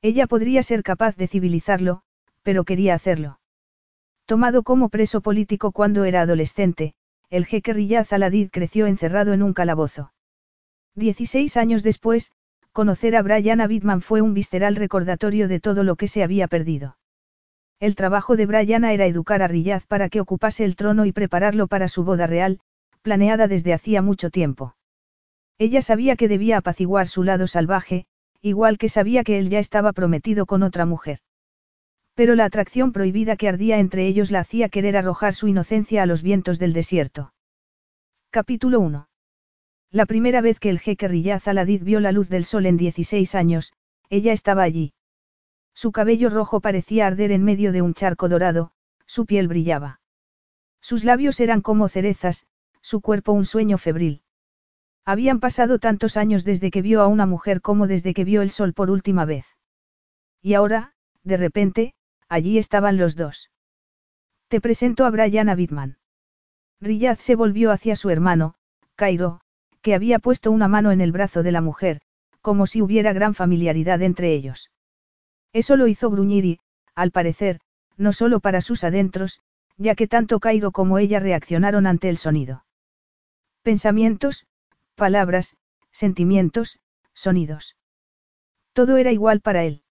Ella podría ser capaz de civilizarlo, pero quería hacerlo. Tomado como preso político cuando era adolescente, el jeque Riyaz Aladid creció encerrado en un calabozo. Dieciséis años después, conocer a Brian Abidman fue un visceral recordatorio de todo lo que se había perdido. El trabajo de Brianna era educar a Riyaz para que ocupase el trono y prepararlo para su boda real, planeada desde hacía mucho tiempo. Ella sabía que debía apaciguar su lado salvaje, igual que sabía que él ya estaba prometido con otra mujer. Pero la atracción prohibida que ardía entre ellos la hacía querer arrojar su inocencia a los vientos del desierto. Capítulo 1. La primera vez que el jeque Riyaz Aladid vio la luz del sol en 16 años, ella estaba allí. Su cabello rojo parecía arder en medio de un charco dorado, su piel brillaba. Sus labios eran como cerezas, su cuerpo un sueño febril. Habían pasado tantos años desde que vio a una mujer como desde que vio el sol por última vez. Y ahora, de repente, allí estaban los dos. Te presento a Brian Abidman. Riyad se volvió hacia su hermano, Cairo, que había puesto una mano en el brazo de la mujer, como si hubiera gran familiaridad entre ellos. Eso lo hizo gruñir y, al parecer, no solo para sus adentros, ya que tanto Cairo como ella reaccionaron ante el sonido. Pensamientos, palabras, sentimientos, sonidos. Todo era igual para él.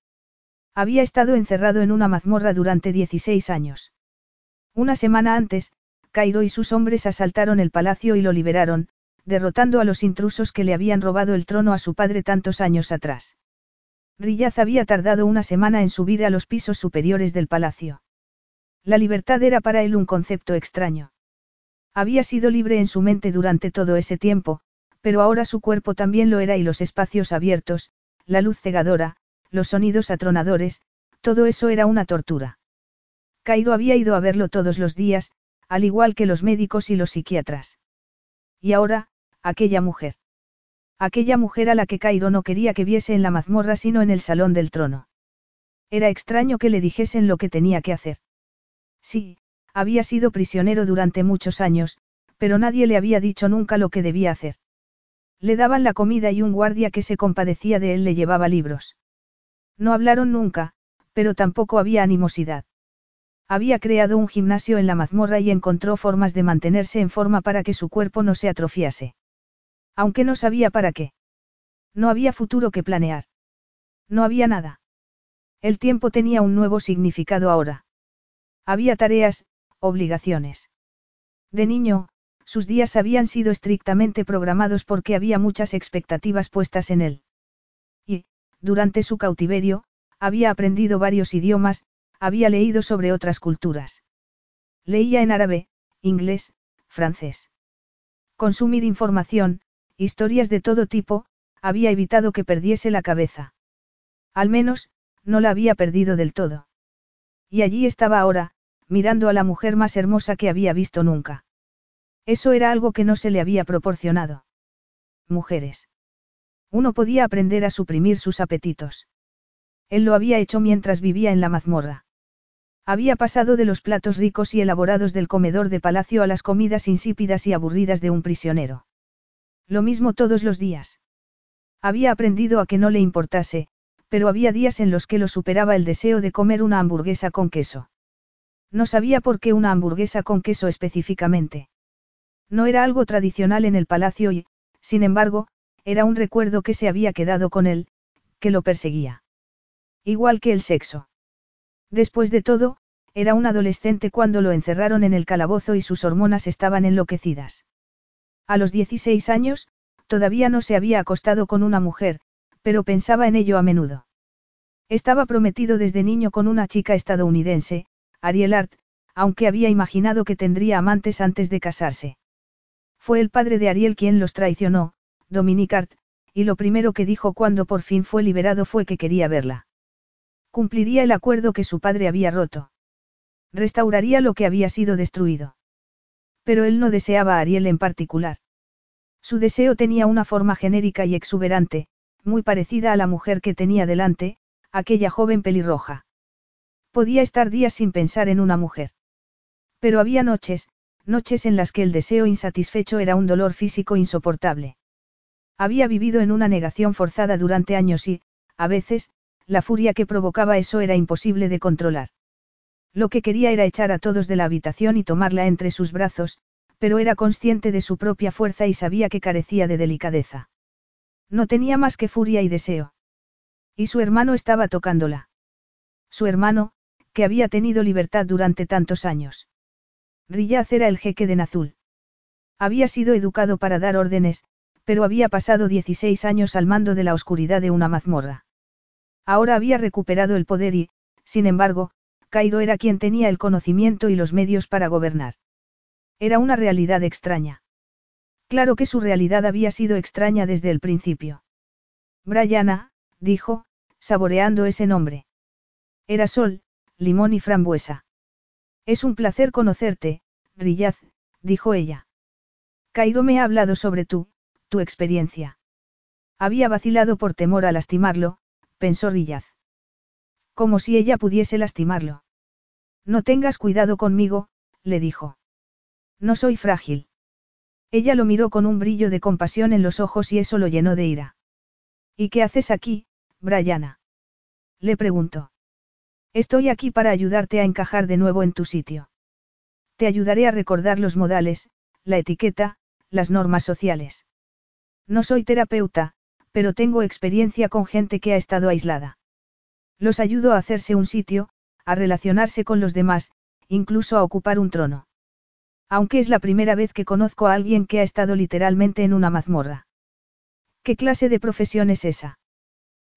Había estado encerrado en una mazmorra durante 16 años. Una semana antes, Cairo y sus hombres asaltaron el palacio y lo liberaron, derrotando a los intrusos que le habían robado el trono a su padre tantos años atrás. Riyaz había tardado una semana en subir a los pisos superiores del palacio. La libertad era para él un concepto extraño. Había sido libre en su mente durante todo ese tiempo, pero ahora su cuerpo también lo era y los espacios abiertos, la luz cegadora, los sonidos atronadores, todo eso era una tortura. Cairo había ido a verlo todos los días, al igual que los médicos y los psiquiatras. Y ahora, aquella mujer. Aquella mujer a la que Cairo no quería que viese en la mazmorra sino en el salón del trono. Era extraño que le dijesen lo que tenía que hacer. Sí, había sido prisionero durante muchos años, pero nadie le había dicho nunca lo que debía hacer. Le daban la comida y un guardia que se compadecía de él le llevaba libros. No hablaron nunca, pero tampoco había animosidad. Había creado un gimnasio en la mazmorra y encontró formas de mantenerse en forma para que su cuerpo no se atrofiase. Aunque no sabía para qué. No había futuro que planear. No había nada. El tiempo tenía un nuevo significado ahora. Había tareas, obligaciones. De niño, sus días habían sido estrictamente programados porque había muchas expectativas puestas en él. Y, durante su cautiverio, había aprendido varios idiomas, había leído sobre otras culturas. Leía en árabe, inglés, francés. Consumir información, historias de todo tipo, había evitado que perdiese la cabeza. Al menos, no la había perdido del todo. Y allí estaba ahora, mirando a la mujer más hermosa que había visto nunca. Eso era algo que no se le había proporcionado. Mujeres. Uno podía aprender a suprimir sus apetitos. Él lo había hecho mientras vivía en la mazmorra. Había pasado de los platos ricos y elaborados del comedor de palacio a las comidas insípidas y aburridas de un prisionero. Lo mismo todos los días. Había aprendido a que no le importase, pero había días en los que lo superaba el deseo de comer una hamburguesa con queso. No sabía por qué una hamburguesa con queso específicamente. No era algo tradicional en el palacio y, sin embargo, era un recuerdo que se había quedado con él, que lo perseguía. Igual que el sexo. Después de todo, era un adolescente cuando lo encerraron en el calabozo y sus hormonas estaban enloquecidas. A los 16 años, todavía no se había acostado con una mujer, pero pensaba en ello a menudo. Estaba prometido desde niño con una chica estadounidense, Ariel Art, aunque había imaginado que tendría amantes antes de casarse. Fue el padre de Ariel quien los traicionó, Dominic Art, y lo primero que dijo cuando por fin fue liberado fue que quería verla. Cumpliría el acuerdo que su padre había roto. Restauraría lo que había sido destruido. Pero él no deseaba a Ariel en particular. Su deseo tenía una forma genérica y exuberante, muy parecida a la mujer que tenía delante, aquella joven pelirroja. Podía estar días sin pensar en una mujer. Pero había noches, noches en las que el deseo insatisfecho era un dolor físico insoportable. Había vivido en una negación forzada durante años y, a veces, la furia que provocaba eso era imposible de controlar. Lo que quería era echar a todos de la habitación y tomarla entre sus brazos, pero era consciente de su propia fuerza y sabía que carecía de delicadeza. No tenía más que furia y deseo. Y su hermano estaba tocándola. Su hermano, que había tenido libertad durante tantos años. Riyaz era el jeque de Nazul. Había sido educado para dar órdenes, pero había pasado 16 años al mando de la oscuridad de una mazmorra. Ahora había recuperado el poder y, sin embargo, Cairo era quien tenía el conocimiento y los medios para gobernar. Era una realidad extraña. Claro que su realidad había sido extraña desde el principio. Brianna, dijo, saboreando ese nombre. Era sol, limón y frambuesa. Es un placer conocerte, Riyaz, dijo ella. Cairo me ha hablado sobre tú, tu experiencia. Había vacilado por temor a lastimarlo, pensó Riyaz. Como si ella pudiese lastimarlo. No tengas cuidado conmigo, le dijo. No soy frágil. Ella lo miró con un brillo de compasión en los ojos y eso lo llenó de ira. ¿Y qué haces aquí, Brianna? Le preguntó. Estoy aquí para ayudarte a encajar de nuevo en tu sitio. Te ayudaré a recordar los modales, la etiqueta, las normas sociales. No soy terapeuta, pero tengo experiencia con gente que ha estado aislada. Los ayudo a hacerse un sitio, a relacionarse con los demás, incluso a ocupar un trono. Aunque es la primera vez que conozco a alguien que ha estado literalmente en una mazmorra. ¿Qué clase de profesión es esa?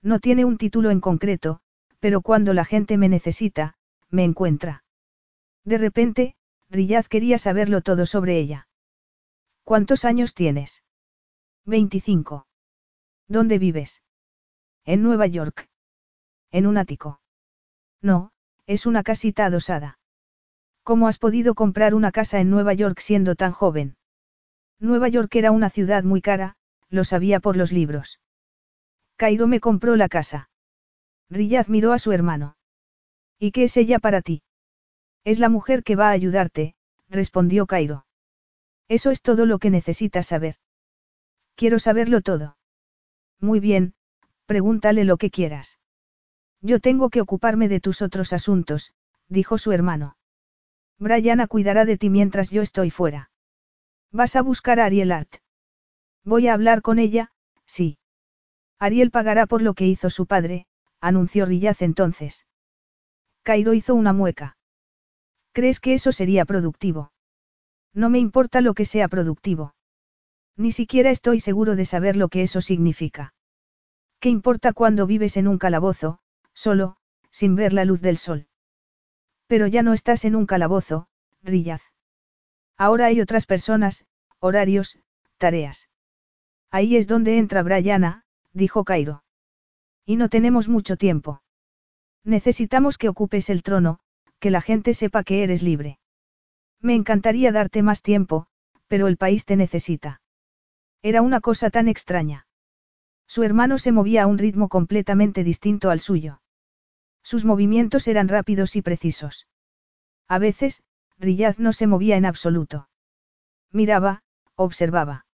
No tiene un título en concreto, pero cuando la gente me necesita, me encuentra. De repente, Riyad quería saberlo todo sobre ella. ¿Cuántos años tienes? 25. ¿Dónde vives? En Nueva York. En un ático. No, es una casita adosada. ¿Cómo has podido comprar una casa en Nueva York siendo tan joven? Nueva York era una ciudad muy cara, lo sabía por los libros. Cairo me compró la casa. Riyad miró a su hermano. ¿Y qué es ella para ti? Es la mujer que va a ayudarte, respondió Cairo. Eso es todo lo que necesitas saber. Quiero saberlo todo. Muy bien, pregúntale lo que quieras. Yo tengo que ocuparme de tus otros asuntos, dijo su hermano. Brianna cuidará de ti mientras yo estoy fuera. Vas a buscar a Ariel Art. Voy a hablar con ella, sí. Ariel pagará por lo que hizo su padre, anunció Rillaz entonces. Cairo hizo una mueca. ¿Crees que eso sería productivo? No me importa lo que sea productivo. Ni siquiera estoy seguro de saber lo que eso significa. ¿Qué importa cuando vives en un calabozo, solo, sin ver la luz del sol? Pero ya no estás en un calabozo, Rillaz. Ahora hay otras personas, horarios, tareas. Ahí es donde entra Brianna, dijo Cairo. Y no tenemos mucho tiempo. Necesitamos que ocupes el trono, que la gente sepa que eres libre. Me encantaría darte más tiempo, pero el país te necesita. Era una cosa tan extraña. Su hermano se movía a un ritmo completamente distinto al suyo. Sus movimientos eran rápidos y precisos. A veces, Riyaz no se movía en absoluto. Miraba, observaba.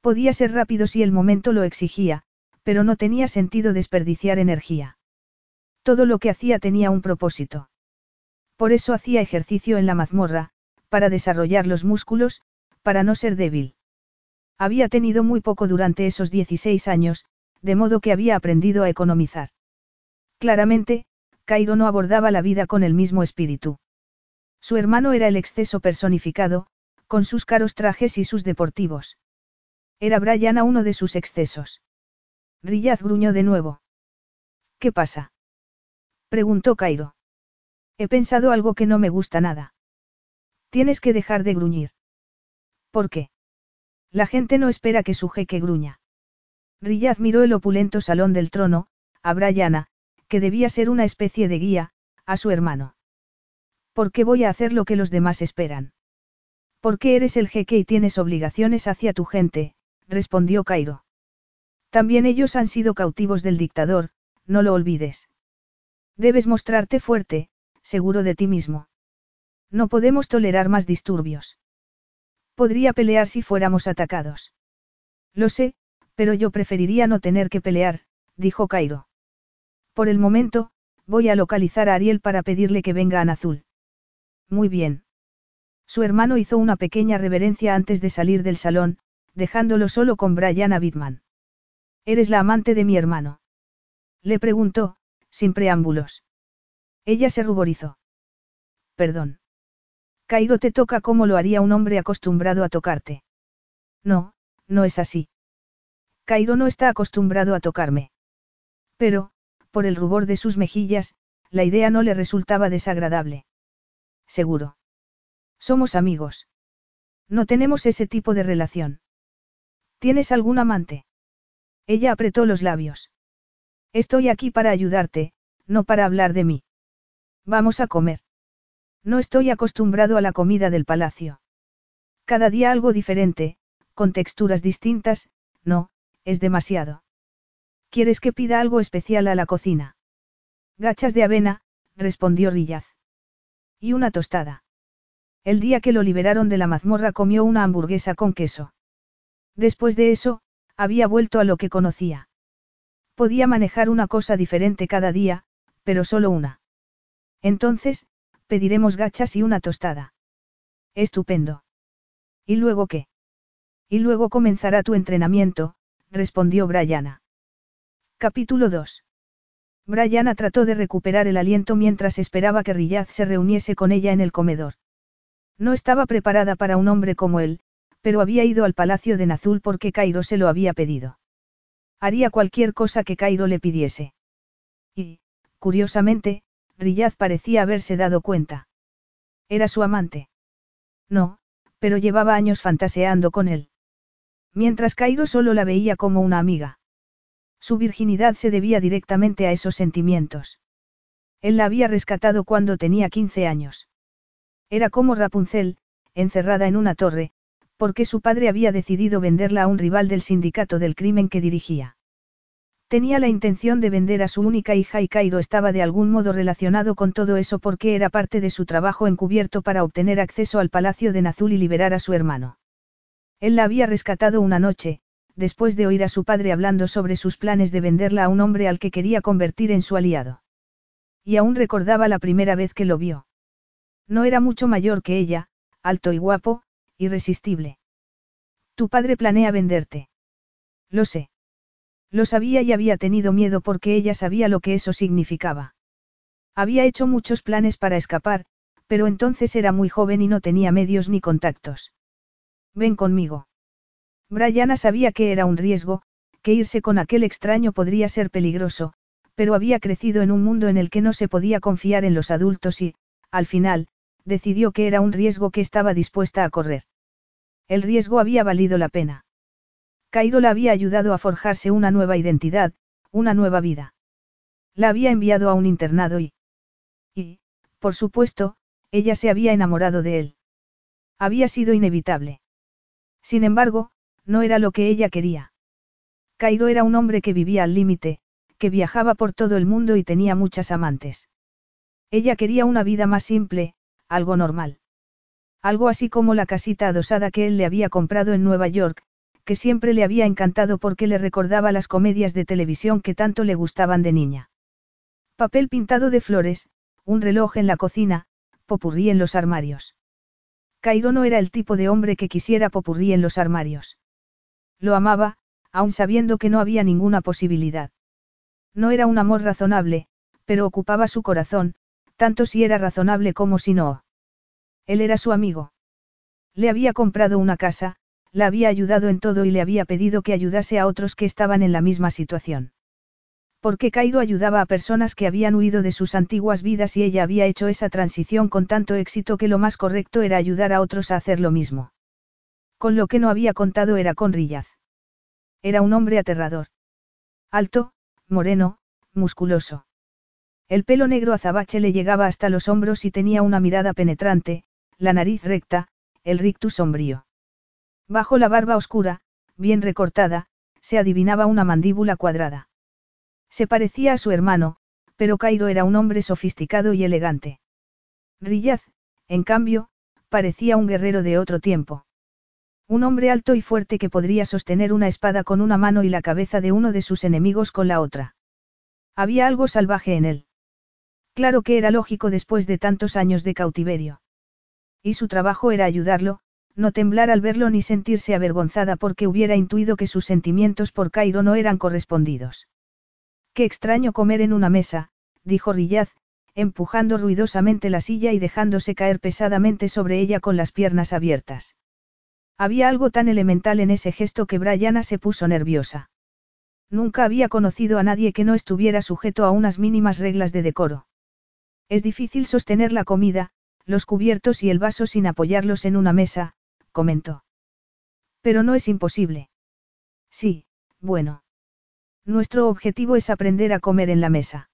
Podía ser rápido si el momento lo exigía, pero no tenía sentido desperdiciar energía. Todo lo que hacía tenía un propósito. Por eso hacía ejercicio en la mazmorra, para desarrollar los músculos, para no ser débil. Había tenido muy poco durante esos 16 años, de modo que había aprendido a economizar. Claramente, Cairo no abordaba la vida con el mismo espíritu. Su hermano era el exceso personificado, con sus caros trajes y sus deportivos. Era Brian uno de sus excesos. Riyaz gruñó de nuevo. ¿Qué pasa? preguntó Cairo. He pensado algo que no me gusta nada. Tienes que dejar de gruñir. ¿Por qué? La gente no espera que su jeque gruña. Riyaz miró el opulento salón del trono, a Brianna, que debía ser una especie de guía, a su hermano. ¿Por qué voy a hacer lo que los demás esperan? Porque eres el jeque y tienes obligaciones hacia tu gente, respondió Cairo. También ellos han sido cautivos del dictador, no lo olvides. Debes mostrarte fuerte, seguro de ti mismo. No podemos tolerar más disturbios. Podría pelear si fuéramos atacados. Lo sé, pero yo preferiría no tener que pelear, dijo Cairo. Por el momento, voy a localizar a Ariel para pedirle que venga a Nazul. Muy bien. Su hermano hizo una pequeña reverencia antes de salir del salón, dejándolo solo con Brianna Bitman. ¿Eres la amante de mi hermano? Le preguntó, sin preámbulos. Ella se ruborizó. Perdón. Cairo te toca como lo haría un hombre acostumbrado a tocarte. No, no es así. Cairo no está acostumbrado a tocarme. Pero, por el rubor de sus mejillas, la idea no le resultaba desagradable. Seguro. Somos amigos. No tenemos ese tipo de relación. ¿Tienes algún amante? Ella apretó los labios. Estoy aquí para ayudarte, no para hablar de mí. Vamos a comer. No estoy acostumbrado a la comida del palacio. Cada día algo diferente, con texturas distintas, no, es demasiado. ¿Quieres que pida algo especial a la cocina? Gachas de avena, respondió Rillaz. Y una tostada. El día que lo liberaron de la mazmorra comió una hamburguesa con queso. Después de eso, había vuelto a lo que conocía. Podía manejar una cosa diferente cada día, pero solo una. Entonces, pediremos gachas y una tostada. Estupendo. ¿Y luego qué? Y luego comenzará tu entrenamiento, respondió Brianna. Capítulo 2. Brianna trató de recuperar el aliento mientras esperaba que Riyaz se reuniese con ella en el comedor. No estaba preparada para un hombre como él, pero había ido al palacio de Nazul porque Cairo se lo había pedido. Haría cualquier cosa que Cairo le pidiese. Y, curiosamente, Riyaz parecía haberse dado cuenta. Era su amante. No, pero llevaba años fantaseando con él. Mientras Cairo solo la veía como una amiga. Su virginidad se debía directamente a esos sentimientos. Él la había rescatado cuando tenía 15 años. Era como Rapunzel, encerrada en una torre, porque su padre había decidido venderla a un rival del sindicato del crimen que dirigía. Tenía la intención de vender a su única hija y Cairo estaba de algún modo relacionado con todo eso porque era parte de su trabajo encubierto para obtener acceso al palacio de Nazul y liberar a su hermano. Él la había rescatado una noche, después de oír a su padre hablando sobre sus planes de venderla a un hombre al que quería convertir en su aliado. Y aún recordaba la primera vez que lo vio. No era mucho mayor que ella, alto y guapo, irresistible. Tu padre planea venderte. Lo sé. Lo sabía y había tenido miedo porque ella sabía lo que eso significaba. Había hecho muchos planes para escapar, pero entonces era muy joven y no tenía medios ni contactos. Ven conmigo. Brianna sabía que era un riesgo, que irse con aquel extraño podría ser peligroso, pero había crecido en un mundo en el que no se podía confiar en los adultos y, al final, decidió que era un riesgo que estaba dispuesta a correr. El riesgo había valido la pena. Cairo la había ayudado a forjarse una nueva identidad, una nueva vida. La había enviado a un internado y... Y, por supuesto, ella se había enamorado de él. Había sido inevitable. Sin embargo, no era lo que ella quería. Cairo era un hombre que vivía al límite, que viajaba por todo el mundo y tenía muchas amantes. Ella quería una vida más simple, algo normal. Algo así como la casita adosada que él le había comprado en Nueva York, que siempre le había encantado porque le recordaba las comedias de televisión que tanto le gustaban de niña. Papel pintado de flores, un reloj en la cocina, popurrí en los armarios. Cairo no era el tipo de hombre que quisiera popurrí en los armarios. Lo amaba, aun sabiendo que no había ninguna posibilidad. No era un amor razonable, pero ocupaba su corazón, tanto si era razonable como si no. Él era su amigo. Le había comprado una casa, la había ayudado en todo y le había pedido que ayudase a otros que estaban en la misma situación. Porque Cairo ayudaba a personas que habían huido de sus antiguas vidas y ella había hecho esa transición con tanto éxito que lo más correcto era ayudar a otros a hacer lo mismo. Con lo que no había contado era con Rillaz. Era un hombre aterrador. Alto, moreno, musculoso. El pelo negro azabache le llegaba hasta los hombros y tenía una mirada penetrante, la nariz recta, el rictus sombrío. Bajo la barba oscura, bien recortada, se adivinaba una mandíbula cuadrada. Se parecía a su hermano, pero Cairo era un hombre sofisticado y elegante. Riyaz, en cambio, parecía un guerrero de otro tiempo. Un hombre alto y fuerte que podría sostener una espada con una mano y la cabeza de uno de sus enemigos con la otra. Había algo salvaje en él. Claro que era lógico después de tantos años de cautiverio. Y su trabajo era ayudarlo, no temblar al verlo ni sentirse avergonzada porque hubiera intuido que sus sentimientos por Cairo no eran correspondidos. Qué extraño comer en una mesa, dijo Rillaz, empujando ruidosamente la silla y dejándose caer pesadamente sobre ella con las piernas abiertas. Había algo tan elemental en ese gesto que Brianna se puso nerviosa. Nunca había conocido a nadie que no estuviera sujeto a unas mínimas reglas de decoro. Es difícil sostener la comida, los cubiertos y el vaso sin apoyarlos en una mesa, comentó. Pero no es imposible. Sí, bueno. Nuestro objetivo es aprender a comer en la mesa.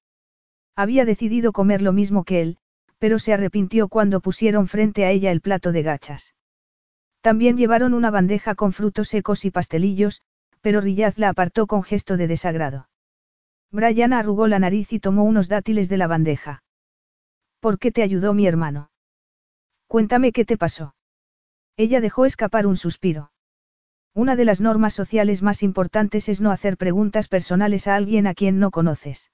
Había decidido comer lo mismo que él, pero se arrepintió cuando pusieron frente a ella el plato de gachas. También llevaron una bandeja con frutos secos y pastelillos, pero Rillaz la apartó con gesto de desagrado. Brian arrugó la nariz y tomó unos dátiles de la bandeja. ¿Por qué te ayudó mi hermano? Cuéntame qué te pasó. Ella dejó escapar un suspiro. Una de las normas sociales más importantes es no hacer preguntas personales a alguien a quien no conoces.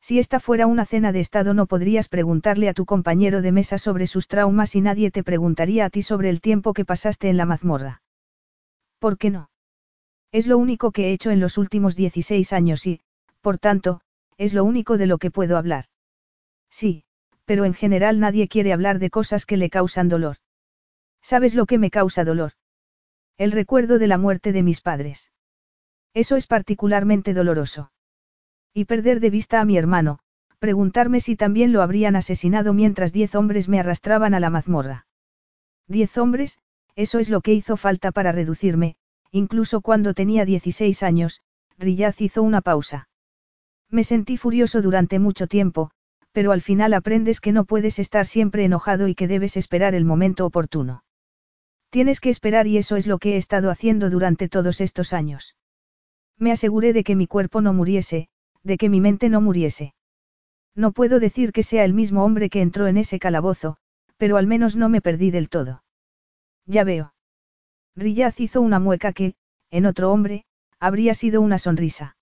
Si esta fuera una cena de Estado no podrías preguntarle a tu compañero de mesa sobre sus traumas y nadie te preguntaría a ti sobre el tiempo que pasaste en la mazmorra. ¿Por qué no? Es lo único que he hecho en los últimos 16 años y, por tanto, es lo único de lo que puedo hablar. Sí, pero en general nadie quiere hablar de cosas que le causan dolor. ¿Sabes lo que me causa dolor? El recuerdo de la muerte de mis padres. Eso es particularmente doloroso. Y perder de vista a mi hermano, preguntarme si también lo habrían asesinado mientras diez hombres me arrastraban a la mazmorra. Diez hombres, eso es lo que hizo falta para reducirme, incluso cuando tenía 16 años, Riyaz hizo una pausa. Me sentí furioso durante mucho tiempo, pero al final aprendes que no puedes estar siempre enojado y que debes esperar el momento oportuno. Tienes que esperar y eso es lo que he estado haciendo durante todos estos años. Me aseguré de que mi cuerpo no muriese, de que mi mente no muriese. No puedo decir que sea el mismo hombre que entró en ese calabozo, pero al menos no me perdí del todo. Ya veo. Rillaz hizo una mueca que, en otro hombre, habría sido una sonrisa.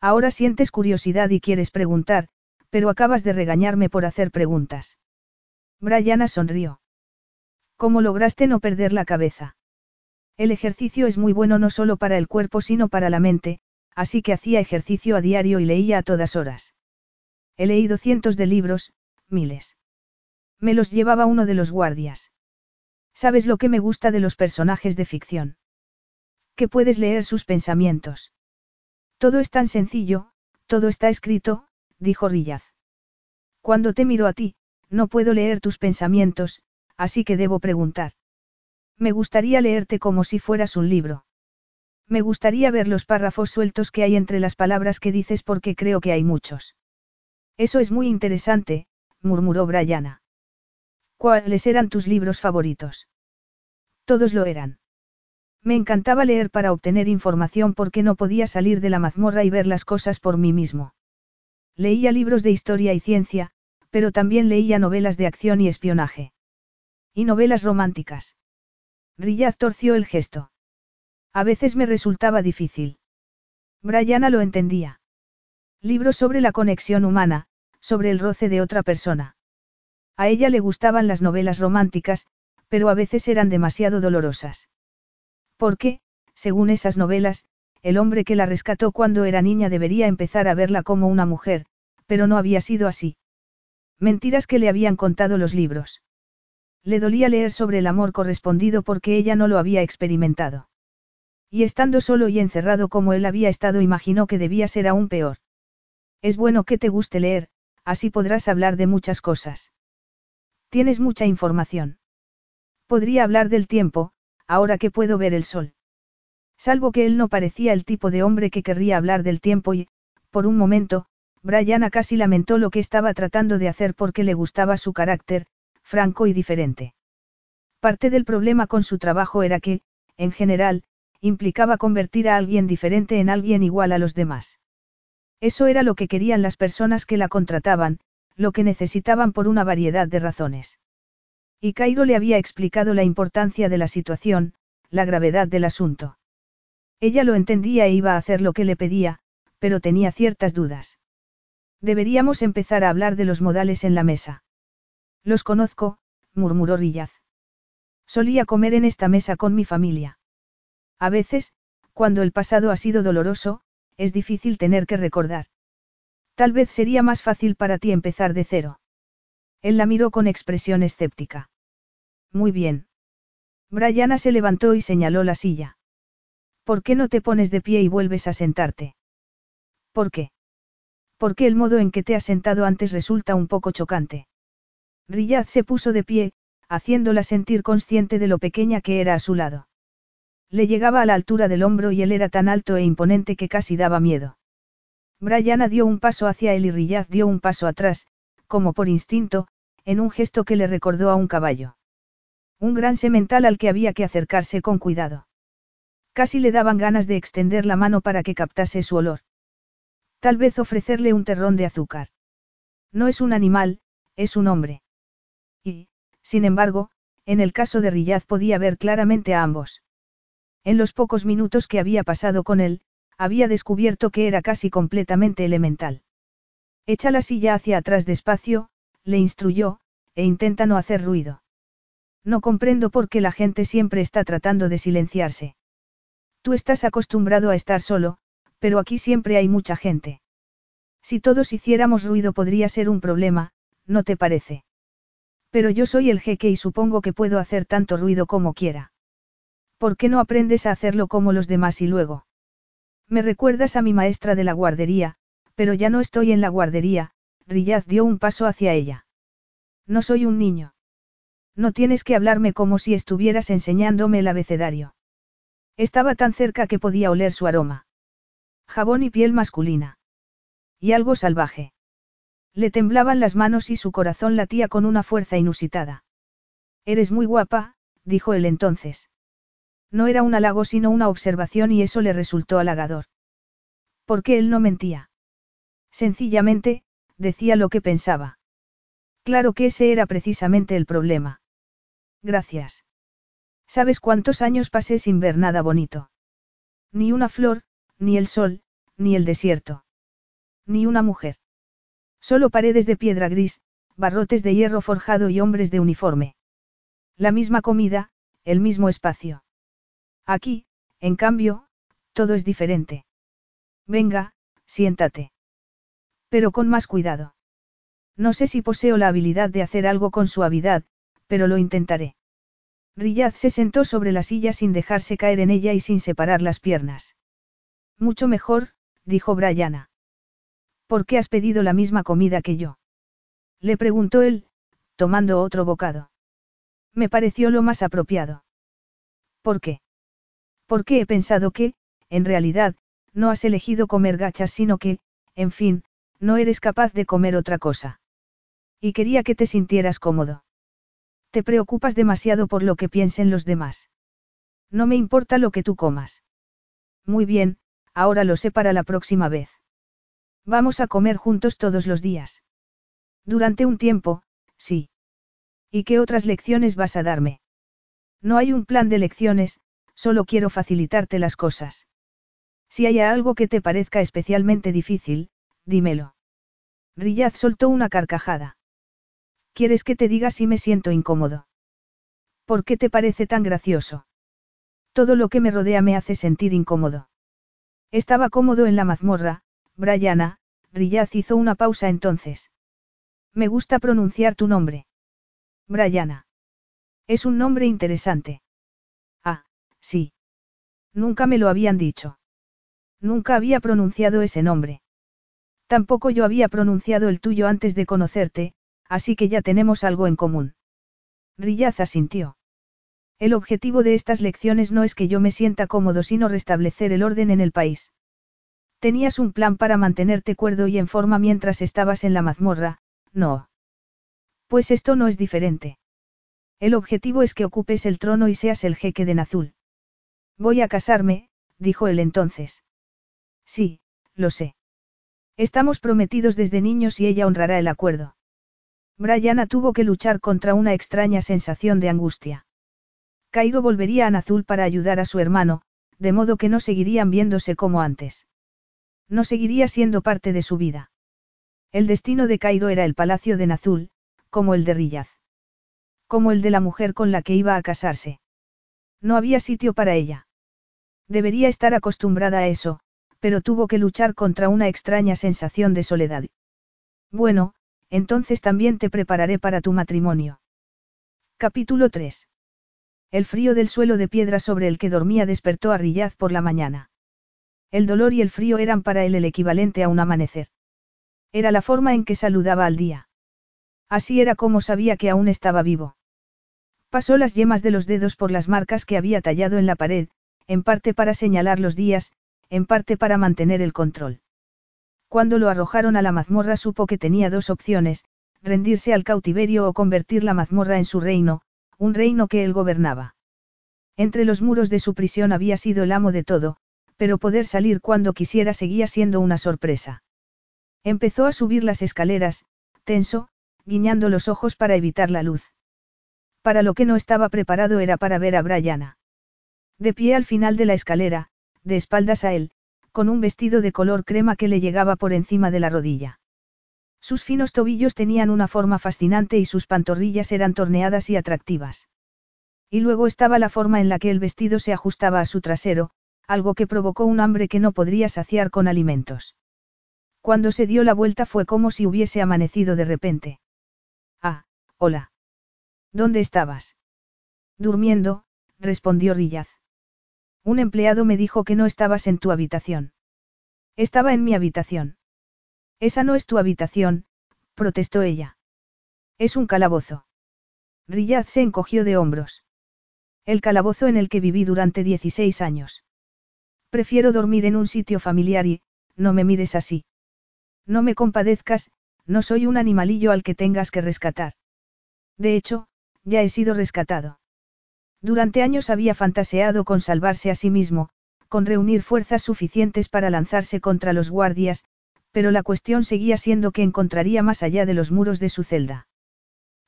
Ahora sientes curiosidad y quieres preguntar, pero acabas de regañarme por hacer preguntas. Brianna sonrió. ¿Cómo lograste no perder la cabeza? El ejercicio es muy bueno no solo para el cuerpo sino para la mente, así que hacía ejercicio a diario y leía a todas horas. He leído cientos de libros, miles. Me los llevaba uno de los guardias. ¿Sabes lo que me gusta de los personajes de ficción? Que puedes leer sus pensamientos. Todo es tan sencillo, todo está escrito, dijo Rillaz. Cuando te miro a ti, no puedo leer tus pensamientos, así que debo preguntar. Me gustaría leerte como si fueras un libro. Me gustaría ver los párrafos sueltos que hay entre las palabras que dices porque creo que hay muchos. Eso es muy interesante, murmuró Brianna. ¿Cuáles eran tus libros favoritos? Todos lo eran. Me encantaba leer para obtener información porque no podía salir de la mazmorra y ver las cosas por mí mismo. Leía libros de historia y ciencia, pero también leía novelas de acción y espionaje. Y novelas románticas. Riyad torció el gesto. A veces me resultaba difícil. Brianna lo entendía. Libros sobre la conexión humana, sobre el roce de otra persona. A ella le gustaban las novelas románticas, pero a veces eran demasiado dolorosas. Porque, según esas novelas, el hombre que la rescató cuando era niña debería empezar a verla como una mujer, pero no había sido así. Mentiras que le habían contado los libros. Le dolía leer sobre el amor correspondido porque ella no lo había experimentado. Y estando solo y encerrado como él había estado imaginó que debía ser aún peor. Es bueno que te guste leer, así podrás hablar de muchas cosas. Tienes mucha información. Podría hablar del tiempo, ahora que puedo ver el sol. Salvo que él no parecía el tipo de hombre que querría hablar del tiempo y, por un momento, Brianna casi lamentó lo que estaba tratando de hacer porque le gustaba su carácter, franco y diferente. Parte del problema con su trabajo era que, en general, implicaba convertir a alguien diferente en alguien igual a los demás. Eso era lo que querían las personas que la contrataban, lo que necesitaban por una variedad de razones. Y Cairo le había explicado la importancia de la situación, la gravedad del asunto. Ella lo entendía e iba a hacer lo que le pedía, pero tenía ciertas dudas. Deberíamos empezar a hablar de los modales en la mesa. Los conozco, murmuró Rillaz. Solía comer en esta mesa con mi familia. A veces, cuando el pasado ha sido doloroso, es difícil tener que recordar. Tal vez sería más fácil para ti empezar de cero. Él la miró con expresión escéptica. Muy bien. Brianna se levantó y señaló la silla. ¿Por qué no te pones de pie y vuelves a sentarte? ¿Por qué? Porque el modo en que te has sentado antes resulta un poco chocante. Riyad se puso de pie, haciéndola sentir consciente de lo pequeña que era a su lado. Le llegaba a la altura del hombro y él era tan alto e imponente que casi daba miedo. Brianna dio un paso hacia él y Riyad dio un paso atrás, como por instinto, en un gesto que le recordó a un caballo. Un gran semental al que había que acercarse con cuidado. Casi le daban ganas de extender la mano para que captase su olor. Tal vez ofrecerle un terrón de azúcar. No es un animal, es un hombre. Y, sin embargo, en el caso de Riyad podía ver claramente a ambos. En los pocos minutos que había pasado con él, había descubierto que era casi completamente elemental. Echa la silla hacia atrás despacio, le instruyó, e intenta no hacer ruido. No comprendo por qué la gente siempre está tratando de silenciarse. Tú estás acostumbrado a estar solo, pero aquí siempre hay mucha gente. Si todos hiciéramos ruido podría ser un problema, ¿no te parece? Pero yo soy el jeque y supongo que puedo hacer tanto ruido como quiera. ¿Por qué no aprendes a hacerlo como los demás y luego? Me recuerdas a mi maestra de la guardería, pero ya no estoy en la guardería, Riyad dio un paso hacia ella. No soy un niño. No tienes que hablarme como si estuvieras enseñándome el abecedario. Estaba tan cerca que podía oler su aroma. Jabón y piel masculina. Y algo salvaje. Le temblaban las manos y su corazón latía con una fuerza inusitada. Eres muy guapa, dijo él entonces. No era un halago sino una observación y eso le resultó halagador. ¿Por qué él no mentía? Sencillamente, decía lo que pensaba. Claro que ese era precisamente el problema. Gracias. ¿Sabes cuántos años pasé sin ver nada bonito? Ni una flor, ni el sol, ni el desierto. Ni una mujer. Solo paredes de piedra gris, barrotes de hierro forjado y hombres de uniforme. La misma comida, el mismo espacio. Aquí, en cambio, todo es diferente. Venga, siéntate. Pero con más cuidado. No sé si poseo la habilidad de hacer algo con suavidad, pero lo intentaré. Riyad se sentó sobre la silla sin dejarse caer en ella y sin separar las piernas. Mucho mejor, dijo Brianna. ¿Por qué has pedido la misma comida que yo? Le preguntó él, tomando otro bocado. Me pareció lo más apropiado. ¿Por qué? Porque he pensado que, en realidad, no has elegido comer gachas, sino que, en fin, no eres capaz de comer otra cosa. Y quería que te sintieras cómodo. Te preocupas demasiado por lo que piensen los demás. No me importa lo que tú comas. Muy bien, ahora lo sé para la próxima vez. Vamos a comer juntos todos los días. Durante un tiempo, sí. ¿Y qué otras lecciones vas a darme? No hay un plan de lecciones, solo quiero facilitarte las cosas. Si hay algo que te parezca especialmente difícil, dímelo. Riyad soltó una carcajada. ¿Quieres que te diga si me siento incómodo? ¿Por qué te parece tan gracioso? Todo lo que me rodea me hace sentir incómodo. Estaba cómodo en la mazmorra, Brianna, Riyaz hizo una pausa entonces. Me gusta pronunciar tu nombre. Brianna. Es un nombre interesante. Ah, sí. Nunca me lo habían dicho. Nunca había pronunciado ese nombre. Tampoco yo había pronunciado el tuyo antes de conocerte, así que ya tenemos algo en común. Riyaz asintió. El objetivo de estas lecciones no es que yo me sienta cómodo, sino restablecer el orden en el país. Tenías un plan para mantenerte cuerdo y en forma mientras estabas en la mazmorra, no. Pues esto no es diferente. El objetivo es que ocupes el trono y seas el jeque de Nazul. Voy a casarme, dijo él entonces. Sí, lo sé. Estamos prometidos desde niños y ella honrará el acuerdo. Brianna tuvo que luchar contra una extraña sensación de angustia. Cairo volvería a Nazul para ayudar a su hermano, de modo que no seguirían viéndose como antes. No seguiría siendo parte de su vida. El destino de Cairo era el palacio de Nazul, como el de Riyaz. Como el de la mujer con la que iba a casarse. No había sitio para ella. Debería estar acostumbrada a eso, pero tuvo que luchar contra una extraña sensación de soledad. Bueno, entonces también te prepararé para tu matrimonio. Capítulo 3. El frío del suelo de piedra sobre el que dormía despertó a Rillaz por la mañana. El dolor y el frío eran para él el equivalente a un amanecer. Era la forma en que saludaba al día. Así era como sabía que aún estaba vivo. Pasó las yemas de los dedos por las marcas que había tallado en la pared, en parte para señalar los días, en parte para mantener el control. Cuando lo arrojaron a la mazmorra supo que tenía dos opciones, rendirse al cautiverio o convertir la mazmorra en su reino, un reino que él gobernaba. Entre los muros de su prisión había sido el amo de todo, pero poder salir cuando quisiera seguía siendo una sorpresa. Empezó a subir las escaleras, tenso, guiñando los ojos para evitar la luz. Para lo que no estaba preparado era para ver a Brianna. De pie al final de la escalera, de espaldas a él, con un vestido de color crema que le llegaba por encima de la rodilla. Sus finos tobillos tenían una forma fascinante y sus pantorrillas eran torneadas y atractivas. Y luego estaba la forma en la que el vestido se ajustaba a su trasero, algo que provocó un hambre que no podría saciar con alimentos. Cuando se dio la vuelta fue como si hubiese amanecido de repente. Ah, hola. ¿Dónde estabas? Durmiendo, respondió Rillaz. Un empleado me dijo que no estabas en tu habitación. Estaba en mi habitación. Esa no es tu habitación, protestó ella. Es un calabozo. Riyad se encogió de hombros. El calabozo en el que viví durante 16 años. Prefiero dormir en un sitio familiar y, no me mires así. No me compadezcas, no soy un animalillo al que tengas que rescatar. De hecho, ya he sido rescatado. Durante años había fantaseado con salvarse a sí mismo, con reunir fuerzas suficientes para lanzarse contra los guardias, pero la cuestión seguía siendo que encontraría más allá de los muros de su celda.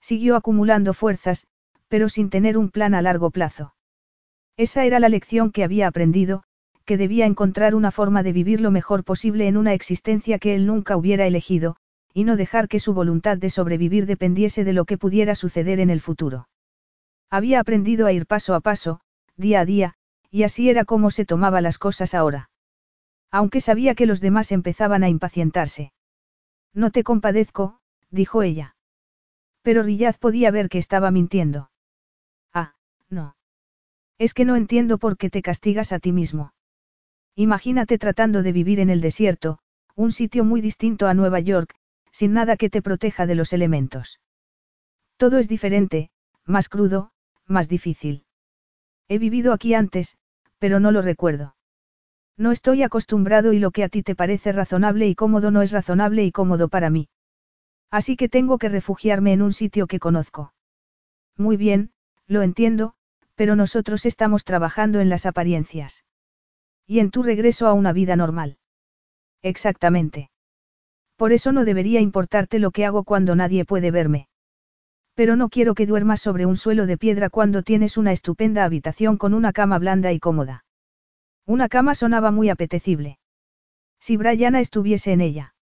Siguió acumulando fuerzas, pero sin tener un plan a largo plazo. Esa era la lección que había aprendido, que debía encontrar una forma de vivir lo mejor posible en una existencia que él nunca hubiera elegido, y no dejar que su voluntad de sobrevivir dependiese de lo que pudiera suceder en el futuro. Había aprendido a ir paso a paso, día a día, y así era como se tomaba las cosas ahora. Aunque sabía que los demás empezaban a impacientarse. No te compadezco, dijo ella. Pero Rillaz podía ver que estaba mintiendo. Ah, no. Es que no entiendo por qué te castigas a ti mismo. Imagínate tratando de vivir en el desierto, un sitio muy distinto a Nueva York, sin nada que te proteja de los elementos. Todo es diferente, más crudo, más difícil. He vivido aquí antes, pero no lo recuerdo. No estoy acostumbrado y lo que a ti te parece razonable y cómodo no es razonable y cómodo para mí. Así que tengo que refugiarme en un sitio que conozco. Muy bien, lo entiendo, pero nosotros estamos trabajando en las apariencias. Y en tu regreso a una vida normal. Exactamente. Por eso no debería importarte lo que hago cuando nadie puede verme. Pero no quiero que duermas sobre un suelo de piedra cuando tienes una estupenda habitación con una cama blanda y cómoda. Una cama sonaba muy apetecible. Si Brianna estuviese en ella.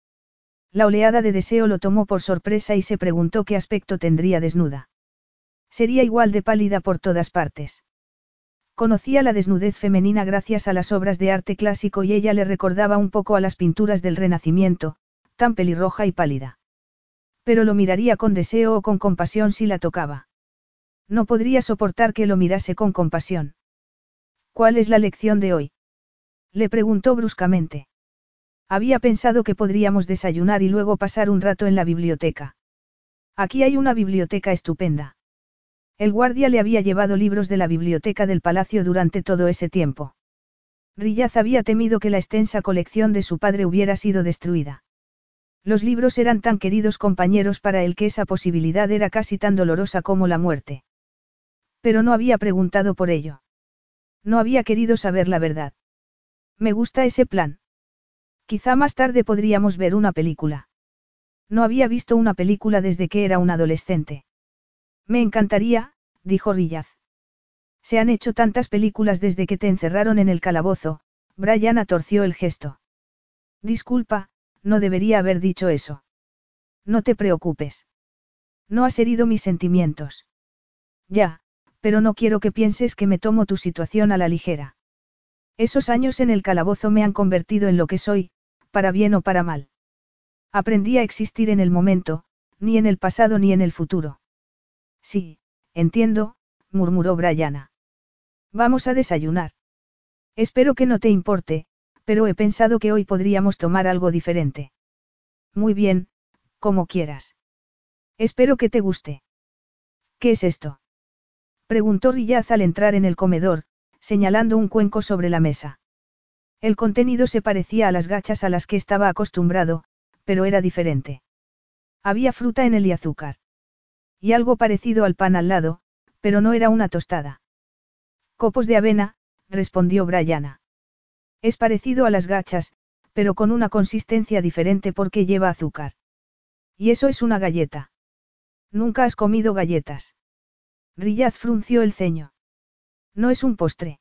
La oleada de deseo lo tomó por sorpresa y se preguntó qué aspecto tendría desnuda. Sería igual de pálida por todas partes. Conocía la desnudez femenina gracias a las obras de arte clásico y ella le recordaba un poco a las pinturas del Renacimiento, tan pelirroja y pálida. Pero lo miraría con deseo o con compasión si la tocaba. No podría soportar que lo mirase con compasión. ¿Cuál es la lección de hoy? Le preguntó bruscamente. Había pensado que podríamos desayunar y luego pasar un rato en la biblioteca. Aquí hay una biblioteca estupenda. El guardia le había llevado libros de la biblioteca del palacio durante todo ese tiempo. Riyaz había temido que la extensa colección de su padre hubiera sido destruida. Los libros eran tan queridos compañeros para él que esa posibilidad era casi tan dolorosa como la muerte. Pero no había preguntado por ello. No había querido saber la verdad. Me gusta ese plan. Quizá más tarde podríamos ver una película. No había visto una película desde que era un adolescente. Me encantaría, dijo Rillaz. Se han hecho tantas películas desde que te encerraron en el calabozo, Brian atorció el gesto. Disculpa, no debería haber dicho eso. No te preocupes. No has herido mis sentimientos. Ya, pero no quiero que pienses que me tomo tu situación a la ligera. Esos años en el calabozo me han convertido en lo que soy, para bien o para mal. Aprendí a existir en el momento, ni en el pasado ni en el futuro. Sí, entiendo, murmuró Brianna. Vamos a desayunar. Espero que no te importe, pero he pensado que hoy podríamos tomar algo diferente. Muy bien, como quieras. Espero que te guste. ¿Qué es esto? Preguntó Rillaz al entrar en el comedor, señalando un cuenco sobre la mesa. El contenido se parecía a las gachas a las que estaba acostumbrado, pero era diferente. Había fruta en él y azúcar. Y algo parecido al pan al lado, pero no era una tostada. Copos de avena, respondió Brianna. Es parecido a las gachas, pero con una consistencia diferente porque lleva azúcar. Y eso es una galleta. Nunca has comido galletas. Rillaz frunció el ceño. No es un postre.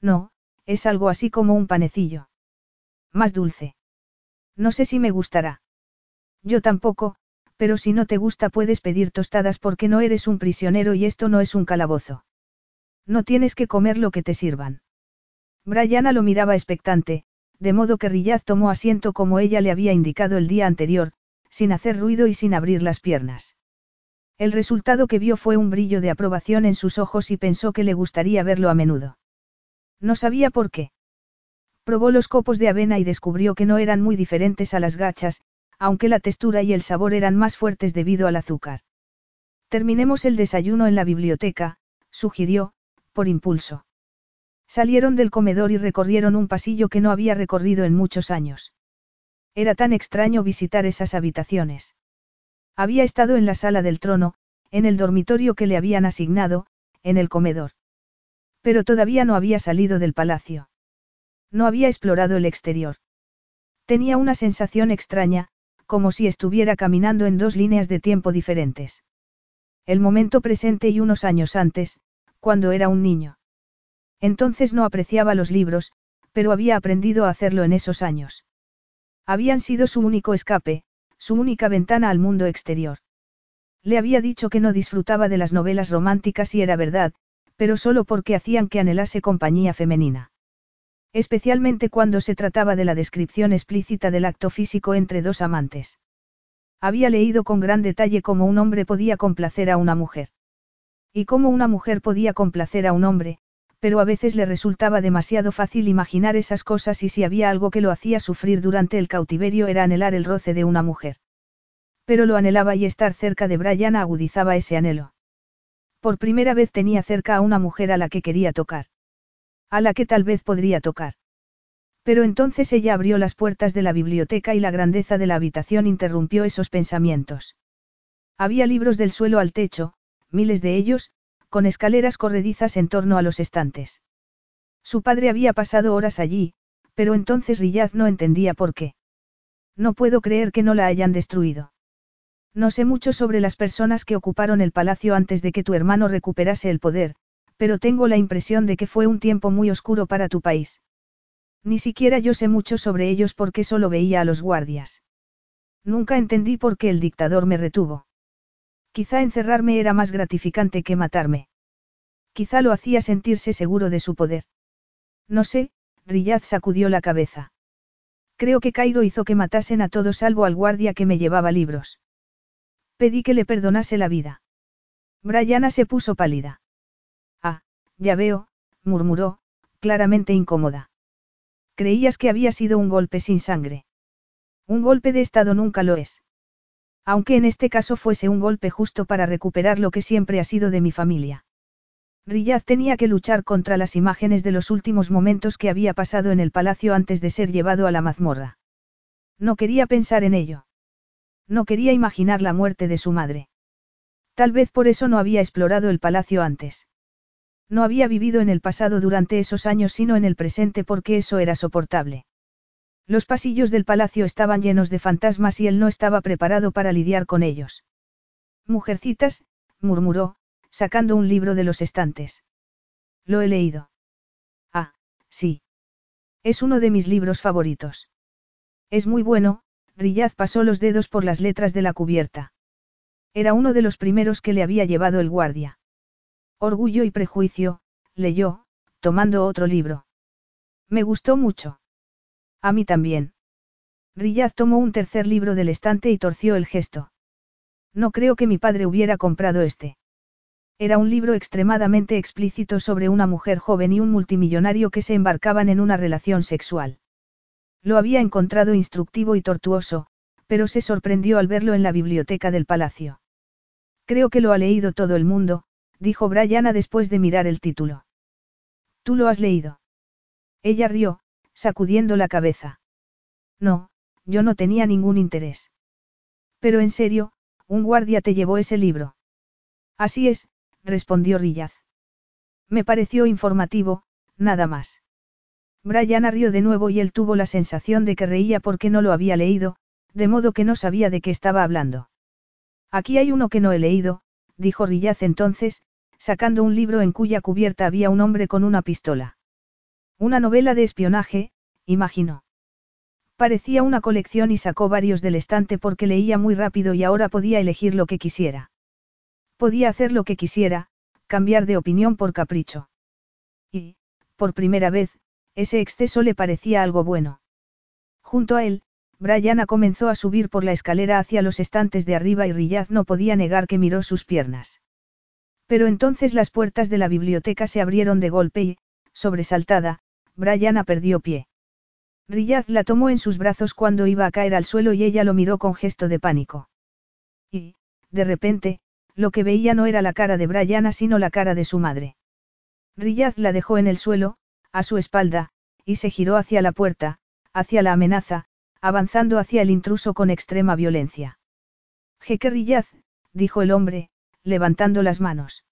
No, es algo así como un panecillo. Más dulce. No sé si me gustará. Yo tampoco, pero si no te gusta puedes pedir tostadas porque no eres un prisionero y esto no es un calabozo. No tienes que comer lo que te sirvan. Brianna lo miraba expectante, de modo que Rillaz tomó asiento como ella le había indicado el día anterior, sin hacer ruido y sin abrir las piernas. El resultado que vio fue un brillo de aprobación en sus ojos y pensó que le gustaría verlo a menudo. No sabía por qué. Probó los copos de avena y descubrió que no eran muy diferentes a las gachas, aunque la textura y el sabor eran más fuertes debido al azúcar. Terminemos el desayuno en la biblioteca, sugirió, por impulso. Salieron del comedor y recorrieron un pasillo que no había recorrido en muchos años. Era tan extraño visitar esas habitaciones. Había estado en la sala del trono, en el dormitorio que le habían asignado, en el comedor. Pero todavía no había salido del palacio. No había explorado el exterior. Tenía una sensación extraña, como si estuviera caminando en dos líneas de tiempo diferentes. El momento presente y unos años antes, cuando era un niño. Entonces no apreciaba los libros, pero había aprendido a hacerlo en esos años. Habían sido su único escape, su única ventana al mundo exterior. Le había dicho que no disfrutaba de las novelas románticas y era verdad, pero solo porque hacían que anhelase compañía femenina. Especialmente cuando se trataba de la descripción explícita del acto físico entre dos amantes. Había leído con gran detalle cómo un hombre podía complacer a una mujer. Y cómo una mujer podía complacer a un hombre, pero a veces le resultaba demasiado fácil imaginar esas cosas y si había algo que lo hacía sufrir durante el cautiverio era anhelar el roce de una mujer. Pero lo anhelaba y estar cerca de Brian agudizaba ese anhelo. Por primera vez tenía cerca a una mujer a la que quería tocar. A la que tal vez podría tocar. Pero entonces ella abrió las puertas de la biblioteca y la grandeza de la habitación interrumpió esos pensamientos. Había libros del suelo al techo, miles de ellos, con escaleras corredizas en torno a los estantes. Su padre había pasado horas allí, pero entonces Riyaz no entendía por qué. No puedo creer que no la hayan destruido. No sé mucho sobre las personas que ocuparon el palacio antes de que tu hermano recuperase el poder, pero tengo la impresión de que fue un tiempo muy oscuro para tu país. Ni siquiera yo sé mucho sobre ellos porque solo veía a los guardias. Nunca entendí por qué el dictador me retuvo. Quizá encerrarme era más gratificante que matarme. Quizá lo hacía sentirse seguro de su poder. No sé, Riyad sacudió la cabeza. Creo que Cairo hizo que matasen a todos salvo al guardia que me llevaba libros. Pedí que le perdonase la vida. Brianna se puso pálida. Ah, ya veo, murmuró, claramente incómoda. Creías que había sido un golpe sin sangre. Un golpe de estado nunca lo es. Aunque en este caso fuese un golpe justo para recuperar lo que siempre ha sido de mi familia. Riyad tenía que luchar contra las imágenes de los últimos momentos que había pasado en el palacio antes de ser llevado a la mazmorra. No quería pensar en ello. No quería imaginar la muerte de su madre. Tal vez por eso no había explorado el palacio antes. No había vivido en el pasado durante esos años sino en el presente porque eso era soportable. Los pasillos del palacio estaban llenos de fantasmas y él no estaba preparado para lidiar con ellos. Mujercitas, murmuró, sacando un libro de los estantes. Lo he leído. Ah, sí. Es uno de mis libros favoritos. Es muy bueno, Riyad pasó los dedos por las letras de la cubierta. Era uno de los primeros que le había llevado el guardia. Orgullo y prejuicio, leyó, tomando otro libro. Me gustó mucho. A mí también. Riyad tomó un tercer libro del estante y torció el gesto. No creo que mi padre hubiera comprado este. Era un libro extremadamente explícito sobre una mujer joven y un multimillonario que se embarcaban en una relación sexual. Lo había encontrado instructivo y tortuoso, pero se sorprendió al verlo en la biblioteca del palacio. Creo que lo ha leído todo el mundo, dijo Brianna después de mirar el título. ¿Tú lo has leído? Ella rió, sacudiendo la cabeza. No, yo no tenía ningún interés. Pero en serio, un guardia te llevó ese libro. Así es, respondió Rillaz. Me pareció informativo, nada más. Brian rió de nuevo y él tuvo la sensación de que reía porque no lo había leído, de modo que no sabía de qué estaba hablando. Aquí hay uno que no he leído, dijo Rillaz entonces, sacando un libro en cuya cubierta había un hombre con una pistola. Una novela de espionaje, imaginó. Parecía una colección y sacó varios del estante porque leía muy rápido y ahora podía elegir lo que quisiera. Podía hacer lo que quisiera, cambiar de opinión por capricho. Y, por primera vez, ese exceso le parecía algo bueno. Junto a él, Brianna comenzó a subir por la escalera hacia los estantes de arriba y Rillaz no podía negar que miró sus piernas. Pero entonces las puertas de la biblioteca se abrieron de golpe y, sobresaltada, Brianna perdió pie. Rillaz la tomó en sus brazos cuando iba a caer al suelo y ella lo miró con gesto de pánico. Y, de repente, lo que veía no era la cara de Brianna sino la cara de su madre. Rillaz la dejó en el suelo, a su espalda, y se giró hacia la puerta, hacia la amenaza, avanzando hacia el intruso con extrema violencia. Jeque Rillaz, dijo el hombre, levantando las manos.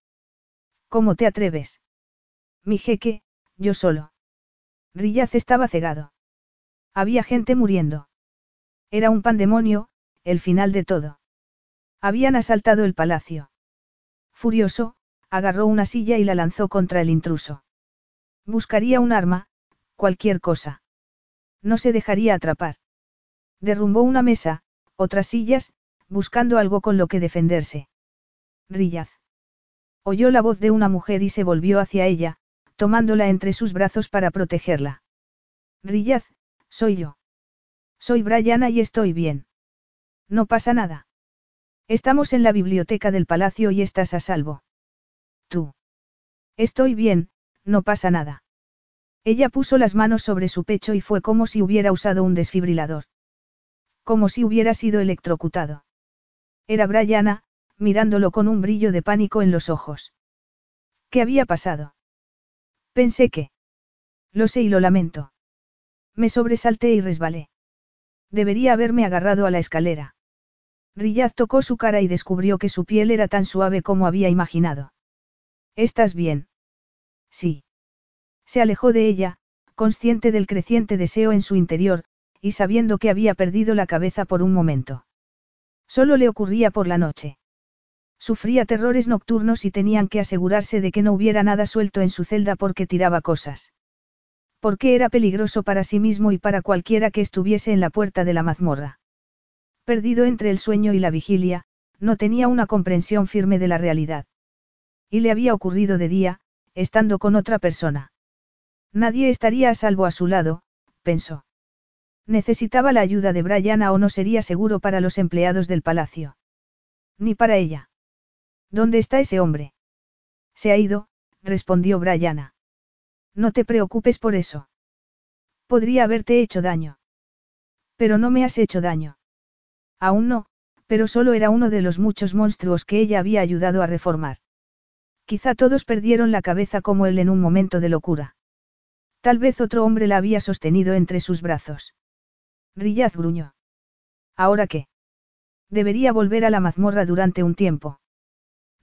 ¿Cómo te atreves? Mi jeque, yo solo. Rillaz estaba cegado. Había gente muriendo. Era un pandemonio, el final de todo. Habían asaltado el palacio. Furioso, agarró una silla y la lanzó contra el intruso. Buscaría un arma, cualquier cosa. No se dejaría atrapar. Derrumbó una mesa, otras sillas, buscando algo con lo que defenderse. Rillaz. Oyó la voz de una mujer y se volvió hacia ella, tomándola entre sus brazos para protegerla. Rillaz, soy yo. Soy Brianna y estoy bien. No pasa nada. Estamos en la biblioteca del palacio y estás a salvo. Tú. Estoy bien, no pasa nada. Ella puso las manos sobre su pecho y fue como si hubiera usado un desfibrilador. Como si hubiera sido electrocutado. Era Brianna, mirándolo con un brillo de pánico en los ojos. ¿Qué había pasado? Pensé que. Lo sé y lo lamento. Me sobresalté y resbalé. Debería haberme agarrado a la escalera. Rillaz tocó su cara y descubrió que su piel era tan suave como había imaginado. ¿Estás bien? Sí. Se alejó de ella, consciente del creciente deseo en su interior, y sabiendo que había perdido la cabeza por un momento. Solo le ocurría por la noche. Sufría terrores nocturnos y tenían que asegurarse de que no hubiera nada suelto en su celda porque tiraba cosas. Porque era peligroso para sí mismo y para cualquiera que estuviese en la puerta de la mazmorra. Perdido entre el sueño y la vigilia, no tenía una comprensión firme de la realidad. Y le había ocurrido de día, estando con otra persona. Nadie estaría a salvo a su lado, pensó. Necesitaba la ayuda de Brianna o no sería seguro para los empleados del palacio. Ni para ella. ¿Dónde está ese hombre? Se ha ido, respondió Brianna. No te preocupes por eso. Podría haberte hecho daño. Pero no me has hecho daño. Aún no, pero solo era uno de los muchos monstruos que ella había ayudado a reformar. Quizá todos perdieron la cabeza como él en un momento de locura. Tal vez otro hombre la había sostenido entre sus brazos. Rillaz gruñó. ¿Ahora qué? Debería volver a la mazmorra durante un tiempo.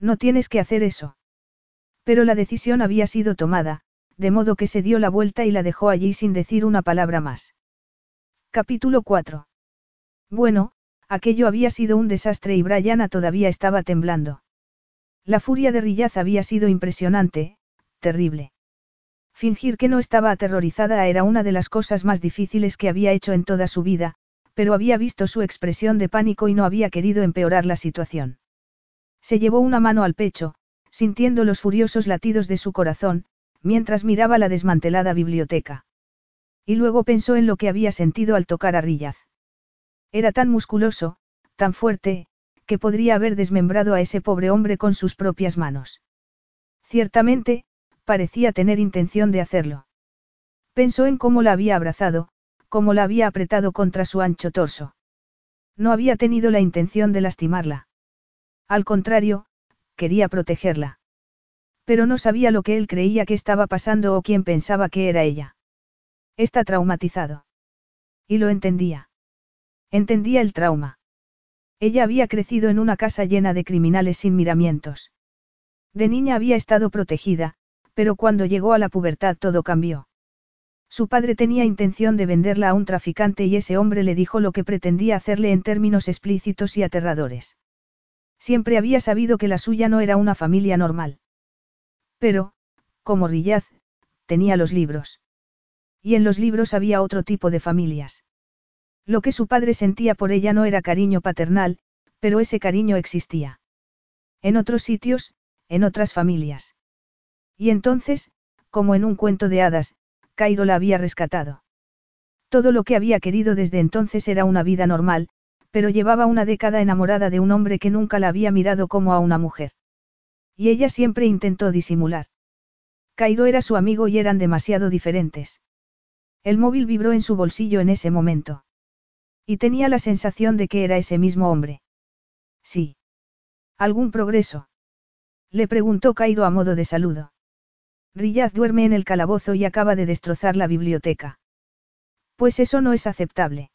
No tienes que hacer eso. Pero la decisión había sido tomada, de modo que se dio la vuelta y la dejó allí sin decir una palabra más. Capítulo 4. Bueno, aquello había sido un desastre y Brianna todavía estaba temblando. La furia de Rillaz había sido impresionante, terrible. Fingir que no estaba aterrorizada era una de las cosas más difíciles que había hecho en toda su vida, pero había visto su expresión de pánico y no había querido empeorar la situación. Se llevó una mano al pecho, sintiendo los furiosos latidos de su corazón, mientras miraba la desmantelada biblioteca. Y luego pensó en lo que había sentido al tocar a Rillaz. Era tan musculoso, tan fuerte, que podría haber desmembrado a ese pobre hombre con sus propias manos. Ciertamente, parecía tener intención de hacerlo. Pensó en cómo la había abrazado, cómo la había apretado contra su ancho torso. No había tenido la intención de lastimarla. Al contrario, quería protegerla. Pero no sabía lo que él creía que estaba pasando o quién pensaba que era ella. Está traumatizado. Y lo entendía. Entendía el trauma. Ella había crecido en una casa llena de criminales sin miramientos. De niña había estado protegida, pero cuando llegó a la pubertad todo cambió. Su padre tenía intención de venderla a un traficante y ese hombre le dijo lo que pretendía hacerle en términos explícitos y aterradores. Siempre había sabido que la suya no era una familia normal. Pero, como Rillaz, tenía los libros. Y en los libros había otro tipo de familias. Lo que su padre sentía por ella no era cariño paternal, pero ese cariño existía. En otros sitios, en otras familias. Y entonces, como en un cuento de hadas, Cairo la había rescatado. Todo lo que había querido desde entonces era una vida normal, pero llevaba una década enamorada de un hombre que nunca la había mirado como a una mujer. Y ella siempre intentó disimular. Cairo era su amigo y eran demasiado diferentes. El móvil vibró en su bolsillo en ese momento. Y tenía la sensación de que era ese mismo hombre. Sí. ¿Algún progreso? Le preguntó Cairo a modo de saludo. Riyad duerme en el calabozo y acaba de destrozar la biblioteca. Pues eso no es aceptable.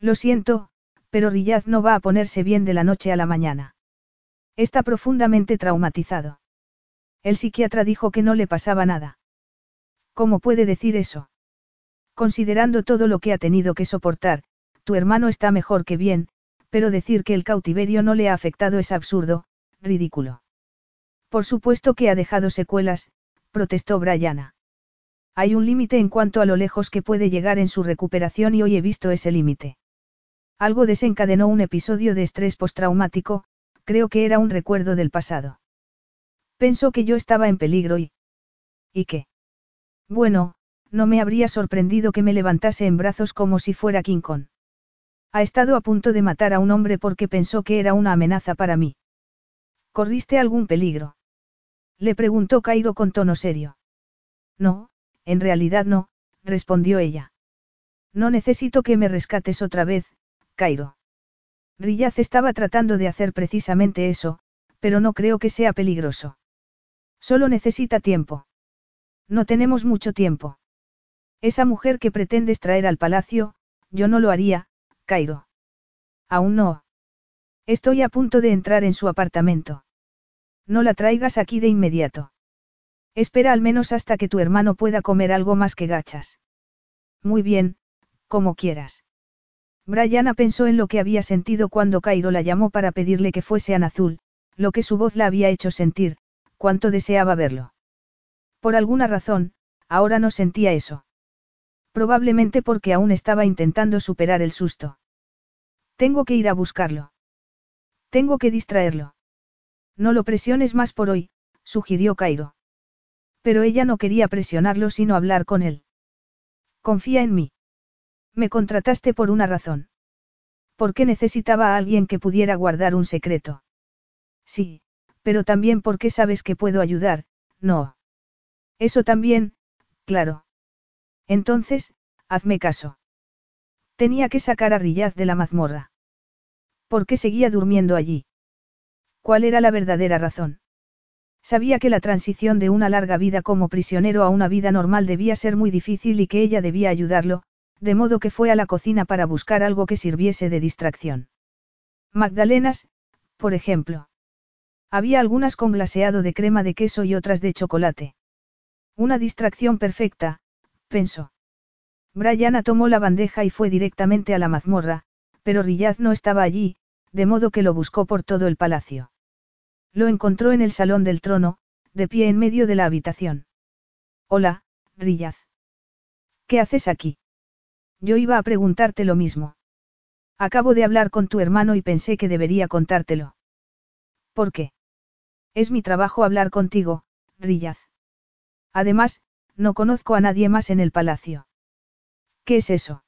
Lo siento, pero Riyad no va a ponerse bien de la noche a la mañana. Está profundamente traumatizado. El psiquiatra dijo que no le pasaba nada. ¿Cómo puede decir eso? Considerando todo lo que ha tenido que soportar, tu hermano está mejor que bien, pero decir que el cautiverio no le ha afectado es absurdo, ridículo. Por supuesto que ha dejado secuelas, protestó Brianna. Hay un límite en cuanto a lo lejos que puede llegar en su recuperación y hoy he visto ese límite. Algo desencadenó un episodio de estrés postraumático, creo que era un recuerdo del pasado. Pensó que yo estaba en peligro y... ¿Y qué? Bueno, no me habría sorprendido que me levantase en brazos como si fuera King Kong. Ha estado a punto de matar a un hombre porque pensó que era una amenaza para mí. ¿Corriste algún peligro? Le preguntó Cairo con tono serio. No, en realidad no, respondió ella. No necesito que me rescates otra vez, Cairo. Rillaz estaba tratando de hacer precisamente eso, pero no creo que sea peligroso. Solo necesita tiempo. No tenemos mucho tiempo. Esa mujer que pretendes traer al palacio, yo no lo haría, Cairo. Aún no. Estoy a punto de entrar en su apartamento. No la traigas aquí de inmediato. Espera al menos hasta que tu hermano pueda comer algo más que gachas. Muy bien, como quieras. Brianna pensó en lo que había sentido cuando Cairo la llamó para pedirle que fuese a Azul, lo que su voz la había hecho sentir, cuánto deseaba verlo. Por alguna razón, ahora no sentía eso. Probablemente porque aún estaba intentando superar el susto. Tengo que ir a buscarlo. Tengo que distraerlo. No lo presiones más por hoy, sugirió Cairo. Pero ella no quería presionarlo sino hablar con él. Confía en mí. Me contrataste por una razón. Porque necesitaba a alguien que pudiera guardar un secreto. Sí, pero también porque sabes que puedo ayudar, no. Eso también, claro. Entonces, hazme caso. Tenía que sacar a Rillaz de la mazmorra. ¿Por qué seguía durmiendo allí? ¿Cuál era la verdadera razón? Sabía que la transición de una larga vida como prisionero a una vida normal debía ser muy difícil y que ella debía ayudarlo, de modo que fue a la cocina para buscar algo que sirviese de distracción. Magdalenas, por ejemplo. Había algunas con glaseado de crema de queso y otras de chocolate. Una distracción perfecta, pensó. Brianna tomó la bandeja y fue directamente a la mazmorra, pero Riyaz no estaba allí, de modo que lo buscó por todo el palacio. Lo encontró en el salón del trono, de pie en medio de la habitación. Hola, Riyaz. ¿Qué haces aquí? Yo iba a preguntarte lo mismo. Acabo de hablar con tu hermano y pensé que debería contártelo. ¿Por qué? Es mi trabajo hablar contigo, Riyaz. Además, no conozco a nadie más en el palacio. ¿Qué es eso?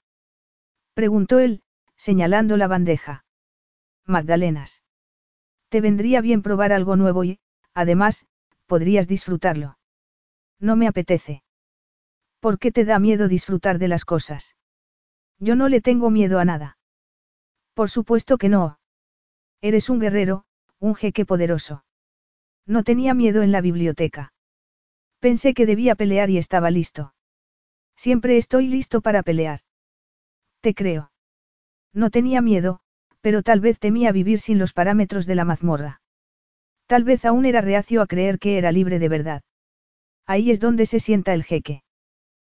Preguntó él, señalando la bandeja. Magdalenas. Te vendría bien probar algo nuevo y, además, podrías disfrutarlo. No me apetece. ¿Por qué te da miedo disfrutar de las cosas? Yo no le tengo miedo a nada. Por supuesto que no. Eres un guerrero, un jeque poderoso. No tenía miedo en la biblioteca. Pensé que debía pelear y estaba listo. Siempre estoy listo para pelear. Te creo. No tenía miedo, pero tal vez temía vivir sin los parámetros de la mazmorra. Tal vez aún era reacio a creer que era libre de verdad. Ahí es donde se sienta el jeque.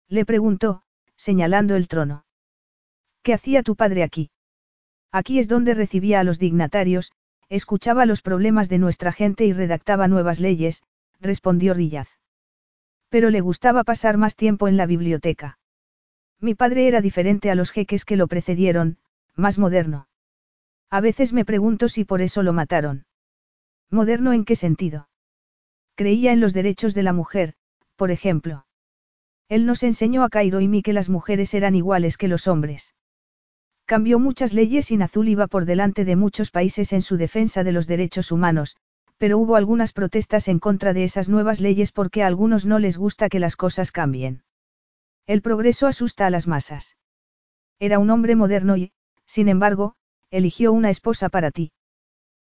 Le preguntó, señalando el trono. ¿Qué hacía tu padre aquí? Aquí es donde recibía a los dignatarios, escuchaba los problemas de nuestra gente y redactaba nuevas leyes, respondió Rillaz. Pero le gustaba pasar más tiempo en la biblioteca. Mi padre era diferente a los jeques que lo precedieron, más moderno. A veces me pregunto si por eso lo mataron. ¿Moderno en qué sentido? Creía en los derechos de la mujer, por ejemplo. Él nos enseñó a Cairo y mí que las mujeres eran iguales que los hombres. Cambió muchas leyes y Nazul iba por delante de muchos países en su defensa de los derechos humanos, pero hubo algunas protestas en contra de esas nuevas leyes porque a algunos no les gusta que las cosas cambien. El progreso asusta a las masas. Era un hombre moderno y, sin embargo, eligió una esposa para ti.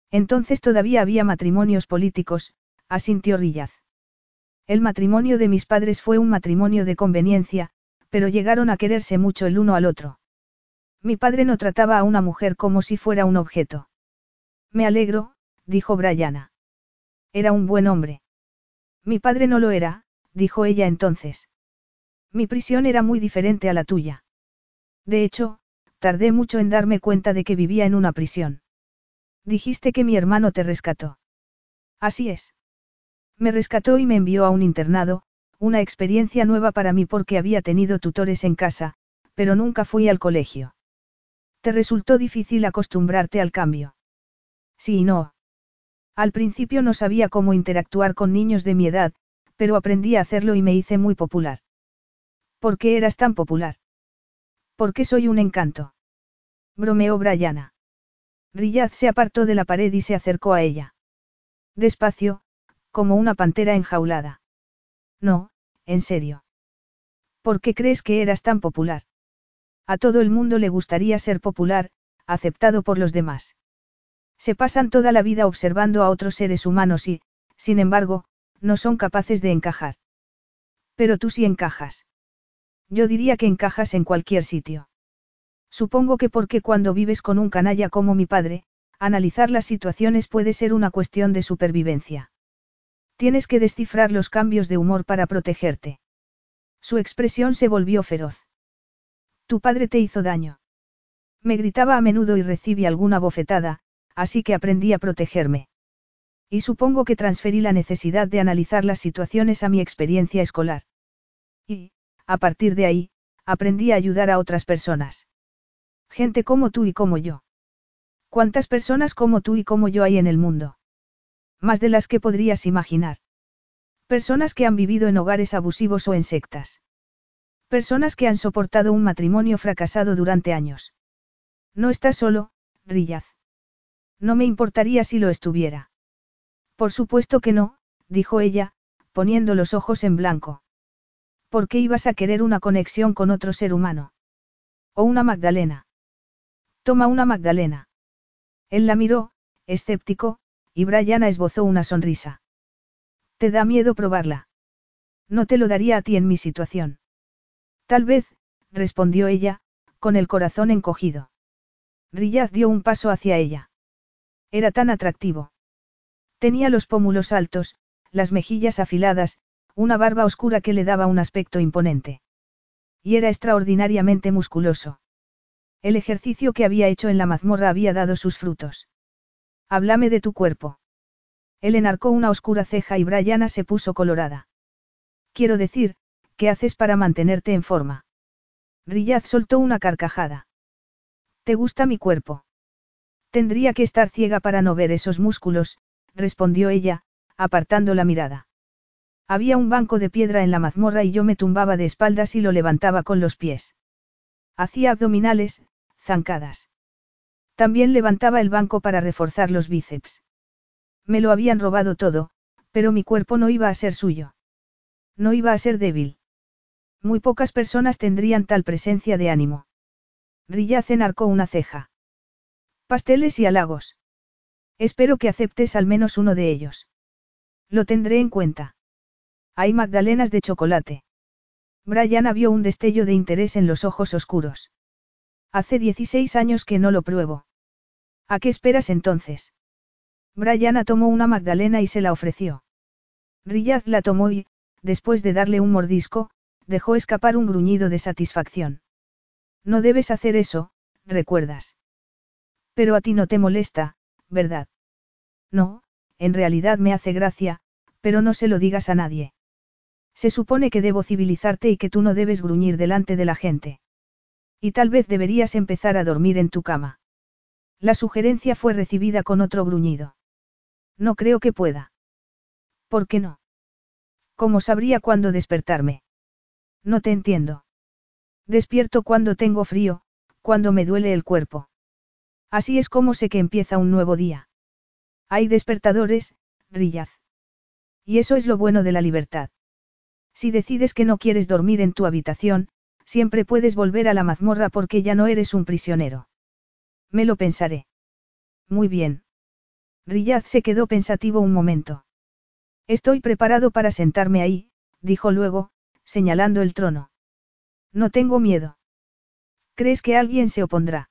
Entonces todavía había matrimonios políticos, asintió Rillaz. El matrimonio de mis padres fue un matrimonio de conveniencia, pero llegaron a quererse mucho el uno al otro. Mi padre no trataba a una mujer como si fuera un objeto. Me alegro, dijo Brianna. Era un buen hombre. Mi padre no lo era, dijo ella entonces. Mi prisión era muy diferente a la tuya. De hecho, Tardé mucho en darme cuenta de que vivía en una prisión. Dijiste que mi hermano te rescató. Así es. Me rescató y me envió a un internado, una experiencia nueva para mí porque había tenido tutores en casa, pero nunca fui al colegio. ¿Te resultó difícil acostumbrarte al cambio? Sí y no. Al principio no sabía cómo interactuar con niños de mi edad, pero aprendí a hacerlo y me hice muy popular. ¿Por qué eras tan popular? Porque soy un encanto bromeó Brianna. Riyaz se apartó de la pared y se acercó a ella. Despacio, como una pantera enjaulada. No, en serio. ¿Por qué crees que eras tan popular? A todo el mundo le gustaría ser popular, aceptado por los demás. Se pasan toda la vida observando a otros seres humanos y, sin embargo, no son capaces de encajar. Pero tú sí encajas. Yo diría que encajas en cualquier sitio. Supongo que porque cuando vives con un canalla como mi padre, analizar las situaciones puede ser una cuestión de supervivencia. Tienes que descifrar los cambios de humor para protegerte. Su expresión se volvió feroz. Tu padre te hizo daño. Me gritaba a menudo y recibí alguna bofetada, así que aprendí a protegerme. Y supongo que transferí la necesidad de analizar las situaciones a mi experiencia escolar. Y, a partir de ahí, aprendí a ayudar a otras personas. Gente como tú y como yo. ¿Cuántas personas como tú y como yo hay en el mundo? Más de las que podrías imaginar. Personas que han vivido en hogares abusivos o en sectas. Personas que han soportado un matrimonio fracasado durante años. No estás solo, Rillaz. No me importaría si lo estuviera. Por supuesto que no, dijo ella, poniendo los ojos en blanco. ¿Por qué ibas a querer una conexión con otro ser humano? O una Magdalena. Toma una Magdalena. Él la miró, escéptico, y Brianna esbozó una sonrisa. ¿Te da miedo probarla? No te lo daría a ti en mi situación. Tal vez, respondió ella, con el corazón encogido. Riyaz dio un paso hacia ella. Era tan atractivo. Tenía los pómulos altos, las mejillas afiladas, una barba oscura que le daba un aspecto imponente. Y era extraordinariamente musculoso. El ejercicio que había hecho en la mazmorra había dado sus frutos. Háblame de tu cuerpo. Él enarcó una oscura ceja y Brianna se puso colorada. Quiero decir, ¿qué haces para mantenerte en forma? Riyad soltó una carcajada. ¿Te gusta mi cuerpo? Tendría que estar ciega para no ver esos músculos, respondió ella, apartando la mirada. Había un banco de piedra en la mazmorra y yo me tumbaba de espaldas y lo levantaba con los pies. Hacía abdominales, zancadas. También levantaba el banco para reforzar los bíceps. Me lo habían robado todo, pero mi cuerpo no iba a ser suyo. No iba a ser débil. Muy pocas personas tendrían tal presencia de ánimo. Riyaz enarcó una ceja. Pasteles y halagos. Espero que aceptes al menos uno de ellos. Lo tendré en cuenta. Hay magdalenas de chocolate. Brian vio un destello de interés en los ojos oscuros. Hace 16 años que no lo pruebo. ¿A qué esperas entonces? Brianna tomó una magdalena y se la ofreció. Riyaz la tomó y, después de darle un mordisco, dejó escapar un gruñido de satisfacción. No debes hacer eso, recuerdas. Pero a ti no te molesta, ¿verdad? No, en realidad me hace gracia, pero no se lo digas a nadie. Se supone que debo civilizarte y que tú no debes gruñir delante de la gente. Y tal vez deberías empezar a dormir en tu cama. La sugerencia fue recibida con otro gruñido. No creo que pueda. ¿Por qué no? ¿Cómo sabría cuándo despertarme? No te entiendo. Despierto cuando tengo frío, cuando me duele el cuerpo. Así es como sé que empieza un nuevo día. Hay despertadores, Rillaz. Y eso es lo bueno de la libertad. Si decides que no quieres dormir en tu habitación, siempre puedes volver a la mazmorra porque ya no eres un prisionero. Me lo pensaré. Muy bien. Riyaz se quedó pensativo un momento. Estoy preparado para sentarme ahí, dijo luego, señalando el trono. No tengo miedo. ¿Crees que alguien se opondrá?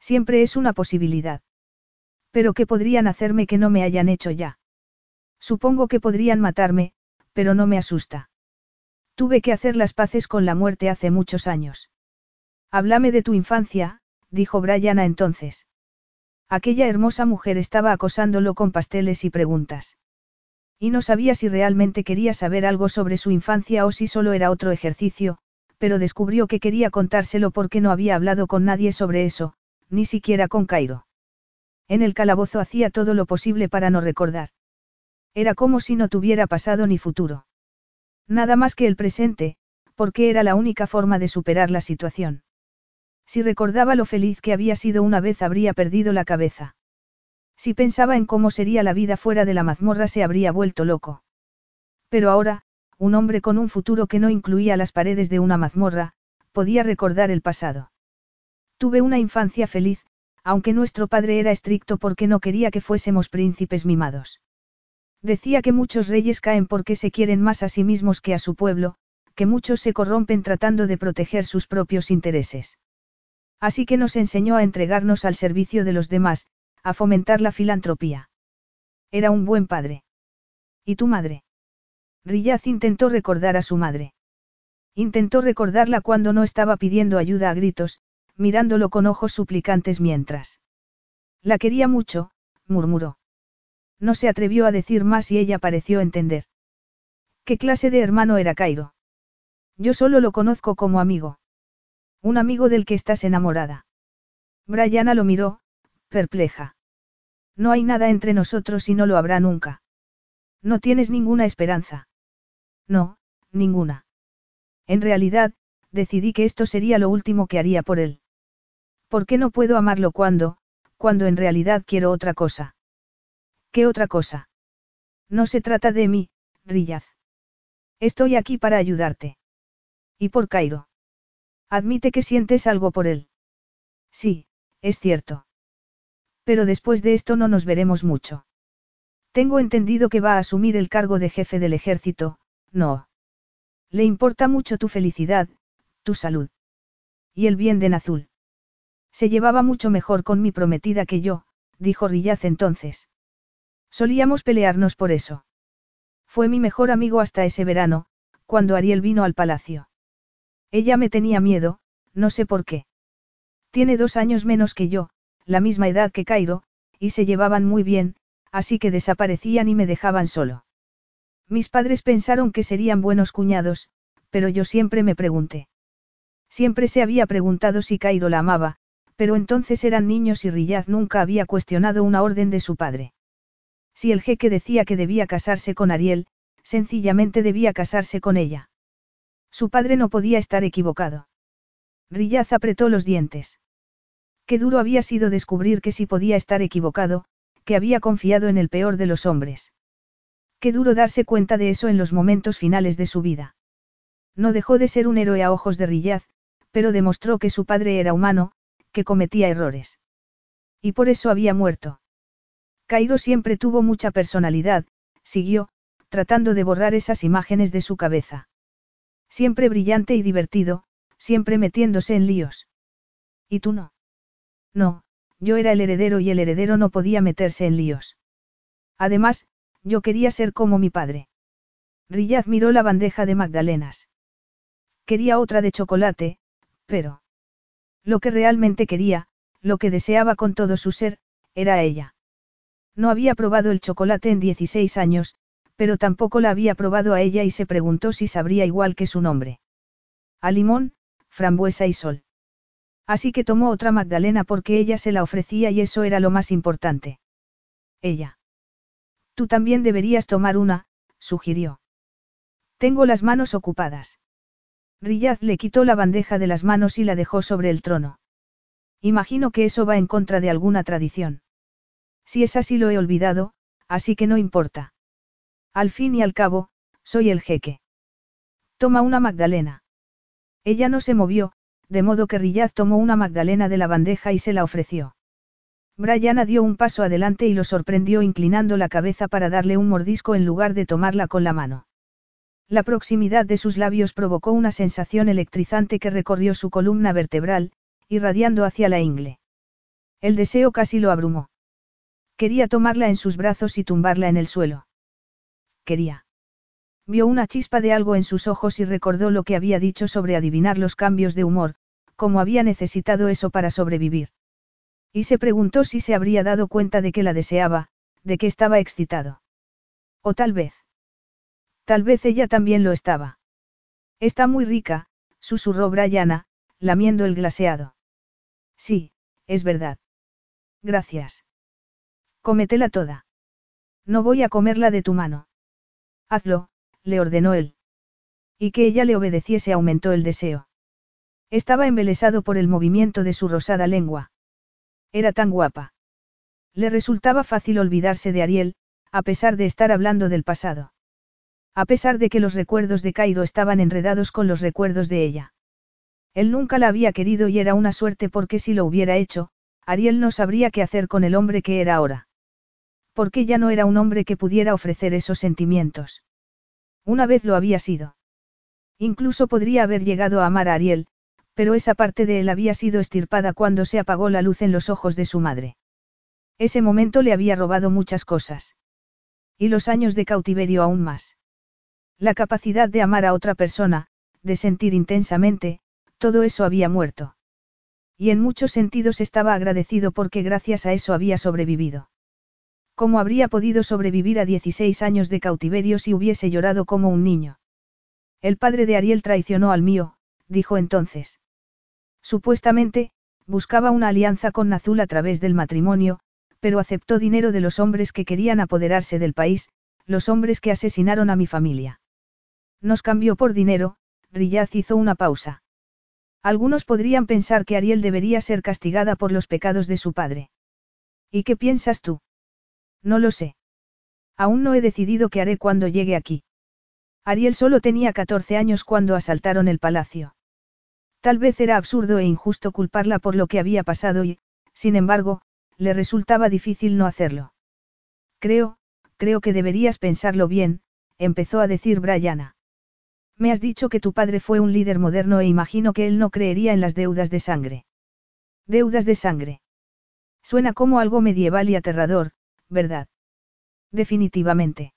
Siempre es una posibilidad. Pero ¿qué podrían hacerme que no me hayan hecho ya? Supongo que podrían matarme, pero no me asusta. Tuve que hacer las paces con la muerte hace muchos años. Háblame de tu infancia, dijo Brianna entonces. Aquella hermosa mujer estaba acosándolo con pasteles y preguntas. Y no sabía si realmente quería saber algo sobre su infancia o si solo era otro ejercicio, pero descubrió que quería contárselo porque no había hablado con nadie sobre eso, ni siquiera con Cairo. En el calabozo hacía todo lo posible para no recordar. Era como si no tuviera pasado ni futuro. Nada más que el presente, porque era la única forma de superar la situación. Si recordaba lo feliz que había sido una vez habría perdido la cabeza. Si pensaba en cómo sería la vida fuera de la mazmorra se habría vuelto loco. Pero ahora, un hombre con un futuro que no incluía las paredes de una mazmorra, podía recordar el pasado. Tuve una infancia feliz, aunque nuestro padre era estricto porque no quería que fuésemos príncipes mimados. Decía que muchos reyes caen porque se quieren más a sí mismos que a su pueblo, que muchos se corrompen tratando de proteger sus propios intereses. Así que nos enseñó a entregarnos al servicio de los demás, a fomentar la filantropía. Era un buen padre. ¿Y tu madre? Riyaz intentó recordar a su madre. Intentó recordarla cuando no estaba pidiendo ayuda a gritos, mirándolo con ojos suplicantes mientras. La quería mucho, murmuró. No se atrevió a decir más y ella pareció entender. ¿Qué clase de hermano era Cairo? Yo solo lo conozco como amigo. Un amigo del que estás enamorada. Brianna lo miró, perpleja. No hay nada entre nosotros y no lo habrá nunca. No tienes ninguna esperanza. No, ninguna. En realidad, decidí que esto sería lo último que haría por él. ¿Por qué no puedo amarlo cuando, cuando en realidad quiero otra cosa? ¿Qué otra cosa? No se trata de mí, Rillaz. Estoy aquí para ayudarte. ¿Y por Cairo? Admite que sientes algo por él. Sí, es cierto. Pero después de esto no nos veremos mucho. Tengo entendido que va a asumir el cargo de jefe del ejército, no. Le importa mucho tu felicidad, tu salud. Y el bien de Nazul. Se llevaba mucho mejor con mi prometida que yo, dijo Rillaz entonces. Solíamos pelearnos por eso. Fue mi mejor amigo hasta ese verano, cuando Ariel vino al palacio. Ella me tenía miedo, no sé por qué. Tiene dos años menos que yo, la misma edad que Cairo, y se llevaban muy bien, así que desaparecían y me dejaban solo. Mis padres pensaron que serían buenos cuñados, pero yo siempre me pregunté. Siempre se había preguntado si Cairo la amaba, pero entonces eran niños y Riyad nunca había cuestionado una orden de su padre. Si el jeque decía que debía casarse con Ariel, sencillamente debía casarse con ella. Su padre no podía estar equivocado. Riyaz apretó los dientes. Qué duro había sido descubrir que sí podía estar equivocado, que había confiado en el peor de los hombres. Qué duro darse cuenta de eso en los momentos finales de su vida. No dejó de ser un héroe a ojos de Riyaz, pero demostró que su padre era humano, que cometía errores. Y por eso había muerto. Cairo siempre tuvo mucha personalidad, siguió, tratando de borrar esas imágenes de su cabeza. Siempre brillante y divertido, siempre metiéndose en líos. ¿Y tú no? No, yo era el heredero y el heredero no podía meterse en líos. Además, yo quería ser como mi padre. Riyad miró la bandeja de magdalenas. Quería otra de chocolate, pero... Lo que realmente quería, lo que deseaba con todo su ser, era ella. No había probado el chocolate en 16 años, pero tampoco la había probado a ella y se preguntó si sabría igual que su nombre. A limón, frambuesa y sol. Así que tomó otra Magdalena porque ella se la ofrecía y eso era lo más importante. Ella. Tú también deberías tomar una, sugirió. Tengo las manos ocupadas. Riyad le quitó la bandeja de las manos y la dejó sobre el trono. Imagino que eso va en contra de alguna tradición. Si es así lo he olvidado, así que no importa. Al fin y al cabo, soy el jeque. Toma una Magdalena. Ella no se movió, de modo que Riyad tomó una Magdalena de la bandeja y se la ofreció. Brianna dio un paso adelante y lo sorprendió inclinando la cabeza para darle un mordisco en lugar de tomarla con la mano. La proximidad de sus labios provocó una sensación electrizante que recorrió su columna vertebral, irradiando hacia la ingle. El deseo casi lo abrumó. Quería tomarla en sus brazos y tumbarla en el suelo. Quería. Vio una chispa de algo en sus ojos y recordó lo que había dicho sobre adivinar los cambios de humor, cómo había necesitado eso para sobrevivir. Y se preguntó si se habría dado cuenta de que la deseaba, de que estaba excitado. O tal vez. Tal vez ella también lo estaba. Está muy rica, susurró Brianna, lamiendo el glaseado. Sí, es verdad. Gracias. Cómetela toda. No voy a comerla de tu mano. Hazlo, le ordenó él. Y que ella le obedeciese aumentó el deseo. Estaba embelesado por el movimiento de su rosada lengua. Era tan guapa. Le resultaba fácil olvidarse de Ariel, a pesar de estar hablando del pasado. A pesar de que los recuerdos de Cairo estaban enredados con los recuerdos de ella. Él nunca la había querido y era una suerte porque si lo hubiera hecho, Ariel no sabría qué hacer con el hombre que era ahora porque ya no era un hombre que pudiera ofrecer esos sentimientos. Una vez lo había sido. Incluso podría haber llegado a amar a Ariel, pero esa parte de él había sido estirpada cuando se apagó la luz en los ojos de su madre. Ese momento le había robado muchas cosas. Y los años de cautiverio aún más. La capacidad de amar a otra persona, de sentir intensamente, todo eso había muerto. Y en muchos sentidos estaba agradecido porque gracias a eso había sobrevivido. ¿Cómo habría podido sobrevivir a 16 años de cautiverio si hubiese llorado como un niño? El padre de Ariel traicionó al mío, dijo entonces. Supuestamente, buscaba una alianza con Nazul a través del matrimonio, pero aceptó dinero de los hombres que querían apoderarse del país, los hombres que asesinaron a mi familia. Nos cambió por dinero, Riyaz hizo una pausa. Algunos podrían pensar que Ariel debería ser castigada por los pecados de su padre. ¿Y qué piensas tú? No lo sé. Aún no he decidido qué haré cuando llegue aquí. Ariel solo tenía 14 años cuando asaltaron el palacio. Tal vez era absurdo e injusto culparla por lo que había pasado y, sin embargo, le resultaba difícil no hacerlo. Creo, creo que deberías pensarlo bien, empezó a decir Brianna. Me has dicho que tu padre fue un líder moderno e imagino que él no creería en las deudas de sangre. Deudas de sangre. Suena como algo medieval y aterrador, ¿verdad? Definitivamente.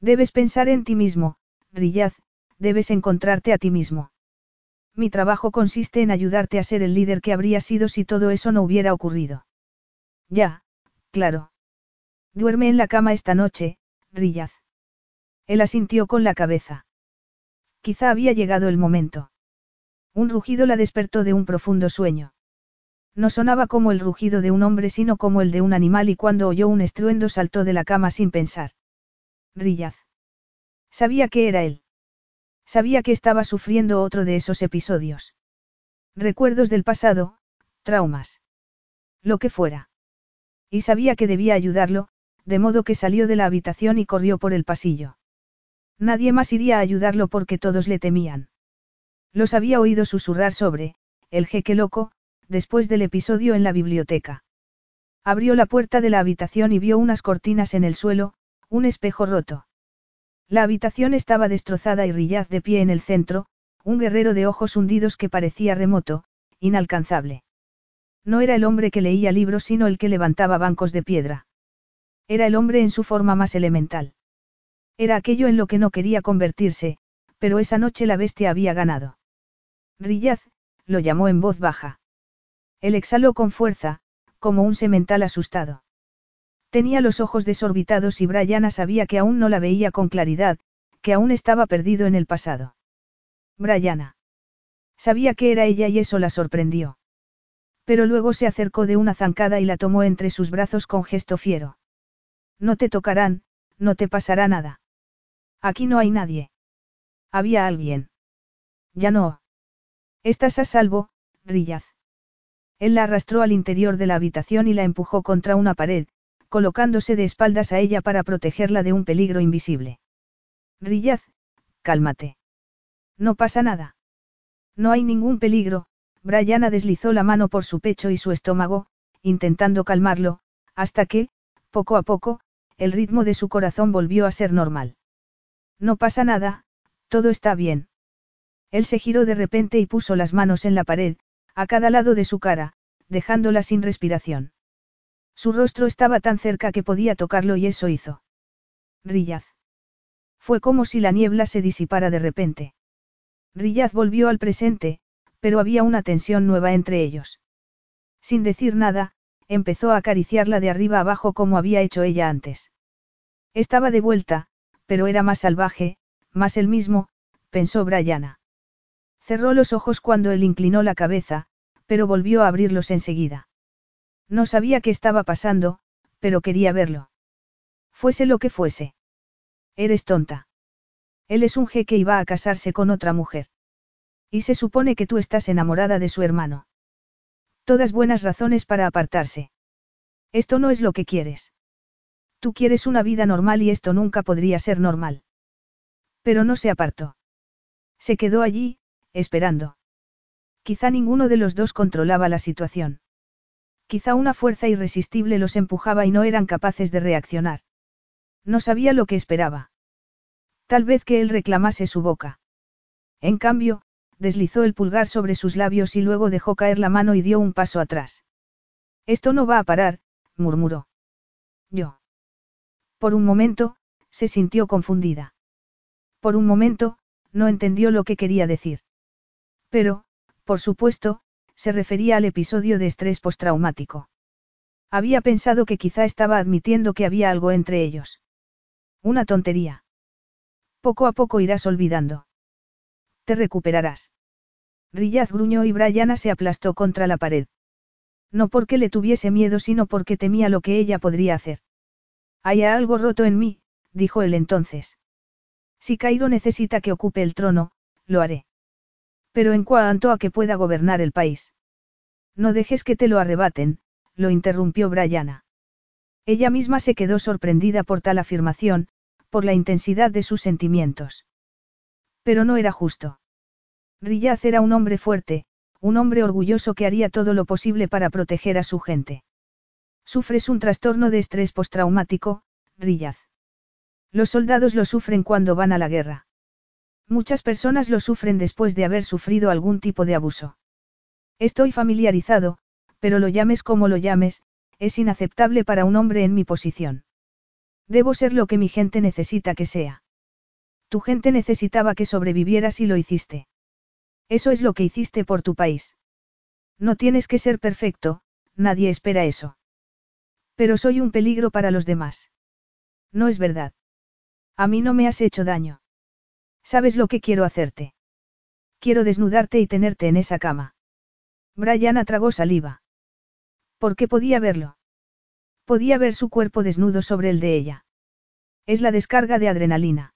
Debes pensar en ti mismo, Riyaz, debes encontrarte a ti mismo. Mi trabajo consiste en ayudarte a ser el líder que habría sido si todo eso no hubiera ocurrido. Ya, claro. Duerme en la cama esta noche, Riyaz. Él asintió con la cabeza. Quizá había llegado el momento. Un rugido la despertó de un profundo sueño. No sonaba como el rugido de un hombre sino como el de un animal y cuando oyó un estruendo saltó de la cama sin pensar. Rillaz. Sabía que era él. Sabía que estaba sufriendo otro de esos episodios. Recuerdos del pasado, traumas. Lo que fuera. Y sabía que debía ayudarlo, de modo que salió de la habitación y corrió por el pasillo. Nadie más iría a ayudarlo porque todos le temían. Los había oído susurrar sobre, el jeque loco, después del episodio en la biblioteca. Abrió la puerta de la habitación y vio unas cortinas en el suelo, un espejo roto. La habitación estaba destrozada y Rillaz de pie en el centro, un guerrero de ojos hundidos que parecía remoto, inalcanzable. No era el hombre que leía libros sino el que levantaba bancos de piedra. Era el hombre en su forma más elemental. Era aquello en lo que no quería convertirse, pero esa noche la bestia había ganado. Rillaz, lo llamó en voz baja. Él exhaló con fuerza, como un semental asustado. Tenía los ojos desorbitados y Brianna sabía que aún no la veía con claridad, que aún estaba perdido en el pasado. Brianna. Sabía que era ella y eso la sorprendió. Pero luego se acercó de una zancada y la tomó entre sus brazos con gesto fiero. No te tocarán, no te pasará nada. Aquí no hay nadie. Había alguien. Ya no. Estás a salvo, Rillaz. Él la arrastró al interior de la habitación y la empujó contra una pared, colocándose de espaldas a ella para protegerla de un peligro invisible. Rillaz, cálmate. No pasa nada. No hay ningún peligro, Brianna deslizó la mano por su pecho y su estómago, intentando calmarlo, hasta que, poco a poco, el ritmo de su corazón volvió a ser normal. No pasa nada, todo está bien. Él se giró de repente y puso las manos en la pared, a cada lado de su cara, dejándola sin respiración. Su rostro estaba tan cerca que podía tocarlo y eso hizo. Rillaz. Fue como si la niebla se disipara de repente. Rillaz volvió al presente, pero había una tensión nueva entre ellos. Sin decir nada, empezó a acariciarla de arriba abajo como había hecho ella antes. Estaba de vuelta, pero era más salvaje, más el mismo, pensó Brianna. Cerró los ojos cuando él inclinó la cabeza, pero volvió a abrirlos enseguida. No sabía qué estaba pasando, pero quería verlo. Fuese lo que fuese. Eres tonta. Él es un jeque y va a casarse con otra mujer. Y se supone que tú estás enamorada de su hermano. Todas buenas razones para apartarse. Esto no es lo que quieres. Tú quieres una vida normal y esto nunca podría ser normal. Pero no se apartó. Se quedó allí, esperando. Quizá ninguno de los dos controlaba la situación. Quizá una fuerza irresistible los empujaba y no eran capaces de reaccionar. No sabía lo que esperaba. Tal vez que él reclamase su boca. En cambio, deslizó el pulgar sobre sus labios y luego dejó caer la mano y dio un paso atrás. Esto no va a parar, murmuró. Yo. Por un momento, se sintió confundida. Por un momento, no entendió lo que quería decir. Pero, por supuesto, se refería al episodio de estrés postraumático. Había pensado que quizá estaba admitiendo que había algo entre ellos. Una tontería. Poco a poco irás olvidando. Te recuperarás. Rillaz gruñó y Brianna se aplastó contra la pared. No porque le tuviese miedo, sino porque temía lo que ella podría hacer. Hay algo roto en mí, dijo él entonces. Si Cairo necesita que ocupe el trono, lo haré. Pero en cuanto a que pueda gobernar el país. No dejes que te lo arrebaten, lo interrumpió Brianna. Ella misma se quedó sorprendida por tal afirmación, por la intensidad de sus sentimientos. Pero no era justo. Rillaz era un hombre fuerte, un hombre orgulloso que haría todo lo posible para proteger a su gente. Sufres un trastorno de estrés postraumático, Rillaz. Los soldados lo sufren cuando van a la guerra. Muchas personas lo sufren después de haber sufrido algún tipo de abuso. Estoy familiarizado, pero lo llames como lo llames, es inaceptable para un hombre en mi posición. Debo ser lo que mi gente necesita que sea. Tu gente necesitaba que sobrevivieras y lo hiciste. Eso es lo que hiciste por tu país. No tienes que ser perfecto, nadie espera eso. Pero soy un peligro para los demás. No es verdad. A mí no me has hecho daño. ¿Sabes lo que quiero hacerte? Quiero desnudarte y tenerte en esa cama. Brian tragó saliva. ¿Por qué podía verlo? Podía ver su cuerpo desnudo sobre el de ella. Es la descarga de adrenalina.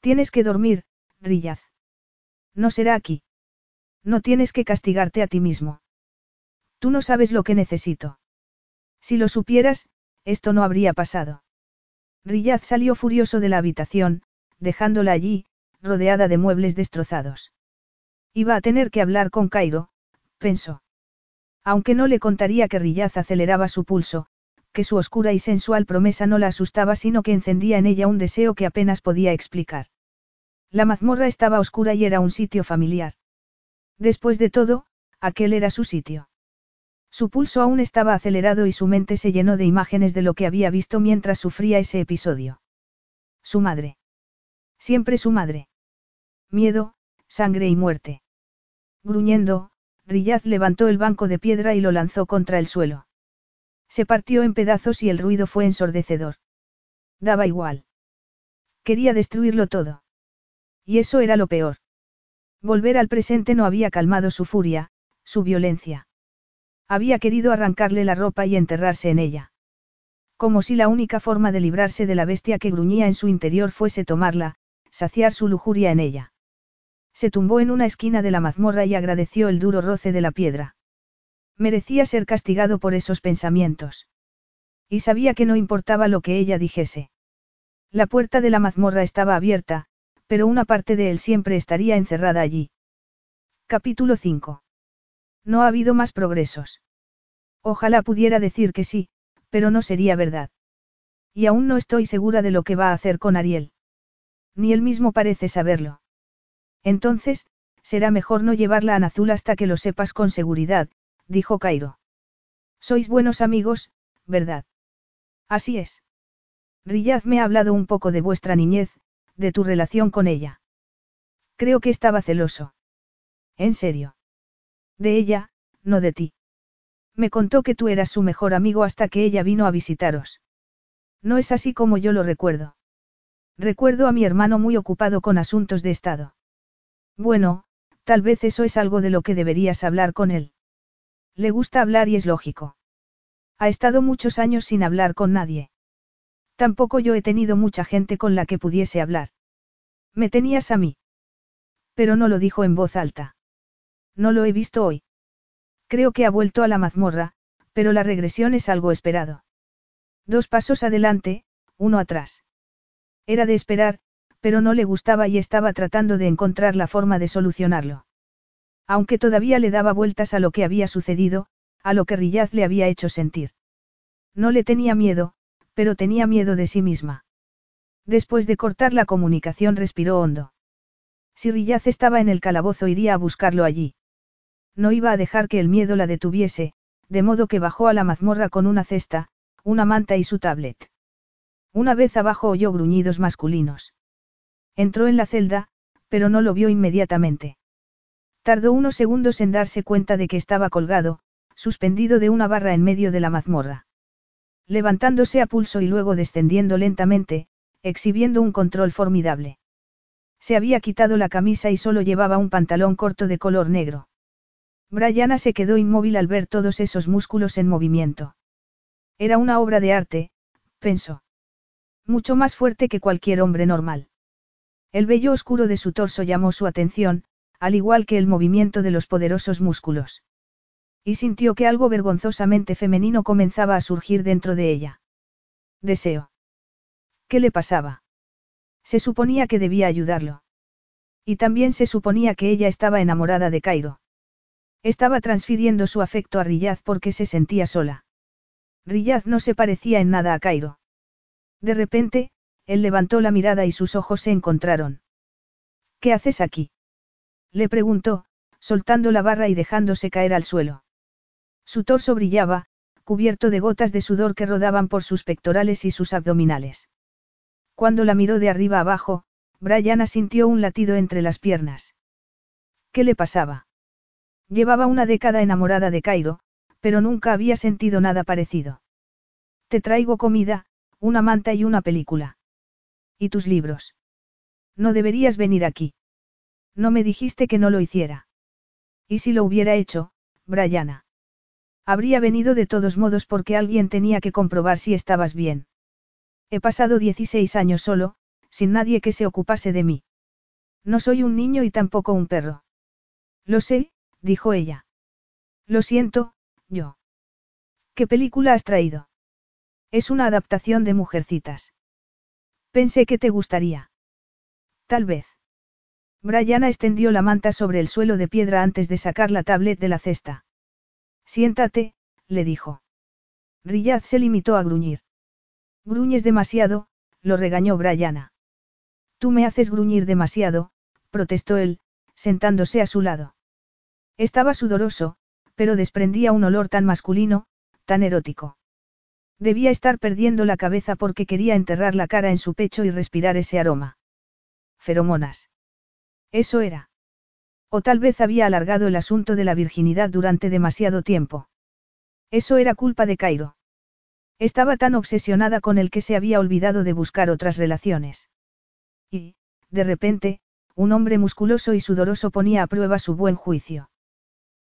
Tienes que dormir, Rillaz. No será aquí. No tienes que castigarte a ti mismo. Tú no sabes lo que necesito. Si lo supieras, esto no habría pasado. Rillaz salió furioso de la habitación, dejándola allí, rodeada de muebles destrozados. Iba a tener que hablar con Cairo, pensó. Aunque no le contaría que Rillaz aceleraba su pulso, que su oscura y sensual promesa no la asustaba sino que encendía en ella un deseo que apenas podía explicar. La mazmorra estaba oscura y era un sitio familiar. Después de todo, aquel era su sitio. Su pulso aún estaba acelerado y su mente se llenó de imágenes de lo que había visto mientras sufría ese episodio. Su madre. Siempre su madre. Miedo, sangre y muerte. Gruñendo, Rillaz levantó el banco de piedra y lo lanzó contra el suelo. Se partió en pedazos y el ruido fue ensordecedor. Daba igual. Quería destruirlo todo. Y eso era lo peor. Volver al presente no había calmado su furia, su violencia. Había querido arrancarle la ropa y enterrarse en ella. Como si la única forma de librarse de la bestia que gruñía en su interior fuese tomarla, saciar su lujuria en ella. Se tumbó en una esquina de la mazmorra y agradeció el duro roce de la piedra. Merecía ser castigado por esos pensamientos. Y sabía que no importaba lo que ella dijese. La puerta de la mazmorra estaba abierta, pero una parte de él siempre estaría encerrada allí. Capítulo 5. No ha habido más progresos. Ojalá pudiera decir que sí, pero no sería verdad. Y aún no estoy segura de lo que va a hacer con Ariel. Ni él mismo parece saberlo. Entonces, será mejor no llevarla a Nazul hasta que lo sepas con seguridad, dijo Cairo. Sois buenos amigos, ¿verdad? Así es. Riyad me ha hablado un poco de vuestra niñez, de tu relación con ella. Creo que estaba celoso. ¿En serio? De ella, no de ti. Me contó que tú eras su mejor amigo hasta que ella vino a visitaros. No es así como yo lo recuerdo. Recuerdo a mi hermano muy ocupado con asuntos de Estado. Bueno, tal vez eso es algo de lo que deberías hablar con él. Le gusta hablar y es lógico. Ha estado muchos años sin hablar con nadie. Tampoco yo he tenido mucha gente con la que pudiese hablar. Me tenías a mí. Pero no lo dijo en voz alta. No lo he visto hoy. Creo que ha vuelto a la mazmorra, pero la regresión es algo esperado. Dos pasos adelante, uno atrás. Era de esperar, pero no le gustaba y estaba tratando de encontrar la forma de solucionarlo. Aunque todavía le daba vueltas a lo que había sucedido, a lo que Rillaz le había hecho sentir. No le tenía miedo, pero tenía miedo de sí misma. Después de cortar la comunicación respiró hondo. Si Rillaz estaba en el calabozo iría a buscarlo allí. No iba a dejar que el miedo la detuviese, de modo que bajó a la mazmorra con una cesta, una manta y su tablet. Una vez abajo oyó gruñidos masculinos. Entró en la celda, pero no lo vio inmediatamente. Tardó unos segundos en darse cuenta de que estaba colgado, suspendido de una barra en medio de la mazmorra. Levantándose a pulso y luego descendiendo lentamente, exhibiendo un control formidable. Se había quitado la camisa y solo llevaba un pantalón corto de color negro. Brianna se quedó inmóvil al ver todos esos músculos en movimiento. Era una obra de arte, pensó. Mucho más fuerte que cualquier hombre normal. El vello oscuro de su torso llamó su atención, al igual que el movimiento de los poderosos músculos. Y sintió que algo vergonzosamente femenino comenzaba a surgir dentro de ella. Deseo. ¿Qué le pasaba? Se suponía que debía ayudarlo. Y también se suponía que ella estaba enamorada de Cairo. Estaba transfiriendo su afecto a Riyaz porque se sentía sola. Riyaz no se parecía en nada a Cairo. De repente, él levantó la mirada y sus ojos se encontraron. ¿Qué haces aquí? Le preguntó, soltando la barra y dejándose caer al suelo. Su torso brillaba, cubierto de gotas de sudor que rodaban por sus pectorales y sus abdominales. Cuando la miró de arriba abajo, Brianna sintió un latido entre las piernas. ¿Qué le pasaba? Llevaba una década enamorada de Cairo, pero nunca había sentido nada parecido. Te traigo comida, una manta y una película. ¿Y tus libros? No deberías venir aquí. No me dijiste que no lo hiciera. ¿Y si lo hubiera hecho, Brianna? Habría venido de todos modos porque alguien tenía que comprobar si estabas bien. He pasado 16 años solo, sin nadie que se ocupase de mí. No soy un niño y tampoco un perro. Lo sé, dijo ella. Lo siento, yo. ¿Qué película has traído? Es una adaptación de Mujercitas. Pensé que te gustaría. Tal vez. Brianna extendió la manta sobre el suelo de piedra antes de sacar la tablet de la cesta. Siéntate, le dijo. Riyad se limitó a gruñir. Gruñes demasiado, lo regañó Brianna. Tú me haces gruñir demasiado, protestó él, sentándose a su lado. Estaba sudoroso, pero desprendía un olor tan masculino, tan erótico. Debía estar perdiendo la cabeza porque quería enterrar la cara en su pecho y respirar ese aroma. Feromonas. Eso era. O tal vez había alargado el asunto de la virginidad durante demasiado tiempo. Eso era culpa de Cairo. Estaba tan obsesionada con el que se había olvidado de buscar otras relaciones. Y, de repente, un hombre musculoso y sudoroso ponía a prueba su buen juicio.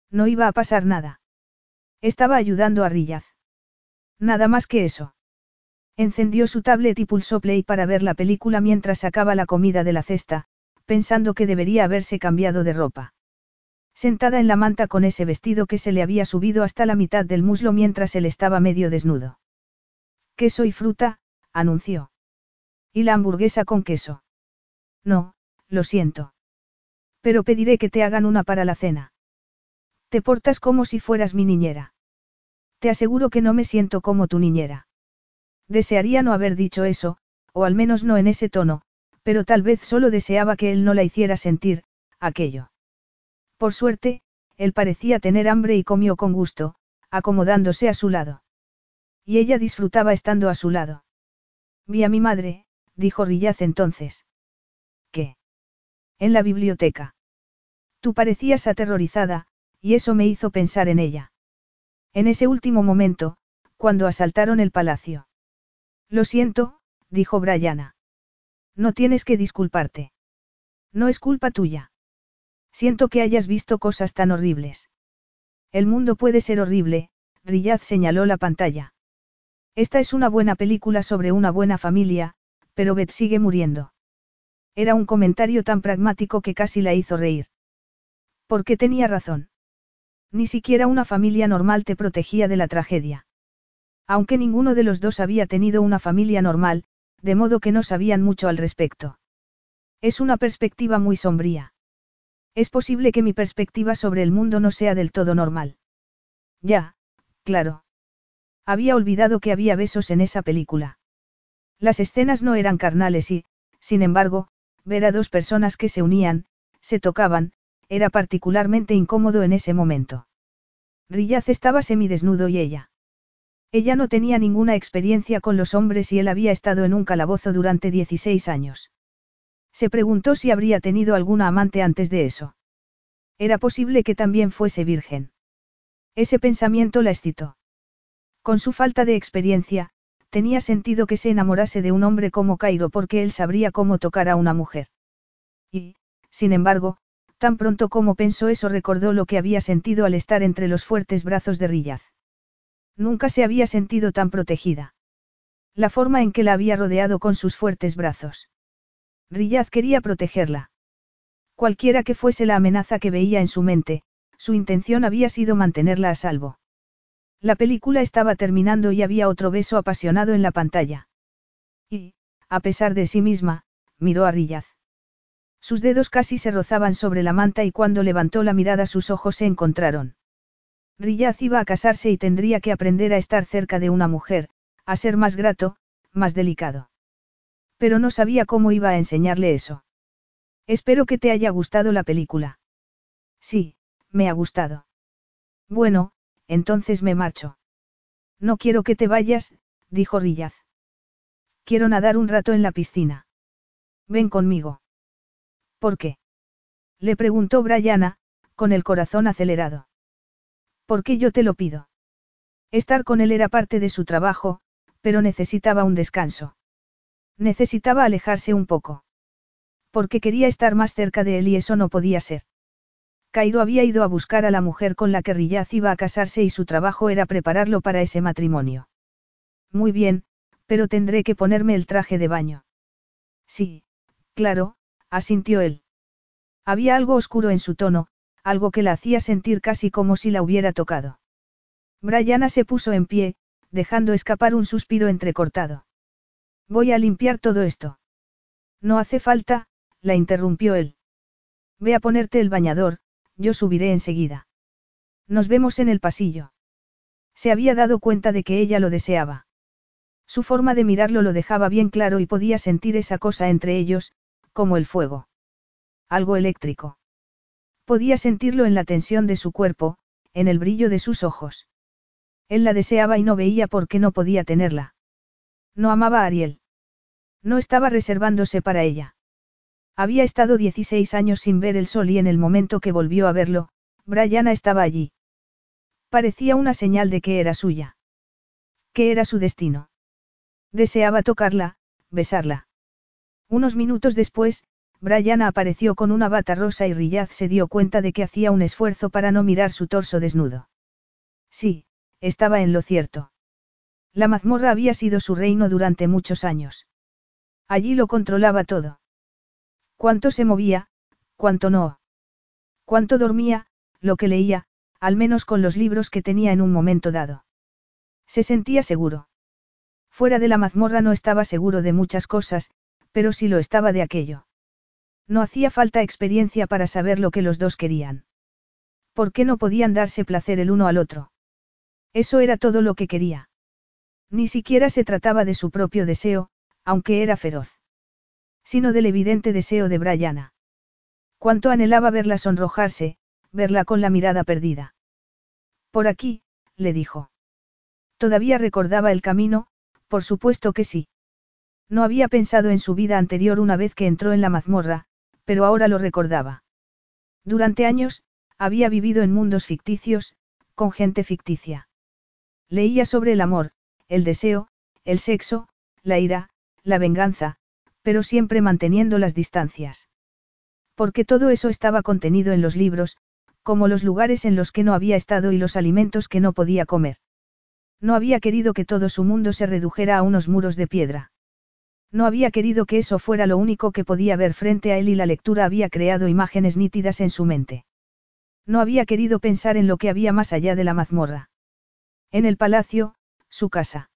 No iba a pasar nada. Estaba ayudando a Rillaz. Nada más que eso. Encendió su tablet y pulsó play para ver la película mientras sacaba la comida de la cesta, pensando que debería haberse cambiado de ropa. Sentada en la manta con ese vestido que se le había subido hasta la mitad del muslo mientras él estaba medio desnudo. Queso y fruta, anunció. ¿Y la hamburguesa con queso? No, lo siento. Pero pediré que te hagan una para la cena. Te portas como si fueras mi niñera. Te aseguro que no me siento como tu niñera. Desearía no haber dicho eso, o al menos no en ese tono, pero tal vez solo deseaba que él no la hiciera sentir, aquello. Por suerte, él parecía tener hambre y comió con gusto, acomodándose a su lado. Y ella disfrutaba estando a su lado. Vi a mi madre, dijo Rillaz entonces. ¿Qué? En la biblioteca. Tú parecías aterrorizada, y eso me hizo pensar en ella. En ese último momento, cuando asaltaron el palacio. Lo siento, dijo Brianna. No tienes que disculparte. No es culpa tuya. Siento que hayas visto cosas tan horribles. El mundo puede ser horrible, Riyad señaló la pantalla. Esta es una buena película sobre una buena familia, pero Beth sigue muriendo. Era un comentario tan pragmático que casi la hizo reír. ¿Por qué tenía razón? Ni siquiera una familia normal te protegía de la tragedia. Aunque ninguno de los dos había tenido una familia normal, de modo que no sabían mucho al respecto. Es una perspectiva muy sombría. Es posible que mi perspectiva sobre el mundo no sea del todo normal. Ya, claro. Había olvidado que había besos en esa película. Las escenas no eran carnales y, sin embargo, ver a dos personas que se unían, se tocaban, era particularmente incómodo en ese momento. Rillaz estaba semidesnudo y ella. Ella no tenía ninguna experiencia con los hombres y él había estado en un calabozo durante 16 años. Se preguntó si habría tenido alguna amante antes de eso. Era posible que también fuese virgen. Ese pensamiento la excitó. Con su falta de experiencia, tenía sentido que se enamorase de un hombre como Cairo porque él sabría cómo tocar a una mujer. Y, sin embargo, Tan pronto como pensó eso recordó lo que había sentido al estar entre los fuertes brazos de Rillaz. Nunca se había sentido tan protegida. La forma en que la había rodeado con sus fuertes brazos. Rillaz quería protegerla. Cualquiera que fuese la amenaza que veía en su mente, su intención había sido mantenerla a salvo. La película estaba terminando y había otro beso apasionado en la pantalla. Y, a pesar de sí misma, miró a Rillaz. Sus dedos casi se rozaban sobre la manta y cuando levantó la mirada sus ojos se encontraron. Riyaz iba a casarse y tendría que aprender a estar cerca de una mujer, a ser más grato, más delicado. Pero no sabía cómo iba a enseñarle eso. Espero que te haya gustado la película. Sí, me ha gustado. Bueno, entonces me marcho. No quiero que te vayas, dijo Rillaz. Quiero nadar un rato en la piscina. Ven conmigo. ¿Por qué? Le preguntó Brianna, con el corazón acelerado. ¿Por qué yo te lo pido? Estar con él era parte de su trabajo, pero necesitaba un descanso. Necesitaba alejarse un poco. Porque quería estar más cerca de él y eso no podía ser. Cairo había ido a buscar a la mujer con la que Rillaz iba a casarse y su trabajo era prepararlo para ese matrimonio. Muy bien, pero tendré que ponerme el traje de baño. Sí, claro, asintió él. Había algo oscuro en su tono, algo que la hacía sentir casi como si la hubiera tocado. Brianna se puso en pie, dejando escapar un suspiro entrecortado. Voy a limpiar todo esto. No hace falta, la interrumpió él. Ve a ponerte el bañador, yo subiré enseguida. Nos vemos en el pasillo. Se había dado cuenta de que ella lo deseaba. Su forma de mirarlo lo dejaba bien claro y podía sentir esa cosa entre ellos, como el fuego. Algo eléctrico. Podía sentirlo en la tensión de su cuerpo, en el brillo de sus ojos. Él la deseaba y no veía por qué no podía tenerla. No amaba a Ariel. No estaba reservándose para ella. Había estado 16 años sin ver el sol y en el momento que volvió a verlo, Brianna estaba allí. Parecía una señal de que era suya. Que era su destino. Deseaba tocarla, besarla. Unos minutos después, Brianna apareció con una bata rosa y Rillaz se dio cuenta de que hacía un esfuerzo para no mirar su torso desnudo. Sí, estaba en lo cierto. La mazmorra había sido su reino durante muchos años. Allí lo controlaba todo. Cuánto se movía, cuánto no. Cuánto dormía, lo que leía, al menos con los libros que tenía en un momento dado. Se sentía seguro. Fuera de la mazmorra no estaba seguro de muchas cosas, pero sí lo estaba de aquello. No hacía falta experiencia para saber lo que los dos querían. ¿Por qué no podían darse placer el uno al otro? Eso era todo lo que quería. Ni siquiera se trataba de su propio deseo, aunque era feroz sino del evidente deseo de Brianna. Cuánto anhelaba verla sonrojarse, verla con la mirada perdida. Por aquí, le dijo. Todavía recordaba el camino, por supuesto que sí. No había pensado en su vida anterior una vez que entró en la mazmorra, pero ahora lo recordaba. Durante años, había vivido en mundos ficticios, con gente ficticia. Leía sobre el amor, el deseo, el sexo, la ira, la venganza, pero siempre manteniendo las distancias. Porque todo eso estaba contenido en los libros, como los lugares en los que no había estado y los alimentos que no podía comer. No había querido que todo su mundo se redujera a unos muros de piedra. No había querido que eso fuera lo único que podía ver frente a él y la lectura había creado imágenes nítidas en su mente. No había querido pensar en lo que había más allá de la mazmorra. En el palacio, su casa.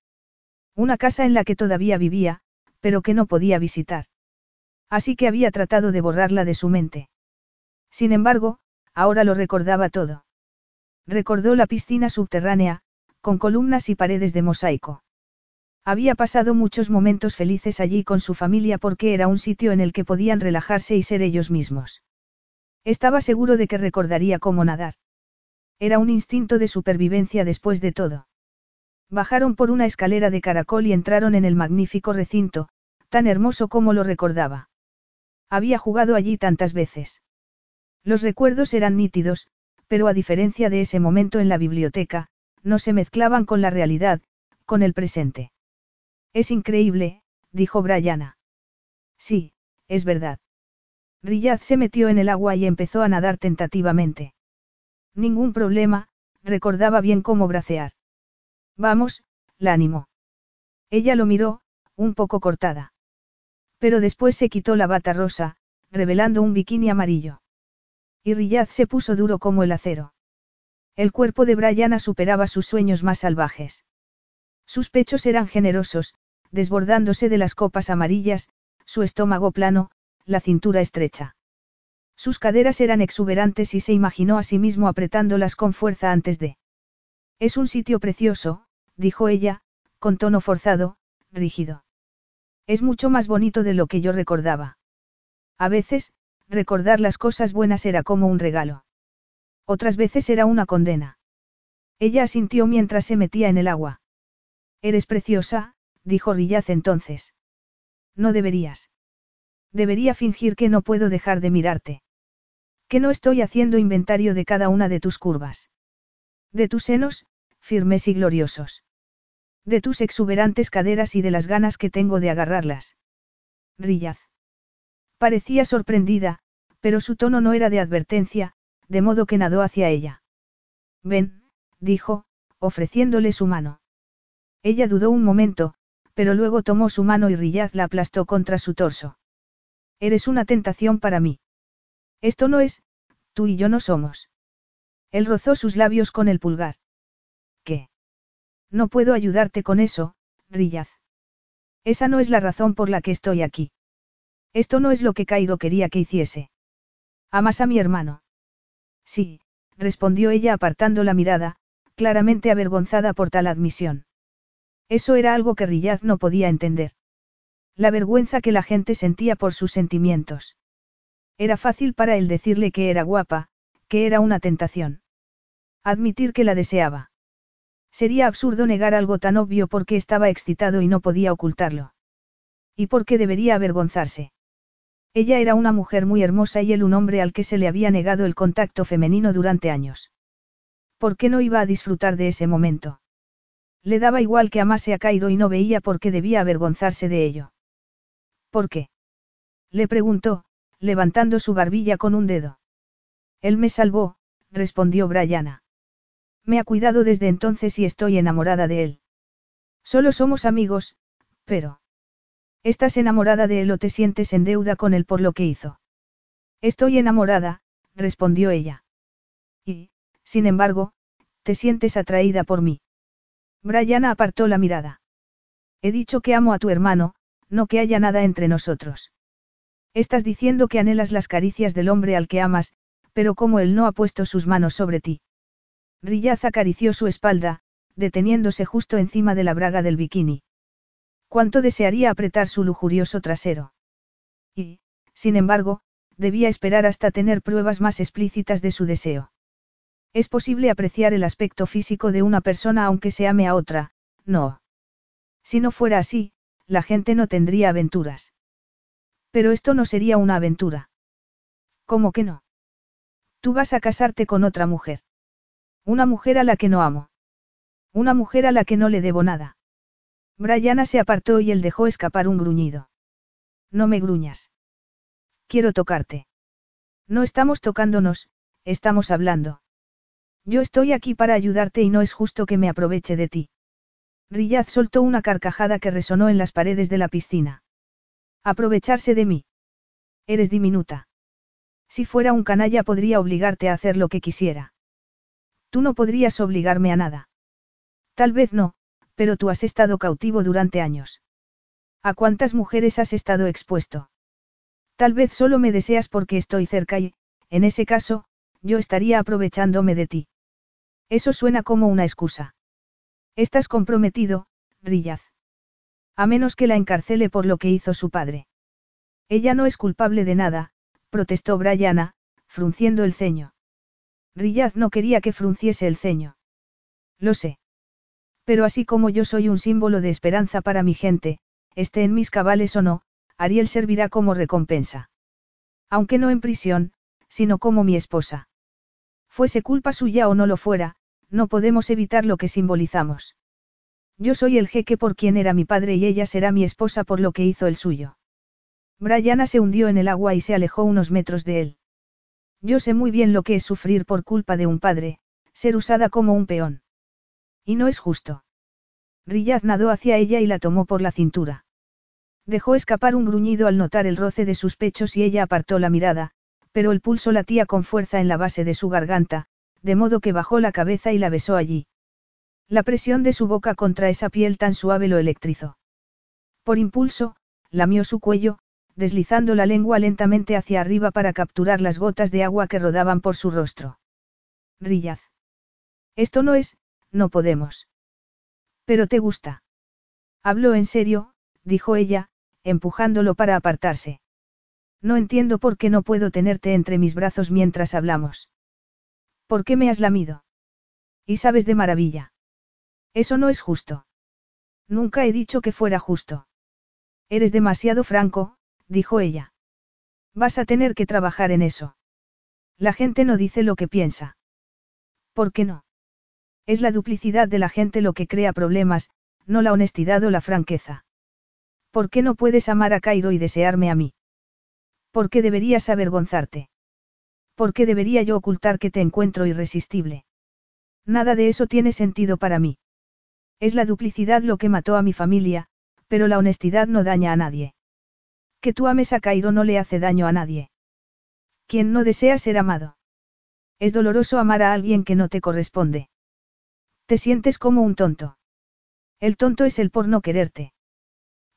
Una casa en la que todavía vivía, pero que no podía visitar. Así que había tratado de borrarla de su mente. Sin embargo, ahora lo recordaba todo. Recordó la piscina subterránea, con columnas y paredes de mosaico. Había pasado muchos momentos felices allí con su familia porque era un sitio en el que podían relajarse y ser ellos mismos. Estaba seguro de que recordaría cómo nadar. Era un instinto de supervivencia después de todo. Bajaron por una escalera de caracol y entraron en el magnífico recinto, tan hermoso como lo recordaba. Había jugado allí tantas veces. Los recuerdos eran nítidos, pero a diferencia de ese momento en la biblioteca, no se mezclaban con la realidad, con el presente. Es increíble, dijo Brianna. Sí, es verdad. Riyad se metió en el agua y empezó a nadar tentativamente. Ningún problema, recordaba bien cómo bracear. Vamos, la animó. Ella lo miró, un poco cortada. Pero después se quitó la bata rosa, revelando un bikini amarillo. Y Riyad se puso duro como el acero. El cuerpo de Brianna superaba sus sueños más salvajes. Sus pechos eran generosos, desbordándose de las copas amarillas, su estómago plano, la cintura estrecha. Sus caderas eran exuberantes y se imaginó a sí mismo apretándolas con fuerza antes de. Es un sitio precioso, dijo ella, con tono forzado, rígido. Es mucho más bonito de lo que yo recordaba. A veces, recordar las cosas buenas era como un regalo. Otras veces era una condena. Ella asintió mientras se metía en el agua. Eres preciosa, dijo Rillaz entonces. No deberías. Debería fingir que no puedo dejar de mirarte. Que no estoy haciendo inventario de cada una de tus curvas. De tus senos, firmes y gloriosos. De tus exuberantes caderas y de las ganas que tengo de agarrarlas. Rillaz. Parecía sorprendida, pero su tono no era de advertencia, de modo que nadó hacia ella. Ven, dijo, ofreciéndole su mano. Ella dudó un momento, pero luego tomó su mano y Rillaz la aplastó contra su torso. Eres una tentación para mí. Esto no es, tú y yo no somos. Él rozó sus labios con el pulgar. ¿Qué? No puedo ayudarte con eso, Rillaz. Esa no es la razón por la que estoy aquí. Esto no es lo que Cairo quería que hiciese. ¿Amas a mi hermano? Sí, respondió ella apartando la mirada, claramente avergonzada por tal admisión. Eso era algo que Rillaz no podía entender. La vergüenza que la gente sentía por sus sentimientos. Era fácil para él decirle que era guapa, que era una tentación. Admitir que la deseaba. Sería absurdo negar algo tan obvio porque estaba excitado y no podía ocultarlo. ¿Y por qué debería avergonzarse? Ella era una mujer muy hermosa y él un hombre al que se le había negado el contacto femenino durante años. ¿Por qué no iba a disfrutar de ese momento? Le daba igual que amase a Cairo y no veía por qué debía avergonzarse de ello. ¿Por qué? Le preguntó, levantando su barbilla con un dedo. Él me salvó, respondió Brianna. Me ha cuidado desde entonces y estoy enamorada de él. Solo somos amigos, pero... ¿Estás enamorada de él o te sientes en deuda con él por lo que hizo? Estoy enamorada, respondió ella. Y, sin embargo, te sientes atraída por mí. Brianna apartó la mirada. He dicho que amo a tu hermano, no que haya nada entre nosotros. Estás diciendo que anhelas las caricias del hombre al que amas, pero como él no ha puesto sus manos sobre ti. Rillaz acarició su espalda, deteniéndose justo encima de la braga del bikini. Cuánto desearía apretar su lujurioso trasero. Y, sin embargo, debía esperar hasta tener pruebas más explícitas de su deseo. Es posible apreciar el aspecto físico de una persona aunque se ame a otra, no. Si no fuera así, la gente no tendría aventuras. Pero esto no sería una aventura. ¿Cómo que no? Tú vas a casarte con otra mujer. Una mujer a la que no amo. Una mujer a la que no le debo nada. Brianna se apartó y él dejó escapar un gruñido. No me gruñas. Quiero tocarte. No estamos tocándonos, estamos hablando. Yo estoy aquí para ayudarte y no es justo que me aproveche de ti. Riyad soltó una carcajada que resonó en las paredes de la piscina. Aprovecharse de mí. Eres diminuta. Si fuera un canalla podría obligarte a hacer lo que quisiera. Tú no podrías obligarme a nada. Tal vez no, pero tú has estado cautivo durante años. ¿A cuántas mujeres has estado expuesto? Tal vez solo me deseas porque estoy cerca y, en ese caso, yo estaría aprovechándome de ti. Eso suena como una excusa. Estás comprometido, Rillaz. A menos que la encarcele por lo que hizo su padre. Ella no es culpable de nada, protestó Brianna, frunciendo el ceño. Rillaz no quería que frunciese el ceño. Lo sé. Pero así como yo soy un símbolo de esperanza para mi gente, esté en mis cabales o no, Ariel servirá como recompensa. Aunque no en prisión, sino como mi esposa. Fuese culpa suya o no lo fuera, no podemos evitar lo que simbolizamos. Yo soy el jeque por quien era mi padre y ella será mi esposa por lo que hizo el suyo. Brianna se hundió en el agua y se alejó unos metros de él. Yo sé muy bien lo que es sufrir por culpa de un padre, ser usada como un peón. Y no es justo. Riyad nadó hacia ella y la tomó por la cintura. Dejó escapar un gruñido al notar el roce de sus pechos y ella apartó la mirada, pero el pulso latía con fuerza en la base de su garganta, de modo que bajó la cabeza y la besó allí. La presión de su boca contra esa piel tan suave lo electrizó. Por impulso, lamió su cuello, deslizando la lengua lentamente hacia arriba para capturar las gotas de agua que rodaban por su rostro. Rillaz. Esto no es, no podemos. Pero te gusta. Hablo en serio, dijo ella, empujándolo para apartarse. No entiendo por qué no puedo tenerte entre mis brazos mientras hablamos. ¿Por qué me has lamido? Y sabes de maravilla. Eso no es justo. Nunca he dicho que fuera justo. Eres demasiado franco, dijo ella. Vas a tener que trabajar en eso. La gente no dice lo que piensa. ¿Por qué no? Es la duplicidad de la gente lo que crea problemas, no la honestidad o la franqueza. ¿Por qué no puedes amar a Cairo y desearme a mí? ¿Por qué deberías avergonzarte? ¿Por qué debería yo ocultar que te encuentro irresistible? Nada de eso tiene sentido para mí. Es la duplicidad lo que mató a mi familia, pero la honestidad no daña a nadie. Que tú ames a Cairo no le hace daño a nadie. Quien no desea ser amado. Es doloroso amar a alguien que no te corresponde. Te sientes como un tonto. El tonto es el por no quererte.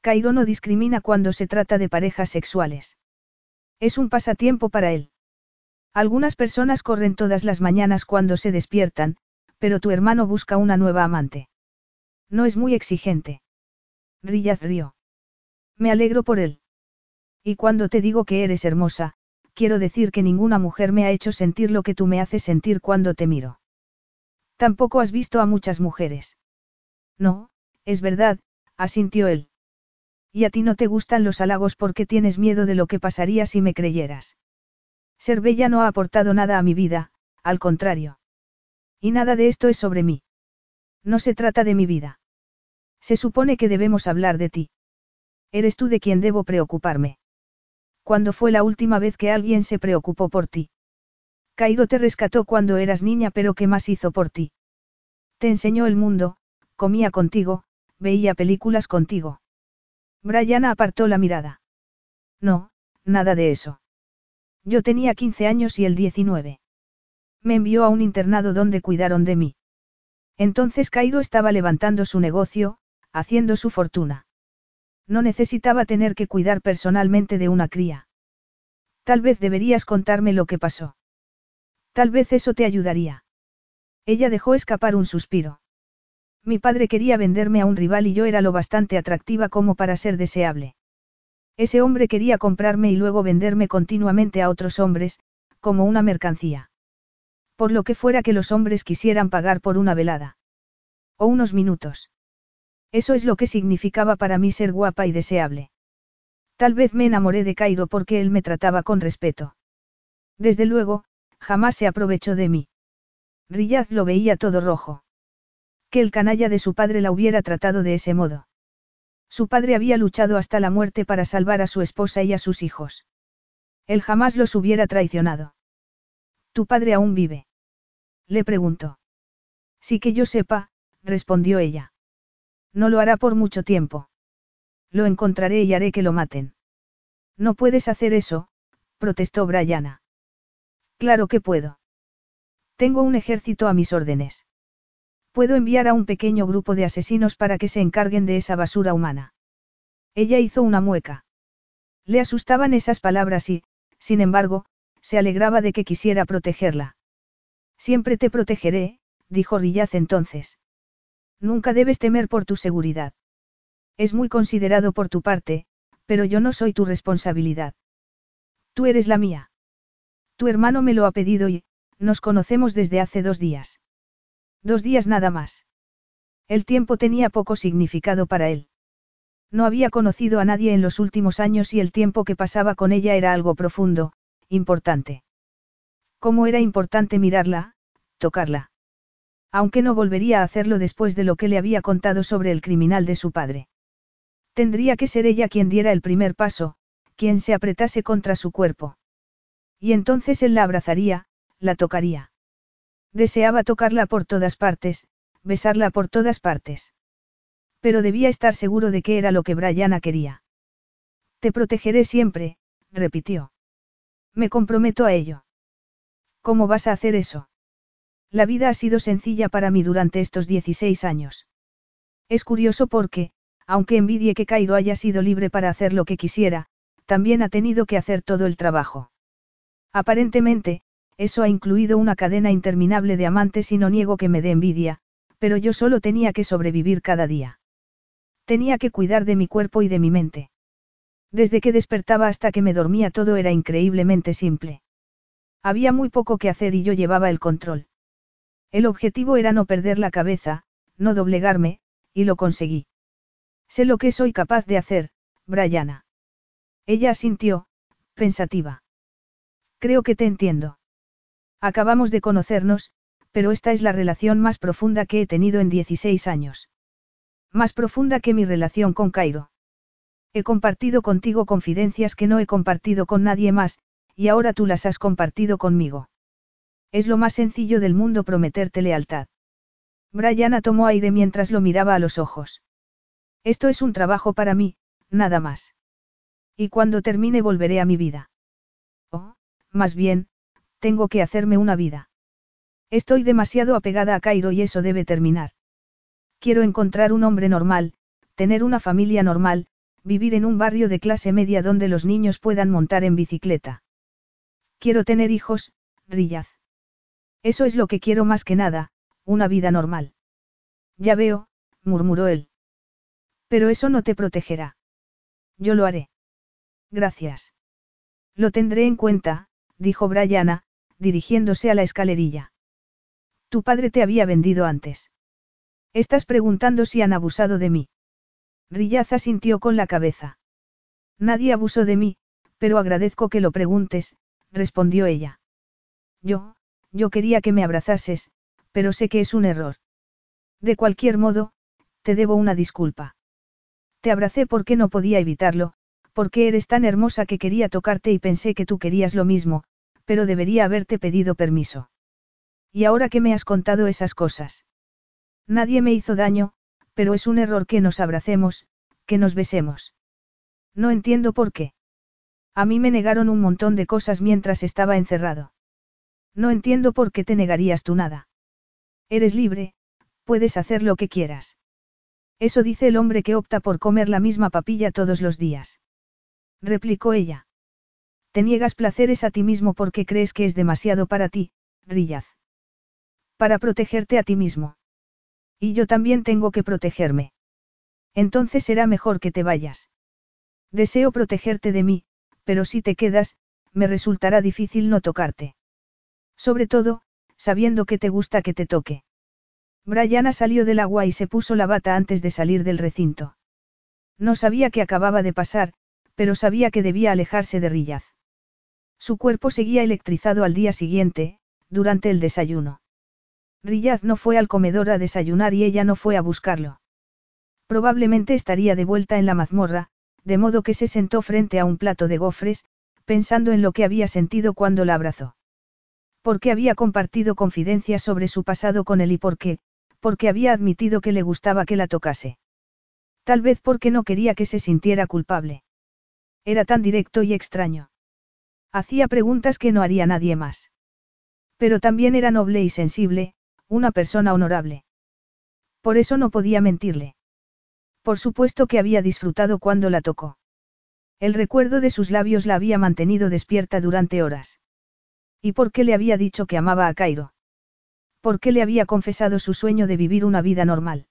Cairo no discrimina cuando se trata de parejas sexuales. Es un pasatiempo para él. Algunas personas corren todas las mañanas cuando se despiertan, pero tu hermano busca una nueva amante. No es muy exigente. Riyaz rió. Me alegro por él. Y cuando te digo que eres hermosa, quiero decir que ninguna mujer me ha hecho sentir lo que tú me haces sentir cuando te miro. Tampoco has visto a muchas mujeres. No, es verdad, asintió él. Y a ti no te gustan los halagos porque tienes miedo de lo que pasaría si me creyeras. Ser bella no ha aportado nada a mi vida, al contrario. Y nada de esto es sobre mí. No se trata de mi vida. Se supone que debemos hablar de ti. Eres tú de quien debo preocuparme. ¿Cuándo fue la última vez que alguien se preocupó por ti? Cairo te rescató cuando eras niña, pero ¿qué más hizo por ti? Te enseñó el mundo, comía contigo, veía películas contigo. Brianna apartó la mirada. No, nada de eso. Yo tenía 15 años y él 19. Me envió a un internado donde cuidaron de mí. Entonces Cairo estaba levantando su negocio, haciendo su fortuna. No necesitaba tener que cuidar personalmente de una cría. Tal vez deberías contarme lo que pasó. Tal vez eso te ayudaría. Ella dejó escapar un suspiro. Mi padre quería venderme a un rival y yo era lo bastante atractiva como para ser deseable. Ese hombre quería comprarme y luego venderme continuamente a otros hombres, como una mercancía. Por lo que fuera que los hombres quisieran pagar por una velada. O unos minutos. Eso es lo que significaba para mí ser guapa y deseable. Tal vez me enamoré de Cairo porque él me trataba con respeto. Desde luego, jamás se aprovechó de mí. Riyaz lo veía todo rojo que el canalla de su padre la hubiera tratado de ese modo. Su padre había luchado hasta la muerte para salvar a su esposa y a sus hijos. Él jamás los hubiera traicionado. ¿Tu padre aún vive? Le preguntó. Sí que yo sepa, respondió ella. No lo hará por mucho tiempo. Lo encontraré y haré que lo maten. No puedes hacer eso, protestó Brianna. Claro que puedo. Tengo un ejército a mis órdenes. Puedo enviar a un pequeño grupo de asesinos para que se encarguen de esa basura humana. Ella hizo una mueca. Le asustaban esas palabras y, sin embargo, se alegraba de que quisiera protegerla. Siempre te protegeré, dijo Rillaz entonces. Nunca debes temer por tu seguridad. Es muy considerado por tu parte, pero yo no soy tu responsabilidad. Tú eres la mía. Tu hermano me lo ha pedido y, nos conocemos desde hace dos días. Dos días nada más. El tiempo tenía poco significado para él. No había conocido a nadie en los últimos años y el tiempo que pasaba con ella era algo profundo, importante. ¿Cómo era importante mirarla, tocarla? Aunque no volvería a hacerlo después de lo que le había contado sobre el criminal de su padre. Tendría que ser ella quien diera el primer paso, quien se apretase contra su cuerpo. Y entonces él la abrazaría, la tocaría. Deseaba tocarla por todas partes, besarla por todas partes. Pero debía estar seguro de que era lo que Brianna quería. Te protegeré siempre, repitió. Me comprometo a ello. ¿Cómo vas a hacer eso? La vida ha sido sencilla para mí durante estos 16 años. Es curioso porque, aunque envidie que Cairo haya sido libre para hacer lo que quisiera, también ha tenido que hacer todo el trabajo. Aparentemente, eso ha incluido una cadena interminable de amantes y no niego que me dé envidia, pero yo solo tenía que sobrevivir cada día. Tenía que cuidar de mi cuerpo y de mi mente. Desde que despertaba hasta que me dormía todo era increíblemente simple. Había muy poco que hacer y yo llevaba el control. El objetivo era no perder la cabeza, no doblegarme, y lo conseguí. Sé lo que soy capaz de hacer, Brianna. Ella asintió, pensativa. Creo que te entiendo. Acabamos de conocernos, pero esta es la relación más profunda que he tenido en 16 años. Más profunda que mi relación con Cairo. He compartido contigo confidencias que no he compartido con nadie más, y ahora tú las has compartido conmigo. Es lo más sencillo del mundo prometerte lealtad. Brianna tomó aire mientras lo miraba a los ojos. Esto es un trabajo para mí, nada más. Y cuando termine volveré a mi vida. Oh, más bien, tengo que hacerme una vida. Estoy demasiado apegada a Cairo y eso debe terminar. Quiero encontrar un hombre normal, tener una familia normal, vivir en un barrio de clase media donde los niños puedan montar en bicicleta. Quiero tener hijos, Riyaz. Eso es lo que quiero más que nada, una vida normal. Ya veo, murmuró él. Pero eso no te protegerá. Yo lo haré. Gracias. Lo tendré en cuenta, dijo Brianna, dirigiéndose a la escalerilla. Tu padre te había vendido antes. Estás preguntando si han abusado de mí. Rillaza sintió con la cabeza. Nadie abusó de mí, pero agradezco que lo preguntes, respondió ella. Yo, yo quería que me abrazases, pero sé que es un error. De cualquier modo, te debo una disculpa. Te abracé porque no podía evitarlo, porque eres tan hermosa que quería tocarte y pensé que tú querías lo mismo, pero debería haberte pedido permiso. Y ahora que me has contado esas cosas. Nadie me hizo daño, pero es un error que nos abracemos, que nos besemos. No entiendo por qué. A mí me negaron un montón de cosas mientras estaba encerrado. No entiendo por qué te negarías tú nada. Eres libre, puedes hacer lo que quieras. Eso dice el hombre que opta por comer la misma papilla todos los días. Replicó ella. Te niegas placeres a ti mismo porque crees que es demasiado para ti, Rillaz. Para protegerte a ti mismo. Y yo también tengo que protegerme. Entonces será mejor que te vayas. Deseo protegerte de mí, pero si te quedas, me resultará difícil no tocarte. Sobre todo, sabiendo que te gusta que te toque. Brianna salió del agua y se puso la bata antes de salir del recinto. No sabía qué acababa de pasar, pero sabía que debía alejarse de Rillaz. Su cuerpo seguía electrizado al día siguiente, durante el desayuno. Rillaz no fue al comedor a desayunar y ella no fue a buscarlo. Probablemente estaría de vuelta en la mazmorra, de modo que se sentó frente a un plato de gofres, pensando en lo que había sentido cuando la abrazó. ¿Por qué había compartido confidencias sobre su pasado con él y por qué? Porque había admitido que le gustaba que la tocase. Tal vez porque no quería que se sintiera culpable. Era tan directo y extraño. Hacía preguntas que no haría nadie más. Pero también era noble y sensible, una persona honorable. Por eso no podía mentirle. Por supuesto que había disfrutado cuando la tocó. El recuerdo de sus labios la había mantenido despierta durante horas. ¿Y por qué le había dicho que amaba a Cairo? ¿Por qué le había confesado su sueño de vivir una vida normal?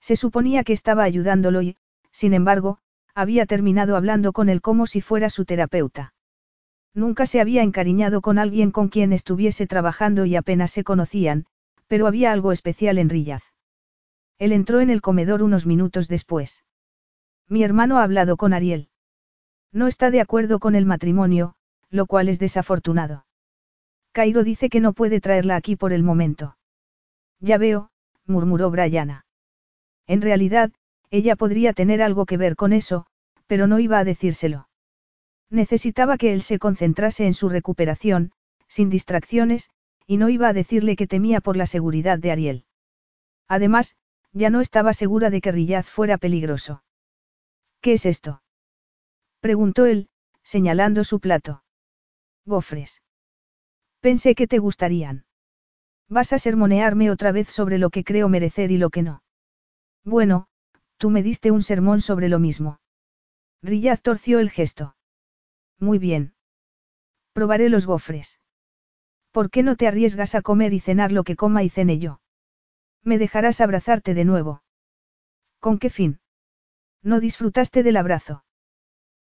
Se suponía que estaba ayudándolo y, sin embargo, había terminado hablando con él como si fuera su terapeuta. Nunca se había encariñado con alguien con quien estuviese trabajando y apenas se conocían, pero había algo especial en Rillaz. Él entró en el comedor unos minutos después. Mi hermano ha hablado con Ariel. No está de acuerdo con el matrimonio, lo cual es desafortunado. Cairo dice que no puede traerla aquí por el momento. Ya veo, murmuró Brianna. En realidad, ella podría tener algo que ver con eso, pero no iba a decírselo. Necesitaba que él se concentrase en su recuperación, sin distracciones, y no iba a decirle que temía por la seguridad de Ariel. Además, ya no estaba segura de que Rillaz fuera peligroso. ¿Qué es esto? preguntó él, señalando su plato. Gofres. Pensé que te gustarían. Vas a sermonearme otra vez sobre lo que creo merecer y lo que no. Bueno, tú me diste un sermón sobre lo mismo. Rillaz torció el gesto. Muy bien. Probaré los gofres. ¿Por qué no te arriesgas a comer y cenar lo que coma y cene yo? Me dejarás abrazarte de nuevo. ¿Con qué fin? No disfrutaste del abrazo.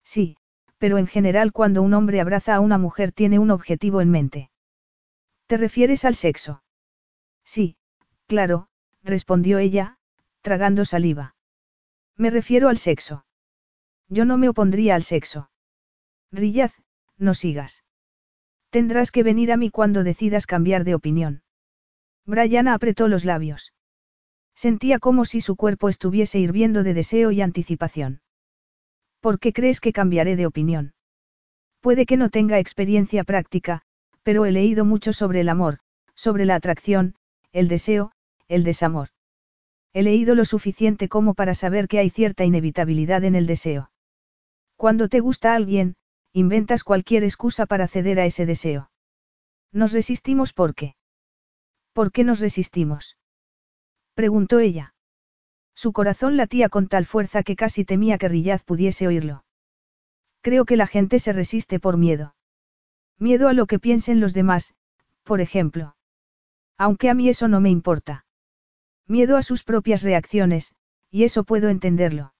Sí, pero en general cuando un hombre abraza a una mujer tiene un objetivo en mente. ¿Te refieres al sexo? Sí, claro, respondió ella, tragando saliva. Me refiero al sexo. Yo no me opondría al sexo. Rillaz, no sigas. Tendrás que venir a mí cuando decidas cambiar de opinión. Brianna apretó los labios. Sentía como si su cuerpo estuviese hirviendo de deseo y anticipación. ¿Por qué crees que cambiaré de opinión? Puede que no tenga experiencia práctica, pero he leído mucho sobre el amor, sobre la atracción, el deseo, el desamor. He leído lo suficiente como para saber que hay cierta inevitabilidad en el deseo. Cuando te gusta alguien, inventas cualquier excusa para ceder a ese deseo. Nos resistimos por qué. ¿Por qué nos resistimos? Preguntó ella. Su corazón latía con tal fuerza que casi temía que Rillaz pudiese oírlo. Creo que la gente se resiste por miedo. Miedo a lo que piensen los demás, por ejemplo. Aunque a mí eso no me importa. Miedo a sus propias reacciones, y eso puedo entenderlo.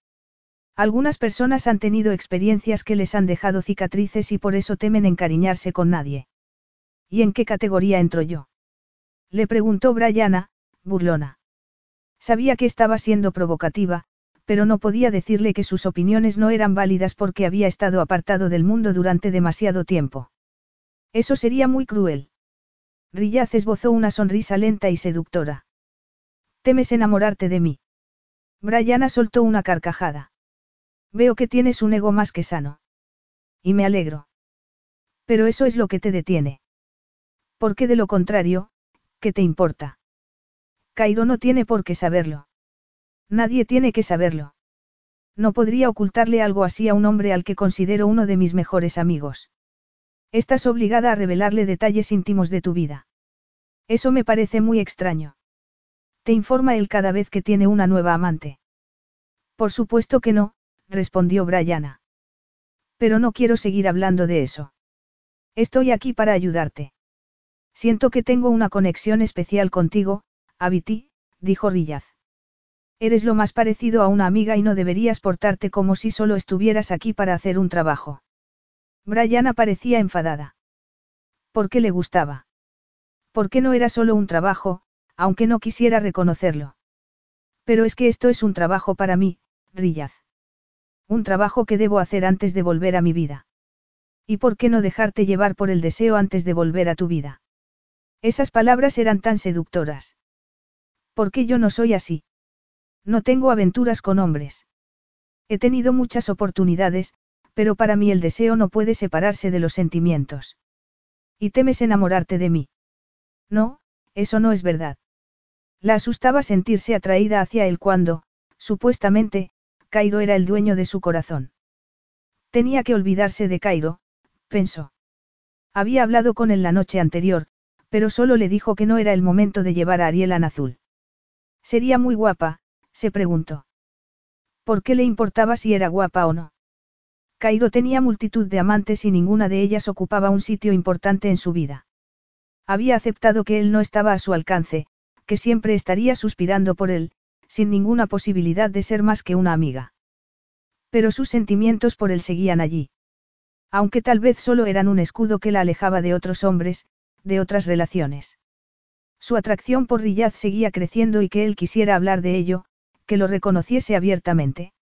Algunas personas han tenido experiencias que les han dejado cicatrices y por eso temen encariñarse con nadie. ¿Y en qué categoría entro yo? Le preguntó Brianna, burlona. Sabía que estaba siendo provocativa, pero no podía decirle que sus opiniones no eran válidas porque había estado apartado del mundo durante demasiado tiempo. Eso sería muy cruel. Rillaz esbozó una sonrisa lenta y seductora. ¿Temes enamorarte de mí? Brianna soltó una carcajada. Veo que tienes un ego más que sano. Y me alegro. Pero eso es lo que te detiene. Porque de lo contrario, ¿qué te importa? Cairo no tiene por qué saberlo. Nadie tiene que saberlo. No podría ocultarle algo así a un hombre al que considero uno de mis mejores amigos. Estás obligada a revelarle detalles íntimos de tu vida. Eso me parece muy extraño. Te informa él cada vez que tiene una nueva amante. Por supuesto que no, respondió Brianna. Pero no quiero seguir hablando de eso. Estoy aquí para ayudarte. Siento que tengo una conexión especial contigo, Abiti, dijo Rillaz. Eres lo más parecido a una amiga y no deberías portarte como si solo estuvieras aquí para hacer un trabajo. Brianna parecía enfadada. ¿Por qué le gustaba? ¿Por qué no era solo un trabajo, aunque no quisiera reconocerlo? Pero es que esto es un trabajo para mí, Rillaz. Un trabajo que debo hacer antes de volver a mi vida. ¿Y por qué no dejarte llevar por el deseo antes de volver a tu vida? Esas palabras eran tan seductoras. ¿Por qué yo no soy así? No tengo aventuras con hombres. He tenido muchas oportunidades, pero para mí el deseo no puede separarse de los sentimientos. ¿Y temes enamorarte de mí? No, eso no es verdad. La asustaba sentirse atraída hacia él cuando, supuestamente, Cairo era el dueño de su corazón. Tenía que olvidarse de Cairo, pensó. Había hablado con él la noche anterior, pero solo le dijo que no era el momento de llevar a Ariel a azul. Sería muy guapa, se preguntó. ¿Por qué le importaba si era guapa o no? Cairo tenía multitud de amantes y ninguna de ellas ocupaba un sitio importante en su vida. Había aceptado que él no estaba a su alcance, que siempre estaría suspirando por él, sin ninguna posibilidad de ser más que una amiga. Pero sus sentimientos por él seguían allí. Aunque tal vez solo eran un escudo que la alejaba de otros hombres, de otras relaciones. Su atracción por Riyad seguía creciendo y que él quisiera hablar de ello, que lo reconociese abiertamente.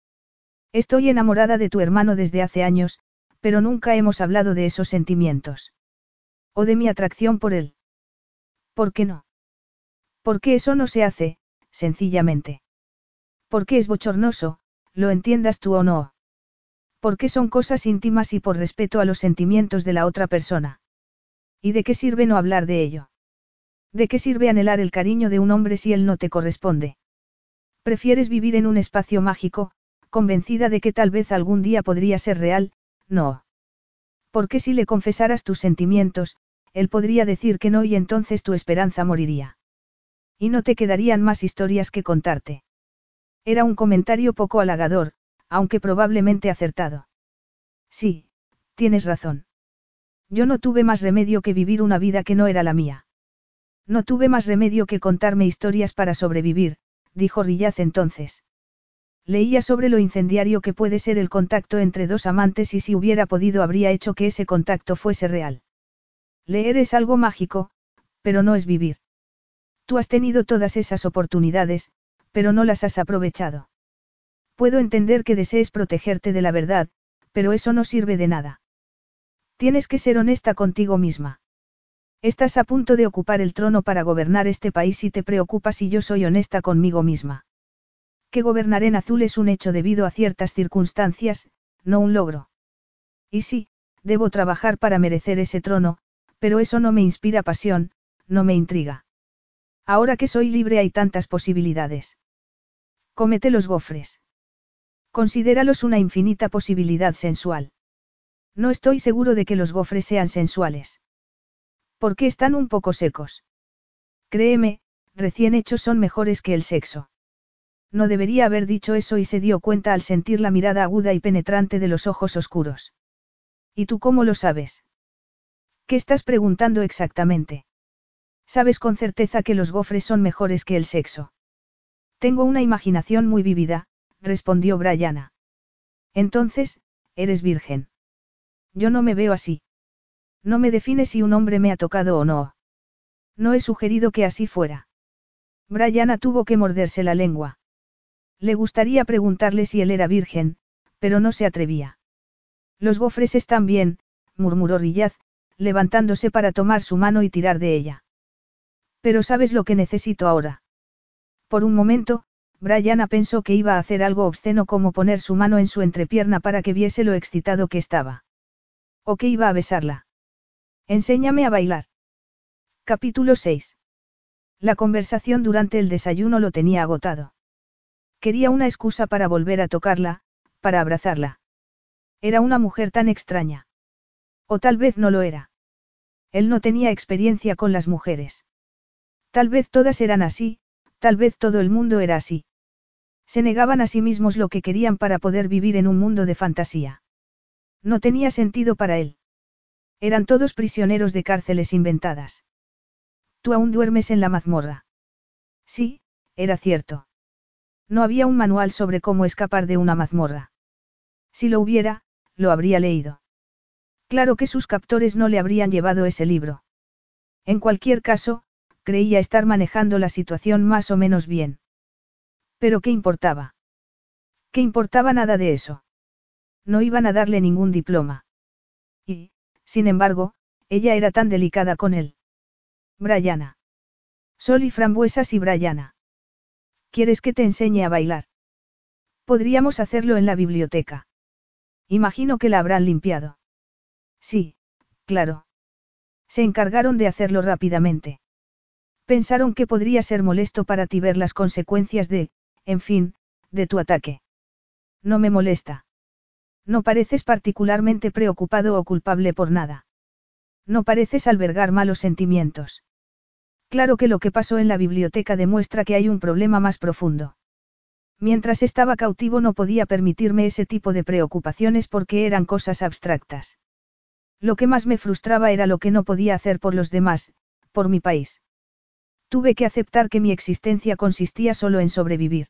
Estoy enamorada de tu hermano desde hace años, pero nunca hemos hablado de esos sentimientos. O de mi atracción por él. ¿Por qué no? Porque eso no se hace, sencillamente. Porque es bochornoso, lo entiendas tú o no. Porque son cosas íntimas y por respeto a los sentimientos de la otra persona. ¿Y de qué sirve no hablar de ello? ¿De qué sirve anhelar el cariño de un hombre si él no te corresponde? Prefieres vivir en un espacio mágico, convencida de que tal vez algún día podría ser real, no. Porque si le confesaras tus sentimientos, él podría decir que no y entonces tu esperanza moriría. Y no te quedarían más historias que contarte. Era un comentario poco halagador, aunque probablemente acertado. Sí, tienes razón. Yo no tuve más remedio que vivir una vida que no era la mía. No tuve más remedio que contarme historias para sobrevivir, dijo Rillaz entonces. Leía sobre lo incendiario que puede ser el contacto entre dos amantes y si hubiera podido habría hecho que ese contacto fuese real. Leer es algo mágico, pero no es vivir. Tú has tenido todas esas oportunidades, pero no las has aprovechado. Puedo entender que desees protegerte de la verdad, pero eso no sirve de nada. Tienes que ser honesta contigo misma. Estás a punto de ocupar el trono para gobernar este país y te preocupas si yo soy honesta conmigo misma. Que gobernar en azul es un hecho debido a ciertas circunstancias, no un logro. Y sí, debo trabajar para merecer ese trono, pero eso no me inspira pasión, no me intriga. Ahora que soy libre hay tantas posibilidades. Cómete los gofres. Considéralos una infinita posibilidad sensual. No estoy seguro de que los gofres sean sensuales. ¿Por qué están un poco secos? Créeme, recién hechos son mejores que el sexo. No debería haber dicho eso y se dio cuenta al sentir la mirada aguda y penetrante de los ojos oscuros. ¿Y tú cómo lo sabes? ¿Qué estás preguntando exactamente? Sabes con certeza que los gofres son mejores que el sexo. Tengo una imaginación muy vívida, respondió Brianna. Entonces, eres virgen. Yo no me veo así. No me define si un hombre me ha tocado o no. No he sugerido que así fuera. Brianna tuvo que morderse la lengua. Le gustaría preguntarle si él era virgen, pero no se atrevía. Los gofres están bien, murmuró Rillaz, levantándose para tomar su mano y tirar de ella. Pero ¿sabes lo que necesito ahora? Por un momento, Brianna pensó que iba a hacer algo obsceno como poner su mano en su entrepierna para que viese lo excitado que estaba. O que iba a besarla. Enséñame a bailar. Capítulo 6. La conversación durante el desayuno lo tenía agotado. Quería una excusa para volver a tocarla, para abrazarla. Era una mujer tan extraña. O tal vez no lo era. Él no tenía experiencia con las mujeres. Tal vez todas eran así, tal vez todo el mundo era así. Se negaban a sí mismos lo que querían para poder vivir en un mundo de fantasía. No tenía sentido para él. Eran todos prisioneros de cárceles inventadas. Tú aún duermes en la mazmorra. Sí, era cierto. No había un manual sobre cómo escapar de una mazmorra. Si lo hubiera, lo habría leído. Claro que sus captores no le habrían llevado ese libro. En cualquier caso, creía estar manejando la situación más o menos bien. Pero ¿qué importaba? ¿Qué importaba nada de eso? No iban a darle ningún diploma. Y, sin embargo, ella era tan delicada con él. Brayana. Sol y frambuesas y Brayana. ¿Quieres que te enseñe a bailar? Podríamos hacerlo en la biblioteca. Imagino que la habrán limpiado. Sí, claro. Se encargaron de hacerlo rápidamente. Pensaron que podría ser molesto para ti ver las consecuencias de, en fin, de tu ataque. No me molesta. No pareces particularmente preocupado o culpable por nada. No pareces albergar malos sentimientos. Claro que lo que pasó en la biblioteca demuestra que hay un problema más profundo. Mientras estaba cautivo no podía permitirme ese tipo de preocupaciones porque eran cosas abstractas. Lo que más me frustraba era lo que no podía hacer por los demás, por mi país. Tuve que aceptar que mi existencia consistía solo en sobrevivir.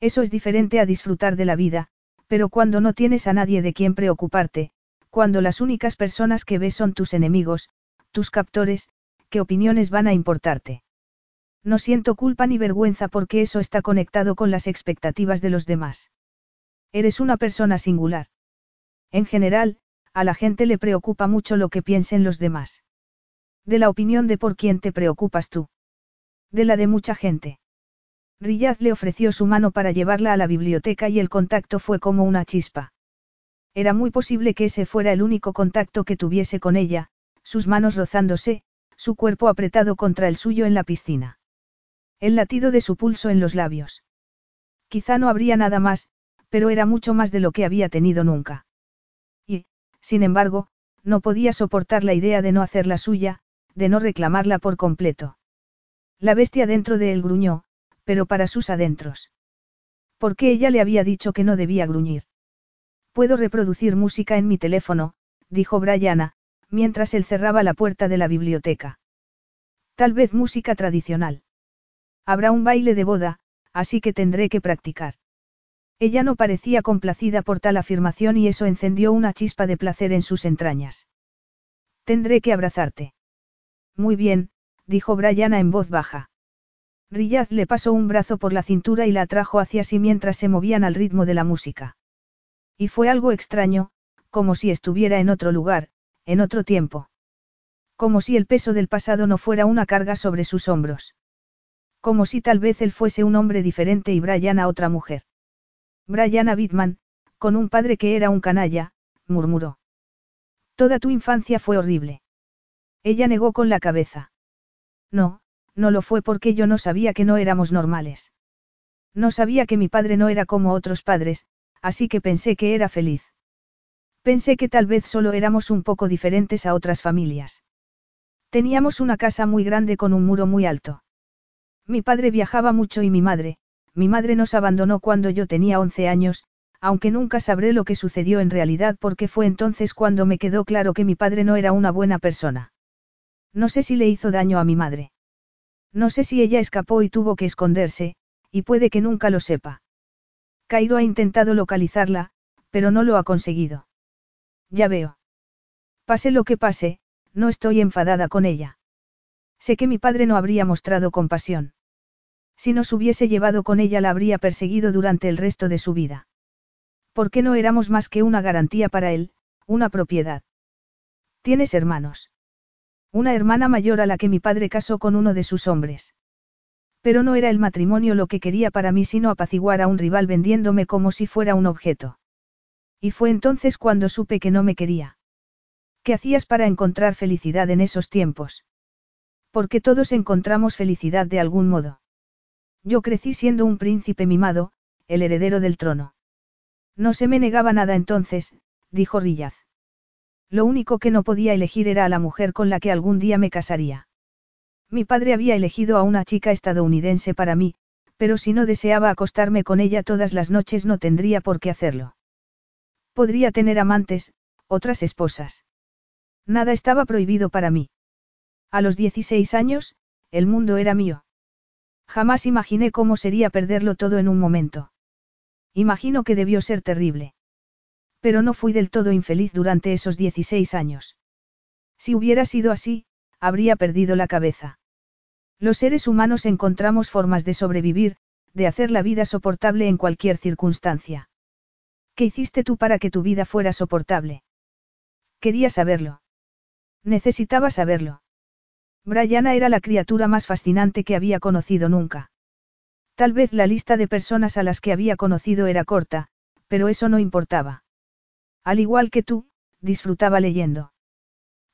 Eso es diferente a disfrutar de la vida, pero cuando no tienes a nadie de quien preocuparte, cuando las únicas personas que ves son tus enemigos, tus captores, qué opiniones van a importarte. No siento culpa ni vergüenza porque eso está conectado con las expectativas de los demás. Eres una persona singular. En general, a la gente le preocupa mucho lo que piensen los demás. De la opinión de por quién te preocupas tú. De la de mucha gente. Riyaz le ofreció su mano para llevarla a la biblioteca y el contacto fue como una chispa. Era muy posible que ese fuera el único contacto que tuviese con ella, sus manos rozándose, su cuerpo apretado contra el suyo en la piscina. El latido de su pulso en los labios. Quizá no habría nada más, pero era mucho más de lo que había tenido nunca. Y, sin embargo, no podía soportar la idea de no hacerla suya, de no reclamarla por completo. La bestia dentro de él gruñó, pero para sus adentros. Porque ella le había dicho que no debía gruñir. Puedo reproducir música en mi teléfono, dijo Brianna, mientras él cerraba la puerta de la biblioteca. Tal vez música tradicional. Habrá un baile de boda, así que tendré que practicar. Ella no parecía complacida por tal afirmación y eso encendió una chispa de placer en sus entrañas. Tendré que abrazarte. Muy bien, dijo Brianna en voz baja. Riyaz le pasó un brazo por la cintura y la atrajo hacia sí mientras se movían al ritmo de la música. Y fue algo extraño, como si estuviera en otro lugar, en otro tiempo. Como si el peso del pasado no fuera una carga sobre sus hombros. Como si tal vez él fuese un hombre diferente y Brianna otra mujer. Brianna Bitman, con un padre que era un canalla, murmuró. Toda tu infancia fue horrible. Ella negó con la cabeza. No, no lo fue porque yo no sabía que no éramos normales. No sabía que mi padre no era como otros padres, así que pensé que era feliz. Pensé que tal vez solo éramos un poco diferentes a otras familias. Teníamos una casa muy grande con un muro muy alto. Mi padre viajaba mucho y mi madre, mi madre nos abandonó cuando yo tenía 11 años, aunque nunca sabré lo que sucedió en realidad porque fue entonces cuando me quedó claro que mi padre no era una buena persona. No sé si le hizo daño a mi madre. No sé si ella escapó y tuvo que esconderse, y puede que nunca lo sepa. Cairo ha intentado localizarla, pero no lo ha conseguido. Ya veo. Pase lo que pase, no estoy enfadada con ella. Sé que mi padre no habría mostrado compasión. Si nos hubiese llevado con ella la habría perseguido durante el resto de su vida. ¿Por qué no éramos más que una garantía para él, una propiedad? ¿Tienes hermanos? Una hermana mayor a la que mi padre casó con uno de sus hombres. Pero no era el matrimonio lo que quería para mí sino apaciguar a un rival vendiéndome como si fuera un objeto. Y fue entonces cuando supe que no me quería. ¿Qué hacías para encontrar felicidad en esos tiempos? Porque todos encontramos felicidad de algún modo. Yo crecí siendo un príncipe mimado, el heredero del trono. No se me negaba nada entonces, dijo Rillaz. Lo único que no podía elegir era a la mujer con la que algún día me casaría. Mi padre había elegido a una chica estadounidense para mí, pero si no deseaba acostarme con ella todas las noches no tendría por qué hacerlo. Podría tener amantes, otras esposas. Nada estaba prohibido para mí. A los 16 años, el mundo era mío. Jamás imaginé cómo sería perderlo todo en un momento. Imagino que debió ser terrible. Pero no fui del todo infeliz durante esos 16 años. Si hubiera sido así, habría perdido la cabeza. Los seres humanos encontramos formas de sobrevivir, de hacer la vida soportable en cualquier circunstancia. ¿Qué hiciste tú para que tu vida fuera soportable? Quería saberlo. Necesitaba saberlo. Brianna era la criatura más fascinante que había conocido nunca. Tal vez la lista de personas a las que había conocido era corta, pero eso no importaba. Al igual que tú, disfrutaba leyendo.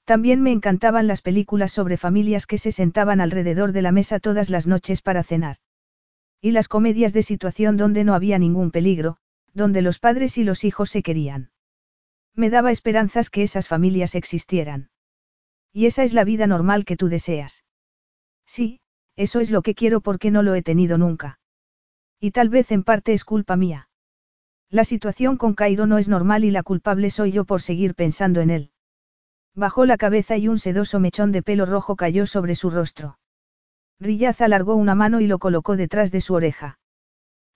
También me encantaban las películas sobre familias que se sentaban alrededor de la mesa todas las noches para cenar. Y las comedias de situación donde no había ningún peligro, donde los padres y los hijos se querían. Me daba esperanzas que esas familias existieran. Y esa es la vida normal que tú deseas. Sí, eso es lo que quiero porque no lo he tenido nunca. Y tal vez en parte es culpa mía. La situación con Cairo no es normal y la culpable soy yo por seguir pensando en él. Bajó la cabeza y un sedoso mechón de pelo rojo cayó sobre su rostro. Rillaz alargó una mano y lo colocó detrás de su oreja.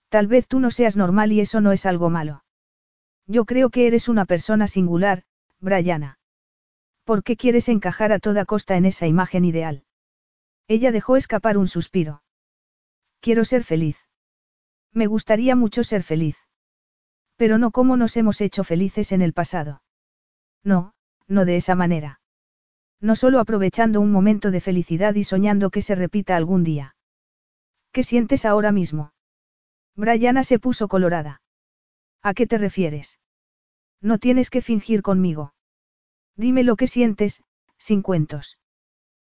Tal vez tú no seas normal y eso no es algo malo. Yo creo que eres una persona singular, Brianna. ¿Por qué quieres encajar a toda costa en esa imagen ideal? Ella dejó escapar un suspiro. Quiero ser feliz. Me gustaría mucho ser feliz. Pero no como nos hemos hecho felices en el pasado. No, no de esa manera. No solo aprovechando un momento de felicidad y soñando que se repita algún día. ¿Qué sientes ahora mismo? Brianna se puso colorada. ¿A qué te refieres? No tienes que fingir conmigo. Dime lo que sientes, sin cuentos.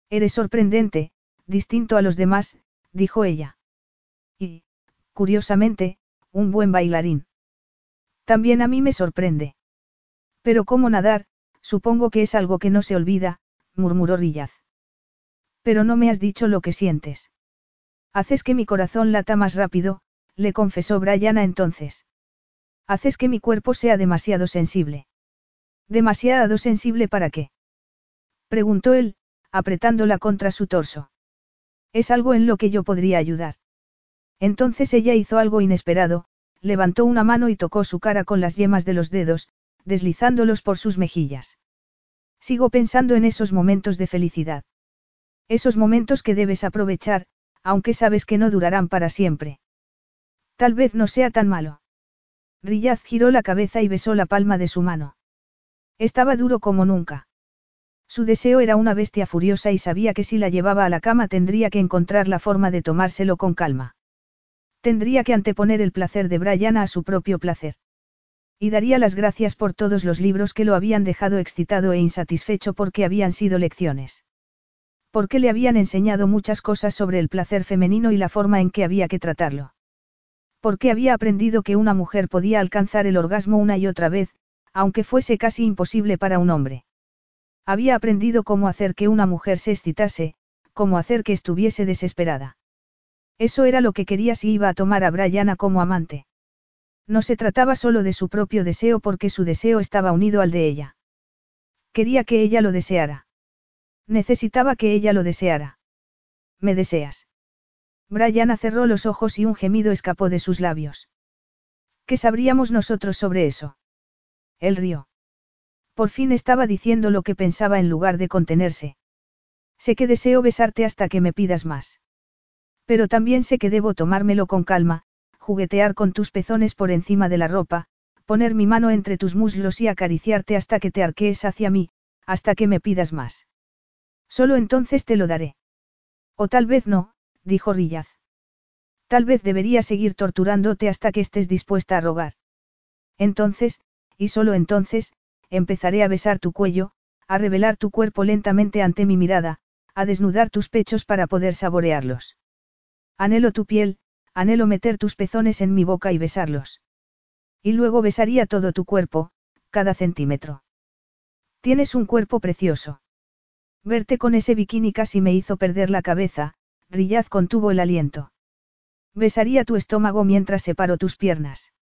Eres sorprendente, distinto a los demás, dijo ella. Y, curiosamente, un buen bailarín. También a mí me sorprende. Pero cómo nadar, supongo que es algo que no se olvida, murmuró Rillaz. Pero no me has dicho lo que sientes. Haces que mi corazón lata más rápido, le confesó Brianna entonces. Haces que mi cuerpo sea demasiado sensible. ¿Demasiado sensible para qué? Preguntó él, apretándola contra su torso. Es algo en lo que yo podría ayudar. Entonces ella hizo algo inesperado, levantó una mano y tocó su cara con las yemas de los dedos, deslizándolos por sus mejillas. Sigo pensando en esos momentos de felicidad. Esos momentos que debes aprovechar, aunque sabes que no durarán para siempre. Tal vez no sea tan malo. Riyaz giró la cabeza y besó la palma de su mano. Estaba duro como nunca. Su deseo era una bestia furiosa y sabía que si la llevaba a la cama tendría que encontrar la forma de tomárselo con calma. Tendría que anteponer el placer de Brianna a su propio placer. Y daría las gracias por todos los libros que lo habían dejado excitado e insatisfecho porque habían sido lecciones. Porque le habían enseñado muchas cosas sobre el placer femenino y la forma en que había que tratarlo. Porque había aprendido que una mujer podía alcanzar el orgasmo una y otra vez, aunque fuese casi imposible para un hombre. Había aprendido cómo hacer que una mujer se excitase, cómo hacer que estuviese desesperada. Eso era lo que quería si iba a tomar a Brianna como amante. No se trataba solo de su propio deseo porque su deseo estaba unido al de ella. Quería que ella lo deseara. Necesitaba que ella lo deseara. ¿Me deseas? Brianna cerró los ojos y un gemido escapó de sus labios. ¿Qué sabríamos nosotros sobre eso? Él rió. Por fin estaba diciendo lo que pensaba en lugar de contenerse. Sé que deseo besarte hasta que me pidas más. Pero también sé que debo tomármelo con calma, juguetear con tus pezones por encima de la ropa, poner mi mano entre tus muslos y acariciarte hasta que te arquees hacia mí, hasta que me pidas más. Solo entonces te lo daré. O tal vez no, dijo Rillaz. Tal vez debería seguir torturándote hasta que estés dispuesta a rogar. Entonces, y solo entonces, empezaré a besar tu cuello, a revelar tu cuerpo lentamente ante mi mirada, a desnudar tus pechos para poder saborearlos. Anhelo tu piel, anhelo meter tus pezones en mi boca y besarlos. Y luego besaría todo tu cuerpo, cada centímetro. Tienes un cuerpo precioso. Verte con ese bikini casi me hizo perder la cabeza, Rillaz contuvo el aliento. Besaría tu estómago mientras separo tus piernas.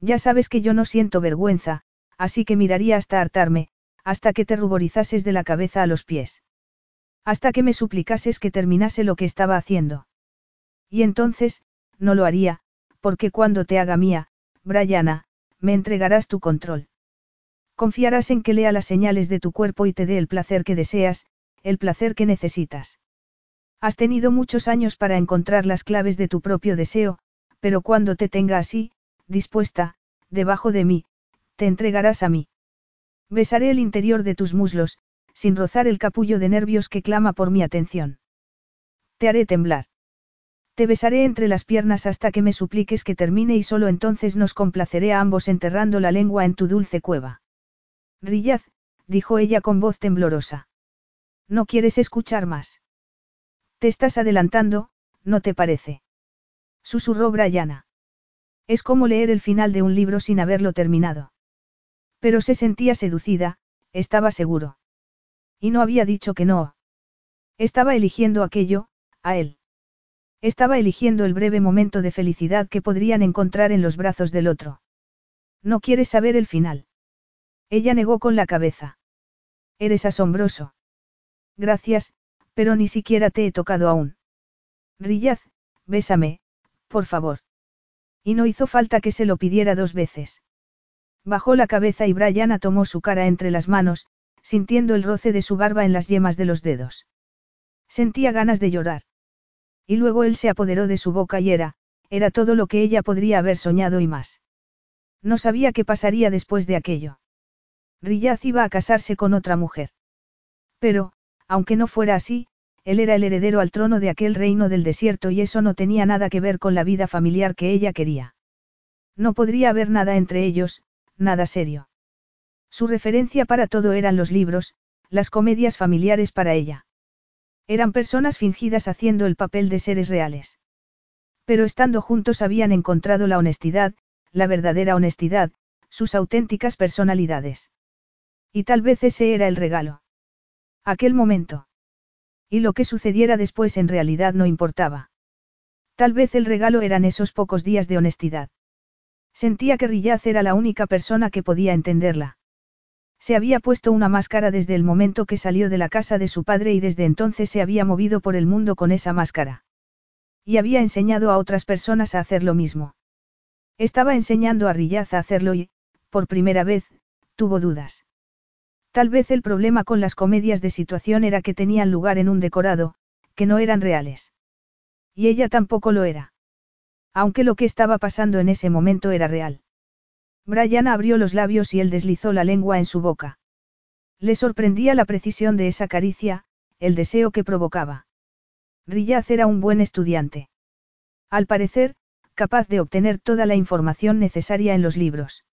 Ya sabes que yo no siento vergüenza, así que miraría hasta hartarme, hasta que te ruborizases de la cabeza a los pies. Hasta que me suplicases que terminase lo que estaba haciendo. Y entonces, no lo haría, porque cuando te haga mía, Brianna, me entregarás tu control. Confiarás en que lea las señales de tu cuerpo y te dé el placer que deseas, el placer que necesitas. Has tenido muchos años para encontrar las claves de tu propio deseo, pero cuando te tenga así, dispuesta, debajo de mí, te entregarás a mí. Besaré el interior de tus muslos, sin rozar el capullo de nervios que clama por mi atención. Te haré temblar. Te besaré entre las piernas hasta que me supliques que termine y solo entonces nos complaceré a ambos enterrando la lengua en tu dulce cueva. Rillaz, dijo ella con voz temblorosa. No quieres escuchar más. Te estás adelantando, ¿no te parece? Susurró Brianna. Es como leer el final de un libro sin haberlo terminado. Pero se sentía seducida, estaba seguro. Y no había dicho que no. Estaba eligiendo aquello, a él. Estaba eligiendo el breve momento de felicidad que podrían encontrar en los brazos del otro. ¿No quieres saber el final? Ella negó con la cabeza. Eres asombroso. Gracias, pero ni siquiera te he tocado aún. Rillaz, bésame, por favor. Y no hizo falta que se lo pidiera dos veces. Bajó la cabeza y Brianna tomó su cara entre las manos, sintiendo el roce de su barba en las yemas de los dedos. Sentía ganas de llorar. Y luego él se apoderó de su boca y era, era todo lo que ella podría haber soñado y más. No sabía qué pasaría después de aquello. Riyaz iba a casarse con otra mujer. Pero, aunque no fuera así, él era el heredero al trono de aquel reino del desierto y eso no tenía nada que ver con la vida familiar que ella quería. No podría haber nada entre ellos, nada serio. Su referencia para todo eran los libros, las comedias familiares para ella. Eran personas fingidas haciendo el papel de seres reales. Pero estando juntos habían encontrado la honestidad, la verdadera honestidad, sus auténticas personalidades. Y tal vez ese era el regalo. Aquel momento. Y lo que sucediera después en realidad no importaba. Tal vez el regalo eran esos pocos días de honestidad. Sentía que Rillaz era la única persona que podía entenderla. Se había puesto una máscara desde el momento que salió de la casa de su padre y desde entonces se había movido por el mundo con esa máscara. Y había enseñado a otras personas a hacer lo mismo. Estaba enseñando a Riyaz a hacerlo y, por primera vez, tuvo dudas. Tal vez el problema con las comedias de situación era que tenían lugar en un decorado, que no eran reales. Y ella tampoco lo era. Aunque lo que estaba pasando en ese momento era real. Brian abrió los labios y él deslizó la lengua en su boca. Le sorprendía la precisión de esa caricia, el deseo que provocaba. Riyaz era un buen estudiante. Al parecer, capaz de obtener toda la información necesaria en los libros.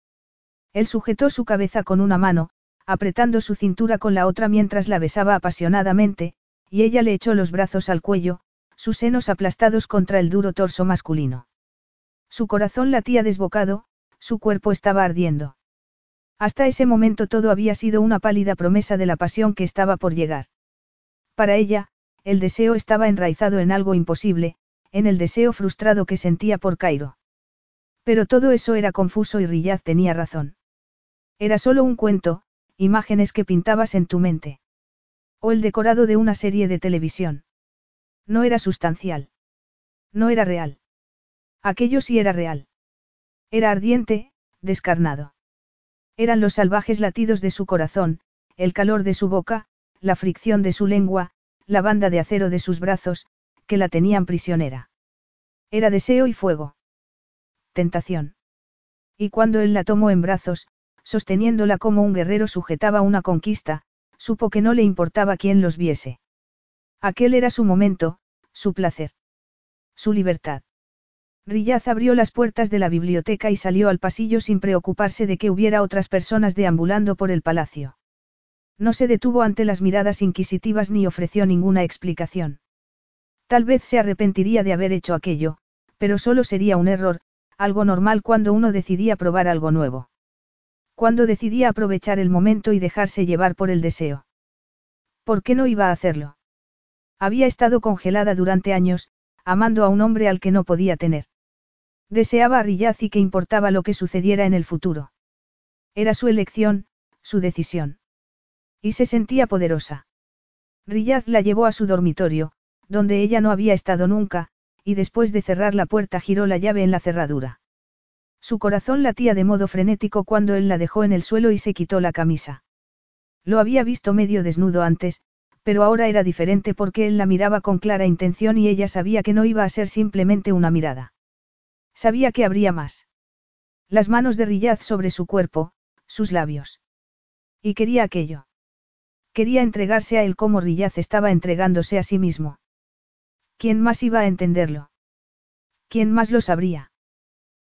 Él sujetó su cabeza con una mano, apretando su cintura con la otra mientras la besaba apasionadamente, y ella le echó los brazos al cuello, sus senos aplastados contra el duro torso masculino. Su corazón latía desbocado, su cuerpo estaba ardiendo. Hasta ese momento todo había sido una pálida promesa de la pasión que estaba por llegar. Para ella, el deseo estaba enraizado en algo imposible, en el deseo frustrado que sentía por Cairo. Pero todo eso era confuso y Riyad tenía razón. Era solo un cuento, imágenes que pintabas en tu mente. O el decorado de una serie de televisión. No era sustancial. No era real. Aquello sí era real. Era ardiente, descarnado. Eran los salvajes latidos de su corazón, el calor de su boca, la fricción de su lengua, la banda de acero de sus brazos, que la tenían prisionera. Era deseo y fuego. Tentación. Y cuando él la tomó en brazos, sosteniéndola como un guerrero sujetaba una conquista, supo que no le importaba quién los viese. Aquel era su momento, su placer. Su libertad. Rillaz abrió las puertas de la biblioteca y salió al pasillo sin preocuparse de que hubiera otras personas deambulando por el palacio. No se detuvo ante las miradas inquisitivas ni ofreció ninguna explicación. Tal vez se arrepentiría de haber hecho aquello, pero solo sería un error, algo normal cuando uno decidía probar algo nuevo. Cuando decidía aprovechar el momento y dejarse llevar por el deseo. ¿Por qué no iba a hacerlo? Había estado congelada durante años, amando a un hombre al que no podía tener. Deseaba a Riyaz y que importaba lo que sucediera en el futuro. Era su elección, su decisión. Y se sentía poderosa. Riyaz la llevó a su dormitorio, donde ella no había estado nunca, y después de cerrar la puerta giró la llave en la cerradura. Su corazón latía de modo frenético cuando él la dejó en el suelo y se quitó la camisa. Lo había visto medio desnudo antes, pero ahora era diferente porque él la miraba con clara intención y ella sabía que no iba a ser simplemente una mirada. Sabía que habría más. Las manos de Riyaz sobre su cuerpo, sus labios. Y quería aquello. Quería entregarse a él como Riyaz estaba entregándose a sí mismo. ¿Quién más iba a entenderlo? ¿Quién más lo sabría?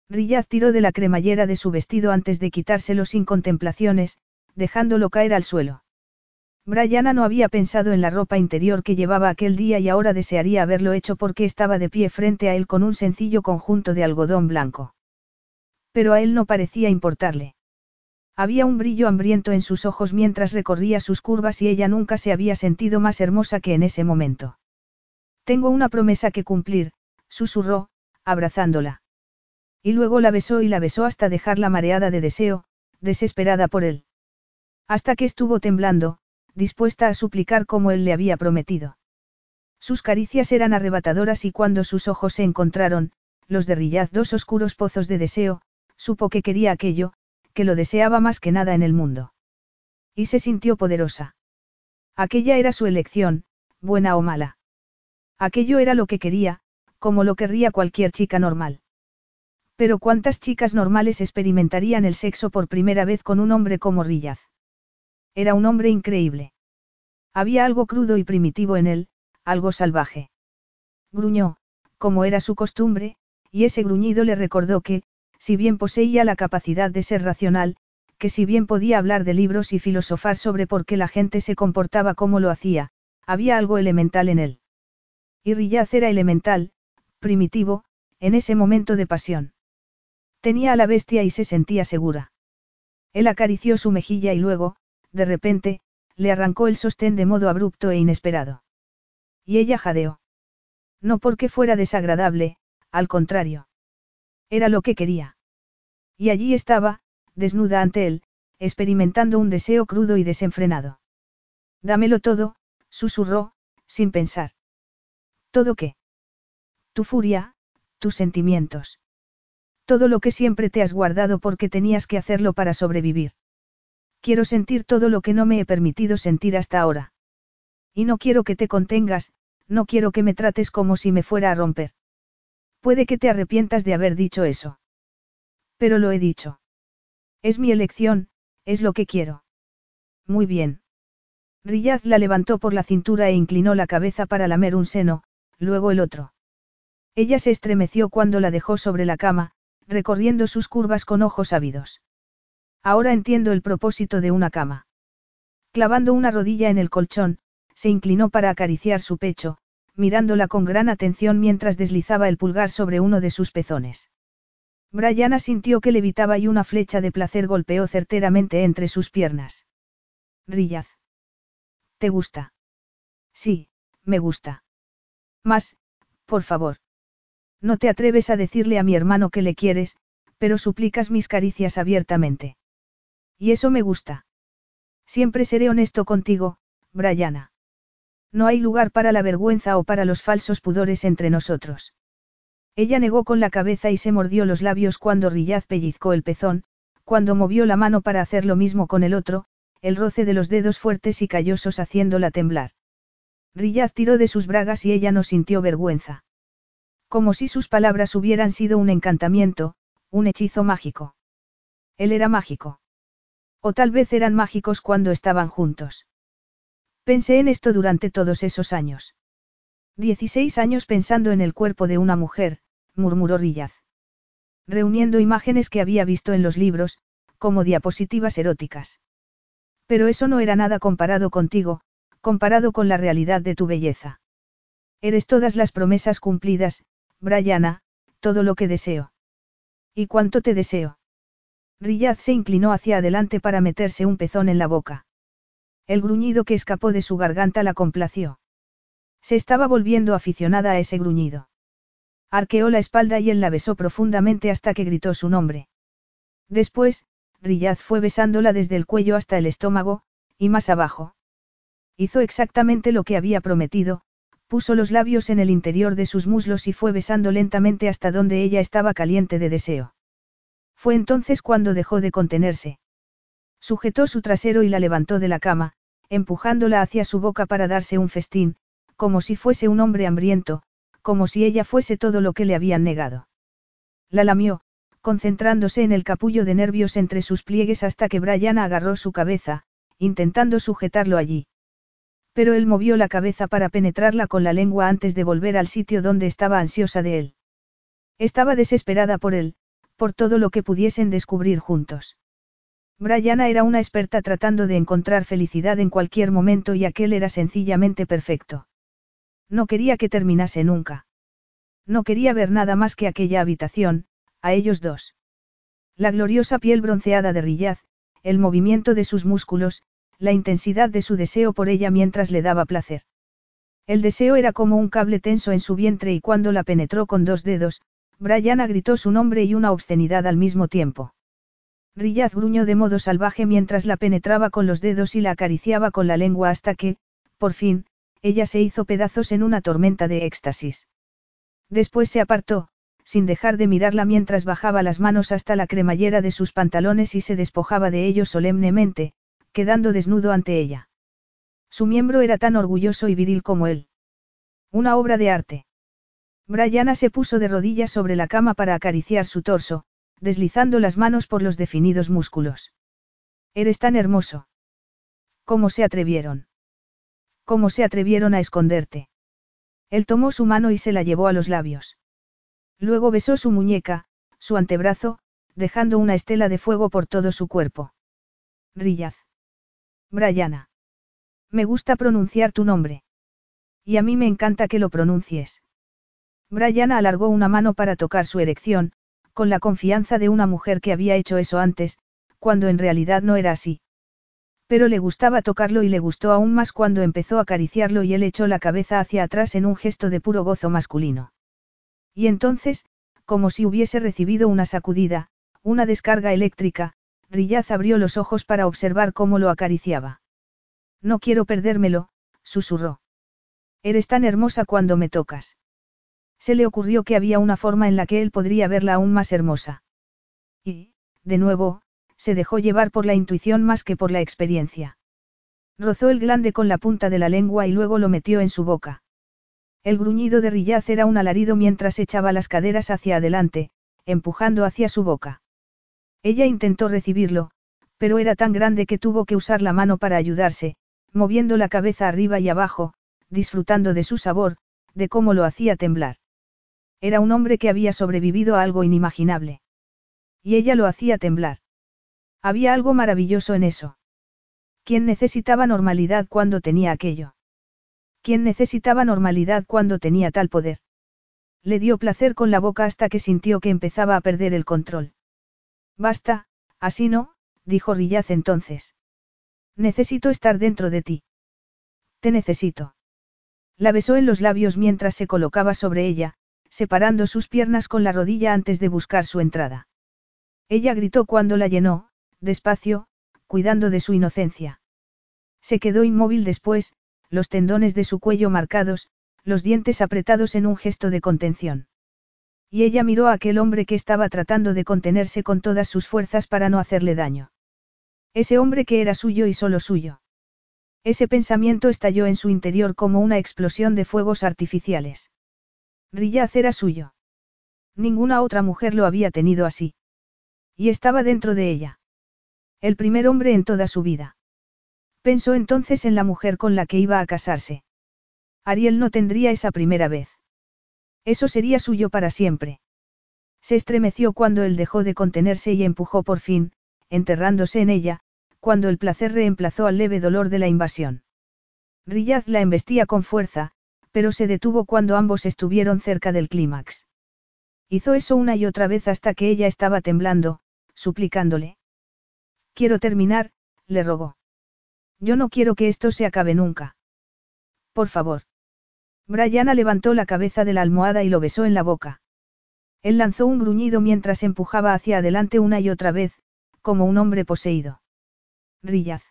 Riyaz tiró de la cremallera de su vestido antes de quitárselo sin contemplaciones, dejándolo caer al suelo. Brianna no había pensado en la ropa interior que llevaba aquel día y ahora desearía haberlo hecho porque estaba de pie frente a él con un sencillo conjunto de algodón blanco. Pero a él no parecía importarle. Había un brillo hambriento en sus ojos mientras recorría sus curvas y ella nunca se había sentido más hermosa que en ese momento. Tengo una promesa que cumplir, susurró, abrazándola. Y luego la besó y la besó hasta dejarla mareada de deseo, desesperada por él. Hasta que estuvo temblando, dispuesta a suplicar como él le había prometido. Sus caricias eran arrebatadoras y cuando sus ojos se encontraron, los de Rillaz dos oscuros pozos de deseo, supo que quería aquello, que lo deseaba más que nada en el mundo. Y se sintió poderosa. Aquella era su elección, buena o mala. Aquello era lo que quería, como lo querría cualquier chica normal. Pero ¿cuántas chicas normales experimentarían el sexo por primera vez con un hombre como Rillaz? Era un hombre increíble. Había algo crudo y primitivo en él, algo salvaje. Gruñó, como era su costumbre, y ese gruñido le recordó que, si bien poseía la capacidad de ser racional, que si bien podía hablar de libros y filosofar sobre por qué la gente se comportaba como lo hacía, había algo elemental en él. Y Rillaz era elemental, primitivo, en ese momento de pasión. Tenía a la bestia y se sentía segura. Él acarició su mejilla y luego, de repente, le arrancó el sostén de modo abrupto e inesperado. Y ella jadeó. No porque fuera desagradable, al contrario. Era lo que quería. Y allí estaba, desnuda ante él, experimentando un deseo crudo y desenfrenado. Dámelo todo, susurró, sin pensar. ¿Todo qué? Tu furia, tus sentimientos. Todo lo que siempre te has guardado porque tenías que hacerlo para sobrevivir. Quiero sentir todo lo que no me he permitido sentir hasta ahora. Y no quiero que te contengas, no quiero que me trates como si me fuera a romper. Puede que te arrepientas de haber dicho eso. Pero lo he dicho. Es mi elección, es lo que quiero. Muy bien. Riyaz la levantó por la cintura e inclinó la cabeza para lamer un seno, luego el otro. Ella se estremeció cuando la dejó sobre la cama, recorriendo sus curvas con ojos ávidos. Ahora entiendo el propósito de una cama. Clavando una rodilla en el colchón, se inclinó para acariciar su pecho, mirándola con gran atención mientras deslizaba el pulgar sobre uno de sus pezones. Brianna sintió que levitaba y una flecha de placer golpeó certeramente entre sus piernas. Rillaz. ¿Te gusta? Sí, me gusta. Más, por favor. No te atreves a decirle a mi hermano que le quieres, pero suplicas mis caricias abiertamente. Y eso me gusta. Siempre seré honesto contigo, Brianna. No hay lugar para la vergüenza o para los falsos pudores entre nosotros. Ella negó con la cabeza y se mordió los labios cuando Rillaz pellizcó el pezón, cuando movió la mano para hacer lo mismo con el otro, el roce de los dedos fuertes y callosos haciéndola temblar. Rillaz tiró de sus bragas y ella no sintió vergüenza. Como si sus palabras hubieran sido un encantamiento, un hechizo mágico. Él era mágico. O tal vez eran mágicos cuando estaban juntos. Pensé en esto durante todos esos años. Dieciséis años pensando en el cuerpo de una mujer, murmuró Rillaz. Reuniendo imágenes que había visto en los libros, como diapositivas eróticas. Pero eso no era nada comparado contigo, comparado con la realidad de tu belleza. Eres todas las promesas cumplidas, Brianna, todo lo que deseo. ¿Y cuánto te deseo? Riyad se inclinó hacia adelante para meterse un pezón en la boca. El gruñido que escapó de su garganta la complació. Se estaba volviendo aficionada a ese gruñido. Arqueó la espalda y él la besó profundamente hasta que gritó su nombre. Después, Riyad fue besándola desde el cuello hasta el estómago, y más abajo. Hizo exactamente lo que había prometido, puso los labios en el interior de sus muslos y fue besando lentamente hasta donde ella estaba caliente de deseo. Fue entonces cuando dejó de contenerse. Sujetó su trasero y la levantó de la cama, empujándola hacia su boca para darse un festín, como si fuese un hombre hambriento, como si ella fuese todo lo que le habían negado. La lamió, concentrándose en el capullo de nervios entre sus pliegues hasta que Brianna agarró su cabeza, intentando sujetarlo allí. Pero él movió la cabeza para penetrarla con la lengua antes de volver al sitio donde estaba ansiosa de él. Estaba desesperada por él, por todo lo que pudiesen descubrir juntos. Brianna era una experta tratando de encontrar felicidad en cualquier momento y aquel era sencillamente perfecto. No quería que terminase nunca. No quería ver nada más que aquella habitación, a ellos dos. La gloriosa piel bronceada de Rillaz, el movimiento de sus músculos, la intensidad de su deseo por ella mientras le daba placer. El deseo era como un cable tenso en su vientre y cuando la penetró con dos dedos, Brianna gritó su nombre y una obscenidad al mismo tiempo. Rillaz gruñó de modo salvaje mientras la penetraba con los dedos y la acariciaba con la lengua hasta que, por fin, ella se hizo pedazos en una tormenta de éxtasis. Después se apartó, sin dejar de mirarla mientras bajaba las manos hasta la cremallera de sus pantalones y se despojaba de ellos solemnemente, quedando desnudo ante ella. Su miembro era tan orgulloso y viril como él. Una obra de arte. Brianna se puso de rodillas sobre la cama para acariciar su torso, deslizando las manos por los definidos músculos. Eres tan hermoso. ¿Cómo se atrevieron? ¿Cómo se atrevieron a esconderte? Él tomó su mano y se la llevó a los labios. Luego besó su muñeca, su antebrazo, dejando una estela de fuego por todo su cuerpo. Rillaz. Brianna. Me gusta pronunciar tu nombre. Y a mí me encanta que lo pronuncies. Brianna alargó una mano para tocar su erección, con la confianza de una mujer que había hecho eso antes, cuando en realidad no era así. Pero le gustaba tocarlo y le gustó aún más cuando empezó a acariciarlo y él echó la cabeza hacia atrás en un gesto de puro gozo masculino. Y entonces, como si hubiese recibido una sacudida, una descarga eléctrica, Rillaz abrió los ojos para observar cómo lo acariciaba. No quiero perdérmelo, susurró. Eres tan hermosa cuando me tocas. Se le ocurrió que había una forma en la que él podría verla aún más hermosa. Y, de nuevo, se dejó llevar por la intuición más que por la experiencia. Rozó el glande con la punta de la lengua y luego lo metió en su boca. El gruñido de Rillaz era un alarido mientras echaba las caderas hacia adelante, empujando hacia su boca. Ella intentó recibirlo, pero era tan grande que tuvo que usar la mano para ayudarse, moviendo la cabeza arriba y abajo, disfrutando de su sabor, de cómo lo hacía temblar. Era un hombre que había sobrevivido a algo inimaginable. Y ella lo hacía temblar. Había algo maravilloso en eso. ¿Quién necesitaba normalidad cuando tenía aquello? ¿Quién necesitaba normalidad cuando tenía tal poder? Le dio placer con la boca hasta que sintió que empezaba a perder el control. Basta, así no, dijo Rillaz entonces. Necesito estar dentro de ti. Te necesito. La besó en los labios mientras se colocaba sobre ella, separando sus piernas con la rodilla antes de buscar su entrada. Ella gritó cuando la llenó, despacio, cuidando de su inocencia. Se quedó inmóvil después, los tendones de su cuello marcados, los dientes apretados en un gesto de contención. Y ella miró a aquel hombre que estaba tratando de contenerse con todas sus fuerzas para no hacerle daño. Ese hombre que era suyo y solo suyo. Ese pensamiento estalló en su interior como una explosión de fuegos artificiales. Rillaz era suyo. Ninguna otra mujer lo había tenido así. Y estaba dentro de ella. El primer hombre en toda su vida. Pensó entonces en la mujer con la que iba a casarse. Ariel no tendría esa primera vez. Eso sería suyo para siempre. Se estremeció cuando él dejó de contenerse y empujó por fin, enterrándose en ella, cuando el placer reemplazó al leve dolor de la invasión. Riyaz la embestía con fuerza, pero se detuvo cuando ambos estuvieron cerca del clímax. Hizo eso una y otra vez hasta que ella estaba temblando, suplicándole. Quiero terminar, le rogó. Yo no quiero que esto se acabe nunca. Por favor. Brianna levantó la cabeza de la almohada y lo besó en la boca. Él lanzó un gruñido mientras empujaba hacia adelante una y otra vez, como un hombre poseído. Rillaz.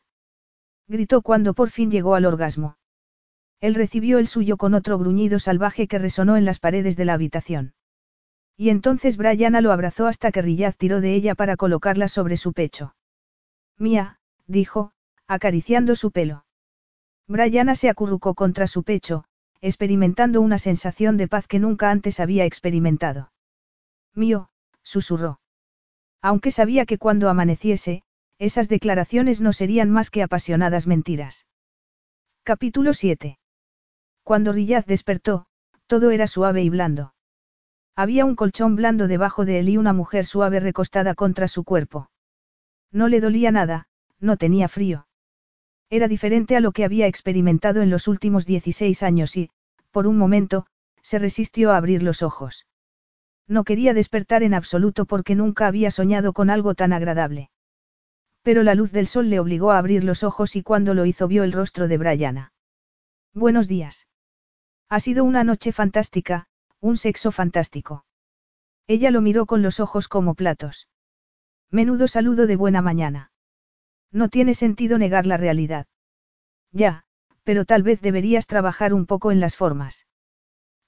Gritó cuando por fin llegó al orgasmo. Él recibió el suyo con otro gruñido salvaje que resonó en las paredes de la habitación. Y entonces Brianna lo abrazó hasta que Rillaz tiró de ella para colocarla sobre su pecho. Mía, dijo, acariciando su pelo. Brianna se acurrucó contra su pecho, experimentando una sensación de paz que nunca antes había experimentado. Mío, susurró. Aunque sabía que cuando amaneciese, esas declaraciones no serían más que apasionadas mentiras. Capítulo 7. Cuando Rillaz despertó, todo era suave y blando. Había un colchón blando debajo de él y una mujer suave recostada contra su cuerpo. No le dolía nada, no tenía frío. Era diferente a lo que había experimentado en los últimos 16 años y, por un momento, se resistió a abrir los ojos. No quería despertar en absoluto porque nunca había soñado con algo tan agradable. Pero la luz del sol le obligó a abrir los ojos y cuando lo hizo vio el rostro de Brianna. Buenos días. Ha sido una noche fantástica, un sexo fantástico. Ella lo miró con los ojos como platos. Menudo saludo de buena mañana. No tiene sentido negar la realidad. Ya, pero tal vez deberías trabajar un poco en las formas.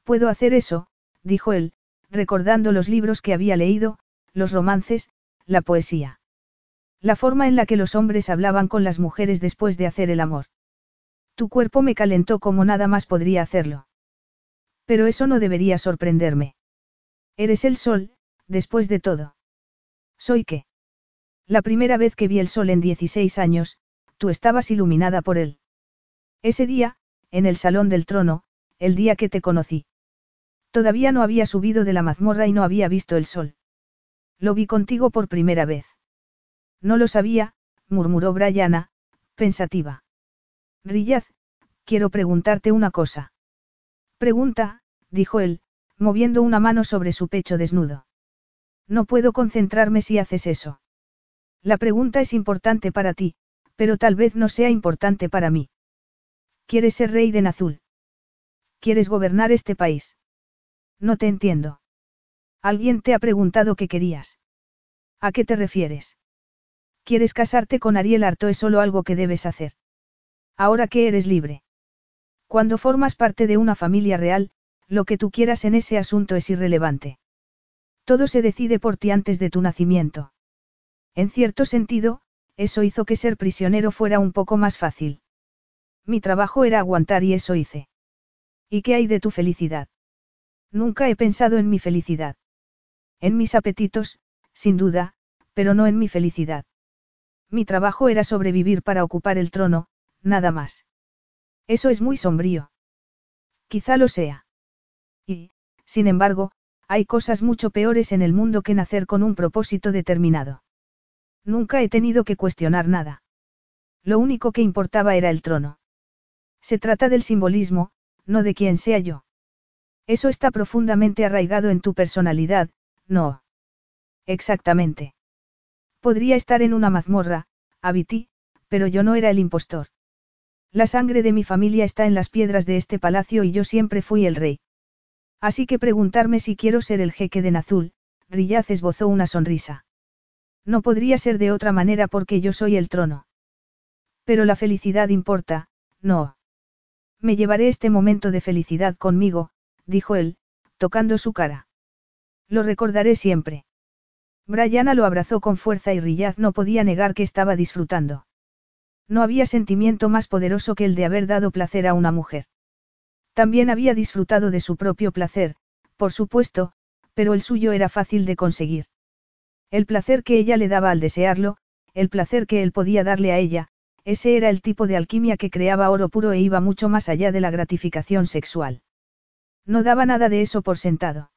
Puedo hacer eso, dijo él, recordando los libros que había leído, los romances, la poesía. La forma en la que los hombres hablaban con las mujeres después de hacer el amor. Tu cuerpo me calentó como nada más podría hacerlo. Pero eso no debería sorprenderme. Eres el sol, después de todo. ¿Soy qué? La primera vez que vi el sol en 16 años, tú estabas iluminada por él. Ese día, en el salón del trono, el día que te conocí. Todavía no había subido de la mazmorra y no había visto el sol. Lo vi contigo por primera vez. No lo sabía, murmuró Brianna, pensativa. Rillaz, quiero preguntarte una cosa. Pregunta, dijo él, moviendo una mano sobre su pecho desnudo. No puedo concentrarme si haces eso. La pregunta es importante para ti, pero tal vez no sea importante para mí. ¿Quieres ser rey de Nazul? ¿Quieres gobernar este país? No te entiendo. Alguien te ha preguntado qué querías. ¿A qué te refieres? ¿Quieres casarte con Ariel Arto es solo algo que debes hacer? Ahora que eres libre. Cuando formas parte de una familia real, Lo que tú quieras en ese asunto es irrelevante. Todo se decide por ti antes de tu nacimiento. En cierto sentido, eso hizo que ser prisionero fuera un poco más fácil. Mi trabajo era aguantar y eso hice. ¿Y qué hay de tu felicidad? Nunca he pensado en mi felicidad. En mis apetitos, sin duda, pero no en mi felicidad. Mi trabajo era sobrevivir para ocupar el trono, nada más. Eso es muy sombrío. Quizá lo sea. Y, sin embargo, hay cosas mucho peores en el mundo que nacer con un propósito determinado. Nunca he tenido que cuestionar nada. Lo único que importaba era el trono. Se trata del simbolismo, no de quién sea yo. Eso está profundamente arraigado en tu personalidad, no. Exactamente. Podría estar en una mazmorra, Abiti, pero yo no era el impostor. La sangre de mi familia está en las piedras de este palacio y yo siempre fui el rey. Así que preguntarme si quiero ser el jeque de Nazul, Riyaz esbozó una sonrisa. No podría ser de otra manera porque yo soy el trono. Pero la felicidad importa, no. Me llevaré este momento de felicidad conmigo, dijo él, tocando su cara. Lo recordaré siempre. Brianna lo abrazó con fuerza y Riyaz no podía negar que estaba disfrutando. No había sentimiento más poderoso que el de haber dado placer a una mujer. También había disfrutado de su propio placer, por supuesto, pero el suyo era fácil de conseguir. El placer que ella le daba al desearlo, el placer que él podía darle a ella, ese era el tipo de alquimia que creaba oro puro e iba mucho más allá de la gratificación sexual. No daba nada de eso por sentado.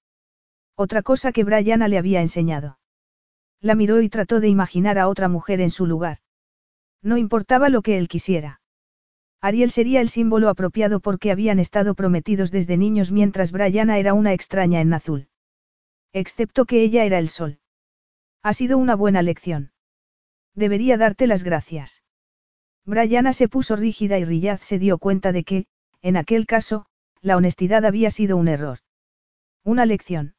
Otra cosa que Brianna le había enseñado. La miró y trató de imaginar a otra mujer en su lugar. No importaba lo que él quisiera. Ariel sería el símbolo apropiado porque habían estado prometidos desde niños mientras Brianna era una extraña en azul. Excepto que ella era el sol. Ha sido una buena lección. Debería darte las gracias. Brianna se puso rígida y Riyaz se dio cuenta de que, en aquel caso, la honestidad había sido un error. Una lección.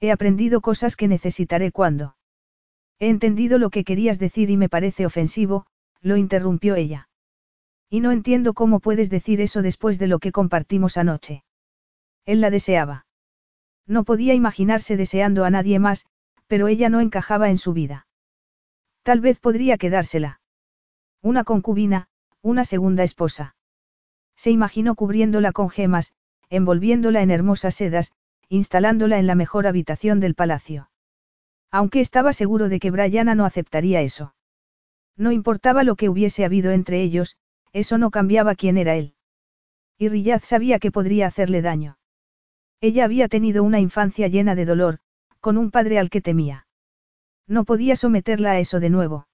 He aprendido cosas que necesitaré cuando. He entendido lo que querías decir y me parece ofensivo, lo interrumpió ella. Y no entiendo cómo puedes decir eso después de lo que compartimos anoche. Él la deseaba. No podía imaginarse deseando a nadie más, pero ella no encajaba en su vida. Tal vez podría quedársela. Una concubina, una segunda esposa. Se imaginó cubriéndola con gemas, envolviéndola en hermosas sedas, instalándola en la mejor habitación del palacio. Aunque estaba seguro de que Brianna no aceptaría eso. No importaba lo que hubiese habido entre ellos, eso no cambiaba quién era él. Y Riyad sabía que podría hacerle daño. Ella había tenido una infancia llena de dolor, con un padre al que temía. No podía someterla a eso de nuevo.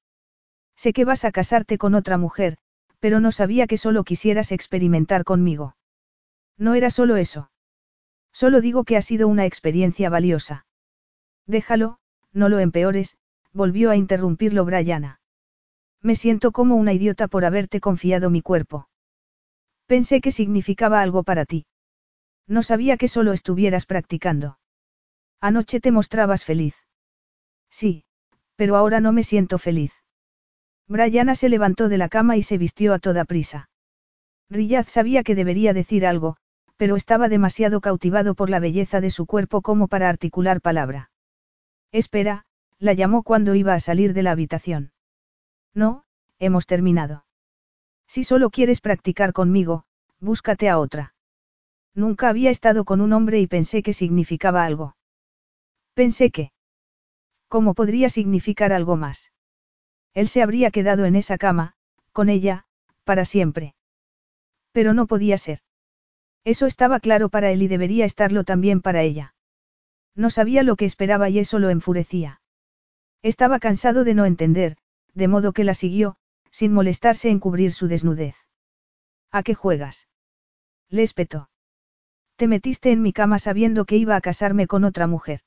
Sé que vas a casarte con otra mujer, pero no sabía que solo quisieras experimentar conmigo. No era solo eso. Solo digo que ha sido una experiencia valiosa. Déjalo, no lo empeores, volvió a interrumpirlo Brianna. Me siento como una idiota por haberte confiado mi cuerpo. Pensé que significaba algo para ti. No sabía que solo estuvieras practicando. Anoche te mostrabas feliz. Sí, pero ahora no me siento feliz. Brianna se levantó de la cama y se vistió a toda prisa. Riyad sabía que debería decir algo, pero estaba demasiado cautivado por la belleza de su cuerpo como para articular palabra. Espera, la llamó cuando iba a salir de la habitación. No, hemos terminado. Si solo quieres practicar conmigo, búscate a otra. Nunca había estado con un hombre y pensé que significaba algo. Pensé que... ¿Cómo podría significar algo más? Él se habría quedado en esa cama, con ella, para siempre. Pero no podía ser. Eso estaba claro para él y debería estarlo también para ella. No sabía lo que esperaba y eso lo enfurecía. Estaba cansado de no entender, de modo que la siguió, sin molestarse en cubrir su desnudez. ¿A qué juegas? Le espetó. Te metiste en mi cama sabiendo que iba a casarme con otra mujer.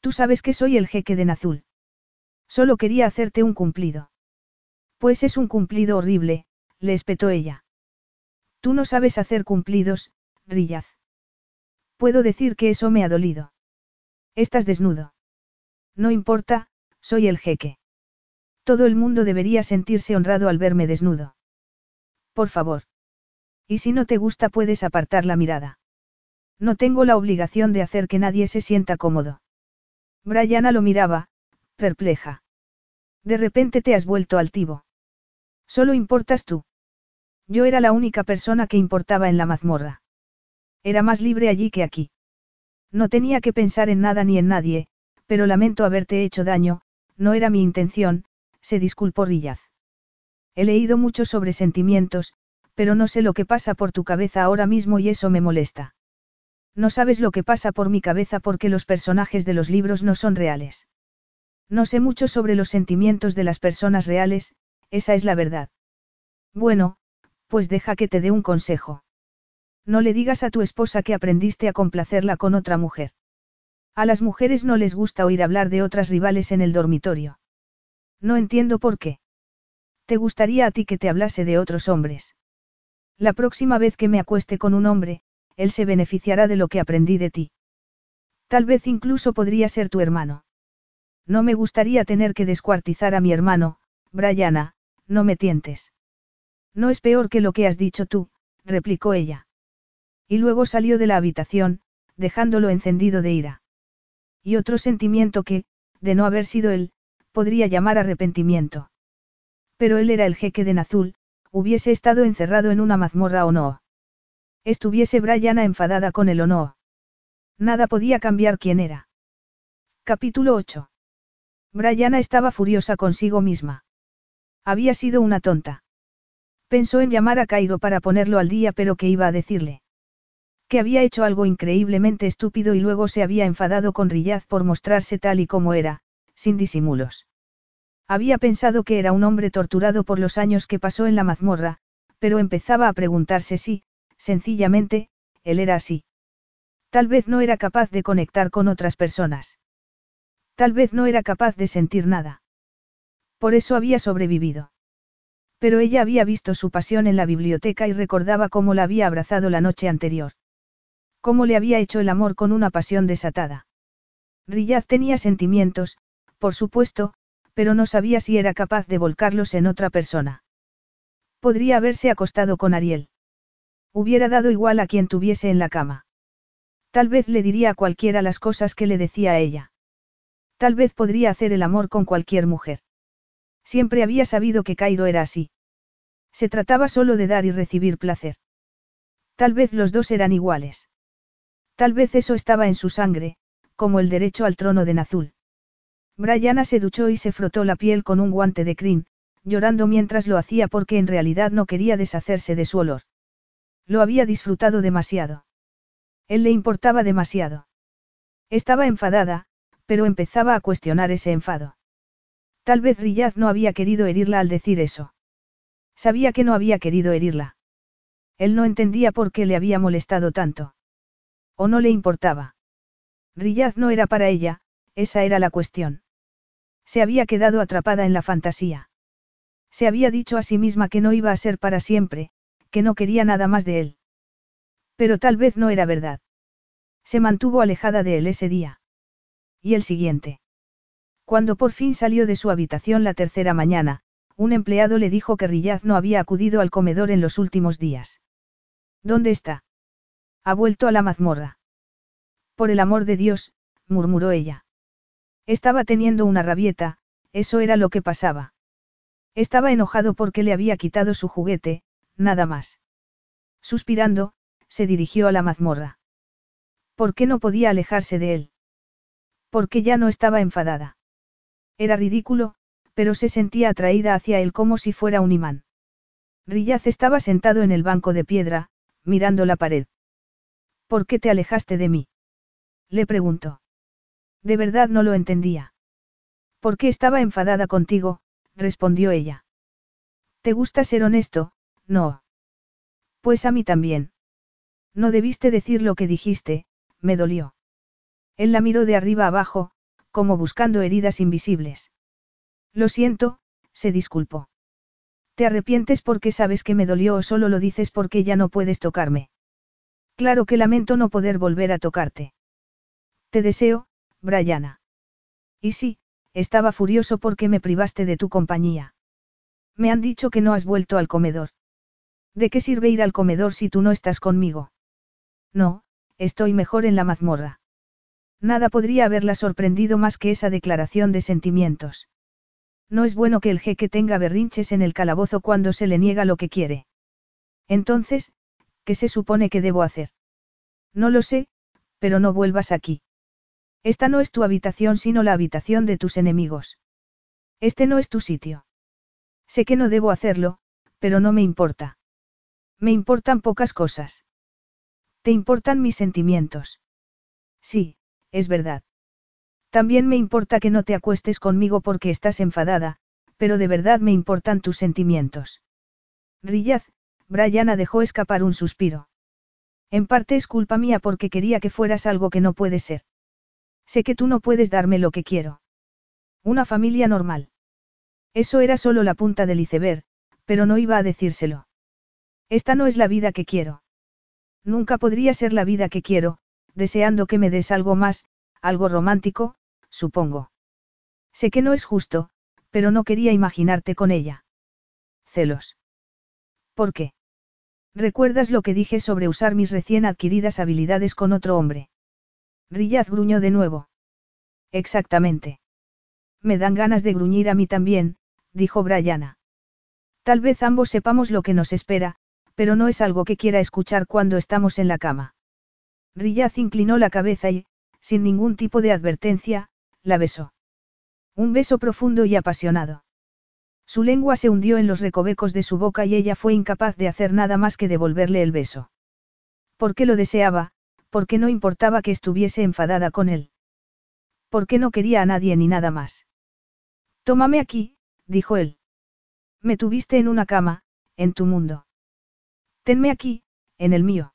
Tú sabes que soy el jeque de Nazul. Solo quería hacerte un cumplido. Pues es un cumplido horrible, le espetó ella. Tú no sabes hacer cumplidos, Rillaz. Puedo decir que eso me ha dolido. Estás desnudo. No importa, soy el jeque. Todo el mundo debería sentirse honrado al verme desnudo. Por favor. Y si no te gusta puedes apartar la mirada. No tengo la obligación de hacer que nadie se sienta cómodo. Brianna lo miraba, perpleja. De repente te has vuelto altivo. Solo importas tú. Yo era la única persona que importaba en la mazmorra. Era más libre allí que aquí. No tenía que pensar en nada ni en nadie, pero lamento haberte hecho daño, no era mi intención, se disculpó Rillaz. He leído mucho sobre sentimientos, pero no sé lo que pasa por tu cabeza ahora mismo y eso me molesta. No sabes lo que pasa por mi cabeza porque los personajes de los libros no son reales. No sé mucho sobre los sentimientos de las personas reales, esa es la verdad. Bueno, pues deja que te dé un consejo. No le digas a tu esposa que aprendiste a complacerla con otra mujer. A las mujeres no les gusta oír hablar de otras rivales en el dormitorio. No entiendo por qué. ¿Te gustaría a ti que te hablase de otros hombres? La próxima vez que me acueste con un hombre, él se beneficiará de lo que aprendí de ti. Tal vez incluso podría ser tu hermano. No me gustaría tener que descuartizar a mi hermano, Brianna, no me tientes. No es peor que lo que has dicho tú, replicó ella. Y luego salió de la habitación, dejándolo encendido de ira. Y otro sentimiento que, de no haber sido él, podría llamar arrepentimiento. Pero él era el jeque de Nazul, hubiese estado encerrado en una mazmorra o no. Estuviese Brianna enfadada con él o no. Nada podía cambiar quién era. Capítulo 8. Brianna estaba furiosa consigo misma. Había sido una tonta. Pensó en llamar a Cairo para ponerlo al día, pero ¿qué iba a decirle? Que había hecho algo increíblemente estúpido y luego se había enfadado con Rillaz por mostrarse tal y como era, sin disimulos. Había pensado que era un hombre torturado por los años que pasó en la mazmorra, pero empezaba a preguntarse si, sencillamente, él era así. Tal vez no era capaz de conectar con otras personas. Tal vez no era capaz de sentir nada. Por eso había sobrevivido. Pero ella había visto su pasión en la biblioteca y recordaba cómo la había abrazado la noche anterior. Cómo le había hecho el amor con una pasión desatada. Riyad tenía sentimientos, por supuesto, pero no sabía si era capaz de volcarlos en otra persona. Podría haberse acostado con Ariel. Hubiera dado igual a quien tuviese en la cama. Tal vez le diría a cualquiera las cosas que le decía a ella. Tal vez podría hacer el amor con cualquier mujer. Siempre había sabido que Cairo era así. Se trataba solo de dar y recibir placer. Tal vez los dos eran iguales. Tal vez eso estaba en su sangre, como el derecho al trono de Nazul. Brianna se duchó y se frotó la piel con un guante de crin, llorando mientras lo hacía porque en realidad no quería deshacerse de su olor. Lo había disfrutado demasiado. Él le importaba demasiado. Estaba enfadada, pero empezaba a cuestionar ese enfado. Tal vez Riyad no había querido herirla al decir eso. Sabía que no había querido herirla. Él no entendía por qué le había molestado tanto. O no le importaba. Riyad no era para ella, esa era la cuestión. Se había quedado atrapada en la fantasía. Se había dicho a sí misma que no iba a ser para siempre, que no quería nada más de él. Pero tal vez no era verdad. Se mantuvo alejada de él ese día. Y el siguiente. Cuando por fin salió de su habitación la tercera mañana, un empleado le dijo que Rillaz no había acudido al comedor en los últimos días. ¿Dónde está? Ha vuelto a la mazmorra. Por el amor de Dios, murmuró ella. Estaba teniendo una rabieta, eso era lo que pasaba. Estaba enojado porque le había quitado su juguete, nada más. Suspirando, se dirigió a la mazmorra. ¿Por qué no podía alejarse de él? Porque ya no estaba enfadada. Era ridículo, pero se sentía atraída hacia él como si fuera un imán. Rillaz estaba sentado en el banco de piedra, mirando la pared. ¿Por qué te alejaste de mí? Le preguntó. De verdad no lo entendía. ¿Por qué estaba enfadada contigo? respondió ella. ¿Te gusta ser honesto? No. Pues a mí también. No debiste decir lo que dijiste, me dolió. Él la miró de arriba abajo, como buscando heridas invisibles. Lo siento, se disculpó. ¿Te arrepientes porque sabes que me dolió o solo lo dices porque ya no puedes tocarme? Claro que lamento no poder volver a tocarte. Te deseo, Brianna. Y sí, estaba furioso porque me privaste de tu compañía. Me han dicho que no has vuelto al comedor. ¿De qué sirve ir al comedor si tú no estás conmigo? No, estoy mejor en la mazmorra. Nada podría haberla sorprendido más que esa declaración de sentimientos. No es bueno que el jeque tenga berrinches en el calabozo cuando se le niega lo que quiere. Entonces, ¿qué se supone que debo hacer? No lo sé, pero no vuelvas aquí. Esta no es tu habitación sino la habitación de tus enemigos. Este no es tu sitio. Sé que no debo hacerlo, pero no me importa. Me importan pocas cosas. ¿Te importan mis sentimientos? Sí, es verdad. También me importa que no te acuestes conmigo porque estás enfadada, pero de verdad me importan tus sentimientos. Rillaz, Brianna dejó escapar un suspiro. En parte es culpa mía porque quería que fueras algo que no puede ser. Sé que tú no puedes darme lo que quiero. Una familia normal. Eso era solo la punta del iceberg, pero no iba a decírselo. Esta no es la vida que quiero. Nunca podría ser la vida que quiero, deseando que me des algo más, algo romántico, supongo. Sé que no es justo, pero no quería imaginarte con ella. Celos. ¿Por qué? ¿Recuerdas lo que dije sobre usar mis recién adquiridas habilidades con otro hombre? Rillaz gruñó de nuevo. Exactamente. Me dan ganas de gruñir a mí también, dijo Brianna. Tal vez ambos sepamos lo que nos espera, pero no es algo que quiera escuchar cuando estamos en la cama. Rillaz inclinó la cabeza y, sin ningún tipo de advertencia, la besó. Un beso profundo y apasionado. Su lengua se hundió en los recovecos de su boca y ella fue incapaz de hacer nada más que devolverle el beso. Porque lo deseaba, porque no importaba que estuviese enfadada con él. Porque no quería a nadie ni nada más. Tómame aquí, dijo él. Me tuviste en una cama, en tu mundo. Tenme aquí, en el mío.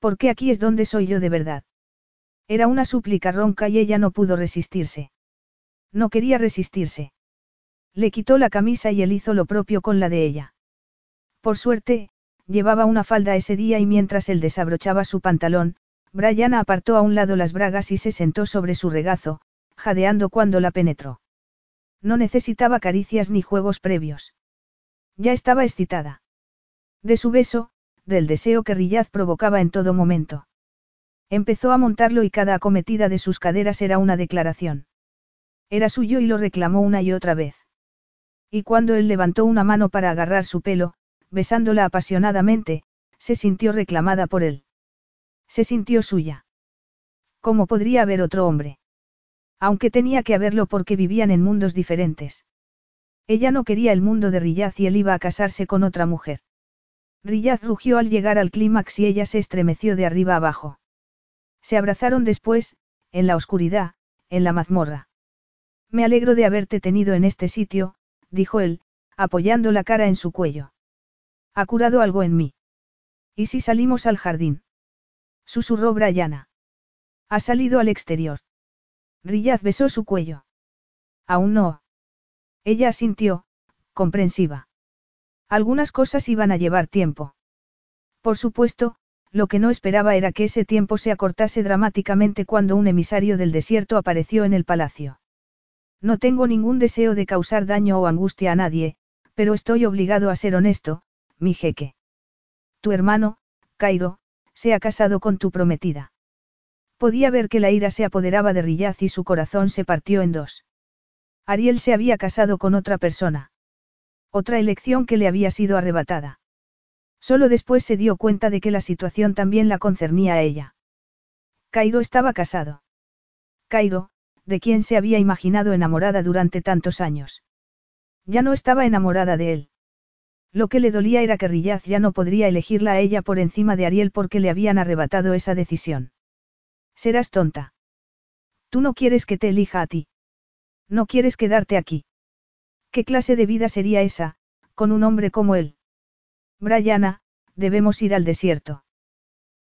Porque aquí es donde soy yo de verdad. Era una súplica ronca y ella no pudo resistirse. No quería resistirse. Le quitó la camisa y él hizo lo propio con la de ella. Por suerte, llevaba una falda ese día y mientras él desabrochaba su pantalón, Brianna apartó a un lado las bragas y se sentó sobre su regazo, jadeando cuando la penetró. No necesitaba caricias ni juegos previos. Ya estaba excitada. De su beso, del deseo que Rillaz provocaba en todo momento. Empezó a montarlo y cada acometida de sus caderas era una declaración. Era suyo y lo reclamó una y otra vez. Y cuando él levantó una mano para agarrar su pelo, besándola apasionadamente, se sintió reclamada por él. Se sintió suya. ¿Cómo podría haber otro hombre? Aunque tenía que haberlo porque vivían en mundos diferentes. Ella no quería el mundo de Rillaz y él iba a casarse con otra mujer. Rillaz rugió al llegar al clímax y ella se estremeció de arriba abajo. Se abrazaron después, en la oscuridad, en la mazmorra. Me alegro de haberte tenido en este sitio, dijo él, apoyando la cara en su cuello. Ha curado algo en mí. ¿Y si salimos al jardín? Susurró Brianna. Ha salido al exterior. Rillaz besó su cuello. Aún no. Ella asintió, comprensiva. Algunas cosas iban a llevar tiempo. Por supuesto, lo que no esperaba era que ese tiempo se acortase dramáticamente cuando un emisario del desierto apareció en el palacio. No tengo ningún deseo de causar daño o angustia a nadie, pero estoy obligado a ser honesto, mi jeque. Tu hermano, Cairo, se ha casado con tu prometida. Podía ver que la ira se apoderaba de Rillaz y su corazón se partió en dos. Ariel se había casado con otra persona. Otra elección que le había sido arrebatada. Solo después se dio cuenta de que la situación también la concernía a ella. Cairo estaba casado. Cairo, de quien se había imaginado enamorada durante tantos años. Ya no estaba enamorada de él. Lo que le dolía era que Rillaz ya no podría elegirla a ella por encima de Ariel porque le habían arrebatado esa decisión. Serás tonta. Tú no quieres que te elija a ti. No quieres quedarte aquí. ¿Qué clase de vida sería esa, con un hombre como él? Brianna, debemos ir al desierto.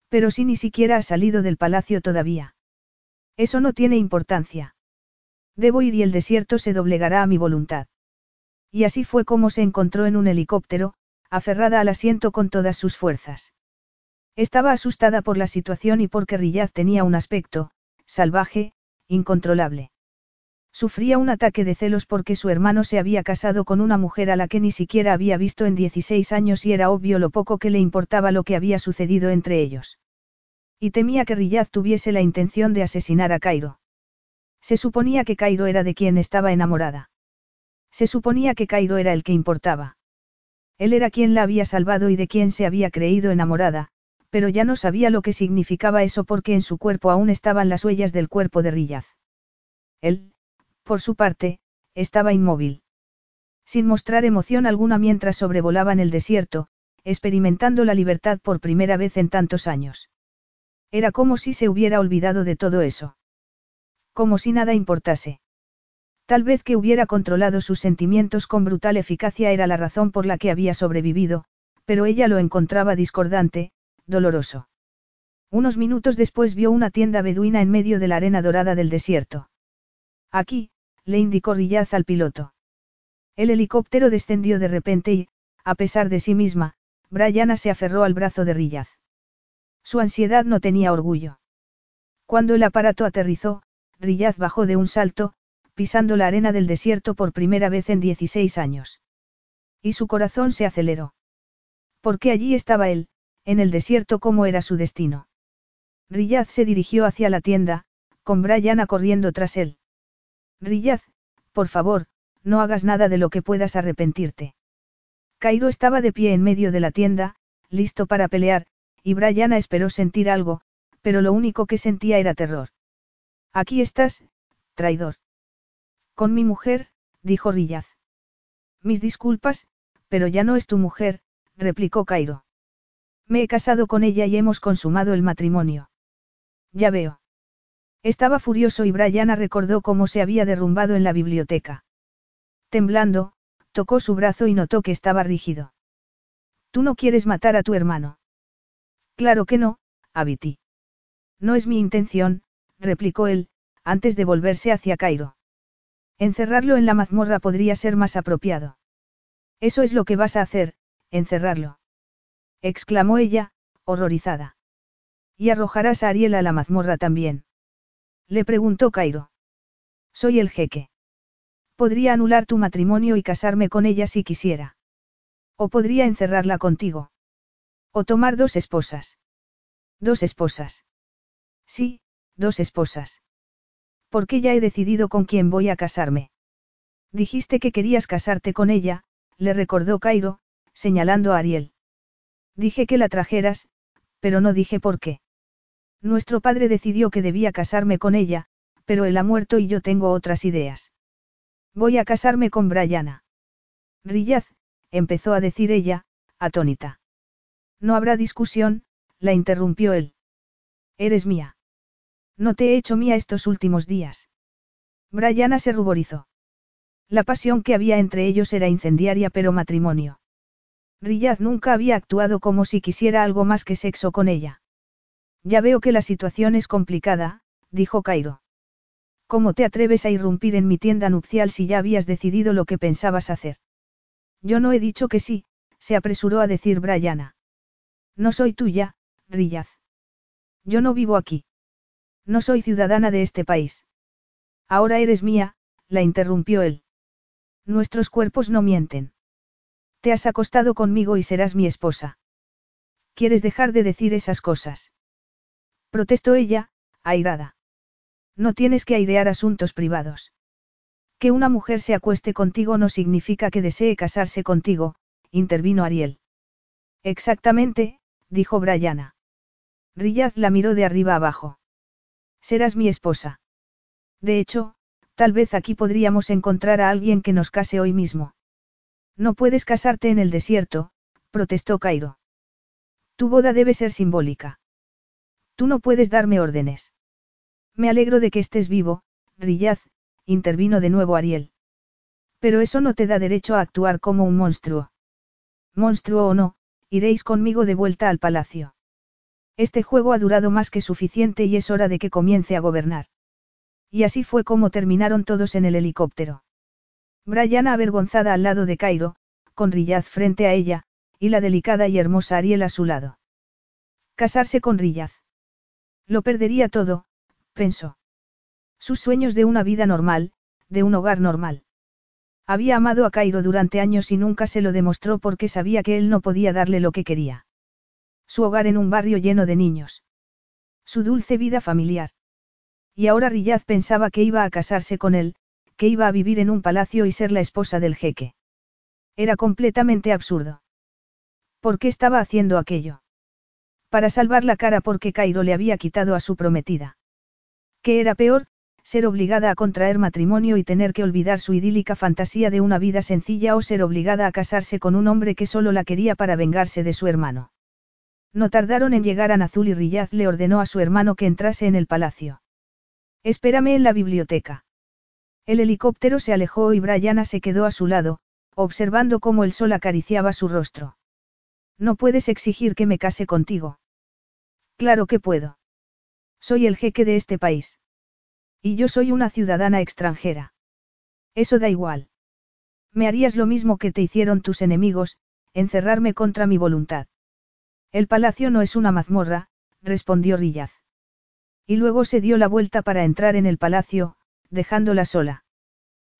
Pero si ni siquiera has salido del palacio todavía. Eso no tiene importancia. Debo ir y el desierto se doblegará a mi voluntad. Y así fue como se encontró en un helicóptero, aferrada al asiento con todas sus fuerzas. Estaba asustada por la situación y porque Rillaz tenía un aspecto, salvaje, incontrolable. Sufría un ataque de celos porque su hermano se había casado con una mujer a la que ni siquiera había visto en 16 años y era obvio lo poco que le importaba lo que había sucedido entre ellos. Y temía que Riyad tuviese la intención de asesinar a Cairo. Se suponía que Cairo era de quien estaba enamorada. Se suponía que Cairo era el que importaba. Él era quien la había salvado y de quien se había creído enamorada, pero ya no sabía lo que significaba eso porque en su cuerpo aún estaban las huellas del cuerpo de Riyaz. Él, por su parte, estaba inmóvil. Sin mostrar emoción alguna mientras sobrevolaban el desierto, experimentando la libertad por primera vez en tantos años. Era como si se hubiera olvidado de todo eso. Como si nada importase. Tal vez que hubiera controlado sus sentimientos con brutal eficacia era la razón por la que había sobrevivido, pero ella lo encontraba discordante, doloroso. Unos minutos después vio una tienda beduina en medio de la arena dorada del desierto. Aquí, le indicó Rillaz al piloto. El helicóptero descendió de repente y, a pesar de sí misma, Brianna se aferró al brazo de Rillaz. Su ansiedad no tenía orgullo. Cuando el aparato aterrizó, Rillaz bajó de un salto, pisando la arena del desierto por primera vez en 16 años. Y su corazón se aceleró. Porque allí estaba él, en el desierto como era su destino. Rillaz se dirigió hacia la tienda, con Brianna corriendo tras él. Rillaz, por favor, no hagas nada de lo que puedas arrepentirte. Cairo estaba de pie en medio de la tienda, listo para pelear, y Brianna esperó sentir algo, pero lo único que sentía era terror. Aquí estás, traidor. Con mi mujer, dijo Rillaz. Mis disculpas, pero ya no es tu mujer, replicó Cairo. Me he casado con ella y hemos consumado el matrimonio. Ya veo. Estaba furioso y Brianna recordó cómo se había derrumbado en la biblioteca. Temblando, tocó su brazo y notó que estaba rígido. Tú no quieres matar a tu hermano. Claro que no, Abiti. No es mi intención, replicó él, antes de volverse hacia Cairo. Encerrarlo en la mazmorra podría ser más apropiado. Eso es lo que vas a hacer, encerrarlo exclamó ella, horrorizada. ¿Y arrojarás a Ariel a la mazmorra también? Le preguntó Cairo. Soy el jeque. Podría anular tu matrimonio y casarme con ella si quisiera. O podría encerrarla contigo. O tomar dos esposas. Dos esposas. Sí, dos esposas. Porque ya he decidido con quién voy a casarme. Dijiste que querías casarte con ella, le recordó Cairo, señalando a Ariel. Dije que la trajeras, pero no dije por qué. Nuestro padre decidió que debía casarme con ella, pero él ha muerto y yo tengo otras ideas. Voy a casarme con Brianna. Rillaz, empezó a decir ella, atónita. No habrá discusión, la interrumpió él. Eres mía. No te he hecho mía estos últimos días. Brianna se ruborizó. La pasión que había entre ellos era incendiaria pero matrimonio. Riyad nunca había actuado como si quisiera algo más que sexo con ella. Ya veo que la situación es complicada, dijo Cairo. ¿Cómo te atreves a irrumpir en mi tienda nupcial si ya habías decidido lo que pensabas hacer? Yo no he dicho que sí, se apresuró a decir Brianna. No soy tuya, Riyad. Yo no vivo aquí. No soy ciudadana de este país. Ahora eres mía, la interrumpió él. Nuestros cuerpos no mienten. Te has acostado conmigo y serás mi esposa. ¿Quieres dejar de decir esas cosas? Protestó ella, airada. No tienes que airear asuntos privados. Que una mujer se acueste contigo no significa que desee casarse contigo, intervino Ariel. Exactamente, dijo Brianna. Riyaz la miró de arriba abajo. Serás mi esposa. De hecho, tal vez aquí podríamos encontrar a alguien que nos case hoy mismo. No puedes casarte en el desierto, protestó Cairo. Tu boda debe ser simbólica. Tú no puedes darme órdenes. Me alegro de que estés vivo, Rillaz, intervino de nuevo Ariel. Pero eso no te da derecho a actuar como un monstruo. Monstruo o no, iréis conmigo de vuelta al palacio. Este juego ha durado más que suficiente y es hora de que comience a gobernar. Y así fue como terminaron todos en el helicóptero. Brianna avergonzada al lado de Cairo, con Riyaz frente a ella, y la delicada y hermosa Ariel a su lado. Casarse con Riyaz. Lo perdería todo, pensó. Sus sueños de una vida normal, de un hogar normal. Había amado a Cairo durante años y nunca se lo demostró porque sabía que él no podía darle lo que quería. Su hogar en un barrio lleno de niños. Su dulce vida familiar. Y ahora Riyaz pensaba que iba a casarse con él, que iba a vivir en un palacio y ser la esposa del jeque. Era completamente absurdo. ¿Por qué estaba haciendo aquello? Para salvar la cara porque Cairo le había quitado a su prometida. ¿Qué era peor? Ser obligada a contraer matrimonio y tener que olvidar su idílica fantasía de una vida sencilla o ser obligada a casarse con un hombre que solo la quería para vengarse de su hermano. No tardaron en llegar a Nazul y Riyaz le ordenó a su hermano que entrase en el palacio. Espérame en la biblioteca. El helicóptero se alejó y Brianna se quedó a su lado, observando cómo el sol acariciaba su rostro. No puedes exigir que me case contigo. Claro que puedo. Soy el jeque de este país. Y yo soy una ciudadana extranjera. Eso da igual. Me harías lo mismo que te hicieron tus enemigos, encerrarme contra mi voluntad. El palacio no es una mazmorra, respondió Rillaz. Y luego se dio la vuelta para entrar en el palacio, dejándola sola.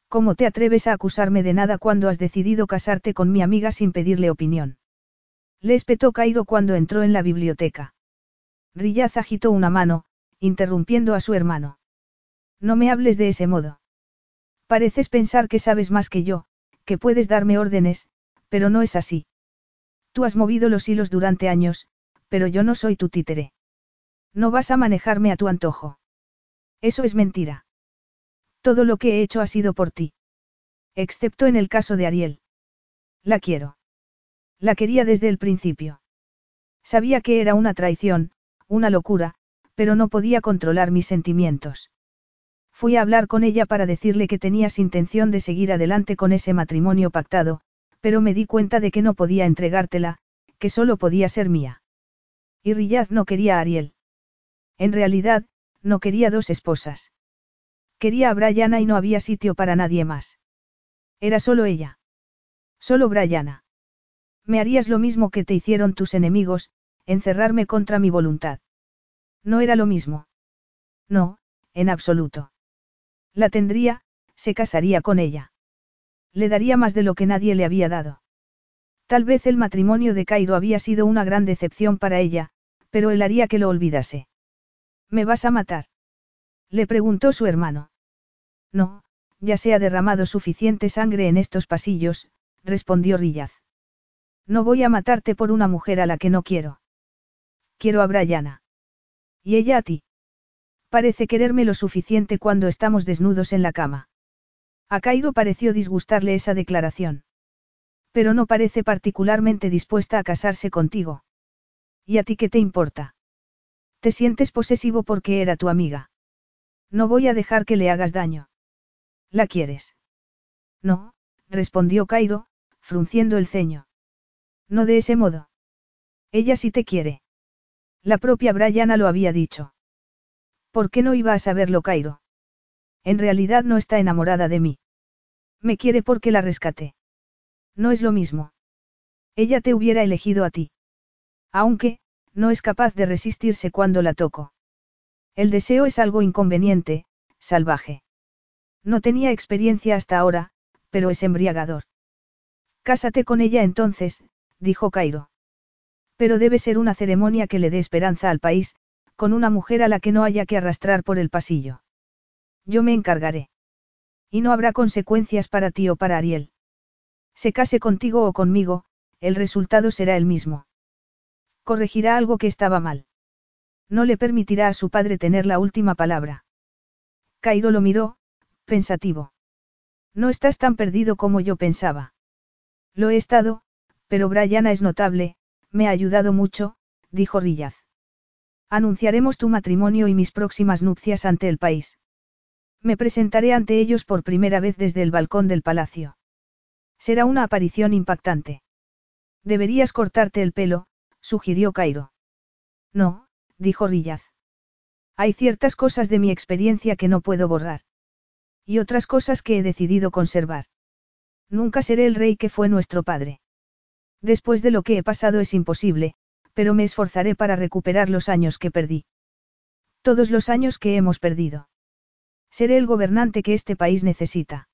¿Cómo te atreves a acusarme de nada cuando has decidido casarte con mi amiga sin pedirle opinión? Le espetó Cairo cuando entró en la biblioteca. Rillaz agitó una mano, interrumpiendo a su hermano. No me hables de ese modo. Pareces pensar que sabes más que yo, que puedes darme órdenes, pero no es así. Tú has movido los hilos durante años, pero yo no soy tu títere. No vas a manejarme a tu antojo. Eso es mentira. Todo lo que he hecho ha sido por ti. Excepto en el caso de Ariel. La quiero. La quería desde el principio. Sabía que era una traición, una locura, pero no podía controlar mis sentimientos. Fui a hablar con ella para decirle que tenías intención de seguir adelante con ese matrimonio pactado, pero me di cuenta de que no podía entregártela, que solo podía ser mía. Y Riyad no quería a Ariel. En realidad, no quería dos esposas. Quería a Brianna y no había sitio para nadie más. Era solo ella. Solo Brianna. Me harías lo mismo que te hicieron tus enemigos, encerrarme contra mi voluntad. No era lo mismo. No, en absoluto. La tendría, se casaría con ella. Le daría más de lo que nadie le había dado. Tal vez el matrimonio de Cairo había sido una gran decepción para ella, pero él haría que lo olvidase. ¿Me vas a matar? Le preguntó su hermano. No, ya se ha derramado suficiente sangre en estos pasillos, respondió Rillaz. No voy a matarte por una mujer a la que no quiero. Quiero a Brianna. Y ella a ti. Parece quererme lo suficiente cuando estamos desnudos en la cama. A Cairo pareció disgustarle esa declaración. Pero no parece particularmente dispuesta a casarse contigo. ¿Y a ti qué te importa? Te sientes posesivo porque era tu amiga. No voy a dejar que le hagas daño. ¿La quieres? No, respondió Cairo, frunciendo el ceño. No de ese modo. Ella sí te quiere. La propia Brianna lo había dicho. ¿Por qué no iba a saberlo Cairo? En realidad no está enamorada de mí. Me quiere porque la rescaté. No es lo mismo. Ella te hubiera elegido a ti. Aunque, no es capaz de resistirse cuando la toco. El deseo es algo inconveniente, salvaje. No tenía experiencia hasta ahora, pero es embriagador. Cásate con ella entonces, dijo Cairo. Pero debe ser una ceremonia que le dé esperanza al país, con una mujer a la que no haya que arrastrar por el pasillo. Yo me encargaré. Y no habrá consecuencias para ti o para Ariel. Se case contigo o conmigo, el resultado será el mismo. Corregirá algo que estaba mal. No le permitirá a su padre tener la última palabra. Cairo lo miró, pensativo. No estás tan perdido como yo pensaba. Lo he estado, pero Brianna es notable, me ha ayudado mucho, dijo Rillaz. Anunciaremos tu matrimonio y mis próximas nupcias ante el país. Me presentaré ante ellos por primera vez desde el balcón del palacio. Será una aparición impactante. Deberías cortarte el pelo, sugirió Cairo. No, dijo Rillaz. Hay ciertas cosas de mi experiencia que no puedo borrar. Y otras cosas que he decidido conservar. Nunca seré el rey que fue nuestro padre. Después de lo que he pasado es imposible, pero me esforzaré para recuperar los años que perdí. Todos los años que hemos perdido. Seré el gobernante que este país necesita.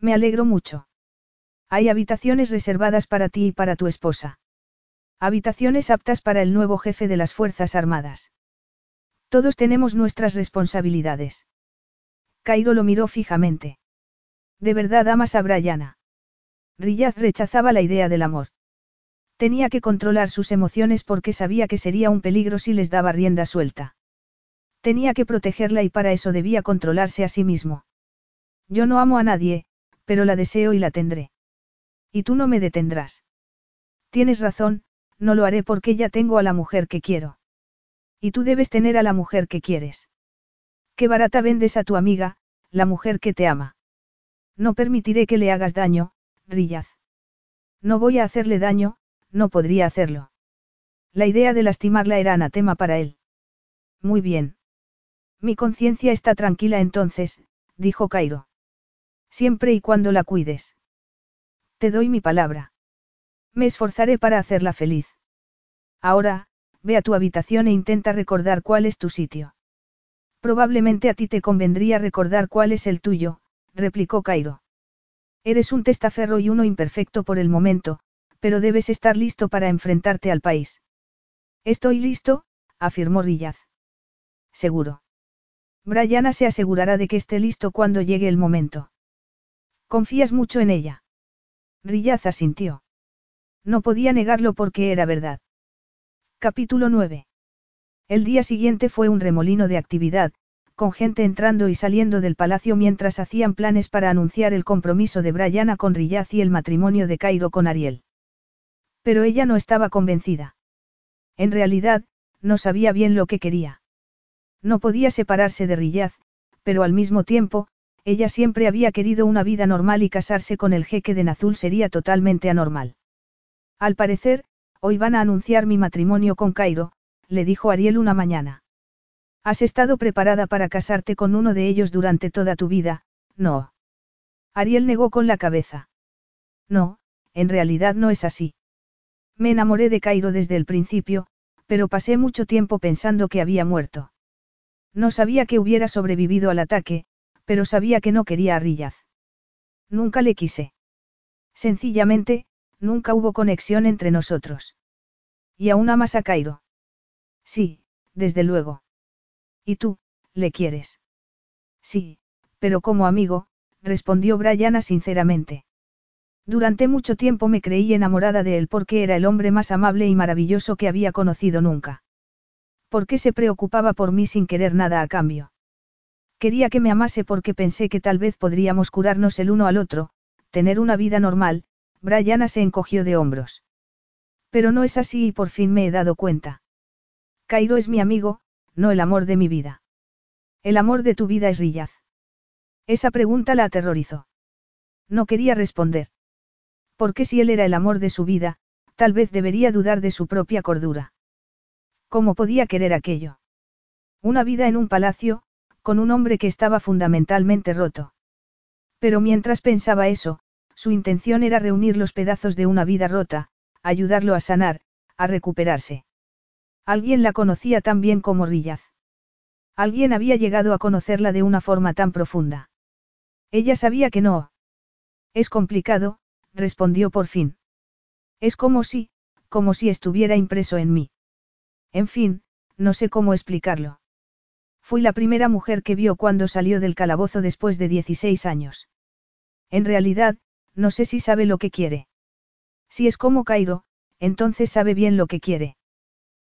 Me alegro mucho. Hay habitaciones reservadas para ti y para tu esposa. Habitaciones aptas para el nuevo jefe de las Fuerzas Armadas. Todos tenemos nuestras responsabilidades. Cairo lo miró fijamente. ¿De verdad amas a Brianna? Riyaz rechazaba la idea del amor. Tenía que controlar sus emociones porque sabía que sería un peligro si les daba rienda suelta. Tenía que protegerla y para eso debía controlarse a sí mismo. Yo no amo a nadie, pero la deseo y la tendré. Y tú no me detendrás. Tienes razón, no lo haré porque ya tengo a la mujer que quiero. Y tú debes tener a la mujer que quieres. Qué barata vendes a tu amiga, la mujer que te ama. No permitiré que le hagas daño, Rillaz. No voy a hacerle daño, no podría hacerlo. La idea de lastimarla era anatema para él. Muy bien. Mi conciencia está tranquila entonces, dijo Cairo. Siempre y cuando la cuides. Te doy mi palabra. Me esforzaré para hacerla feliz. Ahora, ve a tu habitación e intenta recordar cuál es tu sitio. Probablemente a ti te convendría recordar cuál es el tuyo, replicó Cairo. Eres un testaferro y uno imperfecto por el momento, pero debes estar listo para enfrentarte al país. Estoy listo, afirmó Rillaz. Seguro. Brianna se asegurará de que esté listo cuando llegue el momento. ¿Confías mucho en ella? Rillaz asintió. No podía negarlo porque era verdad. Capítulo 9. El día siguiente fue un remolino de actividad, con gente entrando y saliendo del palacio mientras hacían planes para anunciar el compromiso de Brianna con Rillaz y el matrimonio de Cairo con Ariel. Pero ella no estaba convencida. En realidad, no sabía bien lo que quería. No podía separarse de Rillaz, pero al mismo tiempo, ella siempre había querido una vida normal y casarse con el jeque de Nazul sería totalmente anormal. Al parecer, hoy van a anunciar mi matrimonio con Cairo, le dijo Ariel una mañana. Has estado preparada para casarte con uno de ellos durante toda tu vida, no. Ariel negó con la cabeza. No, en realidad no es así. Me enamoré de Cairo desde el principio, pero pasé mucho tiempo pensando que había muerto. No sabía que hubiera sobrevivido al ataque, pero sabía que no quería a Riyaz. Nunca le quise. Sencillamente, nunca hubo conexión entre nosotros. ¿Y aún amas a Cairo? Sí, desde luego. ¿Y tú, le quieres? Sí, pero como amigo, respondió Brianna sinceramente. Durante mucho tiempo me creí enamorada de él porque era el hombre más amable y maravilloso que había conocido nunca. Porque se preocupaba por mí sin querer nada a cambio. Quería que me amase porque pensé que tal vez podríamos curarnos el uno al otro, tener una vida normal, Brianna se encogió de hombros. Pero no es así y por fin me he dado cuenta. Cairo es mi amigo, no el amor de mi vida. El amor de tu vida es Rillaz. Esa pregunta la aterrorizó. No quería responder. Porque si él era el amor de su vida, tal vez debería dudar de su propia cordura. ¿Cómo podía querer aquello? Una vida en un palacio, con un hombre que estaba fundamentalmente roto. Pero mientras pensaba eso, su intención era reunir los pedazos de una vida rota, ayudarlo a sanar, a recuperarse. Alguien la conocía tan bien como Rillaz. Alguien había llegado a conocerla de una forma tan profunda. Ella sabía que no. Es complicado, respondió por fin. Es como si, como si estuviera impreso en mí. En fin, no sé cómo explicarlo. Fui la primera mujer que vio cuando salió del calabozo después de 16 años. En realidad, no sé si sabe lo que quiere. Si es como Cairo, entonces sabe bien lo que quiere.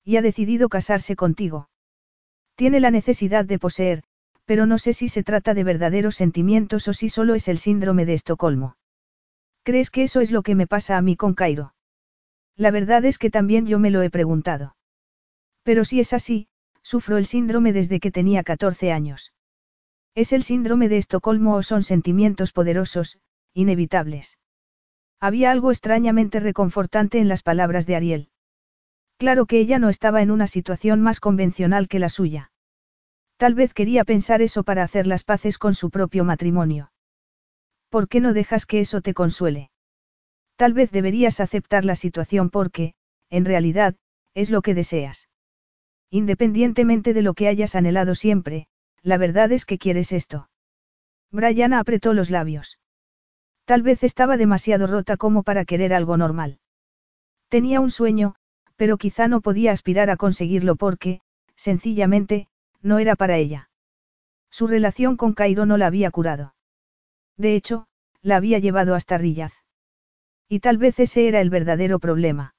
Y ha decidido casarse contigo. Tiene la necesidad de poseer, pero no sé si se trata de verdaderos sentimientos o si solo es el síndrome de Estocolmo. ¿Crees que eso es lo que me pasa a mí con Cairo? La verdad es que también yo me lo he preguntado. Pero si es así, sufro el síndrome desde que tenía 14 años. ¿Es el síndrome de Estocolmo o son sentimientos poderosos, inevitables? Había algo extrañamente reconfortante en las palabras de Ariel. Claro que ella no estaba en una situación más convencional que la suya. Tal vez quería pensar eso para hacer las paces con su propio matrimonio. ¿Por qué no dejas que eso te consuele? Tal vez deberías aceptar la situación porque, en realidad, es lo que deseas. Independientemente de lo que hayas anhelado siempre, la verdad es que quieres esto. Brianna apretó los labios. Tal vez estaba demasiado rota como para querer algo normal. Tenía un sueño, pero quizá no podía aspirar a conseguirlo porque, sencillamente, no era para ella. Su relación con Cairo no la había curado. De hecho, la había llevado hasta Riyaz. Y tal vez ese era el verdadero problema.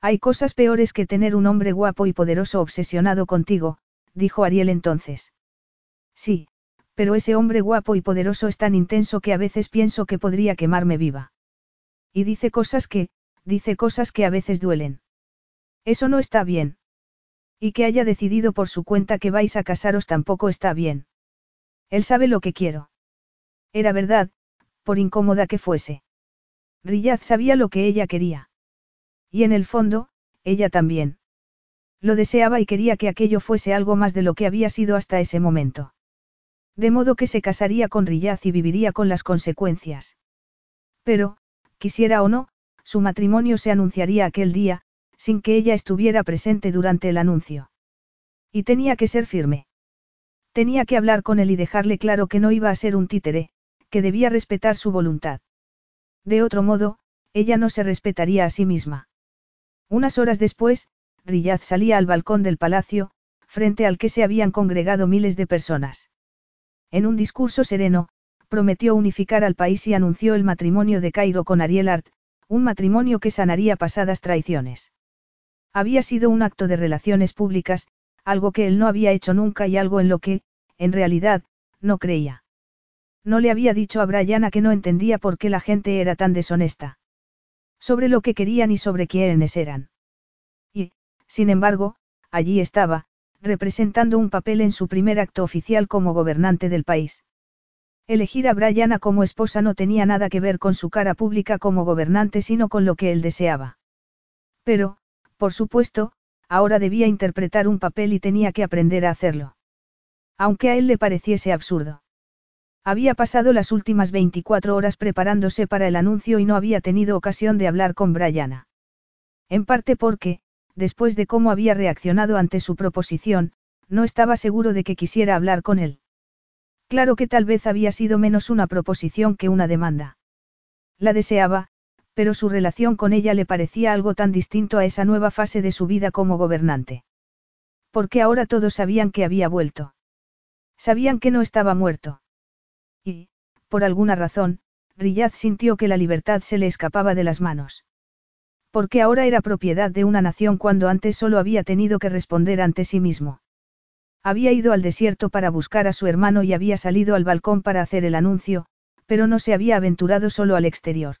Hay cosas peores que tener un hombre guapo y poderoso obsesionado contigo, dijo Ariel entonces. Sí, pero ese hombre guapo y poderoso es tan intenso que a veces pienso que podría quemarme viva. Y dice cosas que, dice cosas que a veces duelen. Eso no está bien. Y que haya decidido por su cuenta que vais a casaros tampoco está bien. Él sabe lo que quiero. Era verdad, por incómoda que fuese. Riyad sabía lo que ella quería. Y en el fondo, ella también. Lo deseaba y quería que aquello fuese algo más de lo que había sido hasta ese momento. De modo que se casaría con Riyaz y viviría con las consecuencias. Pero, quisiera o no, su matrimonio se anunciaría aquel día, sin que ella estuviera presente durante el anuncio. Y tenía que ser firme. Tenía que hablar con él y dejarle claro que no iba a ser un títere, que debía respetar su voluntad. De otro modo, ella no se respetaría a sí misma. Unas horas después, Riyad salía al balcón del palacio, frente al que se habían congregado miles de personas. En un discurso sereno, prometió unificar al país y anunció el matrimonio de Cairo con Ariel Art, un matrimonio que sanaría pasadas traiciones. Había sido un acto de relaciones públicas, algo que él no había hecho nunca y algo en lo que, en realidad, no creía. No le había dicho a Brianna que no entendía por qué la gente era tan deshonesta. Sobre lo que querían y sobre quiénes eran. Y, sin embargo, allí estaba, representando un papel en su primer acto oficial como gobernante del país. Elegir a Brianna como esposa no tenía nada que ver con su cara pública como gobernante, sino con lo que él deseaba. Pero, por supuesto, ahora debía interpretar un papel y tenía que aprender a hacerlo. Aunque a él le pareciese absurdo. Había pasado las últimas 24 horas preparándose para el anuncio y no había tenido ocasión de hablar con Brianna. En parte porque, después de cómo había reaccionado ante su proposición, no estaba seguro de que quisiera hablar con él. Claro que tal vez había sido menos una proposición que una demanda. La deseaba, pero su relación con ella le parecía algo tan distinto a esa nueva fase de su vida como gobernante. Porque ahora todos sabían que había vuelto. Sabían que no estaba muerto. Y, por alguna razón, Riyad sintió que la libertad se le escapaba de las manos. Porque ahora era propiedad de una nación cuando antes solo había tenido que responder ante sí mismo. Había ido al desierto para buscar a su hermano y había salido al balcón para hacer el anuncio, pero no se había aventurado solo al exterior.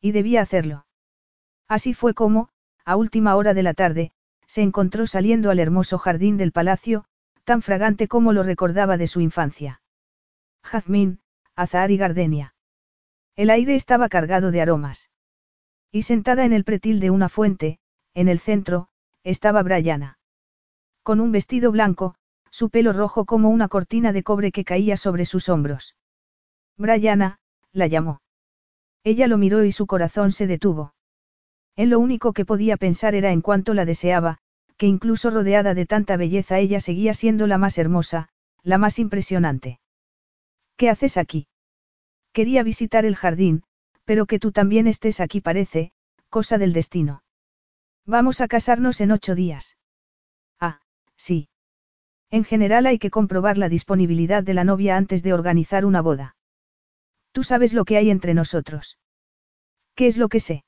Y debía hacerlo. Así fue como, a última hora de la tarde, se encontró saliendo al hermoso jardín del palacio, tan fragante como lo recordaba de su infancia. Jazmín, azahar y gardenia. El aire estaba cargado de aromas. Y sentada en el pretil de una fuente, en el centro, estaba Brianna. Con un vestido blanco, su pelo rojo como una cortina de cobre que caía sobre sus hombros. Brianna, la llamó. Ella lo miró y su corazón se detuvo. En lo único que podía pensar era en cuánto la deseaba, que incluso rodeada de tanta belleza ella seguía siendo la más hermosa, la más impresionante. ¿Qué haces aquí? Quería visitar el jardín, pero que tú también estés aquí parece, cosa del destino. Vamos a casarnos en ocho días. Ah, sí. En general hay que comprobar la disponibilidad de la novia antes de organizar una boda. Tú sabes lo que hay entre nosotros. ¿Qué es lo que sé?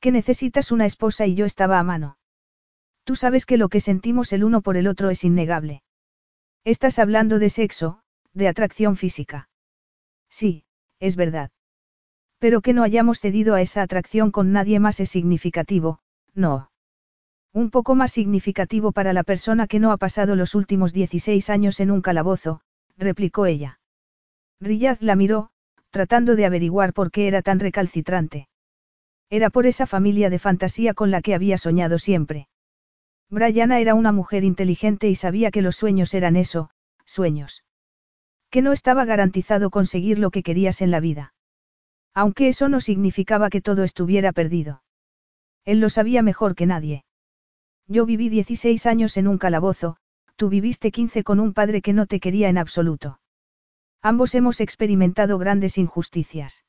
Que necesitas una esposa y yo estaba a mano. Tú sabes que lo que sentimos el uno por el otro es innegable. Estás hablando de sexo, de atracción física. Sí, es verdad. Pero que no hayamos cedido a esa atracción con nadie más es significativo, no. Un poco más significativo para la persona que no ha pasado los últimos 16 años en un calabozo, replicó ella. Riyad la miró, tratando de averiguar por qué era tan recalcitrante. Era por esa familia de fantasía con la que había soñado siempre. Brianna era una mujer inteligente y sabía que los sueños eran eso, sueños. Que no estaba garantizado conseguir lo que querías en la vida. Aunque eso no significaba que todo estuviera perdido. Él lo sabía mejor que nadie. Yo viví 16 años en un calabozo, tú viviste 15 con un padre que no te quería en absoluto. Ambos hemos experimentado grandes injusticias.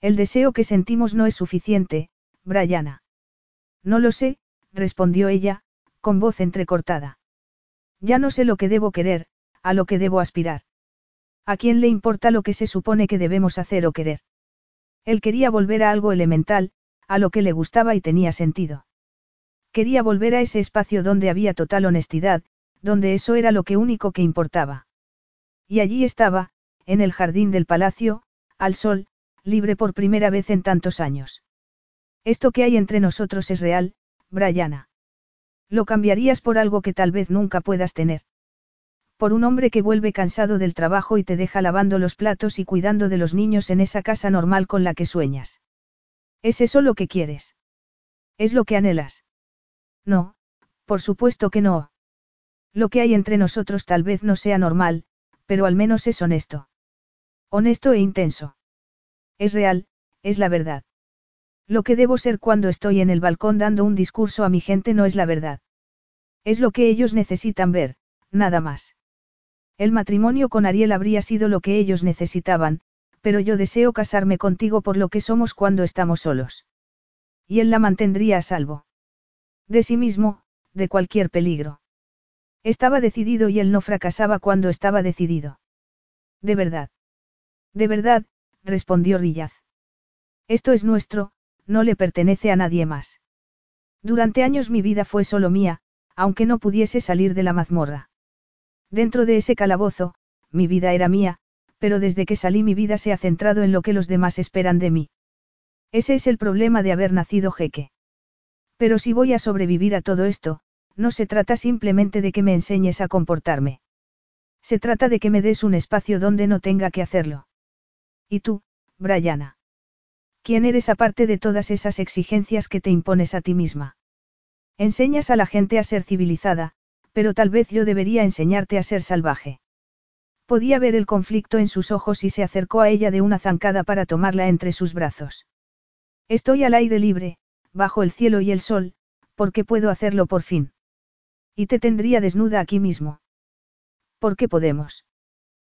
El deseo que sentimos no es suficiente, Brianna. No lo sé, respondió ella, con voz entrecortada. Ya no sé lo que debo querer, a lo que debo aspirar. ¿A quién le importa lo que se supone que debemos hacer o querer? Él quería volver a algo elemental, a lo que le gustaba y tenía sentido. Quería volver a ese espacio donde había total honestidad, donde eso era lo que único que importaba. Y allí estaba, en el jardín del palacio, al sol, libre por primera vez en tantos años. Esto que hay entre nosotros es real, Brianna. Lo cambiarías por algo que tal vez nunca puedas tener. Por un hombre que vuelve cansado del trabajo y te deja lavando los platos y cuidando de los niños en esa casa normal con la que sueñas. ¿Es eso lo que quieres? ¿Es lo que anhelas? No, por supuesto que no. Lo que hay entre nosotros tal vez no sea normal, pero al menos es honesto. Honesto e intenso. Es real, es la verdad. Lo que debo ser cuando estoy en el balcón dando un discurso a mi gente no es la verdad. Es lo que ellos necesitan ver, nada más. El matrimonio con Ariel habría sido lo que ellos necesitaban, pero yo deseo casarme contigo por lo que somos cuando estamos solos. Y él la mantendría a salvo. De sí mismo, de cualquier peligro. Estaba decidido y él no fracasaba cuando estaba decidido. De verdad. De verdad, respondió Rillaz. Esto es nuestro, no le pertenece a nadie más. Durante años mi vida fue solo mía, aunque no pudiese salir de la mazmorra. Dentro de ese calabozo, mi vida era mía, pero desde que salí mi vida se ha centrado en lo que los demás esperan de mí. Ese es el problema de haber nacido jeque. Pero si voy a sobrevivir a todo esto, no se trata simplemente de que me enseñes a comportarme. Se trata de que me des un espacio donde no tenga que hacerlo. ¿Y tú, Brianna? ¿Quién eres aparte de todas esas exigencias que te impones a ti misma? Enseñas a la gente a ser civilizada, pero tal vez yo debería enseñarte a ser salvaje. Podía ver el conflicto en sus ojos y se acercó a ella de una zancada para tomarla entre sus brazos. Estoy al aire libre, bajo el cielo y el sol, porque puedo hacerlo por fin. Y te tendría desnuda aquí mismo. Porque podemos.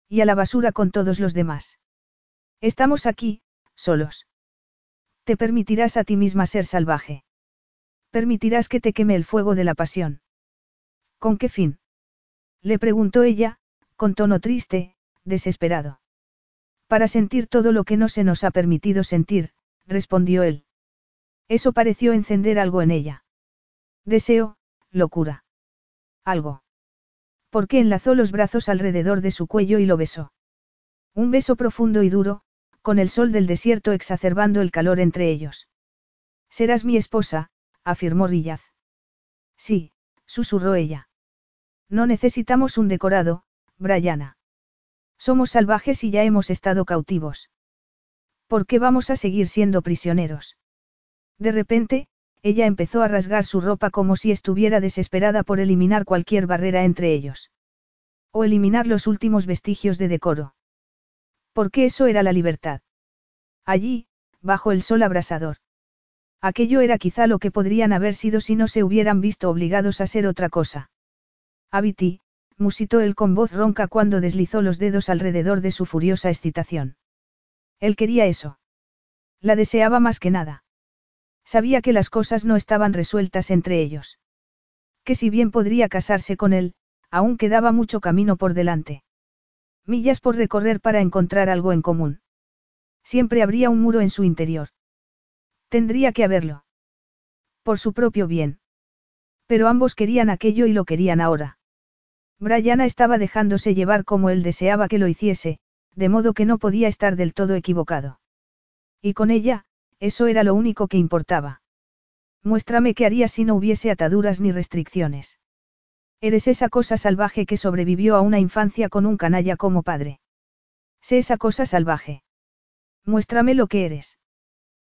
Y a la basura con todos los demás. Estamos aquí, solos. Te permitirás a ti misma ser salvaje. Permitirás que te queme el fuego de la pasión. ¿Con qué fin? Le preguntó ella, con tono triste, desesperado. Para sentir todo lo que no se nos ha permitido sentir, respondió él. Eso pareció encender algo en ella. Deseo, locura. Algo. Porque enlazó los brazos alrededor de su cuello y lo besó. Un beso profundo y duro, con el sol del desierto exacerbando el calor entre ellos. Serás mi esposa, afirmó Rillaz. Sí, susurró ella. No necesitamos un decorado, Brianna. Somos salvajes y ya hemos estado cautivos. ¿Por qué vamos a seguir siendo prisioneros? De repente, ella empezó a rasgar su ropa como si estuviera desesperada por eliminar cualquier barrera entre ellos. O eliminar los últimos vestigios de decoro. Porque eso era la libertad. Allí, bajo el sol abrasador. Aquello era quizá lo que podrían haber sido si no se hubieran visto obligados a ser otra cosa. Abiti, musitó él con voz ronca cuando deslizó los dedos alrededor de su furiosa excitación. Él quería eso. La deseaba más que nada. Sabía que las cosas no estaban resueltas entre ellos. Que si bien podría casarse con él, aún quedaba mucho camino por delante. Millas por recorrer para encontrar algo en común. Siempre habría un muro en su interior. Tendría que haberlo. Por su propio bien. Pero ambos querían aquello y lo querían ahora. Brianna estaba dejándose llevar como él deseaba que lo hiciese, de modo que no podía estar del todo equivocado. Y con ella, eso era lo único que importaba. Muéstrame qué haría si no hubiese ataduras ni restricciones. Eres esa cosa salvaje que sobrevivió a una infancia con un canalla como padre. Sé esa cosa salvaje. Muéstrame lo que eres.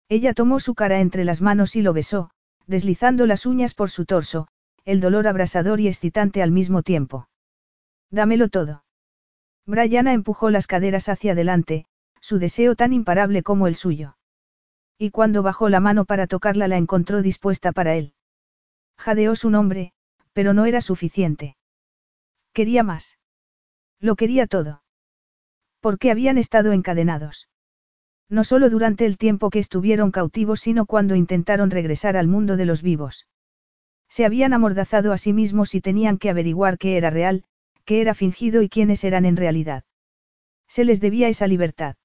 Ella tomó su cara entre las manos y lo besó, deslizando las uñas por su torso, el dolor abrasador y excitante al mismo tiempo. Dámelo todo. Brianna empujó las caderas hacia adelante, su deseo tan imparable como el suyo. Y cuando bajó la mano para tocarla la encontró dispuesta para él. Jadeó su nombre, pero no era suficiente. Quería más. Lo quería todo. Porque habían estado encadenados. No solo durante el tiempo que estuvieron cautivos, sino cuando intentaron regresar al mundo de los vivos. Se habían amordazado a sí mismos y tenían que averiguar qué era real, qué era fingido y quiénes eran en realidad. Se les debía esa libertad.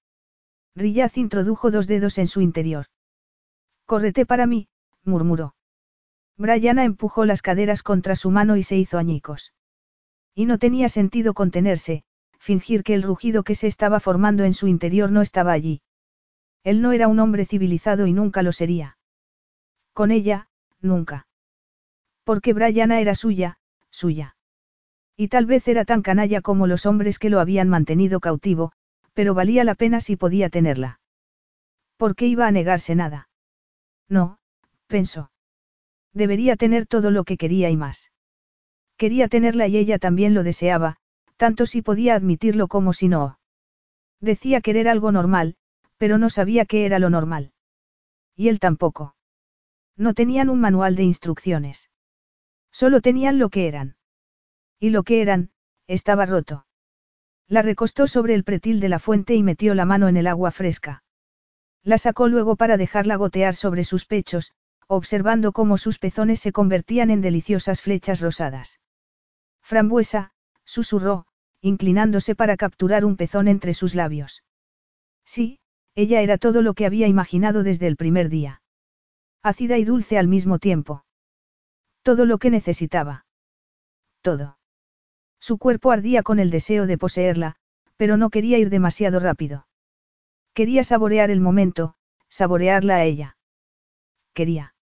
Rillaz introdujo dos dedos en su interior. Córrete para mí, murmuró. Brianna empujó las caderas contra su mano y se hizo añicos. Y no tenía sentido contenerse, fingir que el rugido que se estaba formando en su interior no estaba allí. Él no era un hombre civilizado y nunca lo sería. Con ella, nunca. Porque Brianna era suya, suya. Y tal vez era tan canalla como los hombres que lo habían mantenido cautivo, pero valía la pena si podía tenerla. ¿Por qué iba a negarse nada? No, pensó. Debería tener todo lo que quería y más. Quería tenerla y ella también lo deseaba, tanto si podía admitirlo como si no. Decía querer algo normal, pero no sabía qué era lo normal. Y él tampoco. No tenían un manual de instrucciones. Solo tenían lo que eran. Y lo que eran, estaba roto. La recostó sobre el pretil de la fuente y metió la mano en el agua fresca. La sacó luego para dejarla gotear sobre sus pechos, observando cómo sus pezones se convertían en deliciosas flechas rosadas. Frambuesa, susurró, inclinándose para capturar un pezón entre sus labios. Sí, ella era todo lo que había imaginado desde el primer día. Ácida y dulce al mismo tiempo. Todo lo que necesitaba. Todo. Su cuerpo ardía con el deseo de poseerla, pero no quería ir demasiado rápido. Quería saborear el momento, saborearla a ella. Quería.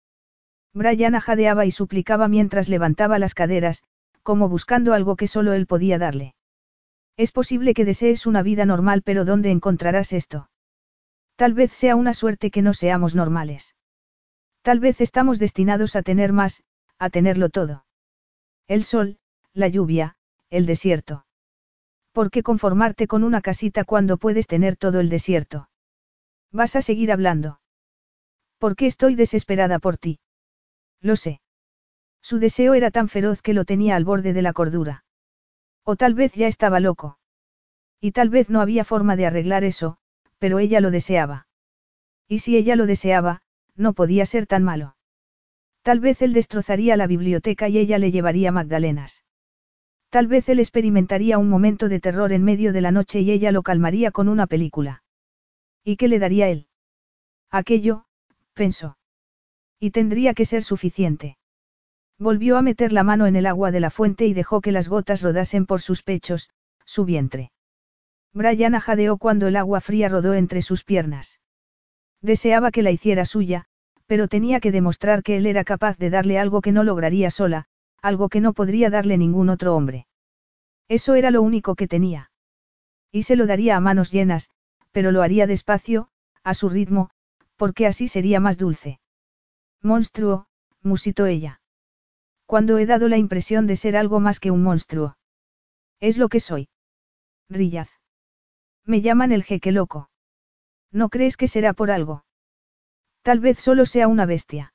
Brian jadeaba y suplicaba mientras levantaba las caderas, como buscando algo que solo él podía darle. Es posible que desees una vida normal, pero ¿dónde encontrarás esto? Tal vez sea una suerte que no seamos normales. Tal vez estamos destinados a tener más, a tenerlo todo. El sol, la lluvia, el desierto. ¿Por qué conformarte con una casita cuando puedes tener todo el desierto? ¿Vas a seguir hablando? ¿Por qué estoy desesperada por ti? Lo sé. Su deseo era tan feroz que lo tenía al borde de la cordura. O tal vez ya estaba loco. Y tal vez no había forma de arreglar eso, pero ella lo deseaba. Y si ella lo deseaba, no podía ser tan malo. Tal vez él destrozaría la biblioteca y ella le llevaría magdalenas. Tal vez él experimentaría un momento de terror en medio de la noche y ella lo calmaría con una película. ¿Y qué le daría él? Aquello, pensó. Y tendría que ser suficiente. Volvió a meter la mano en el agua de la fuente y dejó que las gotas rodasen por sus pechos, su vientre. Brian jadeó cuando el agua fría rodó entre sus piernas. Deseaba que la hiciera suya, pero tenía que demostrar que él era capaz de darle algo que no lograría sola, algo que no podría darle ningún otro hombre. Eso era lo único que tenía. Y se lo daría a manos llenas, pero lo haría despacio, a su ritmo, porque así sería más dulce. Monstruo, musitó ella. Cuando he dado la impresión de ser algo más que un monstruo. Es lo que soy. Rillaz. Me llaman el jeque loco. ¿No crees que será por algo? Tal vez solo sea una bestia.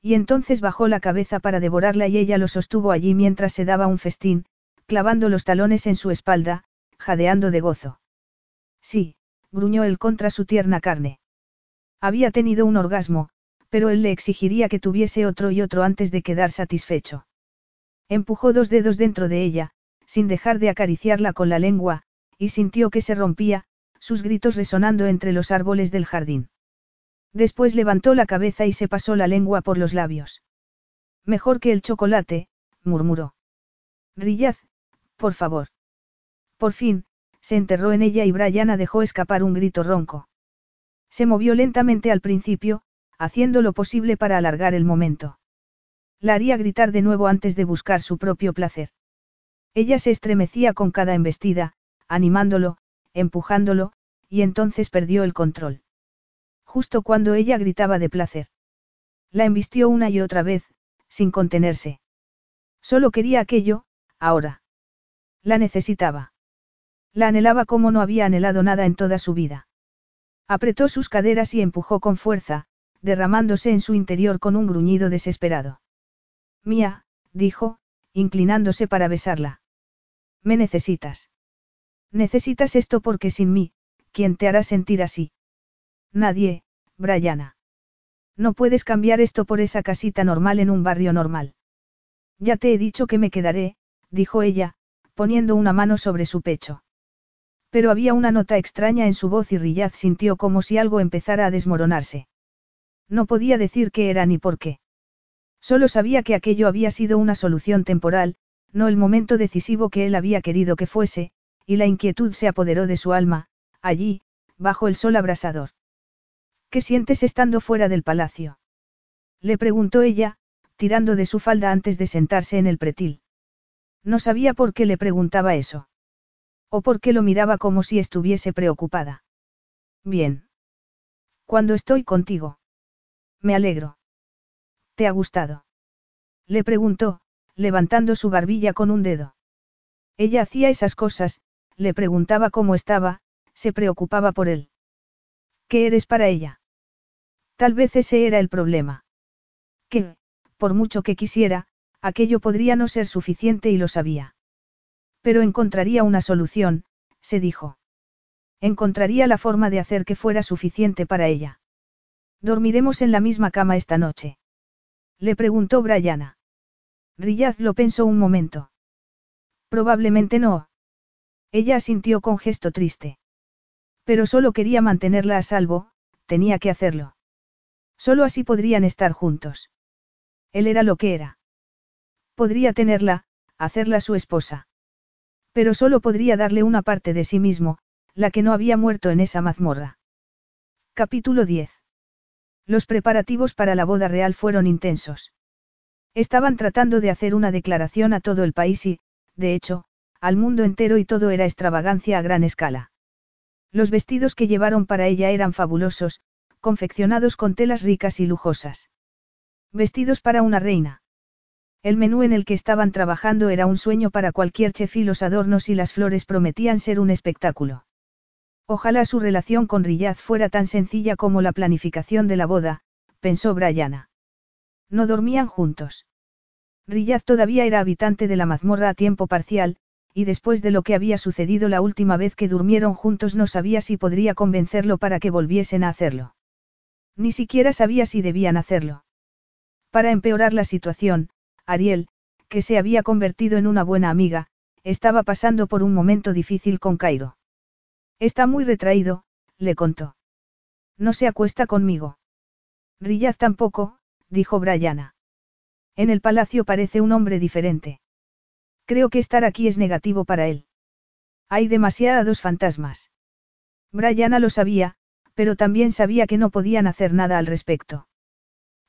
Y entonces bajó la cabeza para devorarla y ella lo sostuvo allí mientras se daba un festín, clavando los talones en su espalda, jadeando de gozo. Sí, gruñó él contra su tierna carne. Había tenido un orgasmo, pero él le exigiría que tuviese otro y otro antes de quedar satisfecho. Empujó dos dedos dentro de ella, sin dejar de acariciarla con la lengua, y sintió que se rompía, sus gritos resonando entre los árboles del jardín. Después levantó la cabeza y se pasó la lengua por los labios. Mejor que el chocolate, murmuró. Rillaz, por favor. Por fin, se enterró en ella y Brianna dejó escapar un grito ronco. Se movió lentamente al principio, haciendo lo posible para alargar el momento. La haría gritar de nuevo antes de buscar su propio placer. Ella se estremecía con cada embestida, animándolo, empujándolo, y entonces perdió el control justo cuando ella gritaba de placer. La embistió una y otra vez, sin contenerse. Solo quería aquello, ahora. La necesitaba. La anhelaba como no había anhelado nada en toda su vida. Apretó sus caderas y empujó con fuerza, derramándose en su interior con un gruñido desesperado. Mía, dijo, inclinándose para besarla. Me necesitas. Necesitas esto porque sin mí, ¿quién te hará sentir así? Nadie, Brianna. No puedes cambiar esto por esa casita normal en un barrio normal. Ya te he dicho que me quedaré, dijo ella, poniendo una mano sobre su pecho. Pero había una nota extraña en su voz y Riyad sintió como si algo empezara a desmoronarse. No podía decir qué era ni por qué. Solo sabía que aquello había sido una solución temporal, no el momento decisivo que él había querido que fuese, y la inquietud se apoderó de su alma, allí, bajo el sol abrasador. ¿Qué sientes estando fuera del palacio? Le preguntó ella, tirando de su falda antes de sentarse en el pretil. No sabía por qué le preguntaba eso. O por qué lo miraba como si estuviese preocupada. Bien. Cuando estoy contigo. Me alegro. ¿Te ha gustado? Le preguntó, levantando su barbilla con un dedo. Ella hacía esas cosas, le preguntaba cómo estaba, se preocupaba por él. ¿Qué eres para ella? Tal vez ese era el problema. Que, por mucho que quisiera, aquello podría no ser suficiente y lo sabía. Pero encontraría una solución, se dijo. Encontraría la forma de hacer que fuera suficiente para ella. ¿Dormiremos en la misma cama esta noche? Le preguntó Brianna. Riyad lo pensó un momento. Probablemente no. Ella asintió con gesto triste. Pero solo quería mantenerla a salvo, tenía que hacerlo. Solo así podrían estar juntos. Él era lo que era. Podría tenerla, hacerla su esposa. Pero solo podría darle una parte de sí mismo, la que no había muerto en esa mazmorra. Capítulo 10. Los preparativos para la boda real fueron intensos. Estaban tratando de hacer una declaración a todo el país y, de hecho, al mundo entero y todo era extravagancia a gran escala. Los vestidos que llevaron para ella eran fabulosos, confeccionados con telas ricas y lujosas. Vestidos para una reina. El menú en el que estaban trabajando era un sueño para cualquier chef y los adornos y las flores prometían ser un espectáculo. Ojalá su relación con Riyad fuera tan sencilla como la planificación de la boda, pensó Brianna. No dormían juntos. Riyad todavía era habitante de la mazmorra a tiempo parcial, y después de lo que había sucedido la última vez que durmieron juntos no sabía si podría convencerlo para que volviesen a hacerlo. Ni siquiera sabía si debían hacerlo. Para empeorar la situación, Ariel, que se había convertido en una buena amiga, estaba pasando por un momento difícil con Cairo. Está muy retraído, le contó. No se acuesta conmigo. Riyad tampoco, dijo Brianna. En el palacio parece un hombre diferente. Creo que estar aquí es negativo para él. Hay demasiados fantasmas. Brianna lo sabía, pero también sabía que no podían hacer nada al respecto.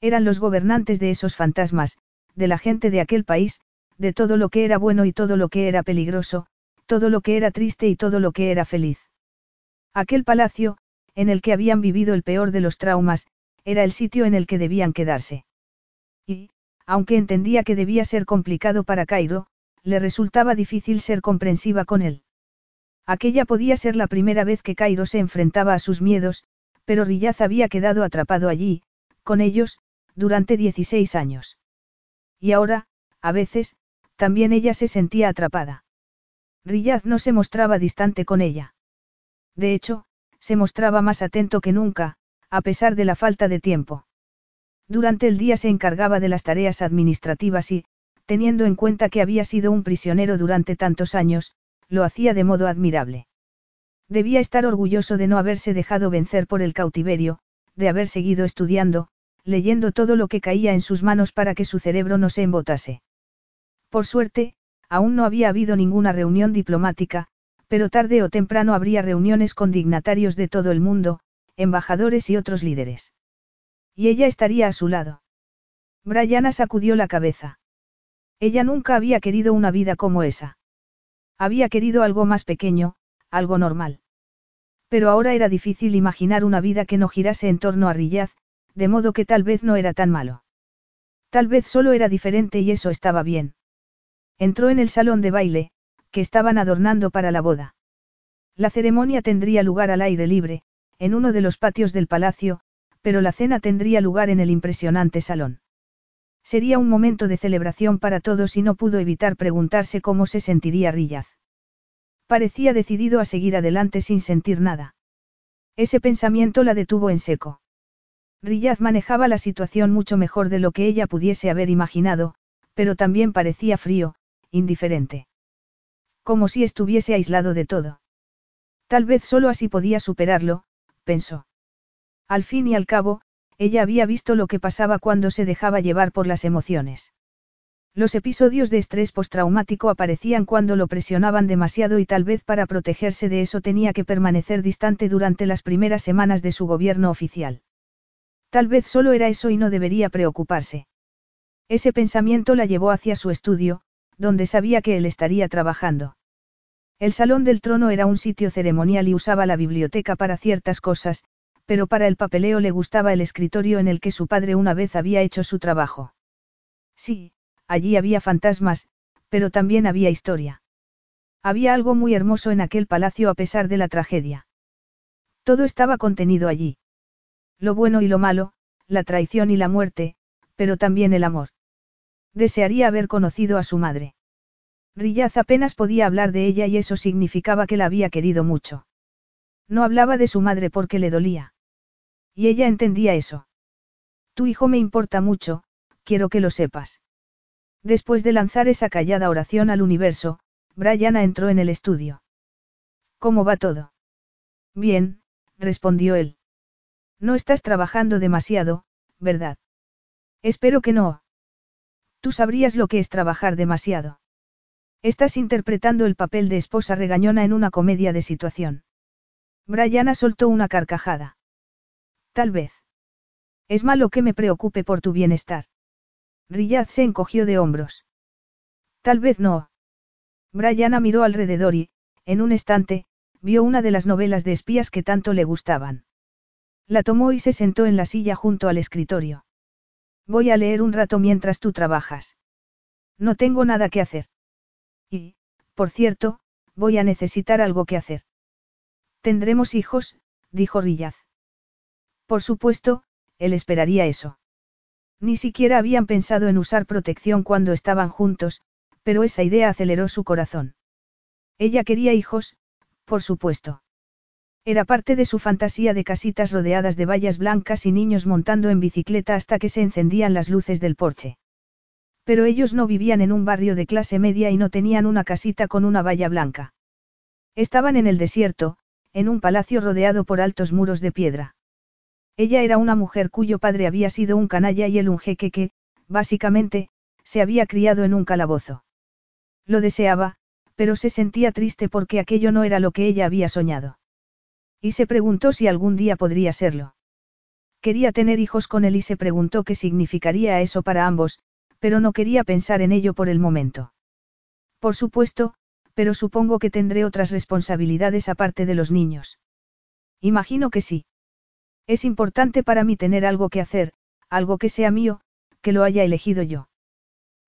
Eran los gobernantes de esos fantasmas, de la gente de aquel país, de todo lo que era bueno y todo lo que era peligroso, todo lo que era triste y todo lo que era feliz. Aquel palacio, en el que habían vivido el peor de los traumas, era el sitio en el que debían quedarse. Y, aunque entendía que debía ser complicado para Cairo, le resultaba difícil ser comprensiva con él. Aquella podía ser la primera vez que Cairo se enfrentaba a sus miedos, pero Riyaz había quedado atrapado allí, con ellos, durante 16 años. Y ahora, a veces, también ella se sentía atrapada. Riyaz no se mostraba distante con ella. De hecho, se mostraba más atento que nunca, a pesar de la falta de tiempo. Durante el día se encargaba de las tareas administrativas y, teniendo en cuenta que había sido un prisionero durante tantos años, lo hacía de modo admirable. Debía estar orgulloso de no haberse dejado vencer por el cautiverio, de haber seguido estudiando, leyendo todo lo que caía en sus manos para que su cerebro no se embotase. Por suerte, aún no había habido ninguna reunión diplomática, pero tarde o temprano habría reuniones con dignatarios de todo el mundo, embajadores y otros líderes. Y ella estaría a su lado. Brianna sacudió la cabeza. Ella nunca había querido una vida como esa. Había querido algo más pequeño, algo normal. Pero ahora era difícil imaginar una vida que no girase en torno a Riyaz, de modo que tal vez no era tan malo. Tal vez solo era diferente y eso estaba bien. Entró en el salón de baile, que estaban adornando para la boda. La ceremonia tendría lugar al aire libre, en uno de los patios del palacio, pero la cena tendría lugar en el impresionante salón. Sería un momento de celebración para todos y no pudo evitar preguntarse cómo se sentiría Rillaz. Parecía decidido a seguir adelante sin sentir nada. Ese pensamiento la detuvo en seco. Riyaz manejaba la situación mucho mejor de lo que ella pudiese haber imaginado, pero también parecía frío, indiferente. Como si estuviese aislado de todo. Tal vez solo así podía superarlo, pensó. Al fin y al cabo, ella había visto lo que pasaba cuando se dejaba llevar por las emociones. Los episodios de estrés postraumático aparecían cuando lo presionaban demasiado y tal vez para protegerse de eso tenía que permanecer distante durante las primeras semanas de su gobierno oficial. Tal vez solo era eso y no debería preocuparse. Ese pensamiento la llevó hacia su estudio, donde sabía que él estaría trabajando. El salón del trono era un sitio ceremonial y usaba la biblioteca para ciertas cosas, pero para el papeleo le gustaba el escritorio en el que su padre una vez había hecho su trabajo. Sí, allí había fantasmas, pero también había historia. Había algo muy hermoso en aquel palacio a pesar de la tragedia. Todo estaba contenido allí. Lo bueno y lo malo, la traición y la muerte, pero también el amor. Desearía haber conocido a su madre. Rillaz apenas podía hablar de ella y eso significaba que la había querido mucho. No hablaba de su madre porque le dolía. Y ella entendía eso. Tu hijo me importa mucho, quiero que lo sepas. Después de lanzar esa callada oración al universo, Brianna entró en el estudio. ¿Cómo va todo? Bien, respondió él. No estás trabajando demasiado, ¿verdad? Espero que no. Tú sabrías lo que es trabajar demasiado. Estás interpretando el papel de esposa regañona en una comedia de situación. Brianna soltó una carcajada. Tal vez. Es malo que me preocupe por tu bienestar. Riyad se encogió de hombros. Tal vez no. Brianna miró alrededor y, en un estante, vio una de las novelas de espías que tanto le gustaban. La tomó y se sentó en la silla junto al escritorio. Voy a leer un rato mientras tú trabajas. No tengo nada que hacer. Y, por cierto, voy a necesitar algo que hacer. Tendremos hijos, dijo Rillaz. Por supuesto, él esperaría eso. Ni siquiera habían pensado en usar protección cuando estaban juntos, pero esa idea aceleró su corazón. Ella quería hijos, por supuesto. Era parte de su fantasía de casitas rodeadas de vallas blancas y niños montando en bicicleta hasta que se encendían las luces del porche. Pero ellos no vivían en un barrio de clase media y no tenían una casita con una valla blanca. Estaban en el desierto, en un palacio rodeado por altos muros de piedra. Ella era una mujer cuyo padre había sido un canalla y él un jeque que, básicamente, se había criado en un calabozo. Lo deseaba, pero se sentía triste porque aquello no era lo que ella había soñado. Y se preguntó si algún día podría serlo. Quería tener hijos con él y se preguntó qué significaría eso para ambos, pero no quería pensar en ello por el momento. Por supuesto, pero supongo que tendré otras responsabilidades aparte de los niños. Imagino que sí. Es importante para mí tener algo que hacer, algo que sea mío, que lo haya elegido yo.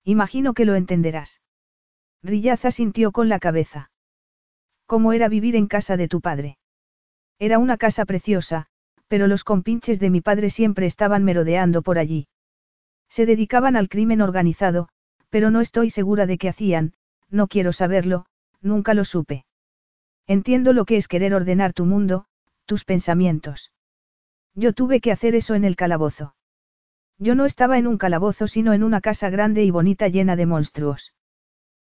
Imagino que lo entenderás. Rillaza sintió con la cabeza. ¿Cómo era vivir en casa de tu padre? Era una casa preciosa, pero los compinches de mi padre siempre estaban merodeando por allí. Se dedicaban al crimen organizado, pero no estoy segura de qué hacían, no quiero saberlo, nunca lo supe. Entiendo lo que es querer ordenar tu mundo, tus pensamientos. Yo tuve que hacer eso en el calabozo. Yo no estaba en un calabozo sino en una casa grande y bonita llena de monstruos.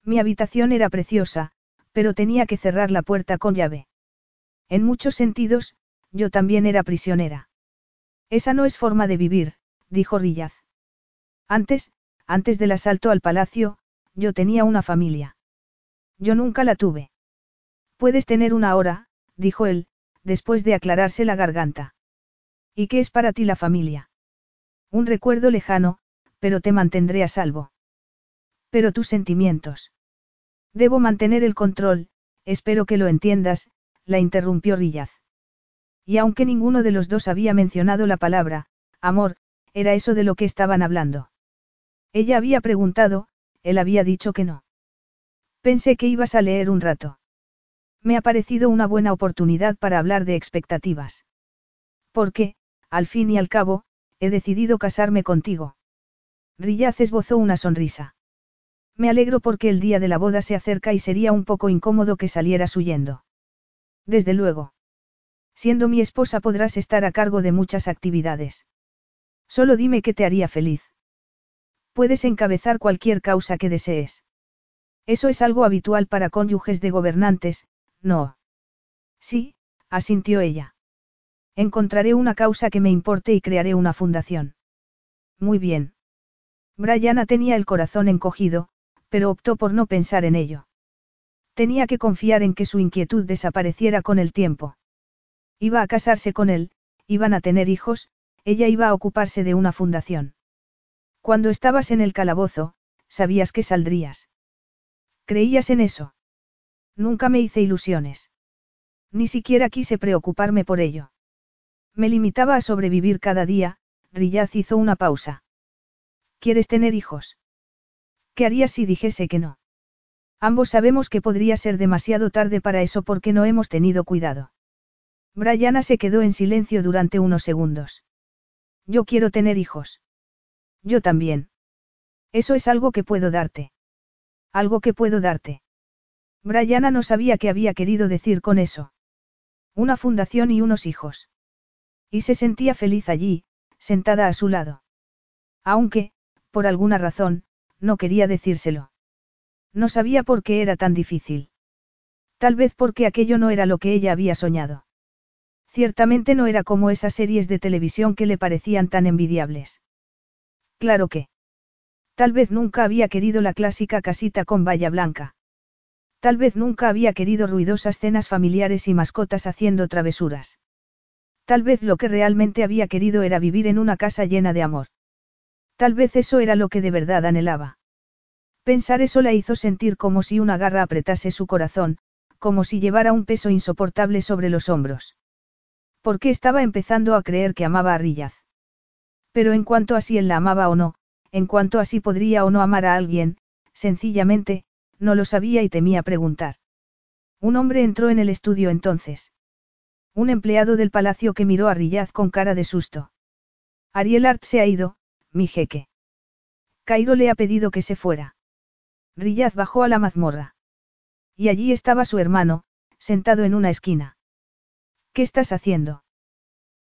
Mi habitación era preciosa, pero tenía que cerrar la puerta con llave. En muchos sentidos, yo también era prisionera. Esa no es forma de vivir, dijo Rillaz. Antes, antes del asalto al palacio, yo tenía una familia. Yo nunca la tuve. Puedes tener una hora, dijo él, después de aclararse la garganta. ¿Y qué es para ti la familia? Un recuerdo lejano, pero te mantendré a salvo. Pero tus sentimientos. Debo mantener el control, espero que lo entiendas, la interrumpió Rillaz. Y aunque ninguno de los dos había mencionado la palabra, amor, era eso de lo que estaban hablando. Ella había preguntado, él había dicho que no. Pensé que ibas a leer un rato. Me ha parecido una buena oportunidad para hablar de expectativas. ¿Por qué? Al fin y al cabo, he decidido casarme contigo. Rillaz esbozó una sonrisa. Me alegro porque el día de la boda se acerca y sería un poco incómodo que salieras huyendo. Desde luego. Siendo mi esposa podrás estar a cargo de muchas actividades. Solo dime qué te haría feliz. Puedes encabezar cualquier causa que desees. Eso es algo habitual para cónyuges de gobernantes, ¿no? Sí, asintió ella. Encontraré una causa que me importe y crearé una fundación. Muy bien. Brianna tenía el corazón encogido, pero optó por no pensar en ello. Tenía que confiar en que su inquietud desapareciera con el tiempo. Iba a casarse con él, iban a tener hijos, ella iba a ocuparse de una fundación. Cuando estabas en el calabozo, sabías que saldrías. ¿Creías en eso? Nunca me hice ilusiones. Ni siquiera quise preocuparme por ello. Me limitaba a sobrevivir cada día, Riyaz hizo una pausa. ¿Quieres tener hijos? ¿Qué harías si dijese que no? Ambos sabemos que podría ser demasiado tarde para eso porque no hemos tenido cuidado. Brianna se quedó en silencio durante unos segundos. Yo quiero tener hijos. Yo también. Eso es algo que puedo darte. Algo que puedo darte. Brianna no sabía qué había querido decir con eso. Una fundación y unos hijos. Y se sentía feliz allí, sentada a su lado. Aunque, por alguna razón, no quería decírselo. No sabía por qué era tan difícil. Tal vez porque aquello no era lo que ella había soñado. Ciertamente no era como esas series de televisión que le parecían tan envidiables. Claro que. Tal vez nunca había querido la clásica casita con valla blanca. Tal vez nunca había querido ruidosas cenas familiares y mascotas haciendo travesuras. Tal vez lo que realmente había querido era vivir en una casa llena de amor. Tal vez eso era lo que de verdad anhelaba. Pensar eso la hizo sentir como si una garra apretase su corazón, como si llevara un peso insoportable sobre los hombros. Porque estaba empezando a creer que amaba a Rillaz. Pero en cuanto a si él la amaba o no, en cuanto a si podría o no amar a alguien, sencillamente, no lo sabía y temía preguntar. Un hombre entró en el estudio entonces. Un empleado del palacio que miró a Rillaz con cara de susto. Ariel Art se ha ido, mi jeque. Cairo le ha pedido que se fuera. Riyaz bajó a la mazmorra. Y allí estaba su hermano, sentado en una esquina. ¿Qué estás haciendo?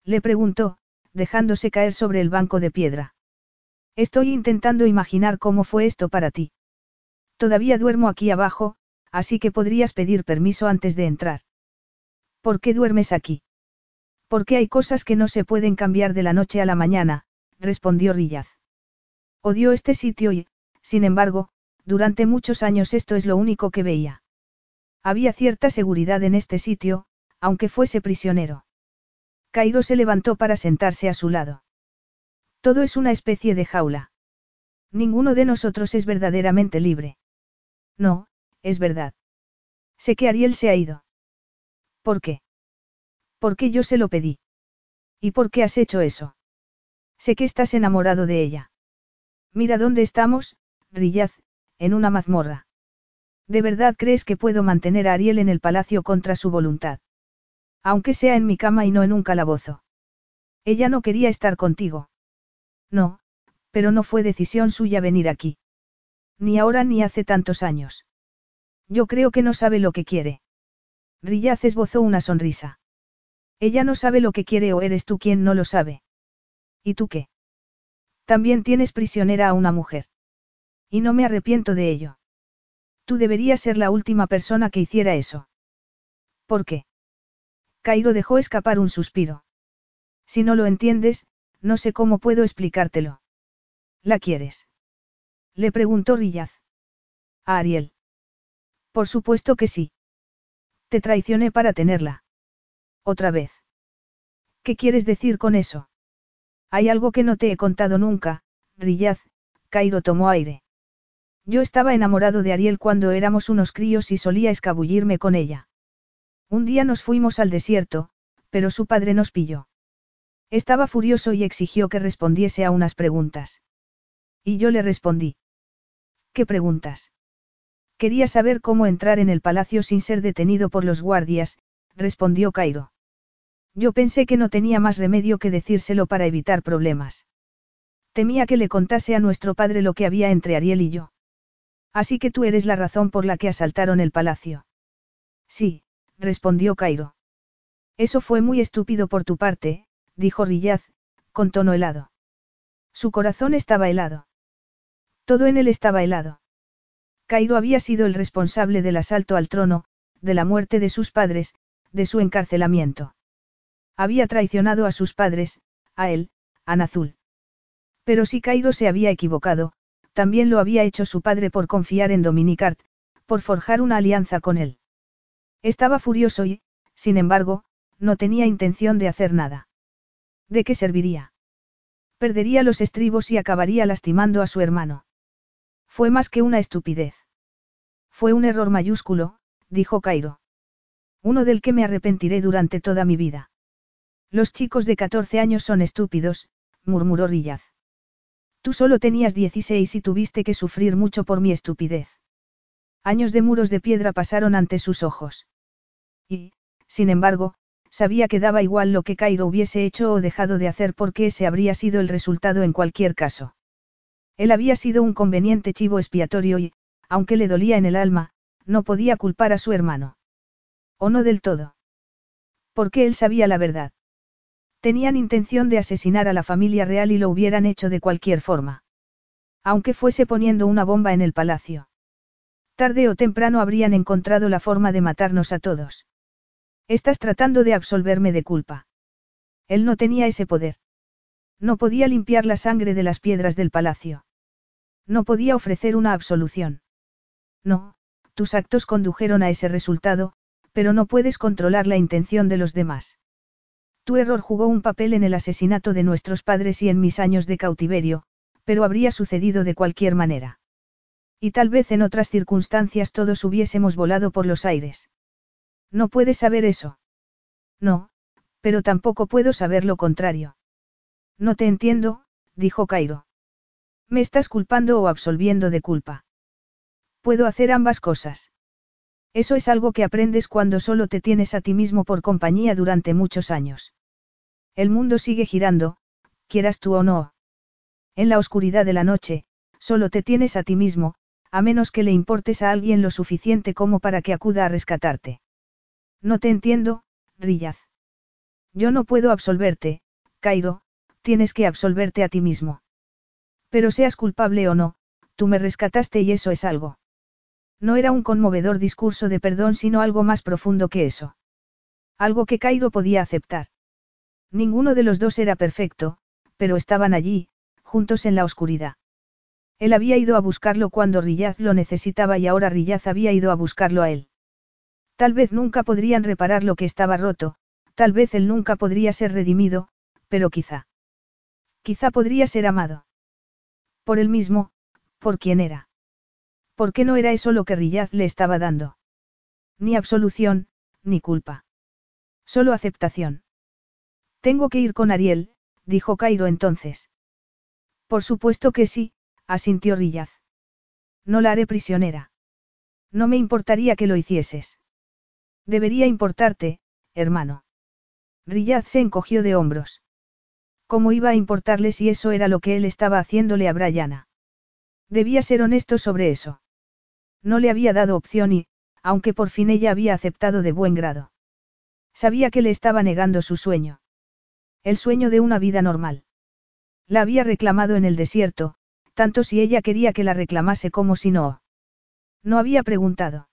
Le preguntó, dejándose caer sobre el banco de piedra. Estoy intentando imaginar cómo fue esto para ti. Todavía duermo aquí abajo, así que podrías pedir permiso antes de entrar. ¿Por qué duermes aquí? Porque hay cosas que no se pueden cambiar de la noche a la mañana, respondió Riyaz. Odio este sitio y, sin embargo, durante muchos años esto es lo único que veía. Había cierta seguridad en este sitio, aunque fuese prisionero. Cairo se levantó para sentarse a su lado. Todo es una especie de jaula. Ninguno de nosotros es verdaderamente libre. No, es verdad. Sé que Ariel se ha ido. ¿Por qué? Porque yo se lo pedí. ¿Y por qué has hecho eso? Sé que estás enamorado de ella. Mira dónde estamos, Rillaz, en una mazmorra. ¿De verdad crees que puedo mantener a Ariel en el palacio contra su voluntad? Aunque sea en mi cama y no en un calabozo. Ella no quería estar contigo. No, pero no fue decisión suya venir aquí. Ni ahora ni hace tantos años. Yo creo que no sabe lo que quiere. Rillaz esbozó una sonrisa. Ella no sabe lo que quiere o eres tú quien no lo sabe. ¿Y tú qué? También tienes prisionera a una mujer. Y no me arrepiento de ello. Tú deberías ser la última persona que hiciera eso. ¿Por qué? Cairo dejó escapar un suspiro. Si no lo entiendes, no sé cómo puedo explicártelo. ¿La quieres? Le preguntó Rillaz. A Ariel. Por supuesto que sí. Te traicioné para tenerla. Otra vez. ¿Qué quieres decir con eso? Hay algo que no te he contado nunca, Rillaz, Cairo tomó aire. Yo estaba enamorado de Ariel cuando éramos unos críos y solía escabullirme con ella. Un día nos fuimos al desierto, pero su padre nos pilló. Estaba furioso y exigió que respondiese a unas preguntas. Y yo le respondí. ¿Qué preguntas? Quería saber cómo entrar en el palacio sin ser detenido por los guardias, respondió Cairo. Yo pensé que no tenía más remedio que decírselo para evitar problemas. Temía que le contase a nuestro padre lo que había entre Ariel y yo. Así que tú eres la razón por la que asaltaron el palacio. Sí, respondió Cairo. Eso fue muy estúpido por tu parte, dijo Rillaz, con tono helado. Su corazón estaba helado. Todo en él estaba helado. Cairo había sido el responsable del asalto al trono, de la muerte de sus padres, de su encarcelamiento. Había traicionado a sus padres, a él, a Nazul. Pero si Cairo se había equivocado, también lo había hecho su padre por confiar en Dominicart, por forjar una alianza con él. Estaba furioso y, sin embargo, no tenía intención de hacer nada. ¿De qué serviría? Perdería los estribos y acabaría lastimando a su hermano. Fue más que una estupidez. Fue un error mayúsculo, dijo Cairo. Uno del que me arrepentiré durante toda mi vida. Los chicos de 14 años son estúpidos, murmuró Rillaz. Tú solo tenías 16 y tuviste que sufrir mucho por mi estupidez. Años de muros de piedra pasaron ante sus ojos. Y, sin embargo, sabía que daba igual lo que Cairo hubiese hecho o dejado de hacer porque ese habría sido el resultado en cualquier caso. Él había sido un conveniente chivo expiatorio y, aunque le dolía en el alma, no podía culpar a su hermano. O no del todo. Porque él sabía la verdad. Tenían intención de asesinar a la familia real y lo hubieran hecho de cualquier forma. Aunque fuese poniendo una bomba en el palacio. Tarde o temprano habrían encontrado la forma de matarnos a todos. Estás tratando de absolverme de culpa. Él no tenía ese poder. No podía limpiar la sangre de las piedras del palacio. No podía ofrecer una absolución. No, tus actos condujeron a ese resultado, pero no puedes controlar la intención de los demás. Tu error jugó un papel en el asesinato de nuestros padres y en mis años de cautiverio, pero habría sucedido de cualquier manera. Y tal vez en otras circunstancias todos hubiésemos volado por los aires. No puedes saber eso. No, pero tampoco puedo saber lo contrario. No te entiendo, dijo Cairo. ¿Me estás culpando o absolviendo de culpa? Puedo hacer ambas cosas. Eso es algo que aprendes cuando solo te tienes a ti mismo por compañía durante muchos años. El mundo sigue girando, quieras tú o no. En la oscuridad de la noche, solo te tienes a ti mismo, a menos que le importes a alguien lo suficiente como para que acuda a rescatarte. No te entiendo, Rillaz. Yo no puedo absolverte, Cairo, tienes que absolverte a ti mismo. Pero seas culpable o no, tú me rescataste y eso es algo. No era un conmovedor discurso de perdón, sino algo más profundo que eso. Algo que Cairo podía aceptar. Ninguno de los dos era perfecto, pero estaban allí, juntos en la oscuridad. Él había ido a buscarlo cuando Rillaz lo necesitaba y ahora Rillaz había ido a buscarlo a él. Tal vez nunca podrían reparar lo que estaba roto, tal vez él nunca podría ser redimido, pero quizá. Quizá podría ser amado. Por él mismo, por quien era. ¿Por qué no era eso lo que Rillaz le estaba dando? Ni absolución, ni culpa. Solo aceptación. Tengo que ir con Ariel, dijo Cairo entonces. Por supuesto que sí, asintió Rillaz. No la haré prisionera. No me importaría que lo hicieses. Debería importarte, hermano. Rillaz se encogió de hombros. ¿Cómo iba a importarle si eso era lo que él estaba haciéndole a Brianna? Debía ser honesto sobre eso. No le había dado opción y, aunque por fin ella había aceptado de buen grado. Sabía que le estaba negando su sueño. El sueño de una vida normal. La había reclamado en el desierto, tanto si ella quería que la reclamase como si no. No había preguntado.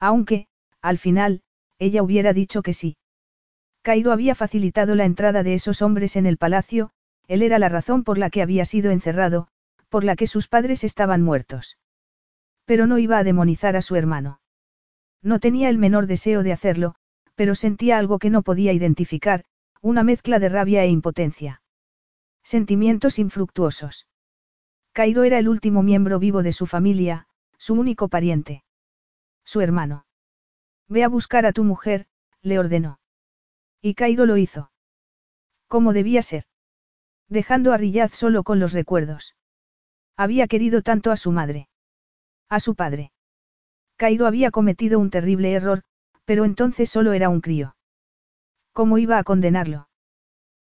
Aunque, al final, ella hubiera dicho que sí. Cairo había facilitado la entrada de esos hombres en el palacio, él era la razón por la que había sido encerrado, por la que sus padres estaban muertos. Pero no iba a demonizar a su hermano. No tenía el menor deseo de hacerlo, pero sentía algo que no podía identificar, una mezcla de rabia e impotencia. Sentimientos infructuosos. Cairo era el último miembro vivo de su familia, su único pariente. Su hermano. Ve a buscar a tu mujer, le ordenó. Y Cairo lo hizo. Como debía ser. Dejando a Riyad solo con los recuerdos. Había querido tanto a su madre. A su padre. Cairo había cometido un terrible error, pero entonces solo era un crío. ¿Cómo iba a condenarlo?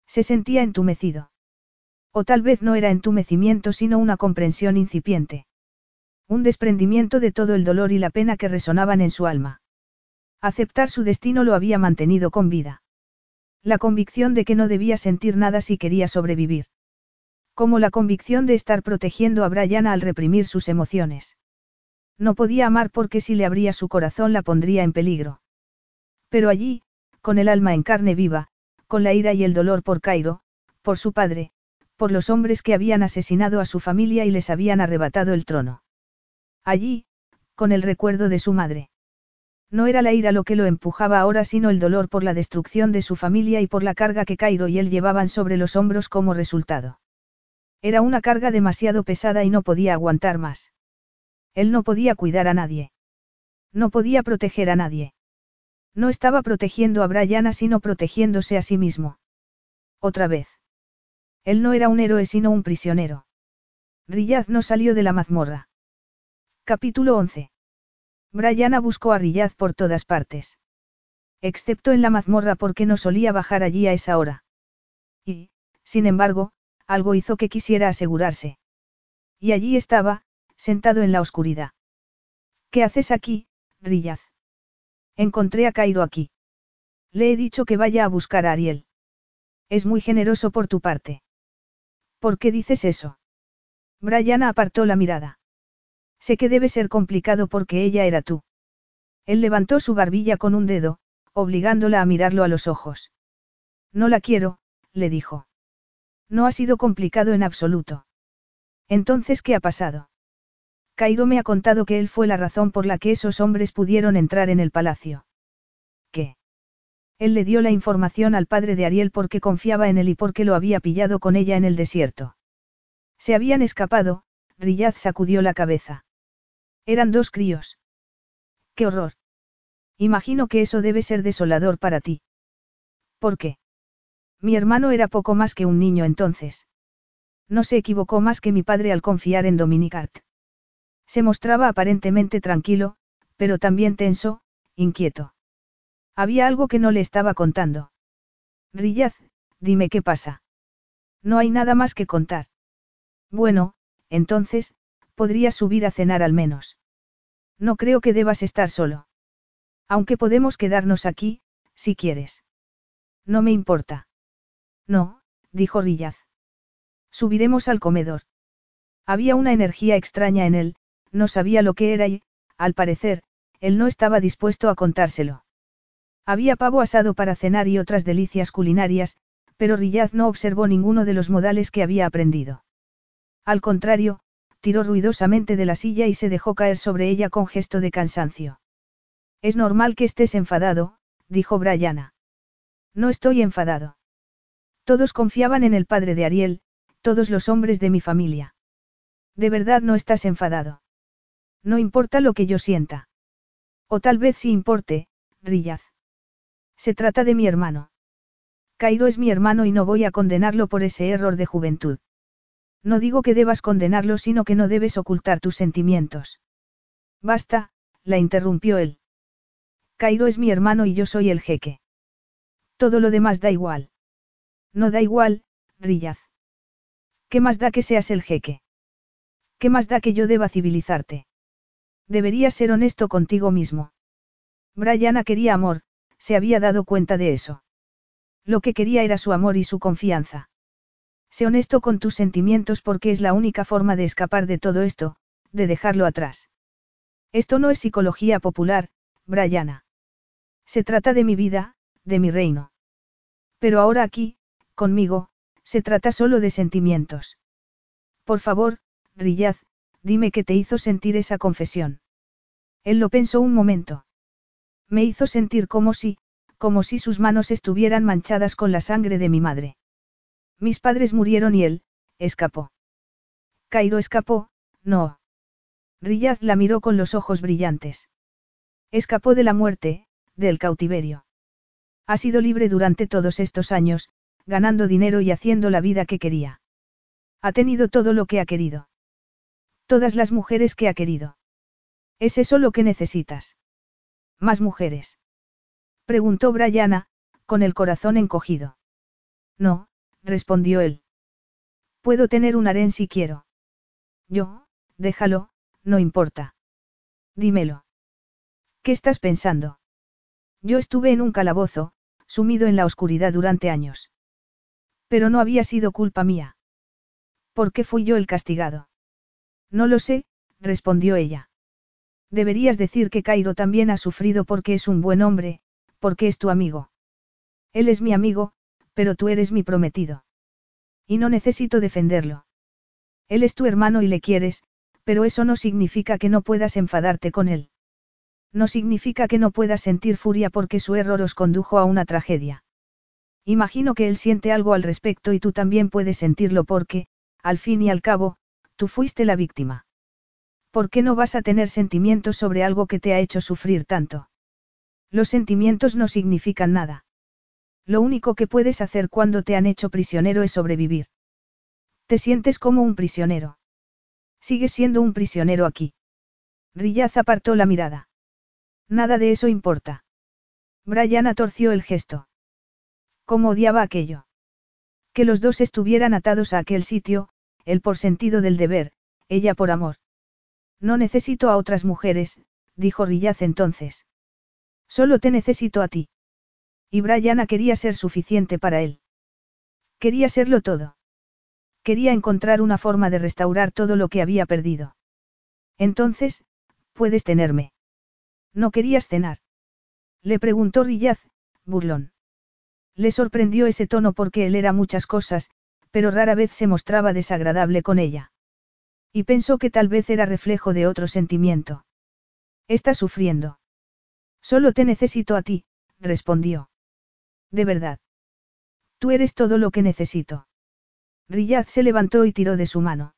Se sentía entumecido. O tal vez no era entumecimiento sino una comprensión incipiente. Un desprendimiento de todo el dolor y la pena que resonaban en su alma. Aceptar su destino lo había mantenido con vida. La convicción de que no debía sentir nada si quería sobrevivir. Como la convicción de estar protegiendo a Brianna al reprimir sus emociones. No podía amar porque si le abría su corazón la pondría en peligro. Pero allí, con el alma en carne viva, con la ira y el dolor por Cairo, por su padre, por los hombres que habían asesinado a su familia y les habían arrebatado el trono. Allí, con el recuerdo de su madre. No era la ira lo que lo empujaba ahora, sino el dolor por la destrucción de su familia y por la carga que Cairo y él llevaban sobre los hombros como resultado. Era una carga demasiado pesada y no podía aguantar más. Él no podía cuidar a nadie. No podía proteger a nadie. No estaba protegiendo a Brianna sino protegiéndose a sí mismo. Otra vez. Él no era un héroe sino un prisionero. Riyaz no salió de la mazmorra. Capítulo 11. Brianna buscó a Riyaz por todas partes. Excepto en la mazmorra porque no solía bajar allí a esa hora. Y, sin embargo, algo hizo que quisiera asegurarse. Y allí estaba, sentado en la oscuridad. ¿Qué haces aquí, Riyaz? Encontré a Cairo aquí. Le he dicho que vaya a buscar a Ariel. Es muy generoso por tu parte. ¿Por qué dices eso? Brianna apartó la mirada. Sé que debe ser complicado porque ella era tú. Él levantó su barbilla con un dedo, obligándola a mirarlo a los ojos. No la quiero, le dijo. No ha sido complicado en absoluto. Entonces, ¿qué ha pasado? Cairo me ha contado que él fue la razón por la que esos hombres pudieron entrar en el palacio. ¿Qué? Él le dio la información al padre de Ariel porque confiaba en él y porque lo había pillado con ella en el desierto. Se habían escapado, Riyad sacudió la cabeza. Eran dos críos. ¡Qué horror! Imagino que eso debe ser desolador para ti. ¿Por qué? Mi hermano era poco más que un niño entonces. No se equivocó más que mi padre al confiar en Dominicart. Se mostraba aparentemente tranquilo, pero también tenso, inquieto. Había algo que no le estaba contando. Riyaz, dime qué pasa. No hay nada más que contar. Bueno, entonces, podrías subir a cenar al menos. No creo que debas estar solo. Aunque podemos quedarnos aquí, si quieres. No me importa. No, dijo Rillaz. Subiremos al comedor. Había una energía extraña en él, no sabía lo que era y, al parecer, él no estaba dispuesto a contárselo. Había pavo asado para cenar y otras delicias culinarias, pero Rillaz no observó ninguno de los modales que había aprendido. Al contrario, tiró ruidosamente de la silla y se dejó caer sobre ella con gesto de cansancio. Es normal que estés enfadado, dijo Brianna. No estoy enfadado. Todos confiaban en el padre de Ariel, todos los hombres de mi familia. De verdad no estás enfadado. No importa lo que yo sienta. O tal vez sí importe, Rillaz. Se trata de mi hermano. Cairo es mi hermano y no voy a condenarlo por ese error de juventud. No digo que debas condenarlo, sino que no debes ocultar tus sentimientos. Basta, la interrumpió él. Cairo es mi hermano y yo soy el jeque. Todo lo demás da igual. No da igual, Rillaz. ¿Qué más da que seas el jeque? ¿Qué más da que yo deba civilizarte? Deberías ser honesto contigo mismo. Brianna quería amor, se había dado cuenta de eso. Lo que quería era su amor y su confianza. Sé honesto con tus sentimientos porque es la única forma de escapar de todo esto, de dejarlo atrás. Esto no es psicología popular, Brianna. Se trata de mi vida, de mi reino. Pero ahora aquí, conmigo, se trata solo de sentimientos. Por favor, Riyaz, dime qué te hizo sentir esa confesión. Él lo pensó un momento. Me hizo sentir como si, como si sus manos estuvieran manchadas con la sangre de mi madre. Mis padres murieron y él, escapó. Cairo escapó, no. Riyaz la miró con los ojos brillantes. Escapó de la muerte, del cautiverio. Ha sido libre durante todos estos años, ganando dinero y haciendo la vida que quería. Ha tenido todo lo que ha querido. Todas las mujeres que ha querido. ¿Es eso lo que necesitas? ¿Más mujeres? Preguntó Brianna, con el corazón encogido. No, respondió él. Puedo tener un harén si quiero. Yo, déjalo, no importa. Dímelo. ¿Qué estás pensando? Yo estuve en un calabozo, sumido en la oscuridad durante años. Pero no había sido culpa mía. ¿Por qué fui yo el castigado? No lo sé, respondió ella. Deberías decir que Cairo también ha sufrido porque es un buen hombre, porque es tu amigo. Él es mi amigo, pero tú eres mi prometido. Y no necesito defenderlo. Él es tu hermano y le quieres, pero eso no significa que no puedas enfadarte con él. No significa que no puedas sentir furia porque su error os condujo a una tragedia. Imagino que él siente algo al respecto y tú también puedes sentirlo porque, al fin y al cabo, tú fuiste la víctima. ¿Por qué no vas a tener sentimientos sobre algo que te ha hecho sufrir tanto? Los sentimientos no significan nada. Lo único que puedes hacer cuando te han hecho prisionero es sobrevivir. Te sientes como un prisionero. Sigues siendo un prisionero aquí. Rillaz apartó la mirada. Nada de eso importa. Brian torció el gesto. ¿Cómo odiaba aquello? Que los dos estuvieran atados a aquel sitio, él por sentido del deber, ella por amor. No necesito a otras mujeres, dijo Rillaz entonces. Solo te necesito a ti. Y Brianna quería ser suficiente para él. Quería serlo todo. Quería encontrar una forma de restaurar todo lo que había perdido. Entonces, puedes tenerme. ¿No querías cenar? Le preguntó Rillaz, burlón. Le sorprendió ese tono porque él era muchas cosas, pero rara vez se mostraba desagradable con ella. Y pensó que tal vez era reflejo de otro sentimiento. Está sufriendo. Solo te necesito a ti, respondió. De verdad. Tú eres todo lo que necesito. Riyad se levantó y tiró de su mano.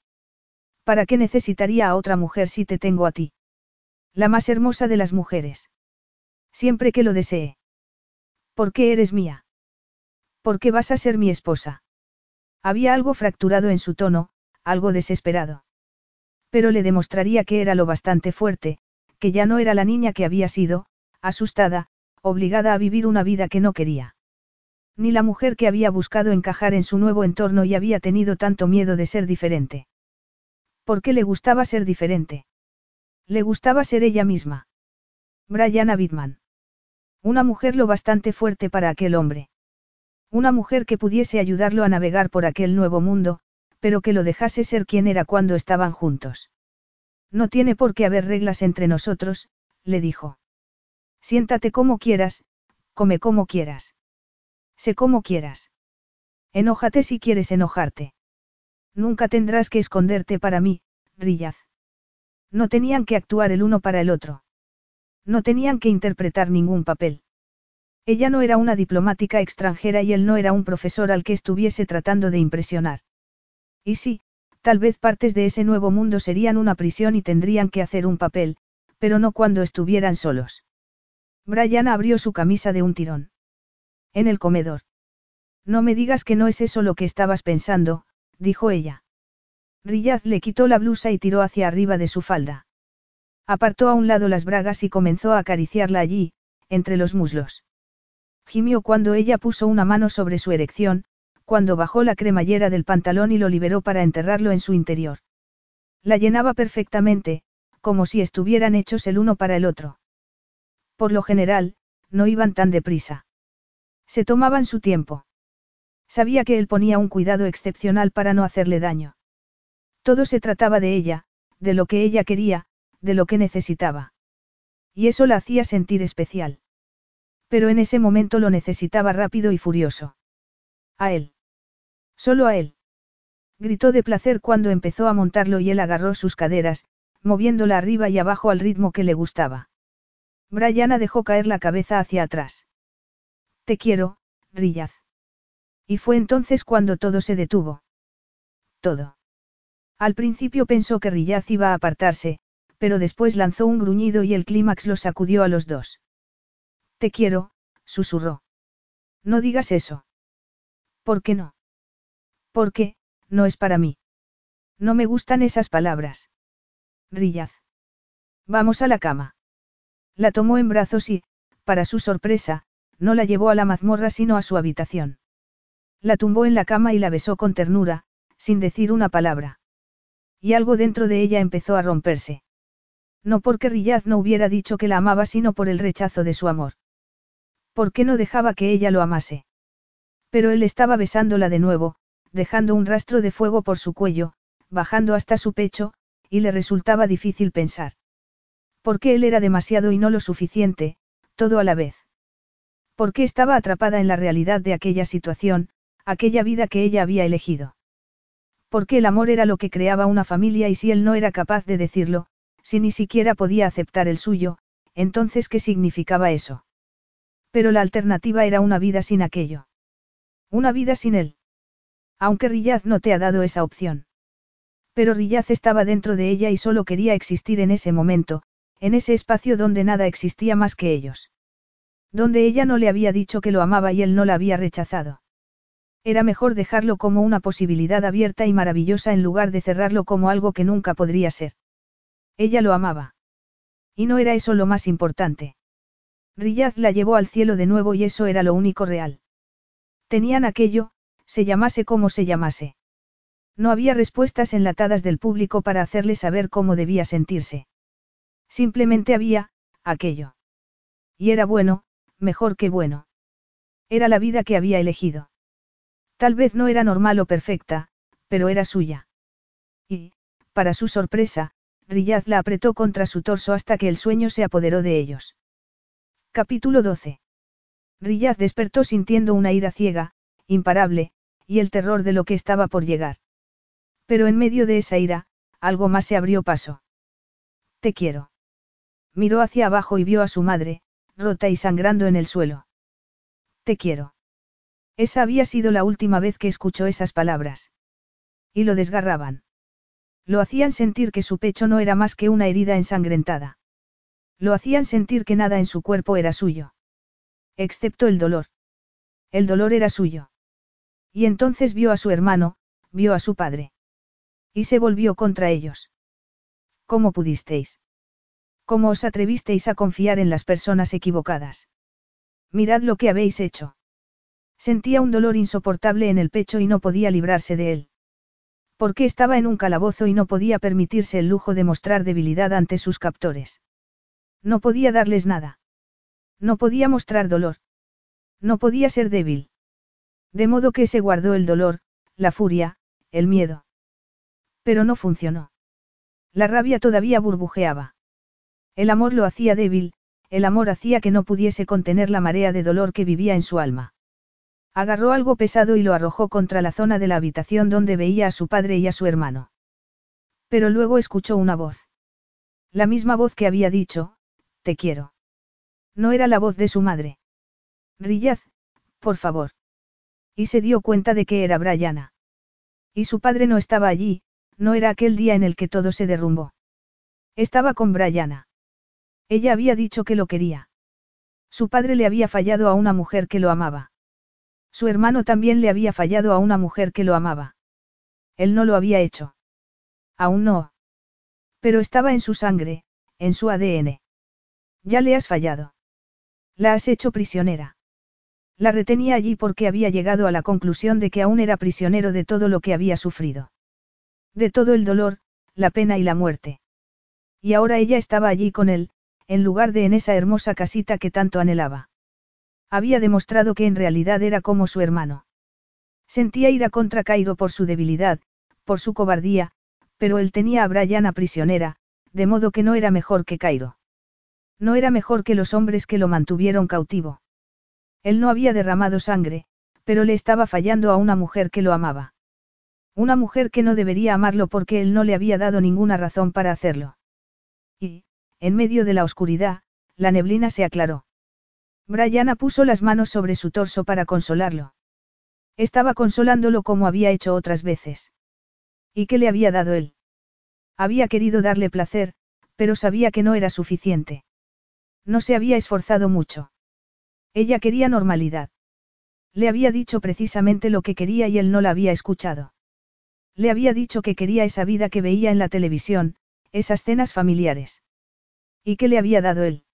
¿Para qué necesitaría a otra mujer si te tengo a ti? La más hermosa de las mujeres. Siempre que lo desee. ¿Por qué eres mía? ¿Por qué vas a ser mi esposa? Había algo fracturado en su tono, algo desesperado. Pero le demostraría que era lo bastante fuerte, que ya no era la niña que había sido, asustada, obligada a vivir una vida que no quería. Ni la mujer que había buscado encajar en su nuevo entorno y había tenido tanto miedo de ser diferente. ¿Por qué le gustaba ser diferente? Le gustaba ser ella misma. Brianna Bitman. Una mujer lo bastante fuerte para aquel hombre. Una mujer que pudiese ayudarlo a navegar por aquel nuevo mundo, pero que lo dejase ser quien era cuando estaban juntos. No tiene por qué haber reglas entre nosotros, le dijo. Siéntate como quieras, come como quieras. Sé como quieras. Enójate si quieres enojarte. Nunca tendrás que esconderte para mí, Rillaz. No tenían que actuar el uno para el otro. No tenían que interpretar ningún papel. Ella no era una diplomática extranjera y él no era un profesor al que estuviese tratando de impresionar. Y sí, tal vez partes de ese nuevo mundo serían una prisión y tendrían que hacer un papel, pero no cuando estuvieran solos. Brian abrió su camisa de un tirón. En el comedor. No me digas que no es eso lo que estabas pensando, dijo ella. Rillaz le quitó la blusa y tiró hacia arriba de su falda. Apartó a un lado las bragas y comenzó a acariciarla allí, entre los muslos. Gimió cuando ella puso una mano sobre su erección, cuando bajó la cremallera del pantalón y lo liberó para enterrarlo en su interior. La llenaba perfectamente, como si estuvieran hechos el uno para el otro. Por lo general, no iban tan deprisa. Se tomaban su tiempo. Sabía que él ponía un cuidado excepcional para no hacerle daño. Todo se trataba de ella, de lo que ella quería, de lo que necesitaba. Y eso la hacía sentir especial. Pero en ese momento lo necesitaba rápido y furioso. A él. Solo a él. Gritó de placer cuando empezó a montarlo y él agarró sus caderas, moviéndola arriba y abajo al ritmo que le gustaba. Brianna dejó caer la cabeza hacia atrás. Te quiero, Rillaz. Y fue entonces cuando todo se detuvo. Todo. Al principio pensó que Rillaz iba a apartarse, pero después lanzó un gruñido y el clímax lo sacudió a los dos. Te quiero, susurró. No digas eso. ¿Por qué no? Porque, no es para mí. No me gustan esas palabras. Rillaz. Vamos a la cama. La tomó en brazos y, para su sorpresa, no la llevó a la mazmorra sino a su habitación. La tumbó en la cama y la besó con ternura, sin decir una palabra. Y algo dentro de ella empezó a romperse. No porque Rillaz no hubiera dicho que la amaba sino por el rechazo de su amor. ¿Por qué no dejaba que ella lo amase? Pero él estaba besándola de nuevo, dejando un rastro de fuego por su cuello, bajando hasta su pecho, y le resultaba difícil pensar. Porque él era demasiado y no lo suficiente, todo a la vez. Porque estaba atrapada en la realidad de aquella situación, aquella vida que ella había elegido. Porque el amor era lo que creaba una familia y si él no era capaz de decirlo, si ni siquiera podía aceptar el suyo, entonces ¿qué significaba eso? Pero la alternativa era una vida sin aquello. Una vida sin él. Aunque Riyaz no te ha dado esa opción. Pero Riyaz estaba dentro de ella y solo quería existir en ese momento, en ese espacio donde nada existía más que ellos. Donde ella no le había dicho que lo amaba y él no la había rechazado. Era mejor dejarlo como una posibilidad abierta y maravillosa en lugar de cerrarlo como algo que nunca podría ser. Ella lo amaba. Y no era eso lo más importante. Riyaz la llevó al cielo de nuevo y eso era lo único real. Tenían aquello, se llamase como se llamase. No había respuestas enlatadas del público para hacerle saber cómo debía sentirse. Simplemente había, aquello. Y era bueno, mejor que bueno. Era la vida que había elegido. Tal vez no era normal o perfecta, pero era suya. Y, para su sorpresa, Riyaz la apretó contra su torso hasta que el sueño se apoderó de ellos. Capítulo 12. Riyaz despertó sintiendo una ira ciega, imparable, y el terror de lo que estaba por llegar. Pero en medio de esa ira, algo más se abrió paso. Te quiero. Miró hacia abajo y vio a su madre, rota y sangrando en el suelo. Te quiero. Esa había sido la última vez que escuchó esas palabras. Y lo desgarraban. Lo hacían sentir que su pecho no era más que una herida ensangrentada. Lo hacían sentir que nada en su cuerpo era suyo. Excepto el dolor. El dolor era suyo. Y entonces vio a su hermano, vio a su padre. Y se volvió contra ellos. ¿Cómo pudisteis? ¿Cómo os atrevisteis a confiar en las personas equivocadas? Mirad lo que habéis hecho. Sentía un dolor insoportable en el pecho y no podía librarse de él. Porque estaba en un calabozo y no podía permitirse el lujo de mostrar debilidad ante sus captores. No podía darles nada. No podía mostrar dolor. No podía ser débil. De modo que se guardó el dolor, la furia, el miedo. Pero no funcionó. La rabia todavía burbujeaba. El amor lo hacía débil, el amor hacía que no pudiese contener la marea de dolor que vivía en su alma. Agarró algo pesado y lo arrojó contra la zona de la habitación donde veía a su padre y a su hermano. Pero luego escuchó una voz. La misma voz que había dicho, te quiero. No era la voz de su madre. Rillaz, por favor. Y se dio cuenta de que era Brianna. Y su padre no estaba allí, no era aquel día en el que todo se derrumbó. Estaba con Brianna. Ella había dicho que lo quería. Su padre le había fallado a una mujer que lo amaba. Su hermano también le había fallado a una mujer que lo amaba. Él no lo había hecho. Aún no. Pero estaba en su sangre, en su ADN. Ya le has fallado. La has hecho prisionera. La retenía allí porque había llegado a la conclusión de que aún era prisionero de todo lo que había sufrido. De todo el dolor, la pena y la muerte. Y ahora ella estaba allí con él, en lugar de en esa hermosa casita que tanto anhelaba. Había demostrado que en realidad era como su hermano. Sentía ira contra Cairo por su debilidad, por su cobardía, pero él tenía a Brianna prisionera, de modo que no era mejor que Cairo. No era mejor que los hombres que lo mantuvieron cautivo. Él no había derramado sangre, pero le estaba fallando a una mujer que lo amaba. Una mujer que no debería amarlo porque él no le había dado ninguna razón para hacerlo. En medio de la oscuridad, la neblina se aclaró. Brianna puso las manos sobre su torso para consolarlo. Estaba consolándolo como había hecho otras veces. ¿Y qué le había dado él? Había querido darle placer, pero sabía que no era suficiente. No se había esforzado mucho. Ella quería normalidad. Le había dicho precisamente lo que quería y él no la había escuchado. Le había dicho que quería esa vida que veía en la televisión, esas cenas familiares. ¿Y qué le había dado él?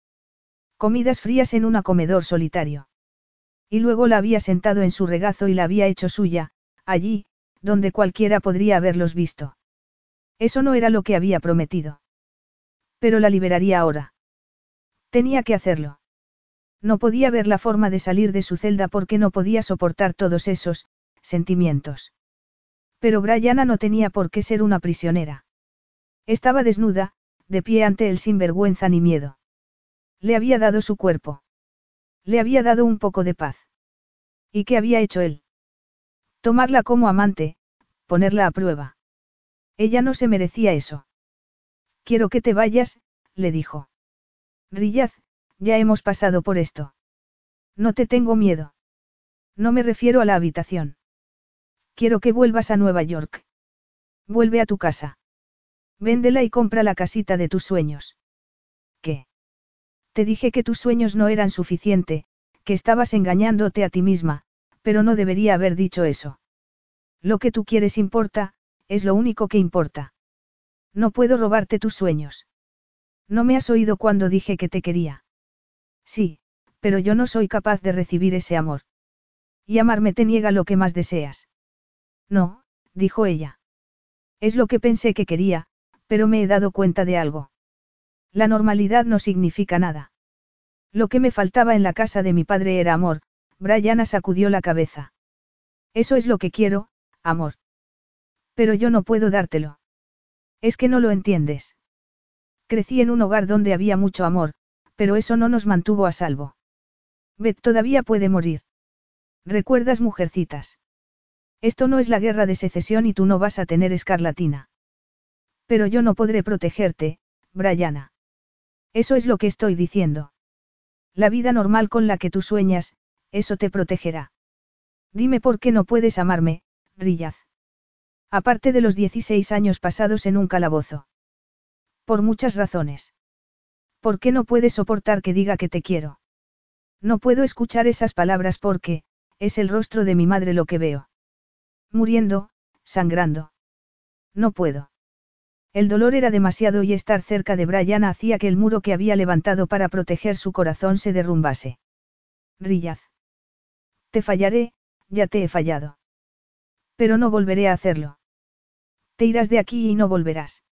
Comidas frías en un comedor solitario. Y luego la había sentado en su regazo y la había hecho suya, allí, donde cualquiera podría haberlos visto. Eso no era lo que había prometido. Pero la liberaría ahora. Tenía que hacerlo. No podía ver la forma de salir de su celda porque no podía soportar todos esos, sentimientos. Pero Brianna no tenía por qué ser una prisionera. Estaba desnuda, de pie ante él sin vergüenza ni miedo. Le había dado su cuerpo. Le había dado un poco de paz. ¿Y qué había hecho él? Tomarla como amante, ponerla a prueba. Ella no se merecía eso. Quiero que te vayas, le dijo. Rillaz, ya hemos pasado por esto. No te tengo miedo. No me refiero a la habitación. Quiero que vuelvas a Nueva York. Vuelve a tu casa. Véndela y compra la casita de tus sueños. ¿Qué? Te dije que tus sueños no eran suficiente, que estabas engañándote a ti misma, pero no debería haber dicho eso. Lo que tú quieres importa, es lo único que importa. No puedo robarte tus sueños. No me has oído cuando dije que te quería. Sí, pero yo no soy capaz de recibir ese amor. Y amarme te niega lo que más deseas. No, dijo ella. Es lo que pensé que quería, pero me he dado cuenta de algo. La normalidad no significa nada. Lo que me faltaba en la casa de mi padre era amor, Brianna sacudió la cabeza. Eso es lo que quiero, amor. Pero yo no puedo dártelo. Es que no lo entiendes. Crecí en un hogar donde había mucho amor, pero eso no nos mantuvo a salvo. Beth todavía puede morir. ¿Recuerdas mujercitas? Esto no es la guerra de secesión y tú no vas a tener escarlatina. Pero yo no podré protegerte, Brianna. Eso es lo que estoy diciendo. La vida normal con la que tú sueñas, eso te protegerá. Dime por qué no puedes amarme, Rillaz. Aparte de los 16 años pasados en un calabozo. Por muchas razones. ¿Por qué no puedes soportar que diga que te quiero? No puedo escuchar esas palabras porque, es el rostro de mi madre lo que veo. Muriendo, sangrando. No puedo. El dolor era demasiado y estar cerca de Brian hacía que el muro que había levantado para proteger su corazón se derrumbase. Rillaz. Te fallaré, ya te he fallado. Pero no volveré a hacerlo. Te irás de aquí y no volverás.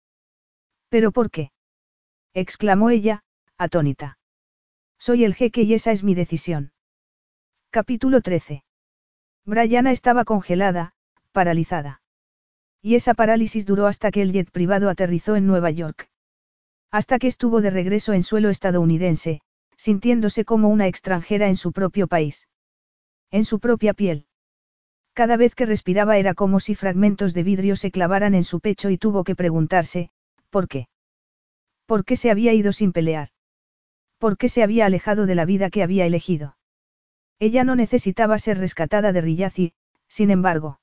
¿Pero por qué? exclamó ella, atónita. Soy el jeque y esa es mi decisión. Capítulo 13. Brianna estaba congelada, paralizada. Y esa parálisis duró hasta que el jet privado aterrizó en Nueva York. Hasta que estuvo de regreso en suelo estadounidense, sintiéndose como una extranjera en su propio país. En su propia piel. Cada vez que respiraba era como si fragmentos de vidrio se clavaran en su pecho y tuvo que preguntarse, ¿por qué? ¿Por qué se había ido sin pelear? ¿Por qué se había alejado de la vida que había elegido? Ella no necesitaba ser rescatada de Rillazi, sin embargo.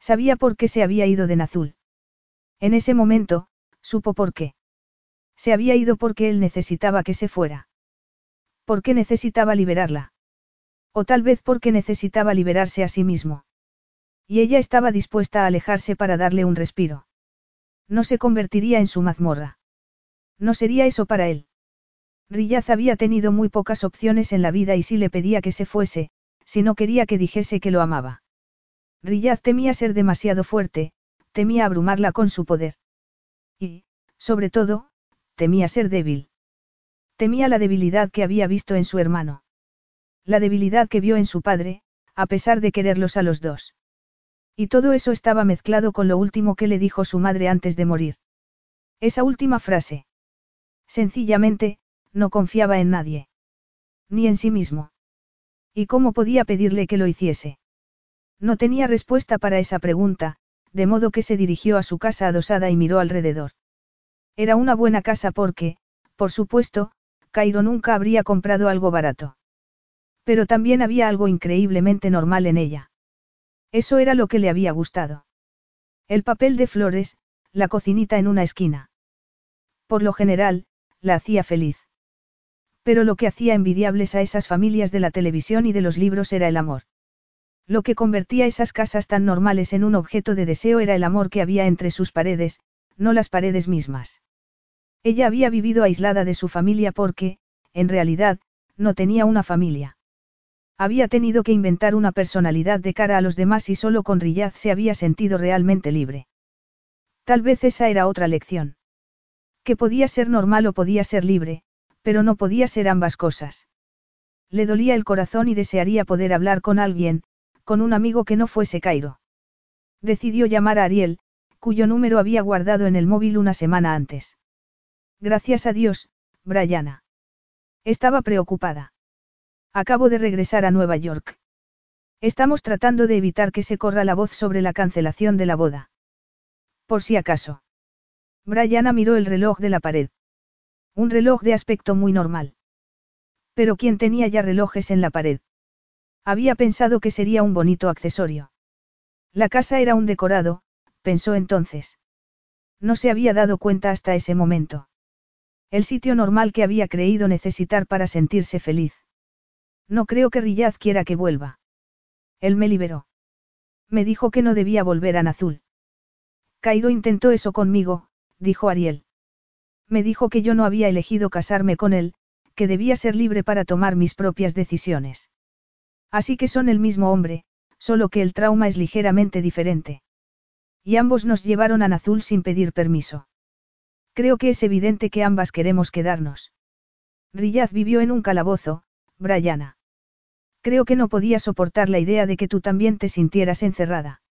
Sabía por qué se había ido de Nazul. En ese momento, supo por qué. Se había ido porque él necesitaba que se fuera. ¿Por qué necesitaba liberarla? O tal vez porque necesitaba liberarse a sí mismo. Y ella estaba dispuesta a alejarse para darle un respiro. No se convertiría en su mazmorra. No sería eso para él. Rillaz había tenido muy pocas opciones en la vida y si le pedía que se fuese, si no quería que dijese que lo amaba. Rillaz temía ser demasiado fuerte, temía abrumarla con su poder. Y, sobre todo, temía ser débil. Temía la debilidad que había visto en su hermano. La debilidad que vio en su padre, a pesar de quererlos a los dos. Y todo eso estaba mezclado con lo último que le dijo su madre antes de morir. Esa última frase. Sencillamente, no confiaba en nadie. Ni en sí mismo. ¿Y cómo podía pedirle que lo hiciese? No tenía respuesta para esa pregunta, de modo que se dirigió a su casa adosada y miró alrededor. Era una buena casa porque, por supuesto, Cairo nunca habría comprado algo barato. Pero también había algo increíblemente normal en ella. Eso era lo que le había gustado. El papel de flores, la cocinita en una esquina. Por lo general, la hacía feliz. Pero lo que hacía envidiables a esas familias de la televisión y de los libros era el amor. Lo que convertía esas casas tan normales en un objeto de deseo era el amor que había entre sus paredes, no las paredes mismas. Ella había vivido aislada de su familia porque, en realidad, no tenía una familia. Había tenido que inventar una personalidad de cara a los demás y solo con Riyad se había sentido realmente libre. Tal vez esa era otra lección. Que podía ser normal o podía ser libre, pero no podía ser ambas cosas. Le dolía el corazón y desearía poder hablar con alguien, con un amigo que no fuese Cairo. Decidió llamar a Ariel, cuyo número había guardado en el móvil una semana antes. Gracias a Dios, Brianna. Estaba preocupada. Acabo de regresar a Nueva York. Estamos tratando de evitar que se corra la voz sobre la cancelación de la boda. Por si acaso. Brianna miró el reloj de la pared. Un reloj de aspecto muy normal. Pero ¿quién tenía ya relojes en la pared? Había pensado que sería un bonito accesorio. La casa era un decorado, pensó entonces. No se había dado cuenta hasta ese momento. El sitio normal que había creído necesitar para sentirse feliz. No creo que Riyaz quiera que vuelva. Él me liberó. Me dijo que no debía volver a Nazul. Cairo intentó eso conmigo, dijo Ariel. Me dijo que yo no había elegido casarme con él, que debía ser libre para tomar mis propias decisiones. Así que son el mismo hombre, solo que el trauma es ligeramente diferente. Y ambos nos llevaron a Nazul sin pedir permiso. Creo que es evidente que ambas queremos quedarnos. Riyaz vivió en un calabozo, Brianna. Creo que no podía soportar la idea de que tú también te sintieras encerrada.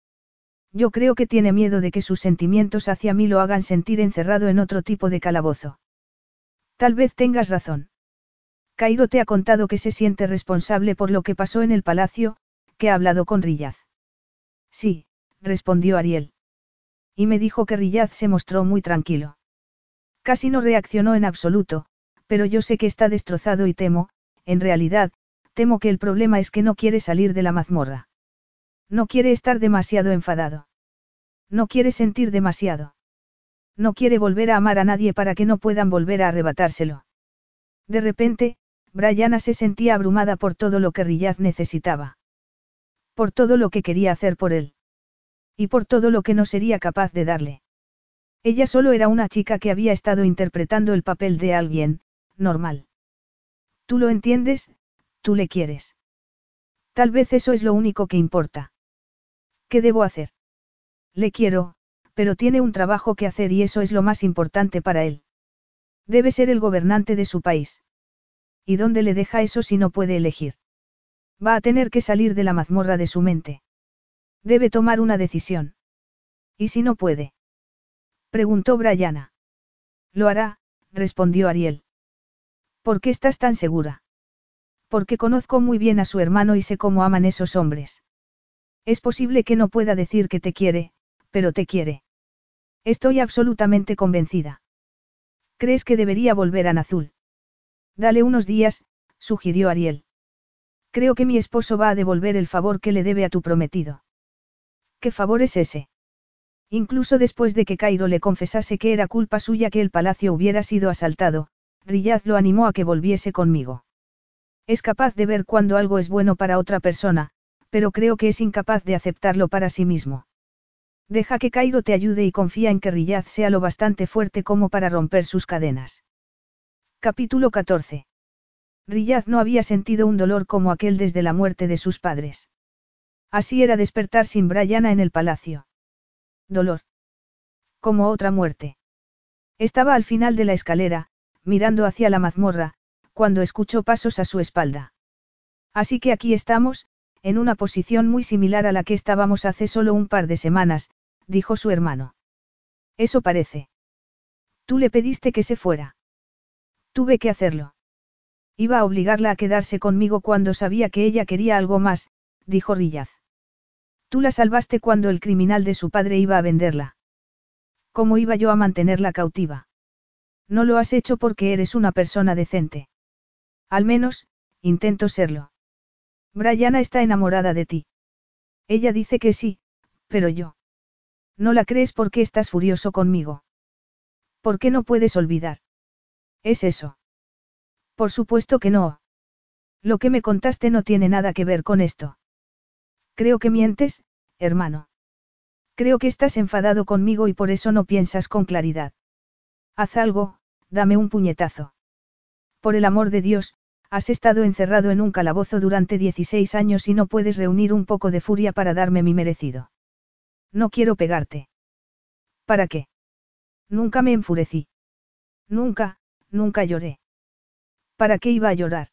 Yo creo que tiene miedo de que sus sentimientos hacia mí lo hagan sentir encerrado en otro tipo de calabozo. Tal vez tengas razón. Cairo te ha contado que se siente responsable por lo que pasó en el palacio, que ha hablado con Riyaz. Sí, respondió Ariel. Y me dijo que Riyaz se mostró muy tranquilo. Casi no reaccionó en absoluto, pero yo sé que está destrozado y temo, en realidad, temo que el problema es que no quiere salir de la mazmorra. No quiere estar demasiado enfadado. No quiere sentir demasiado. No quiere volver a amar a nadie para que no puedan volver a arrebatárselo. De repente, Brianna se sentía abrumada por todo lo que Riyaz necesitaba. Por todo lo que quería hacer por él. Y por todo lo que no sería capaz de darle. Ella solo era una chica que había estado interpretando el papel de alguien, normal. Tú lo entiendes, tú le quieres. Tal vez eso es lo único que importa. ¿Qué debo hacer? Le quiero, pero tiene un trabajo que hacer y eso es lo más importante para él. Debe ser el gobernante de su país. ¿Y dónde le deja eso si no puede elegir? Va a tener que salir de la mazmorra de su mente. Debe tomar una decisión. ¿Y si no puede? Preguntó Brianna. Lo hará, respondió Ariel. ¿Por qué estás tan segura? Porque conozco muy bien a su hermano y sé cómo aman esos hombres. Es posible que no pueda decir que te quiere, pero te quiere. Estoy absolutamente convencida. ¿Crees que debería volver a Nazul? Dale unos días, sugirió Ariel. Creo que mi esposo va a devolver el favor que le debe a tu prometido. ¿Qué favor es ese? Incluso después de que Cairo le confesase que era culpa suya que el palacio hubiera sido asaltado, Riyaz lo animó a que volviese conmigo. Es capaz de ver cuando algo es bueno para otra persona, pero creo que es incapaz de aceptarlo para sí mismo. Deja que Cairo te ayude y confía en que Riyaz sea lo bastante fuerte como para romper sus cadenas. Capítulo 14. Riyaz no había sentido un dolor como aquel desde la muerte de sus padres. Así era despertar sin Brianna en el palacio. Dolor. Como otra muerte. Estaba al final de la escalera, mirando hacia la mazmorra, cuando escuchó pasos a su espalda. Así que aquí estamos, en una posición muy similar a la que estábamos hace solo un par de semanas, dijo su hermano. Eso parece. Tú le pediste que se fuera. Tuve que hacerlo. Iba a obligarla a quedarse conmigo cuando sabía que ella quería algo más, dijo Rillaz. Tú la salvaste cuando el criminal de su padre iba a venderla. ¿Cómo iba yo a mantenerla cautiva? No lo has hecho porque eres una persona decente. Al menos, intento serlo. Brianna está enamorada de ti. Ella dice que sí, pero yo. No la crees porque estás furioso conmigo. ¿Por qué no puedes olvidar? ¿Es eso? Por supuesto que no. Lo que me contaste no tiene nada que ver con esto. Creo que mientes, hermano. Creo que estás enfadado conmigo y por eso no piensas con claridad. Haz algo, dame un puñetazo. Por el amor de Dios, Has estado encerrado en un calabozo durante 16 años y no puedes reunir un poco de furia para darme mi merecido. No quiero pegarte. ¿Para qué? Nunca me enfurecí. Nunca, nunca lloré. ¿Para qué iba a llorar?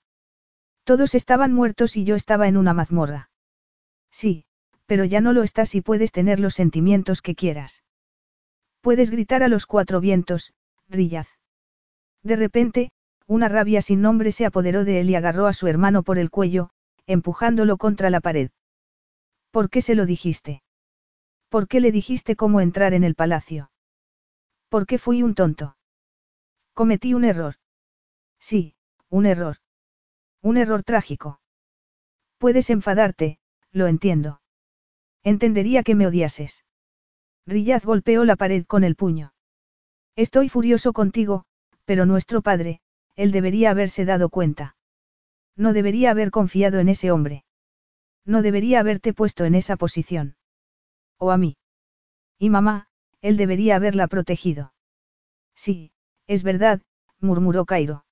Todos estaban muertos y yo estaba en una mazmorra. Sí, pero ya no lo estás y puedes tener los sentimientos que quieras. Puedes gritar a los cuatro vientos, Rillaz. De repente, una rabia sin nombre se apoderó de él y agarró a su hermano por el cuello, empujándolo contra la pared. ¿Por qué se lo dijiste? ¿Por qué le dijiste cómo entrar en el palacio? ¿Por qué fui un tonto? Cometí un error. Sí, un error. Un error trágico. Puedes enfadarte, lo entiendo. Entendería que me odiases. Rillaz golpeó la pared con el puño. Estoy furioso contigo, pero nuestro padre, él debería haberse dado cuenta. No debería haber confiado en ese hombre. No debería haberte puesto en esa posición. O a mí. Y mamá, él debería haberla protegido. Sí, es verdad, murmuró Cairo.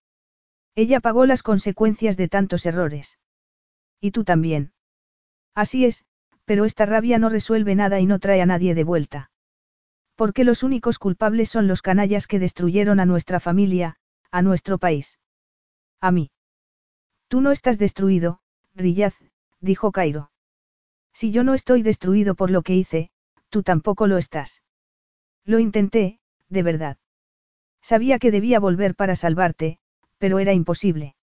Ella pagó las consecuencias de tantos errores. Y tú también. Así es, pero esta rabia no resuelve nada y no trae a nadie de vuelta. Porque los únicos culpables son los canallas que destruyeron a nuestra familia, a nuestro país. A mí. Tú no estás destruido, Rillaz, dijo Cairo. Si yo no estoy destruido por lo que hice, tú tampoco lo estás. Lo intenté, de verdad. Sabía que debía volver para salvarte, pero era imposible.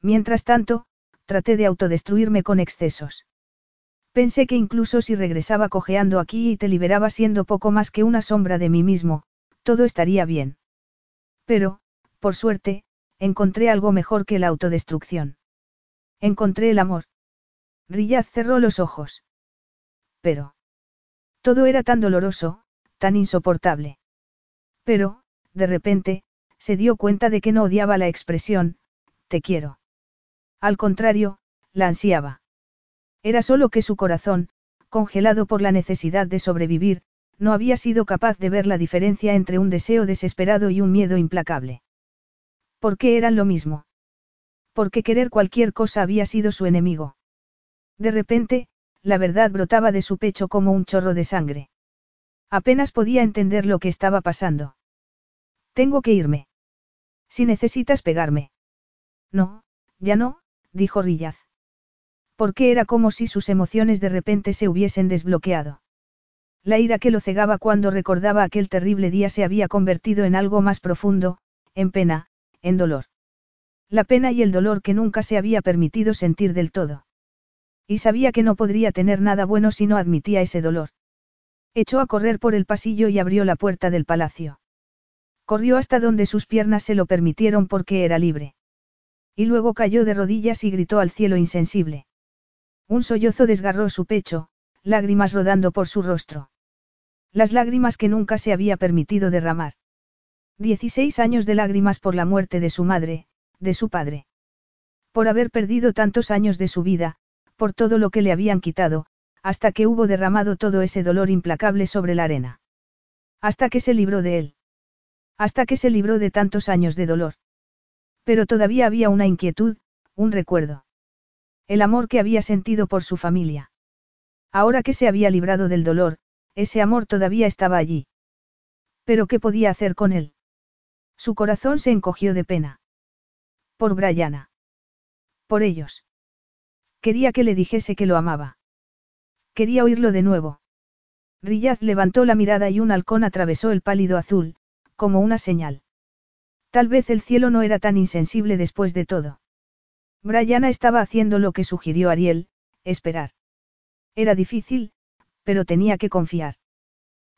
Mientras tanto, traté de autodestruirme con excesos. Pensé que incluso si regresaba cojeando aquí y te liberaba siendo poco más que una sombra de mí mismo, todo estaría bien. Pero, por suerte, encontré algo mejor que la autodestrucción. Encontré el amor. Rillaz cerró los ojos. Pero. Todo era tan doloroso, tan insoportable. Pero, de repente, se dio cuenta de que no odiaba la expresión, te quiero. Al contrario, la ansiaba. Era solo que su corazón, congelado por la necesidad de sobrevivir, no había sido capaz de ver la diferencia entre un deseo desesperado y un miedo implacable. ¿Por qué eran lo mismo? Porque querer cualquier cosa había sido su enemigo. De repente, la verdad brotaba de su pecho como un chorro de sangre. Apenas podía entender lo que estaba pasando. Tengo que irme. Si necesitas pegarme. No, ya no, dijo Rillaz porque era como si sus emociones de repente se hubiesen desbloqueado. La ira que lo cegaba cuando recordaba aquel terrible día se había convertido en algo más profundo, en pena, en dolor. La pena y el dolor que nunca se había permitido sentir del todo. Y sabía que no podría tener nada bueno si no admitía ese dolor. Echó a correr por el pasillo y abrió la puerta del palacio. Corrió hasta donde sus piernas se lo permitieron porque era libre. Y luego cayó de rodillas y gritó al cielo insensible. Un sollozo desgarró su pecho, lágrimas rodando por su rostro. Las lágrimas que nunca se había permitido derramar. Dieciséis años de lágrimas por la muerte de su madre, de su padre. Por haber perdido tantos años de su vida, por todo lo que le habían quitado, hasta que hubo derramado todo ese dolor implacable sobre la arena. Hasta que se libró de él. Hasta que se libró de tantos años de dolor. Pero todavía había una inquietud, un recuerdo. El amor que había sentido por su familia. Ahora que se había librado del dolor, ese amor todavía estaba allí. Pero ¿qué podía hacer con él? Su corazón se encogió de pena. Por Brianna. Por ellos. Quería que le dijese que lo amaba. Quería oírlo de nuevo. Rillaz levantó la mirada y un halcón atravesó el pálido azul, como una señal. Tal vez el cielo no era tan insensible después de todo. Brianna estaba haciendo lo que sugirió Ariel, esperar. Era difícil, pero tenía que confiar.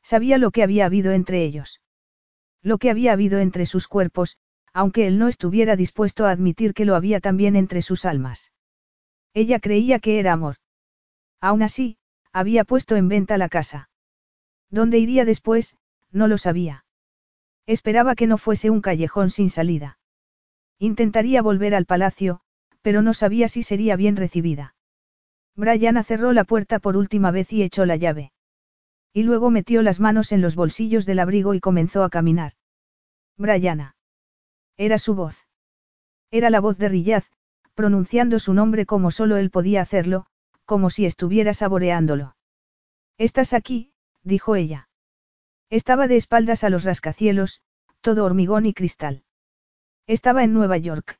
Sabía lo que había habido entre ellos. Lo que había habido entre sus cuerpos, aunque él no estuviera dispuesto a admitir que lo había también entre sus almas. Ella creía que era amor. Aún así, había puesto en venta la casa. ¿Dónde iría después? No lo sabía. Esperaba que no fuese un callejón sin salida. Intentaría volver al palacio, pero no sabía si sería bien recibida. Brianna cerró la puerta por última vez y echó la llave. Y luego metió las manos en los bolsillos del abrigo y comenzó a caminar. Brianna. Era su voz. Era la voz de Rillaz, pronunciando su nombre como solo él podía hacerlo, como si estuviera saboreándolo. Estás aquí, dijo ella. Estaba de espaldas a los rascacielos, todo hormigón y cristal. Estaba en Nueva York.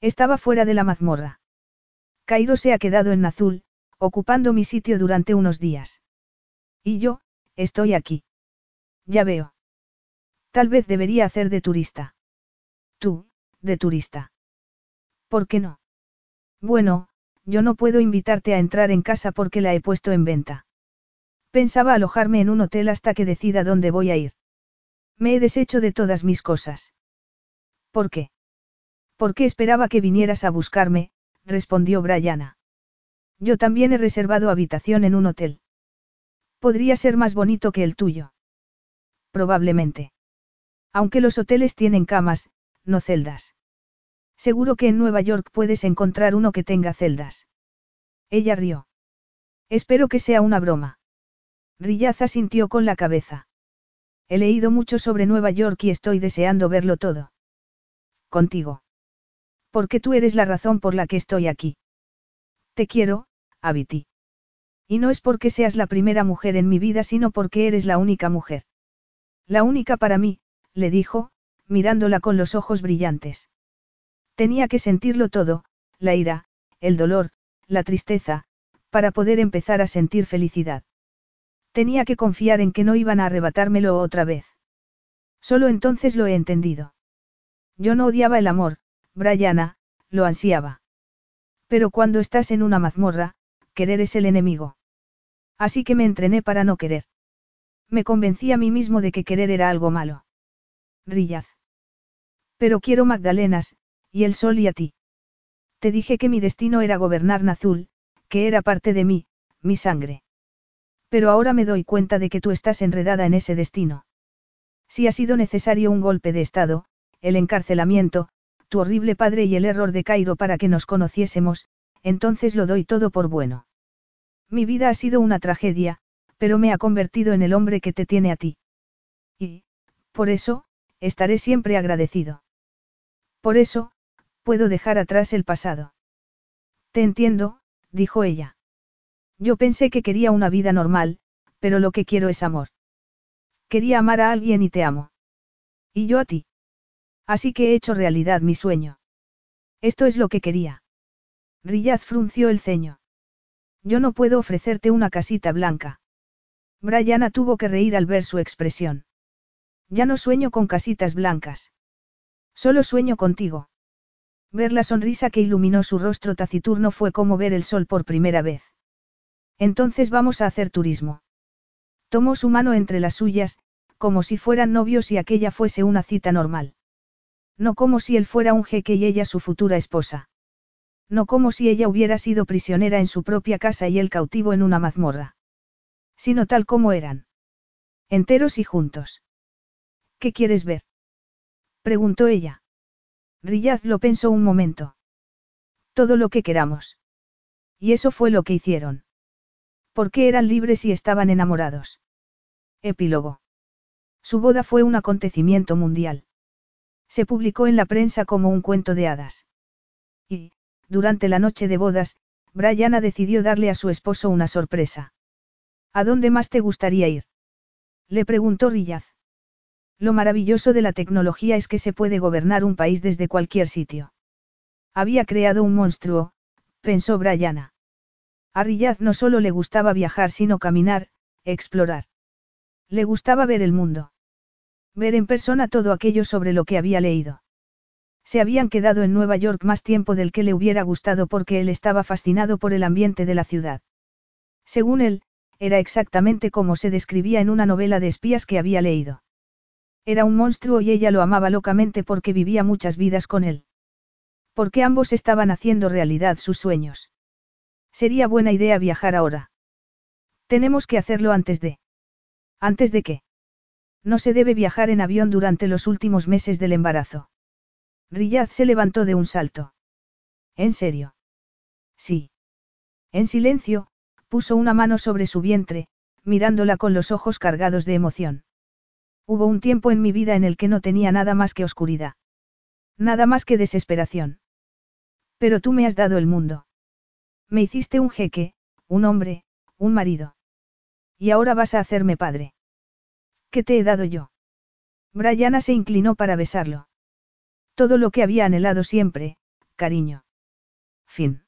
Estaba fuera de la mazmorra. Cairo se ha quedado en Nazul, ocupando mi sitio durante unos días. Y yo, estoy aquí. Ya veo. Tal vez debería hacer de turista. Tú, de turista. ¿Por qué no? Bueno, yo no puedo invitarte a entrar en casa porque la he puesto en venta. Pensaba alojarme en un hotel hasta que decida dónde voy a ir. Me he deshecho de todas mis cosas. ¿Por qué? Porque esperaba que vinieras a buscarme, respondió Brianna. Yo también he reservado habitación en un hotel. Podría ser más bonito que el tuyo. Probablemente. Aunque los hoteles tienen camas, no celdas. Seguro que en Nueva York puedes encontrar uno que tenga celdas. Ella rió. Espero que sea una broma. Rillaza sintió con la cabeza. He leído mucho sobre Nueva York y estoy deseando verlo todo. Contigo. Porque tú eres la razón por la que estoy aquí. Te quiero, Abiti. Y no es porque seas la primera mujer en mi vida, sino porque eres la única mujer. La única para mí, le dijo, mirándola con los ojos brillantes. Tenía que sentirlo todo, la ira, el dolor, la tristeza, para poder empezar a sentir felicidad. Tenía que confiar en que no iban a arrebatármelo otra vez. Solo entonces lo he entendido. Yo no odiaba el amor, Brianna, lo ansiaba. Pero cuando estás en una mazmorra, querer es el enemigo. Así que me entrené para no querer. Me convencí a mí mismo de que querer era algo malo. Rillaz. Pero quiero Magdalenas, y el sol y a ti. Te dije que mi destino era gobernar Nazul, que era parte de mí, mi sangre. Pero ahora me doy cuenta de que tú estás enredada en ese destino. Si ha sido necesario un golpe de Estado, el encarcelamiento, tu horrible padre y el error de Cairo para que nos conociésemos, entonces lo doy todo por bueno. Mi vida ha sido una tragedia, pero me ha convertido en el hombre que te tiene a ti. Y, por eso, estaré siempre agradecido. Por eso, puedo dejar atrás el pasado. Te entiendo, dijo ella. Yo pensé que quería una vida normal, pero lo que quiero es amor. Quería amar a alguien y te amo. Y yo a ti. Así que he hecho realidad mi sueño. Esto es lo que quería. Riyaz frunció el ceño. Yo no puedo ofrecerte una casita blanca. Brianna tuvo que reír al ver su expresión. Ya no sueño con casitas blancas. Solo sueño contigo. Ver la sonrisa que iluminó su rostro taciturno fue como ver el sol por primera vez. Entonces vamos a hacer turismo. Tomó su mano entre las suyas, como si fueran novios y aquella fuese una cita normal. No como si él fuera un jeque y ella su futura esposa. No como si ella hubiera sido prisionera en su propia casa y él cautivo en una mazmorra. Sino tal como eran. Enteros y juntos. ¿Qué quieres ver? preguntó ella. Riyaz lo pensó un momento. Todo lo que queramos. Y eso fue lo que hicieron. Porque eran libres y estaban enamorados. Epílogo. Su boda fue un acontecimiento mundial. Se publicó en la prensa como un cuento de hadas. Y, durante la noche de bodas, Brianna decidió darle a su esposo una sorpresa. ¿A dónde más te gustaría ir? Le preguntó Rillaz. Lo maravilloso de la tecnología es que se puede gobernar un país desde cualquier sitio. Había creado un monstruo, pensó Brianna. A no solo le gustaba viajar sino caminar, explorar. Le gustaba ver el mundo. Ver en persona todo aquello sobre lo que había leído. Se habían quedado en Nueva York más tiempo del que le hubiera gustado porque él estaba fascinado por el ambiente de la ciudad. Según él, era exactamente como se describía en una novela de espías que había leído. Era un monstruo y ella lo amaba locamente porque vivía muchas vidas con él. Porque ambos estaban haciendo realidad sus sueños. Sería buena idea viajar ahora. Tenemos que hacerlo antes de. ¿Antes de qué? No se debe viajar en avión durante los últimos meses del embarazo. Riyad se levantó de un salto. ¿En serio? Sí. En silencio, puso una mano sobre su vientre, mirándola con los ojos cargados de emoción. Hubo un tiempo en mi vida en el que no tenía nada más que oscuridad. Nada más que desesperación. Pero tú me has dado el mundo. Me hiciste un jeque, un hombre, un marido. Y ahora vas a hacerme padre. ¿Qué te he dado yo? Brianna se inclinó para besarlo. Todo lo que había anhelado siempre, cariño. Fin.